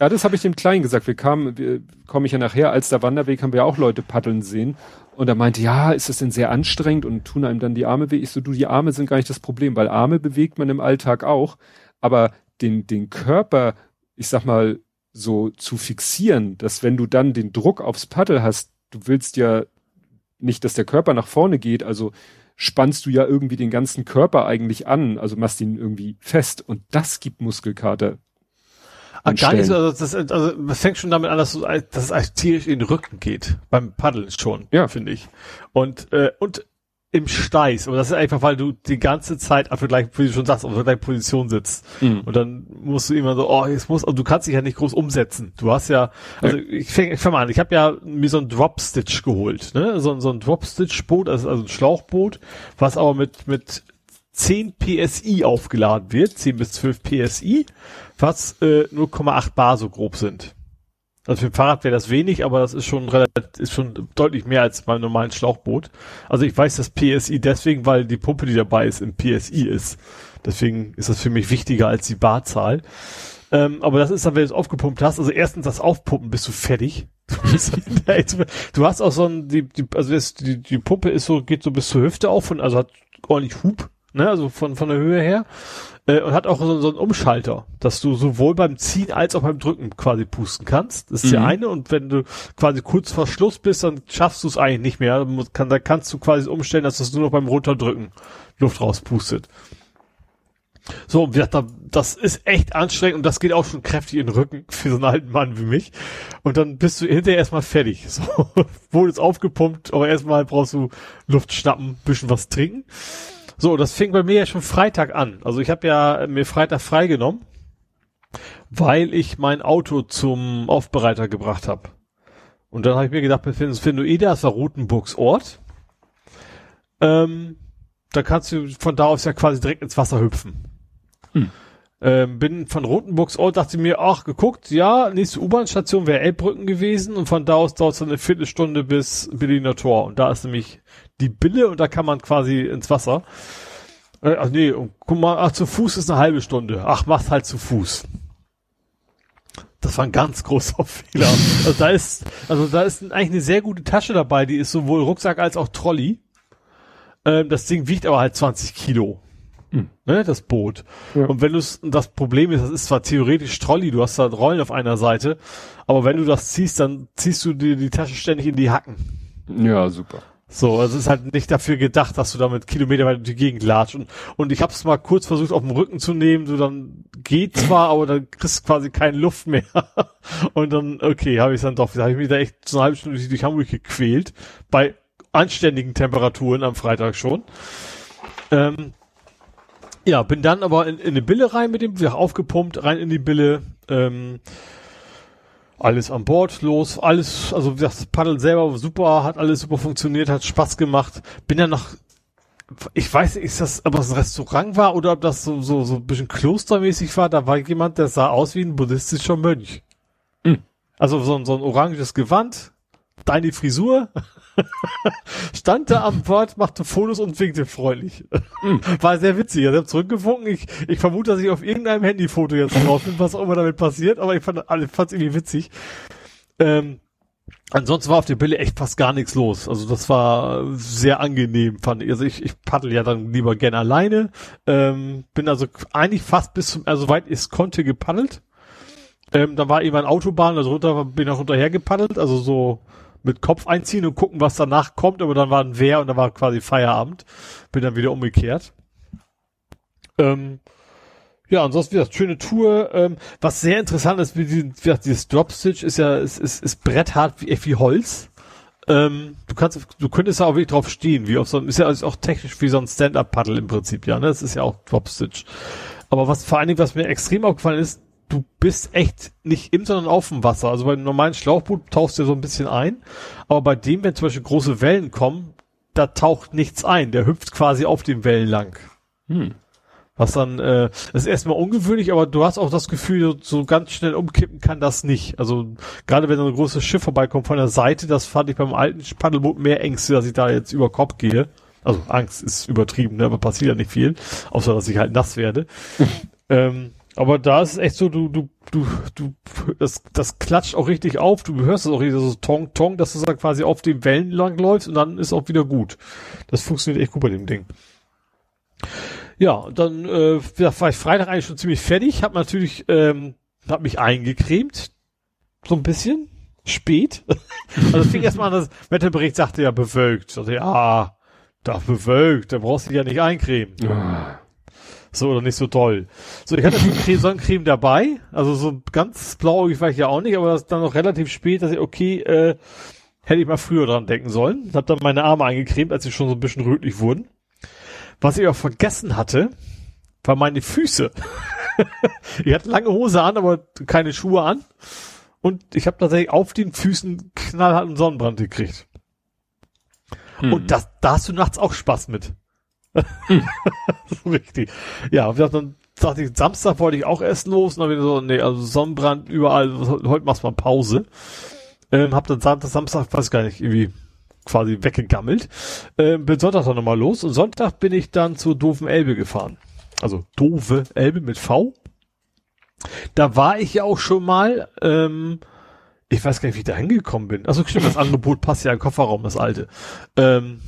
ja, das habe ich dem Kleinen gesagt. Wir kamen, komme ich ja nachher, als der Wanderweg haben wir auch Leute paddeln sehen. Und er meinte, ja, ist das denn sehr anstrengend und tun einem dann die Arme weh? Ich so, du, die Arme sind gar nicht das Problem, weil Arme bewegt man im Alltag auch. Aber den, den Körper, ich sag mal, so zu fixieren, dass wenn du dann den Druck aufs Paddel hast, du willst ja nicht, dass der Körper nach vorne geht, also spannst du ja irgendwie den ganzen Körper eigentlich an, also machst ihn irgendwie fest und das gibt Muskelkater. Ah, gar nicht so, also das, also das fängt schon damit an, dass, du, dass es eigentlich tierisch in den Rücken geht. Beim Paddeln schon, ja. finde ich. Und, äh, und im Steiß. Aber das ist einfach, weil du die ganze Zeit auf der gleichen, wie du schon sagst, auf der gleichen Position sitzt. Mhm. Und dann musst du immer so, oh, jetzt muss, also du kannst dich ja nicht groß umsetzen. Du hast ja, also ja. ich fange ich fang mal an, ich habe ja mir so ein Dropstitch geholt, ne? So, so ein Dropstitch-Boot, also, also ein Schlauchboot, was aber mit, mit 10 PSI aufgeladen wird, 10 bis 12 PSI, was äh, 0,8 Bar so grob sind. Also für ein Fahrrad wäre das wenig, aber das ist schon relativ, ist schon deutlich mehr als beim normalen Schlauchboot. Also ich weiß das PSI deswegen, weil die Pumpe, die dabei ist, im PSI ist. Deswegen ist das für mich wichtiger als die Barzahl. Ähm, aber das ist dann, wenn du es aufgepumpt hast, also erstens das Aufpumpen bist du fertig. Du, hast auch so ein, die, die, also die, die Pumpe ist so, geht so bis zur Hüfte auf und also hat ordentlich Hub, ne, also von, von der Höhe her. Äh, und hat auch so, so einen Umschalter, dass du sowohl beim Ziehen als auch beim Drücken quasi pusten kannst. Das ist mhm. der eine. Und wenn du quasi kurz vor Schluss bist, dann schaffst du es eigentlich nicht mehr. Dann, kann, dann kannst du quasi umstellen, dass das nur noch beim Runterdrücken Luft rauspustet. So, wie gesagt, das ist echt anstrengend und das geht auch schon kräftig in den Rücken für so einen alten Mann wie mich. Und dann bist du hinterher erstmal fertig. So, wurde es aufgepumpt, aber erstmal brauchst du Luft schnappen, bisschen was trinken. So, das fing bei mir ja schon Freitag an. Also ich habe ja mir Freitag freigenommen, weil ich mein Auto zum Aufbereiter gebracht habe. Und dann habe ich mir gedacht, wir finden eh das war Rotenburgs Ort. Ähm, da kannst du von da aus ja quasi direkt ins Wasser hüpfen. Hm. Ähm, bin von Rotenburgs Ort, dachte mir, ach, geguckt, ja, nächste U-Bahn-Station wäre Elbbrücken gewesen und von da aus dauert es dann eine Viertelstunde bis Berliner Tor. Und da ist nämlich die Bille und da kann man quasi ins Wasser. Äh, ach nee, und guck mal, ach, zu Fuß ist eine halbe Stunde. Ach, mach's halt zu Fuß. Das war ein ganz großer Fehler. Also da ist, also da ist eigentlich eine sehr gute Tasche dabei, die ist sowohl Rucksack als auch Trolley. Ähm, das Ding wiegt aber halt 20 Kilo. Hm. Ne, das Boot. Ja. Und wenn du das Problem ist, das ist zwar theoretisch Trolley, du hast da Rollen auf einer Seite, aber wenn du das ziehst, dann ziehst du dir die Tasche ständig in die Hacken. Ja, super. So, also es ist halt nicht dafür gedacht, dass du damit Kilometer weit durch die Gegend latscht. Und, und ich habe es mal kurz versucht auf dem Rücken zu nehmen, so dann geht zwar, aber dann kriegst du quasi keine Luft mehr. und dann, okay, habe ich dann doch, habe ich mich da echt so eine halbe Stunde durch Hamburg gequält. Bei anständigen Temperaturen am Freitag schon. Ähm, ja, bin dann aber in, in eine Bille rein mit dem, aufgepumpt, rein in die Bille, ähm, alles an Bord los, alles, also das Paddel selber super, hat alles super funktioniert, hat Spaß gemacht. Bin dann noch, ich weiß nicht, ist das, ob das ein Restaurant war oder ob das so, so, so ein bisschen klostermäßig war, da war jemand, der sah aus wie ein buddhistischer Mönch. Mhm. Also so, so ein oranges Gewand, deine Frisur, stand da am Bord, machte Fotos und winkte freundlich. Mhm. War sehr witzig. Er hat zurückgewunken. Ich, ich vermute, dass ich auf irgendeinem Handyfoto jetzt drauf bin, was auch immer damit passiert, aber ich fand es irgendwie witzig. Ähm, ansonsten war auf der Bille echt fast gar nichts los. Also das war sehr angenehm, fand ich. Also ich, ich paddel ja dann lieber gern alleine. Ähm, bin also eigentlich fast bis zum, also weit ich konnte gepaddelt. Ähm, da war eben ein Autobahn, also runter bin ich auch runterher gepaddelt, also so mit Kopf einziehen und gucken, was danach kommt, aber dann war ein Wehr und da war quasi Feierabend. Bin dann wieder umgekehrt. Ähm, ja, ansonsten wie gesagt, schöne Tour. Ähm, was sehr interessant ist, wie, die, wie dieses Dropstitch ist ja, ist, ist, ist bretthart wie, wie Holz. Ähm, du kannst, du könntest da auch wirklich drauf stehen, wie auf so ist ja auch technisch wie so ein Stand-Up-Paddle im Prinzip, ja, ne? Das ist ja auch Dropstitch. Aber was vor allen Dingen, was mir extrem aufgefallen ist, du bist echt nicht im, sondern auf dem Wasser. Also beim normalen Schlauchboot tauchst du so ein bisschen ein. Aber bei dem, wenn zum Beispiel große Wellen kommen, da taucht nichts ein. Der hüpft quasi auf den Wellen lang. Hm. Was dann, äh, das ist erstmal ungewöhnlich, aber du hast auch das Gefühl, so ganz schnell umkippen kann das nicht. Also gerade wenn so ein großes Schiff vorbeikommt von der Seite, das fand ich beim alten Paddelboot mehr Ängste, dass ich da jetzt über Kopf gehe. Also Angst ist übertrieben, ne? aber passiert ja nicht viel, außer dass ich halt nass werde. ähm, aber da ist es echt so, du, du, du, du, das, das klatscht auch richtig auf, du hörst es auch richtig so Tong, Tong, dass du da quasi auf den Wellen lang läufst und dann ist auch wieder gut. Das funktioniert echt gut bei dem Ding. Ja, dann äh, war ich Freitag eigentlich schon ziemlich fertig, hab natürlich, ähm, hab mich eingecremt, so ein bisschen, spät. also fing erstmal an, das Wetterbericht sagte ja bewölkt. Ich dachte, ja, da bewölkt, da brauchst du dich ja nicht eincremen. Ja so oder nicht so toll. So, ich hatte die Sonnencreme dabei, also so ganz blauäugig war ich ja auch nicht, aber das dann noch relativ spät, dass ich, okay, äh, hätte ich mal früher dran denken sollen. Hab dann meine Arme eingecremt, als sie schon so ein bisschen rötlich wurden. Was ich auch vergessen hatte, war meine Füße. ich hatte lange Hose an, aber keine Schuhe an. Und ich habe tatsächlich auf den Füßen knallharten Sonnenbrand gekriegt. Mhm. Und das, da hast du nachts auch Spaß mit. Richtig. Ja, dann dachte ich, Samstag wollte ich auch essen los und dann wieder so, nee, also Sonnenbrand überall, heute machst du mal Pause. Ähm, hab dann Samstag, Samstag, weiß gar nicht, irgendwie quasi weggegammelt. Ähm, bin Sonntag dann nochmal los und Sonntag bin ich dann zur doofen Elbe gefahren. Also doofe Elbe mit V. Da war ich ja auch schon mal, ähm, ich weiß gar nicht, wie ich da hingekommen bin. Also stimmt, das Angebot passt ja im Kofferraum, das alte. Ähm,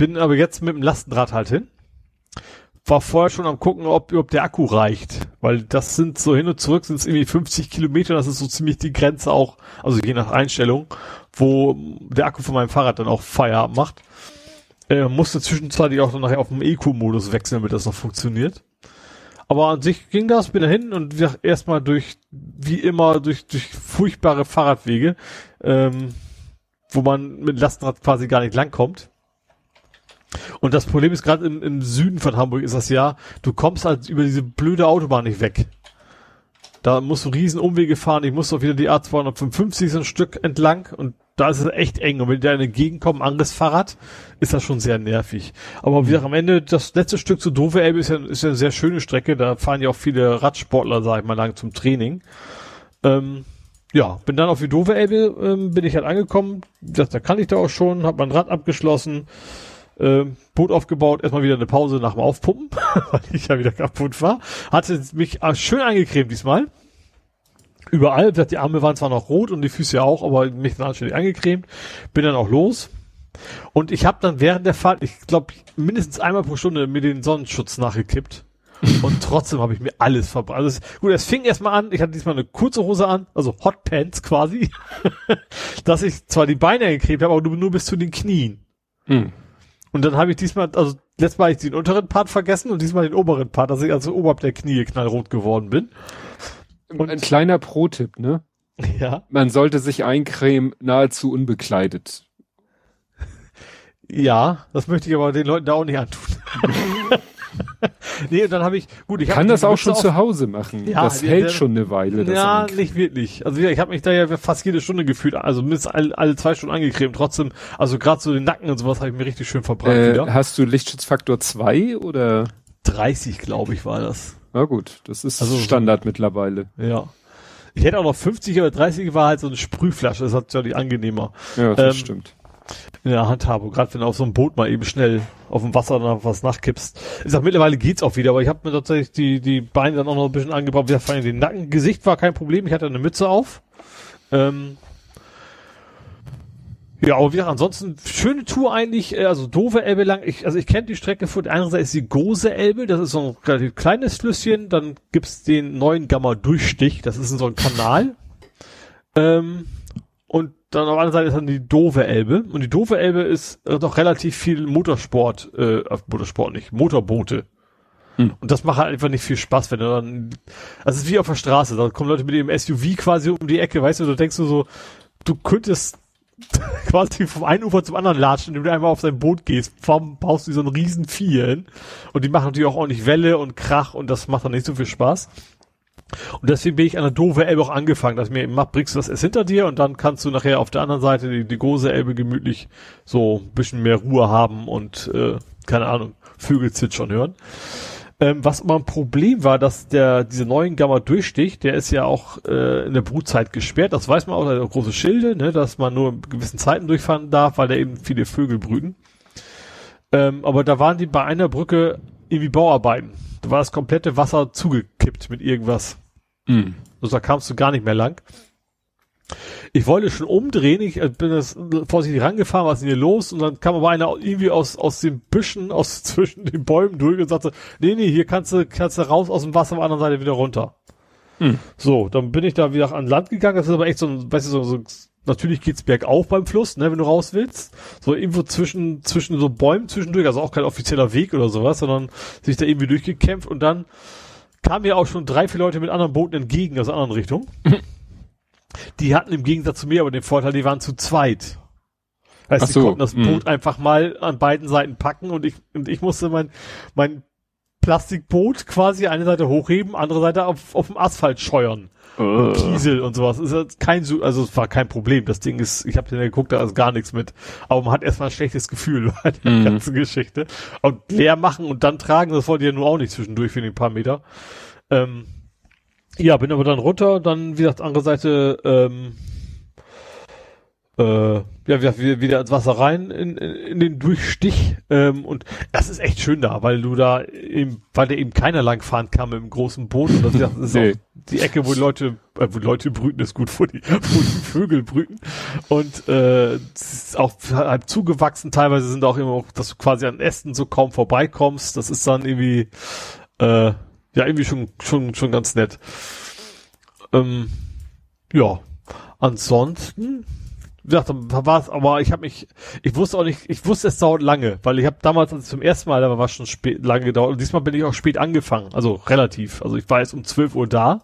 bin aber jetzt mit dem Lastenrad halt hin. War vorher schon am gucken, ob, ob der Akku reicht. Weil das sind so hin und zurück sind es irgendwie 50 Kilometer. Das ist so ziemlich die Grenze auch, also je nach Einstellung, wo der Akku von meinem Fahrrad dann auch Feierabend macht. Äh, musste zwischenzeitlich auch dann nachher auf dem Eco-Modus wechseln, damit das noch funktioniert. Aber an sich ging das, bin dahin und erstmal durch, wie immer, durch, durch furchtbare Fahrradwege, ähm, wo man mit Lastenrad quasi gar nicht langkommt. Und das Problem ist gerade im, im Süden von Hamburg ist das ja, du kommst halt über diese blöde Autobahn nicht weg. Da musst du riesen Umwege fahren, ich muss auch wieder die A255 so ein Stück entlang und da ist es echt eng. Und wenn dir entgegenkommt, anderes Fahrrad, ist das schon sehr nervig. Aber wie gesagt, am Ende, das letzte Stück zu Dove Elbe ist ja, ist ja eine sehr schöne Strecke. Da fahren ja auch viele Radsportler, sag ich mal, lang zum Training. Ähm, ja, bin dann auf die Dove Elbe, ähm, bin ich halt angekommen. Das, da kann ich da auch schon, hab mein Rad abgeschlossen, äh, Boot aufgebaut, erstmal wieder eine Pause nach dem Aufpumpen, weil ich ja wieder kaputt war. Hatte mich äh, schön eingecremt diesmal überall. Die Arme waren zwar noch rot und die Füße auch, aber mich dann anständig eingecremt. Bin dann auch los. Und ich habe dann während der Fahrt, ich glaube, mindestens einmal pro Stunde mir den Sonnenschutz nachgekippt. Und trotzdem habe ich mir alles verbrannt. Also gut, es fing erstmal an, ich hatte diesmal eine kurze Hose an, also Hot Pants quasi, dass ich zwar die Beine eingecremt habe, aber nur, nur bis zu den Knien. Hm. Und dann habe ich diesmal, also letztes Mal habe ich den unteren Part vergessen und diesmal den oberen Part, dass ich also oberhalb der Knie knallrot geworden bin. Und ein kleiner Pro-Tipp, ne? Ja. Man sollte sich eincremen nahezu unbekleidet. Ja, das möchte ich aber den Leuten da auch nicht antun. nee, und dann habe ich, gut, ich kann das auch schon zu Hause machen. Ja, das hält der, schon eine Weile. Ja, nicht wirklich. Also ich habe mich da ja fast jede Stunde gefühlt, also mindestens alle, alle zwei Stunden angecremt. Trotzdem, also gerade so den Nacken und sowas habe ich mir richtig schön verbrannt äh, wieder. Hast du Lichtschutzfaktor 2 oder? 30, glaube ich, war das. Na gut, das ist also Standard so, mittlerweile. Ja. Ich hätte auch noch 50, aber 30 war halt so eine Sprühflasche, das hat ja die angenehmer. Ja, das ähm, stimmt. In der Handhabung, gerade wenn du auf so einem Boot mal eben schnell auf dem Wasser noch was nachkippst. Ich sag, mittlerweile geht's auch wieder, aber ich habe mir tatsächlich die, die Beine dann auch noch ein bisschen angebracht. Wieder vor allem den Nacken. Gesicht war kein Problem, ich hatte eine Mütze auf. Ähm, ja, aber wie ansonsten schöne Tour eigentlich, äh, also doofe Elbe lang. Ich, also ich kenne die Strecke von der anderen Seite ist die Gose Elbe, das ist so ein relativ kleines Flüsschen. Dann gibt's den neuen Gamma Durchstich, das ist so ein Kanal. Ähm, dann auf der anderen Seite ist dann die doofe Elbe. Und die doofe Elbe ist äh, doch relativ viel Motorsport, äh, Motorsport nicht, Motorboote. Hm. Und das macht halt einfach nicht viel Spaß, wenn du dann, also es ist wie auf der Straße, da kommen Leute mit dem SUV quasi um die Ecke, weißt du, da denkst du so, du könntest quasi vom einen Ufer zum anderen latschen, indem du einmal auf sein Boot gehst. Warum baust du so einen riesen Vieh hin? Und die machen natürlich auch ordentlich Welle und Krach und das macht dann nicht so viel Spaß. Und deswegen bin ich an der doofe Elbe auch angefangen, dass mir macht, bringst du das erst hinter dir und dann kannst du nachher auf der anderen Seite die, die große Elbe gemütlich so ein bisschen mehr Ruhe haben und äh, keine Ahnung, Vögel zwitschern hören. Ähm, was immer ein Problem war, dass der diese neuen Gamma Durchstich, der ist ja auch äh, in der Brutzeit gesperrt. Das weiß man auch, da große Schilde, ne, dass man nur in gewissen Zeiten durchfahren darf, weil da eben viele Vögel brüten. Ähm, aber da waren die bei einer Brücke irgendwie Bauarbeiten. Da war das komplette Wasser zugekippt mit irgendwas. Mhm. Also da kamst du gar nicht mehr lang. Ich wollte schon umdrehen, ich äh, bin das vorsichtig rangefahren, was ist denn hier los? Und dann kam aber einer irgendwie aus, aus den Büschen, aus zwischen den Bäumen durch und sagte, nee, nee, hier kannst du, kannst du raus aus dem Wasser auf der anderen Seite wieder runter. Hm. So, dann bin ich da wieder an Land gegangen, das ist aber echt so ein, weißt du, so, so natürlich geht's bergauf beim Fluss, ne, wenn du raus willst. So irgendwo zwischen, zwischen so Bäumen zwischendurch, also auch kein offizieller Weg oder sowas, sondern sich da irgendwie durchgekämpft und dann kamen mir auch schon drei, vier Leute mit anderen Booten entgegen aus anderen Richtungen. Die hatten im Gegensatz zu mir aber den Vorteil, die waren zu zweit. Heißt, sie so, konnten das mh. Boot einfach mal an beiden Seiten packen und ich, und ich musste mein, mein Plastikboot quasi eine Seite hochheben, andere Seite auf, auf dem Asphalt scheuern. Uh. Kiesel und sowas. Ist kein, also es war kein Problem. Das Ding ist, ich habe den ja geguckt, da ist gar nichts mit. Aber man hat erstmal ein schlechtes Gefühl bei der mm. ganzen Geschichte. Und leer machen und dann tragen, das wollte ich ja nur auch nicht zwischendurch für ein paar Meter. Ähm, ja, bin aber dann runter, dann, wie gesagt, andere Seite, ähm, äh, ja, wieder, wieder ins Wasser rein in, in, den Durchstich. Ähm, und das ist echt schön da, weil du da eben, weil da eben keiner langfahren kann mit dem großen Boot. Und das, das ist nee. auch die Ecke, wo die Leute, äh, wo Leute brüten, ist gut, wo die, wo die Vögel brüten. Und äh, es ist auch halb zugewachsen. Teilweise sind auch immer auch, dass du quasi an Ästen so kaum vorbeikommst. Das ist dann irgendwie äh, ja, irgendwie schon, schon, schon ganz nett. Ähm, ja, ansonsten wie gesagt, da war es, aber ich habe mich, ich wusste auch nicht, ich wusste es dauert lange, weil ich habe damals als zum ersten Mal, da war es schon spät, lange gedauert und diesmal bin ich auch spät angefangen, also relativ. Also ich war jetzt um 12 Uhr da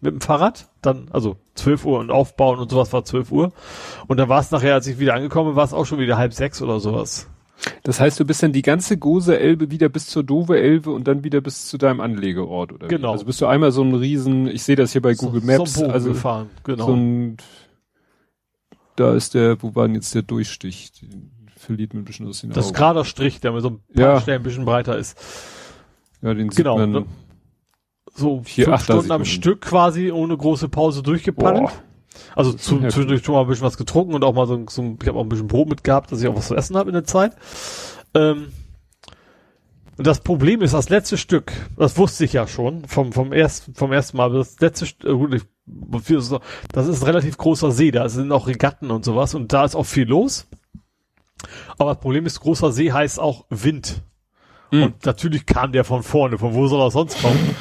mit dem Fahrrad, dann, also 12 Uhr und aufbauen und sowas war 12 Uhr und dann war es nachher, als ich wieder angekommen bin, war es auch schon wieder halb sechs oder sowas. Das heißt, du bist dann die ganze Gose Elbe wieder bis zur Dove Elbe und dann wieder bis zu deinem Anlegeort, oder? Genau. Wie? Also bist du einmal so ein riesen, ich sehe das hier bei Google so, Maps, so also gefahren, genau. so ein, da ist der, wo war denn jetzt der Durchstich? Den verliert man ein bisschen aus den das Augen. gerader Strich, der mit so ein paar Ja. Stellen ein bisschen breiter ist. Ja, den sieht Genau, man. ne? So Hier, fünf ach, Stunden am. Stück quasi ohne große Pause durchgepaddelt. Also zu, zwischendurch schon mal ein bisschen was getrunken und auch mal so, ein- so ich habe auch ein bisschen Brot mitgehabt, dass ich auch was zu essen habe in der Zeit. Ähm, und das Problem ist, das letzte Stück, das wusste ich ja schon vom, vom, ersten, vom ersten Mal, das letzte Stück, äh, gut, ich- das ist ein relativ großer See, da sind auch Regatten und sowas und da ist auch viel los. Aber das Problem ist, großer See heißt auch Wind. Hm. Und natürlich kam der von vorne, von wo soll er sonst kommen?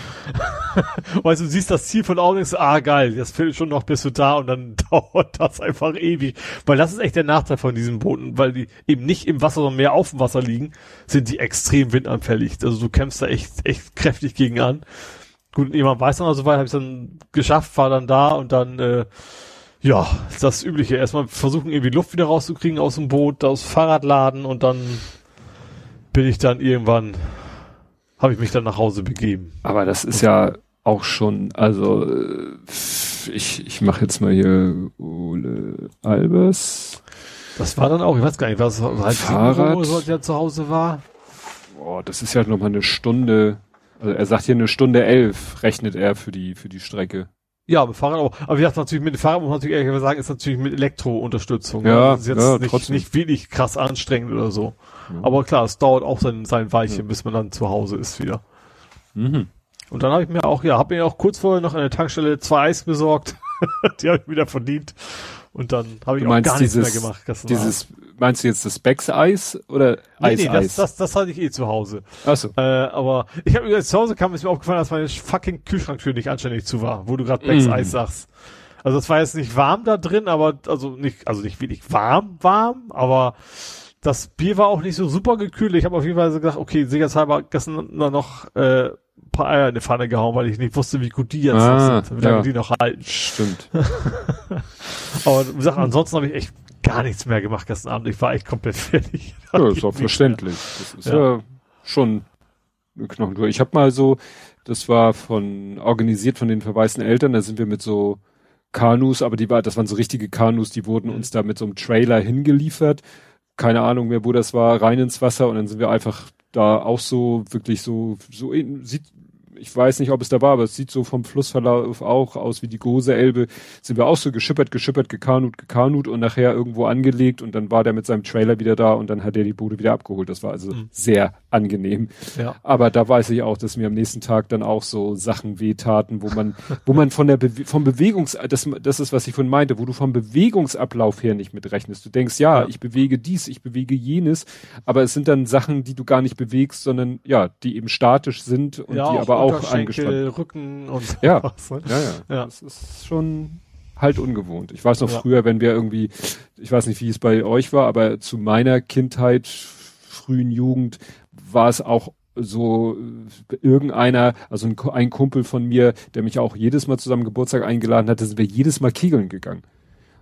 weißt du, du siehst das Ziel von außen denkst, ah geil, jetzt fehlt schon noch bis du da und dann dauert das einfach ewig. Weil das ist echt der Nachteil von diesen Booten, weil die eben nicht im Wasser, sondern mehr auf dem Wasser liegen, sind die extrem windanfällig. Also du kämpfst da echt, echt kräftig gegen an. Gut, jemand weiß dann also weit, habe ich dann geschafft, war dann da und dann, äh, ja, das Übliche. Erstmal versuchen, irgendwie Luft wieder rauszukriegen aus dem Boot, aus dem Fahrrad laden und dann bin ich dann irgendwann, habe ich mich dann nach Hause begeben. Aber das ist ja auch schon, also äh, ich, ich mache jetzt mal hier Ole Albers. Das war dann auch, ich weiß gar nicht, was halb sieben Fahrrad. Uhr, so er zu Hause war. Boah, das ist ja noch mal eine Stunde. Also er sagt hier eine Stunde elf, rechnet er für die für die Strecke. Ja, mit Fahrrad auch. Aber wie gesagt, natürlich mit dem Fahrrad muss man natürlich ehrlich sagen, ist natürlich mit Elektrounterstützung. Ja, Das ist jetzt ja, nicht, trotzdem. nicht wirklich krass anstrengend oder so. Ja. Aber klar, es dauert auch sein, sein Weilchen, bis man dann zu Hause ist wieder. Mhm. Und dann habe ich mir auch, ja, habe mir auch kurz vorher noch an der Tankstelle zwei Eis besorgt. die habe ich wieder verdient. Und dann habe ich auch gar nichts dieses, mehr gemacht. gestern dieses, meinst du jetzt das Becks Eis oder Abend. nee, Eis nee, das, das, das hatte ich eh zu Hause. Achso. Äh, aber ich habe zu Hause kam, ist mir aufgefallen, dass meine fucking Kühlschranktür nicht anständig zu war, wo du gerade Becks Mm. Eis sagst. Also es war jetzt nicht warm da drin, aber also nicht, also nicht wirklich warm, warm, aber das Bier war auch nicht so super gekühlt. Ich habe auf jeden Fall so gedacht, okay, sicherheitshalber gestern noch äh, ein paar Eier in die Pfanne gehauen, weil ich nicht wusste, wie gut die jetzt Ah, sind, wie lange ja. die noch halten. Stimmt. Aber wie gesagt, ansonsten habe ich echt gar nichts mehr gemacht gestern Abend. Ich war echt komplett fertig. Ja, ist auch verständlich. Das ist ja, Ja. schon eine Knochentour. Ich habe mal so, das war von organisiert von den verwaisten Eltern, da sind wir mit so Kanus, aber die war, das waren so richtige Kanus, die wurden uns da mit so einem Trailer hingeliefert. Keine Ahnung mehr, wo das war, rein ins Wasser und dann sind wir einfach da auch so wirklich so so sieht ich weiß nicht, ob es da war, aber es sieht so vom Flussverlauf auch aus wie die Gose Elbe. Sind wir auch so geschippert, geschippert, gekanut, gekanut und nachher irgendwo angelegt und dann war der mit seinem Trailer wieder da und dann hat er die Bude wieder abgeholt. Das war also Mhm. sehr angenehm. Ja. Aber da weiß ich auch, dass mir am nächsten Tag dann auch so Sachen wehtaten, wo man, wo man von der Bewe vom Bewegungs, das, das ist, was ich vorhin meinte, wo du vom Bewegungsablauf her nicht mitrechnest. Du denkst, ja, Ja. ich bewege dies, ich bewege jenes, aber es sind dann Sachen, die du gar nicht bewegst, sondern ja, die eben statisch sind und ja, die aber auch Unterschenkel, angespannt. Rücken und Ja. sowas, ne? Ja, ja, Ja. Das ist schon halt ungewohnt. Ich weiß noch Ja. früher, wenn wir irgendwie, ich weiß nicht, wie es bei euch war, aber zu meiner Kindheit, frühen Jugend, war es auch so äh, irgendeiner, also ein, ein Kumpel von mir, der mich auch jedes Mal zu seinem Geburtstag eingeladen hatte, sind wir jedes Mal kegeln gegangen.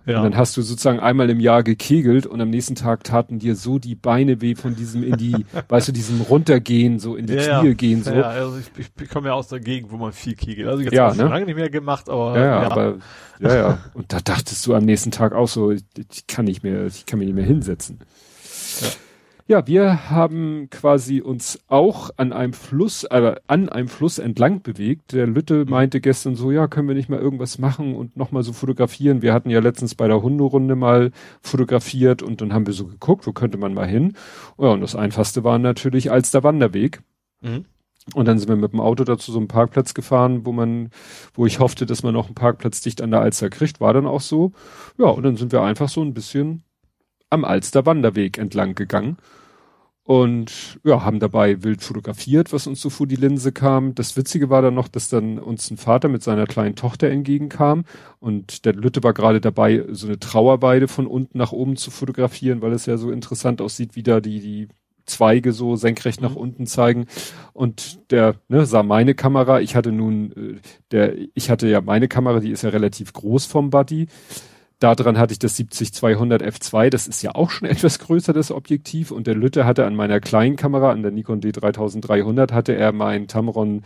Ja. Und dann hast du sozusagen einmal im Jahr gekegelt und am nächsten Tag taten dir so die Beine weh von diesem in die, weißt du, diesem runtergehen, so in die ja, Knie ja. gehen, so. Ja, also ich, ich, komme ja aus der Gegend, wo man viel kegelt. Also jetzt Ja, habe ich ne? lange nicht mehr gemacht, aber Ja, ja, aber ja, ja. Und da dachtest du am nächsten Tag auch so, ich, ich kann nicht mehr, ich kann mich nicht mehr hinsetzen. Ja. Ja, wir haben quasi uns auch an einem Fluss, äh, an einem Fluss entlang bewegt. Der Lütte meinte gestern so, ja, können wir nicht mal irgendwas machen und nochmal so fotografieren. Wir hatten ja letztens bei der Hunderunde mal fotografiert und dann haben wir so geguckt, wo könnte man mal hin. Ja, und das einfachste war natürlich als der Wanderweg. Mhm. Und dann sind wir mit dem Auto da zu so einem Parkplatz gefahren, wo man, wo ich hoffte, dass man noch einen Parkplatz dicht an der Alster kriegt, war dann auch so. Ja, und dann sind wir einfach so ein bisschen am Alster Wanderweg entlang gegangen. und ja, haben dabei wild fotografiert, was uns so vor die Linse kam. Das Witzige war dann noch, dass dann uns ein Vater mit seiner kleinen Tochter entgegenkam und der Lütte war gerade dabei, so eine Trauerweide von unten nach oben zu fotografieren, weil es ja so interessant aussieht, wie da die, die Zweige so senkrecht nach mhm. unten zeigen. Und der ne, sah meine Kamera. Ich hatte nun, äh, der, ich hatte ja meine Kamera, die ist ja relativ groß vom Buddy. Daran hatte ich das 70-200 F2, das ist ja auch schon etwas größer, das Objektiv. Und der Lütte hatte an meiner kleinen Kamera, an der Nikon D3300, hatte er mein Tamron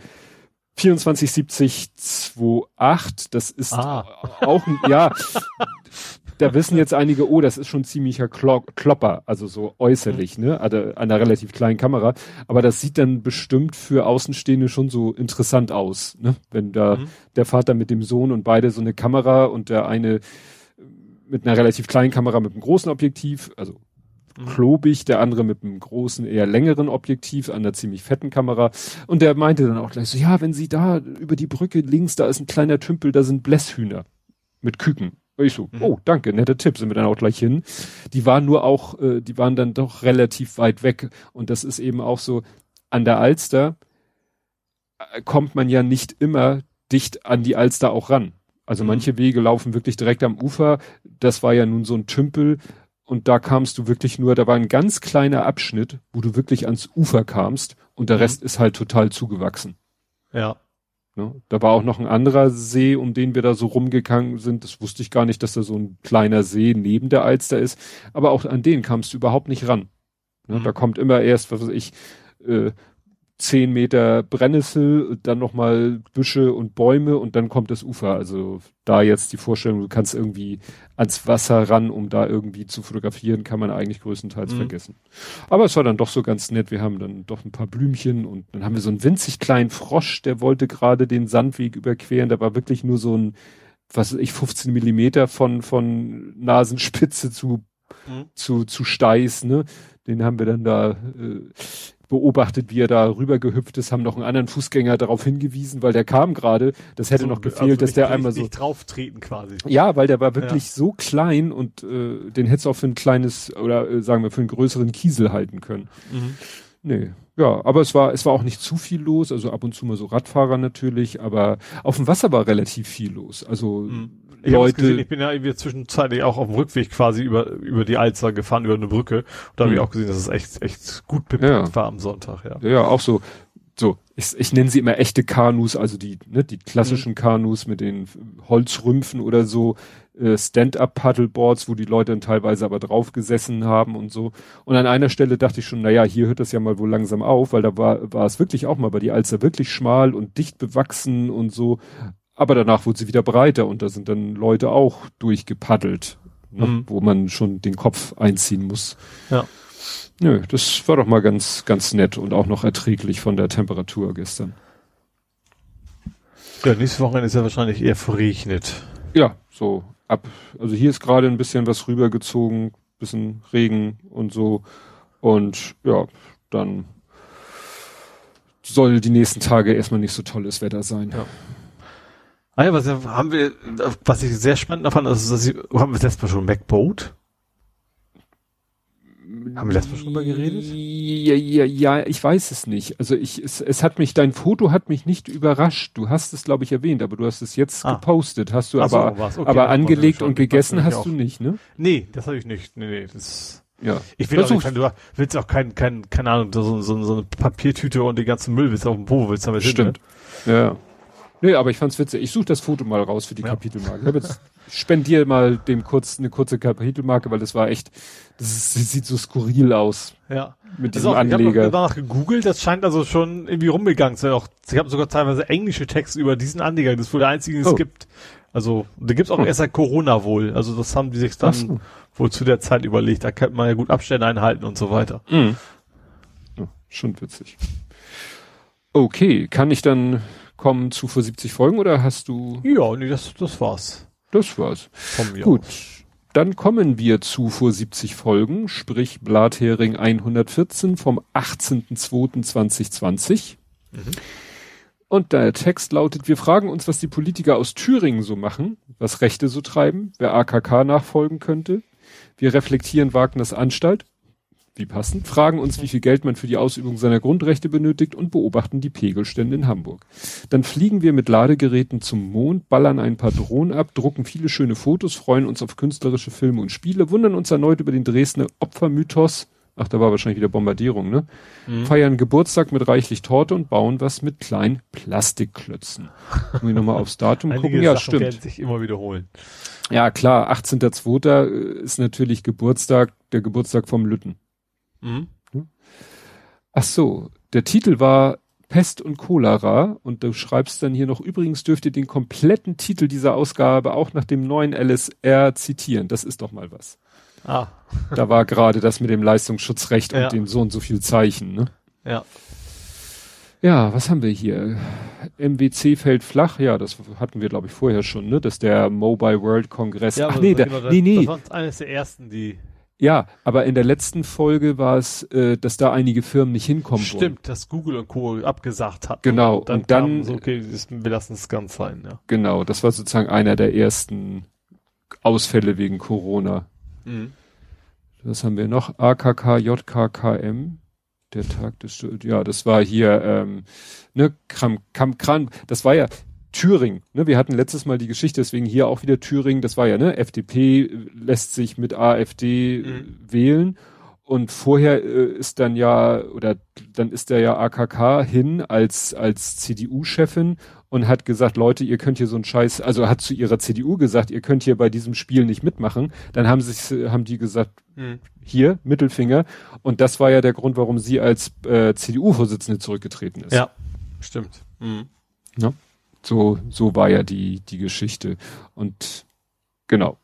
2470 28. Das ist ah. auch ein, ja, da wissen jetzt einige, oh, das ist schon ziemlicher Klo Klopper, also so äußerlich, ne, also an einer relativ kleinen Kamera. Aber das sieht dann bestimmt für Außenstehende schon so interessant aus, ne, wenn da mhm. der Vater mit dem Sohn und beide so eine Kamera und der eine mit einer relativ kleinen Kamera mit einem großen Objektiv, also mhm. klobig, der andere mit einem großen, eher längeren Objektiv, an einer ziemlich fetten Kamera. Und der meinte dann auch gleich so, ja, wenn Sie da über die Brücke links, da ist ein kleiner Tümpel, da sind Blässhühner mit Küken. Und ich so, mhm. oh, danke, netter Tipp, sind wir dann auch gleich hin. Die waren nur auch, äh, die waren dann doch relativ weit weg. Und das ist eben auch so, an der Alster äh, kommt man ja nicht immer dicht an die Alster auch ran. Also mhm. manche Wege laufen wirklich direkt am Ufer. Das war ja nun so ein Tümpel. Und da kamst du wirklich nur, da war ein ganz kleiner Abschnitt, wo du wirklich ans Ufer kamst und der mhm. Rest ist halt total zugewachsen. Ja. Ne? Da war auch noch ein anderer See, um den wir da so rumgegangen sind. Das wusste ich gar nicht, dass da so ein kleiner See neben der Alster ist. Aber auch an den kamst du überhaupt nicht ran. Ne? Mhm. Da kommt immer erst, was weiß ich, äh, zehn Meter Brennnessel, dann nochmal Büsche und Bäume und dann kommt das Ufer. Also da jetzt die Vorstellung, du kannst irgendwie ans Wasser ran, um da irgendwie zu fotografieren, kann man eigentlich größtenteils mhm. vergessen. Aber es war dann doch so ganz nett. Wir haben dann doch ein paar Blümchen und dann haben wir so einen winzig kleinen Frosch, der wollte gerade den Sandweg überqueren. Da war wirklich nur so ein, was weiß ich, 15 Millimeter von, von Nasenspitze zu, mhm. zu, zu Steiß, ne? Den haben wir dann da äh, beobachtet, wie er da rüber gehüpft ist, haben noch einen anderen Fußgänger darauf hingewiesen, weil der kam gerade. Das hätte so, noch gefehlt, also dass der einmal so. Nicht drauf treten quasi. Ja, weil der war wirklich ja. so klein und äh, den hätte es auch für ein kleines oder äh, sagen wir für einen größeren Kiesel halten können. Mhm. Nee. Ja, aber es war, es war auch nicht zu viel los, also ab und zu mal so Radfahrer natürlich, aber auf dem Wasser war relativ viel los. Also mhm. Ich Leute. Gesehen, ich bin ja irgendwie zwischenzeitlich auch auf dem Rückweg quasi über, über die Alster gefahren, über eine Brücke. Und da habe ich mhm. auch gesehen, dass es echt, echt gut bepackt ja. war am Sonntag, ja. Ja, auch so. So, ich, ich nenne sie immer echte Kanus, also die, ne, die klassischen mhm. Kanus mit den Holzrümpfen oder so, äh, Stand-up-Paddleboards, wo die Leute dann teilweise aber drauf gesessen haben und so. Und an einer Stelle dachte ich schon, naja, hier hört das ja mal wohl langsam auf, weil da war, war es wirklich auch mal bei die Alster wirklich schmal und dicht bewachsen und so. Aber danach wurde sie wieder breiter und da sind dann Leute auch durchgepaddelt, ne, mhm. wo man schon den Kopf einziehen muss. Ja. Nö, das war doch mal ganz, ganz nett und auch noch erträglich von der Temperatur gestern. Ja, nächste Woche ist ja wahrscheinlich eher verregnet. Ja, so ab. Also hier ist gerade ein bisschen was rübergezogen, bisschen Regen und so. Und ja, dann soll die nächsten Tage erstmal nicht so tolles Wetter sein. Ja. Ah ja, was haben wir, was ich sehr spannend fand, also dass ich, haben wir letztes Mal schon MacBoat? Haben wir letztes Mal schon mal geredet? Ja, ja, ja, ich weiß es nicht. Also ich, es, es hat mich, dein Foto hat mich nicht überrascht. Du hast es, glaube ich, erwähnt, aber du hast es jetzt ah. gepostet. Hast du Ach aber, so, okay, aber angelegt und gegessen hast du nicht, ne? Nee, das habe ich nicht. Nee, nee, das, ja. Ich will Versuch. auch nicht, du willst auch kein, kein, keine Ahnung, so, so, so eine Papiertüte und den ganzen Müll willst du auf dem Po willst damit Stimmt. Hin, ne? Ja. Nee, aber ich fand's witzig. Ich suche das Foto mal raus für die ja. Kapitelmarke. Ich hab jetzt spendier mal dem kurz eine kurze Kapitelmarke, weil das war echt, das, ist, das sieht so skurril aus. Ja. Mit diesem auch, Anleger. Ich habe danach gegoogelt, das scheint also schon irgendwie rumgegangen zu sein. Auch, ich habe sogar teilweise englische Texte über diesen Anleger. Das ist wohl der einzige, den es oh. gibt. Also, da gibt's auch hm. erst seit Corona wohl. Also, das haben die sich dann so. wohl zu der Zeit überlegt. Da könnte man ja gut Abstände einhalten und so weiter. Mhm. Ja, schon witzig. Okay, kann ich dann kommen zu vor 70 Folgen oder hast du? Ja, nee, das, das war's. Das war's. Gut. Aus. Dann kommen wir zu vor 70 Folgen, sprich Blathering 114 vom 18.02.2020. Mhm. Und der Text lautet, wir fragen uns, was die Politiker aus Thüringen so machen, was Rechte so treiben, wer AKK nachfolgen könnte. Wir reflektieren Wagners Anstalt, wie passend, fragen uns, wie viel Geld man für die Ausübung seiner Grundrechte benötigt und beobachten die Pegelstände in Hamburg. Dann fliegen wir mit Ladegeräten zum Mond, ballern ein paar Drohnen ab, drucken viele schöne Fotos, freuen uns auf künstlerische Filme und Spiele, wundern uns erneut über den Dresdner Opfermythos, ach, da war wahrscheinlich wieder Bombardierung, ne? Mhm. Feiern Geburtstag mit reichlich Torte und bauen was mit kleinen Plastikklötzen. Muss ich nochmal aufs Datum gucken. Ja, Sachen stimmt. werden sich immer wiederholen. Ja, klar, 18.02. ist natürlich Geburtstag, der Geburtstag vom Lütten. Mhm. Ach so, der Titel war Pest und Cholera und du schreibst dann hier noch, übrigens dürft ihr den kompletten Titel dieser Ausgabe auch nach dem neuen LSR zitieren. Das ist doch mal was. Ah. da war gerade das mit dem Leistungsschutzrecht ja. und den so und so viel Zeichen, ne? Ja. Ja, was haben wir hier? MWC fällt flach, ja, das hatten wir, glaube ich, vorher schon, ne? Dass der Mobile World Kongress. Ja, Ach nee, der, genau, nee, nee. Das war eines der ersten, die. Ja, aber in der letzten Folge war es, äh, dass da einige Firmen nicht hinkommen Stimmt, wollen. dass Google und Co. abgesagt hat. Genau. Und dann, und dann so, okay, wir lassen es ganz sein, ja. Genau, das war sozusagen einer der ersten Ausfälle wegen Corona. Mhm. Was haben wir noch? AKK, JKKM. Der Tag des, ja, das war hier, ähm, ne, Kram, Kram, Kram, das war ja Thüringen, ne, wir hatten letztes Mal die Geschichte, deswegen hier auch wieder Thüringen, das war ja, ne, FDP lässt sich mit AfD mhm. wählen und vorher äh, ist dann ja, oder dann ist der ja AKK hin als, als CDU-Chefin und hat gesagt, Leute, ihr könnt hier so einen Scheiß, also hat zu ihrer CDU gesagt, ihr könnt hier bei diesem Spiel nicht mitmachen. Dann haben sich, haben die gesagt, mhm. hier, Mittelfinger. Und das war ja der Grund, warum sie als äh, CDU-Vorsitzende zurückgetreten ist. Ja, stimmt. Mhm. Ja, so, so war ja die, die Geschichte. Und genau.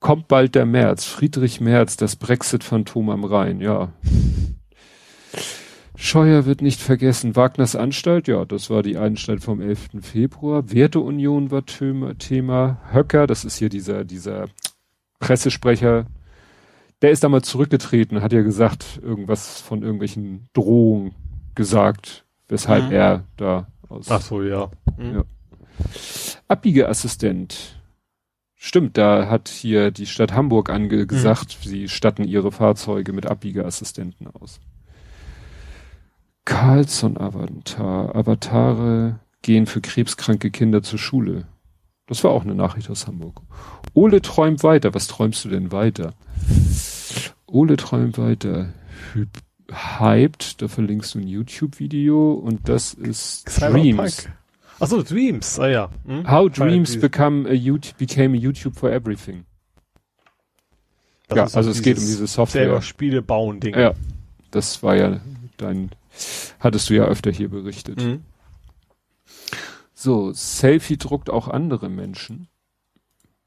Kommt bald der März. Friedrich Merz, das Brexit-Phantom am Rhein, ja. Scheuer wird nicht vergessen. Wagners Anstalt, ja, das war die Anstalt vom 11. Februar. Werteunion war Thema. Höcker, das ist hier dieser, dieser Pressesprecher. Der ist damals zurückgetreten, hat ja gesagt, irgendwas von irgendwelchen Drohungen gesagt, weshalb mhm. er da aus. Ach so, ja. Mhm. ja. Abbiegeassistent. Stimmt, da hat hier die Stadt Hamburg angesagt, mhm. sie statten ihre Fahrzeuge mit Abbiegeassistenten aus. Carlson-Avatar. Avatare gehen für krebskranke Kinder zur Schule. Das war auch eine Nachricht aus Hamburg. Ole träumt weiter. Was träumst du denn weiter? Ole träumt weiter. Hyped, da verlinkst du ein YouTube-Video und das ist Dreams. Achso, Dreams, ah ja. Hm? How Dreams become a YouTube, became a YouTube for everything. Das ja, also es geht um diese Software. Selber Spiele bauen Dinge. Ja, das war ja dein Hattest du ja öfter hier berichtet. Mhm. So, Selfie druckt auch andere Menschen.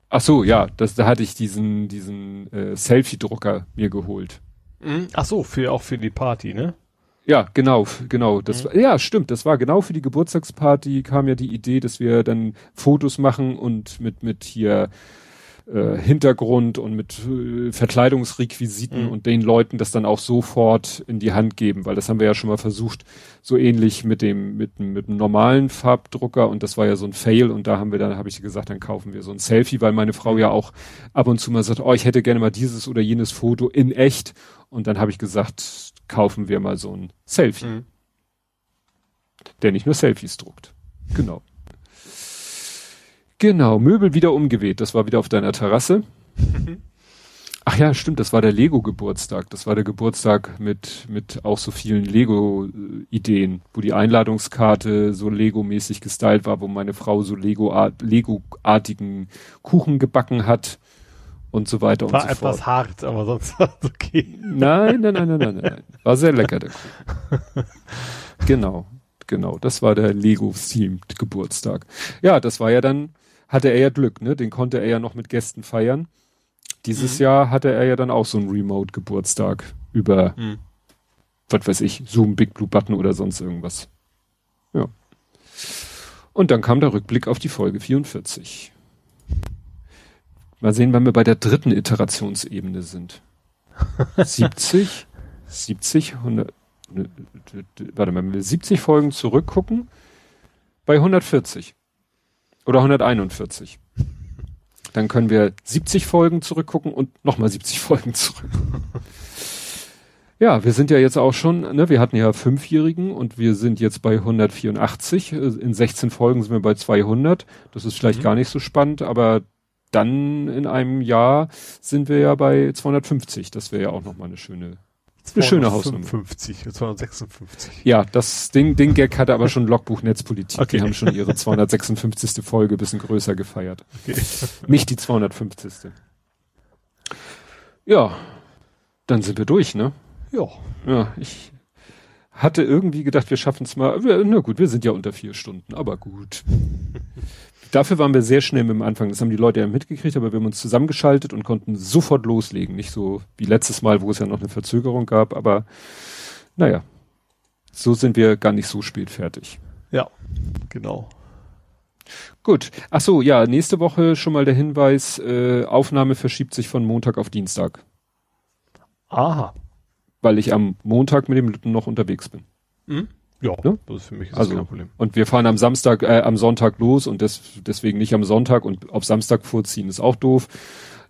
Ach so, ja, das, da hatte ich diesen, diesen äh, Selfie-Drucker mir geholt. Mhm. Ach so, für, auch für die Party, ne? Ja, genau, genau. Das mhm. ja, stimmt. Das war genau für die Geburtstagsparty kam ja die Idee, dass wir dann Fotos machen und mit, mit hier äh, Hintergrund und mit äh, Verkleidungsrequisiten mhm. und den Leuten das dann auch sofort in die Hand geben, weil das haben wir ja schon mal versucht, so ähnlich mit dem mit, mit einem normalen Farbdrucker und das war ja so ein Fail und da haben wir dann habe ich gesagt, dann kaufen wir so ein Selfie, weil meine Frau ja auch ab und zu mal sagt, oh, ich hätte gerne mal dieses oder jenes Foto in echt und dann habe ich gesagt, kaufen wir mal so ein Selfie. Mhm. Der nicht nur Selfies druckt. Genau. Genau, Möbel wieder umgeweht. Das war wieder auf deiner Terrasse. Ach ja, stimmt, das war der Lego-Geburtstag. Das war der Geburtstag mit, mit auch so vielen Lego-Ideen, wo die Einladungskarte so Lego-mäßig gestylt war, wo meine Frau so Lego-artigen Kuchen gebacken hat und so weiter war und so fort. War etwas hart, aber sonst war es okay. Nein, nein, nein, nein, nein, nein. War sehr lecker, der Kuchen. genau, genau. Das war der Lego-themed Geburtstag. Ja, das war ja dann hatte er ja Glück, ne? Den konnte er ja noch mit Gästen feiern. Dieses mhm. Jahr hatte er ja dann auch so einen Remote-Geburtstag über, mhm. was weiß ich, Zoom, Big Blue Button oder sonst irgendwas. Ja. Und dann kam der Rückblick auf die Folge 44. Mal sehen, wann wir bei der dritten Iterationsebene sind. 70, 70, 100, warte mal, wenn wir 70 Folgen zurückgucken, bei 140. Oder 141. Dann können wir 70 Folgen zurückgucken und nochmal 70 Folgen zurück. Ja, wir sind ja jetzt auch schon, ne, wir hatten ja Fünfjährigen und wir sind jetzt bei 184. In 16 Folgen sind wir bei 200. Das ist vielleicht mhm. gar nicht so spannend, aber dann in einem Jahr sind wir ja bei 250. Das wäre ja auch nochmal eine schöne, eine schöne Hausnummer. 255, 256. Ja, das Ding, Ding Gag hatte aber schon Logbuch Netzpolitik. Okay. Die haben schon ihre 256. Folge bisschen größer gefeiert. Okay. Nicht die 250. Ja, dann sind wir durch, ne? Ja. Ja, ich hatte irgendwie gedacht, wir schaffen es mal. Na gut, wir sind ja unter vier Stunden, aber gut. Dafür waren wir sehr schnell mit dem Anfang. Das haben die Leute ja mitgekriegt, aber wir haben uns zusammengeschaltet und konnten sofort loslegen. Nicht so wie letztes Mal, wo es ja noch eine Verzögerung gab, aber naja, so sind wir gar nicht so spät fertig. Ja, genau. Gut. Ach so, ja, nächste Woche schon mal der Hinweis, äh, Aufnahme verschiebt sich von Montag auf Dienstag. Aha weil ich am Montag mit dem Lütten noch unterwegs bin. Mhm. Ja, ne? das ist für mich also, kein Problem. Und wir fahren am Samstag, äh, am Sonntag los und des, deswegen nicht am Sonntag und auf Samstag vorziehen ist auch doof.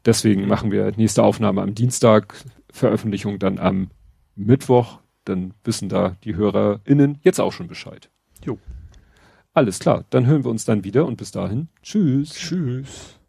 Deswegen machen wir nächste Aufnahme am Dienstag, Veröffentlichung dann am Mittwoch. Dann wissen da die HörerInnen jetzt auch schon Bescheid. Jo. Alles klar, dann hören wir uns dann wieder und bis dahin. Tschüss. Tschüss.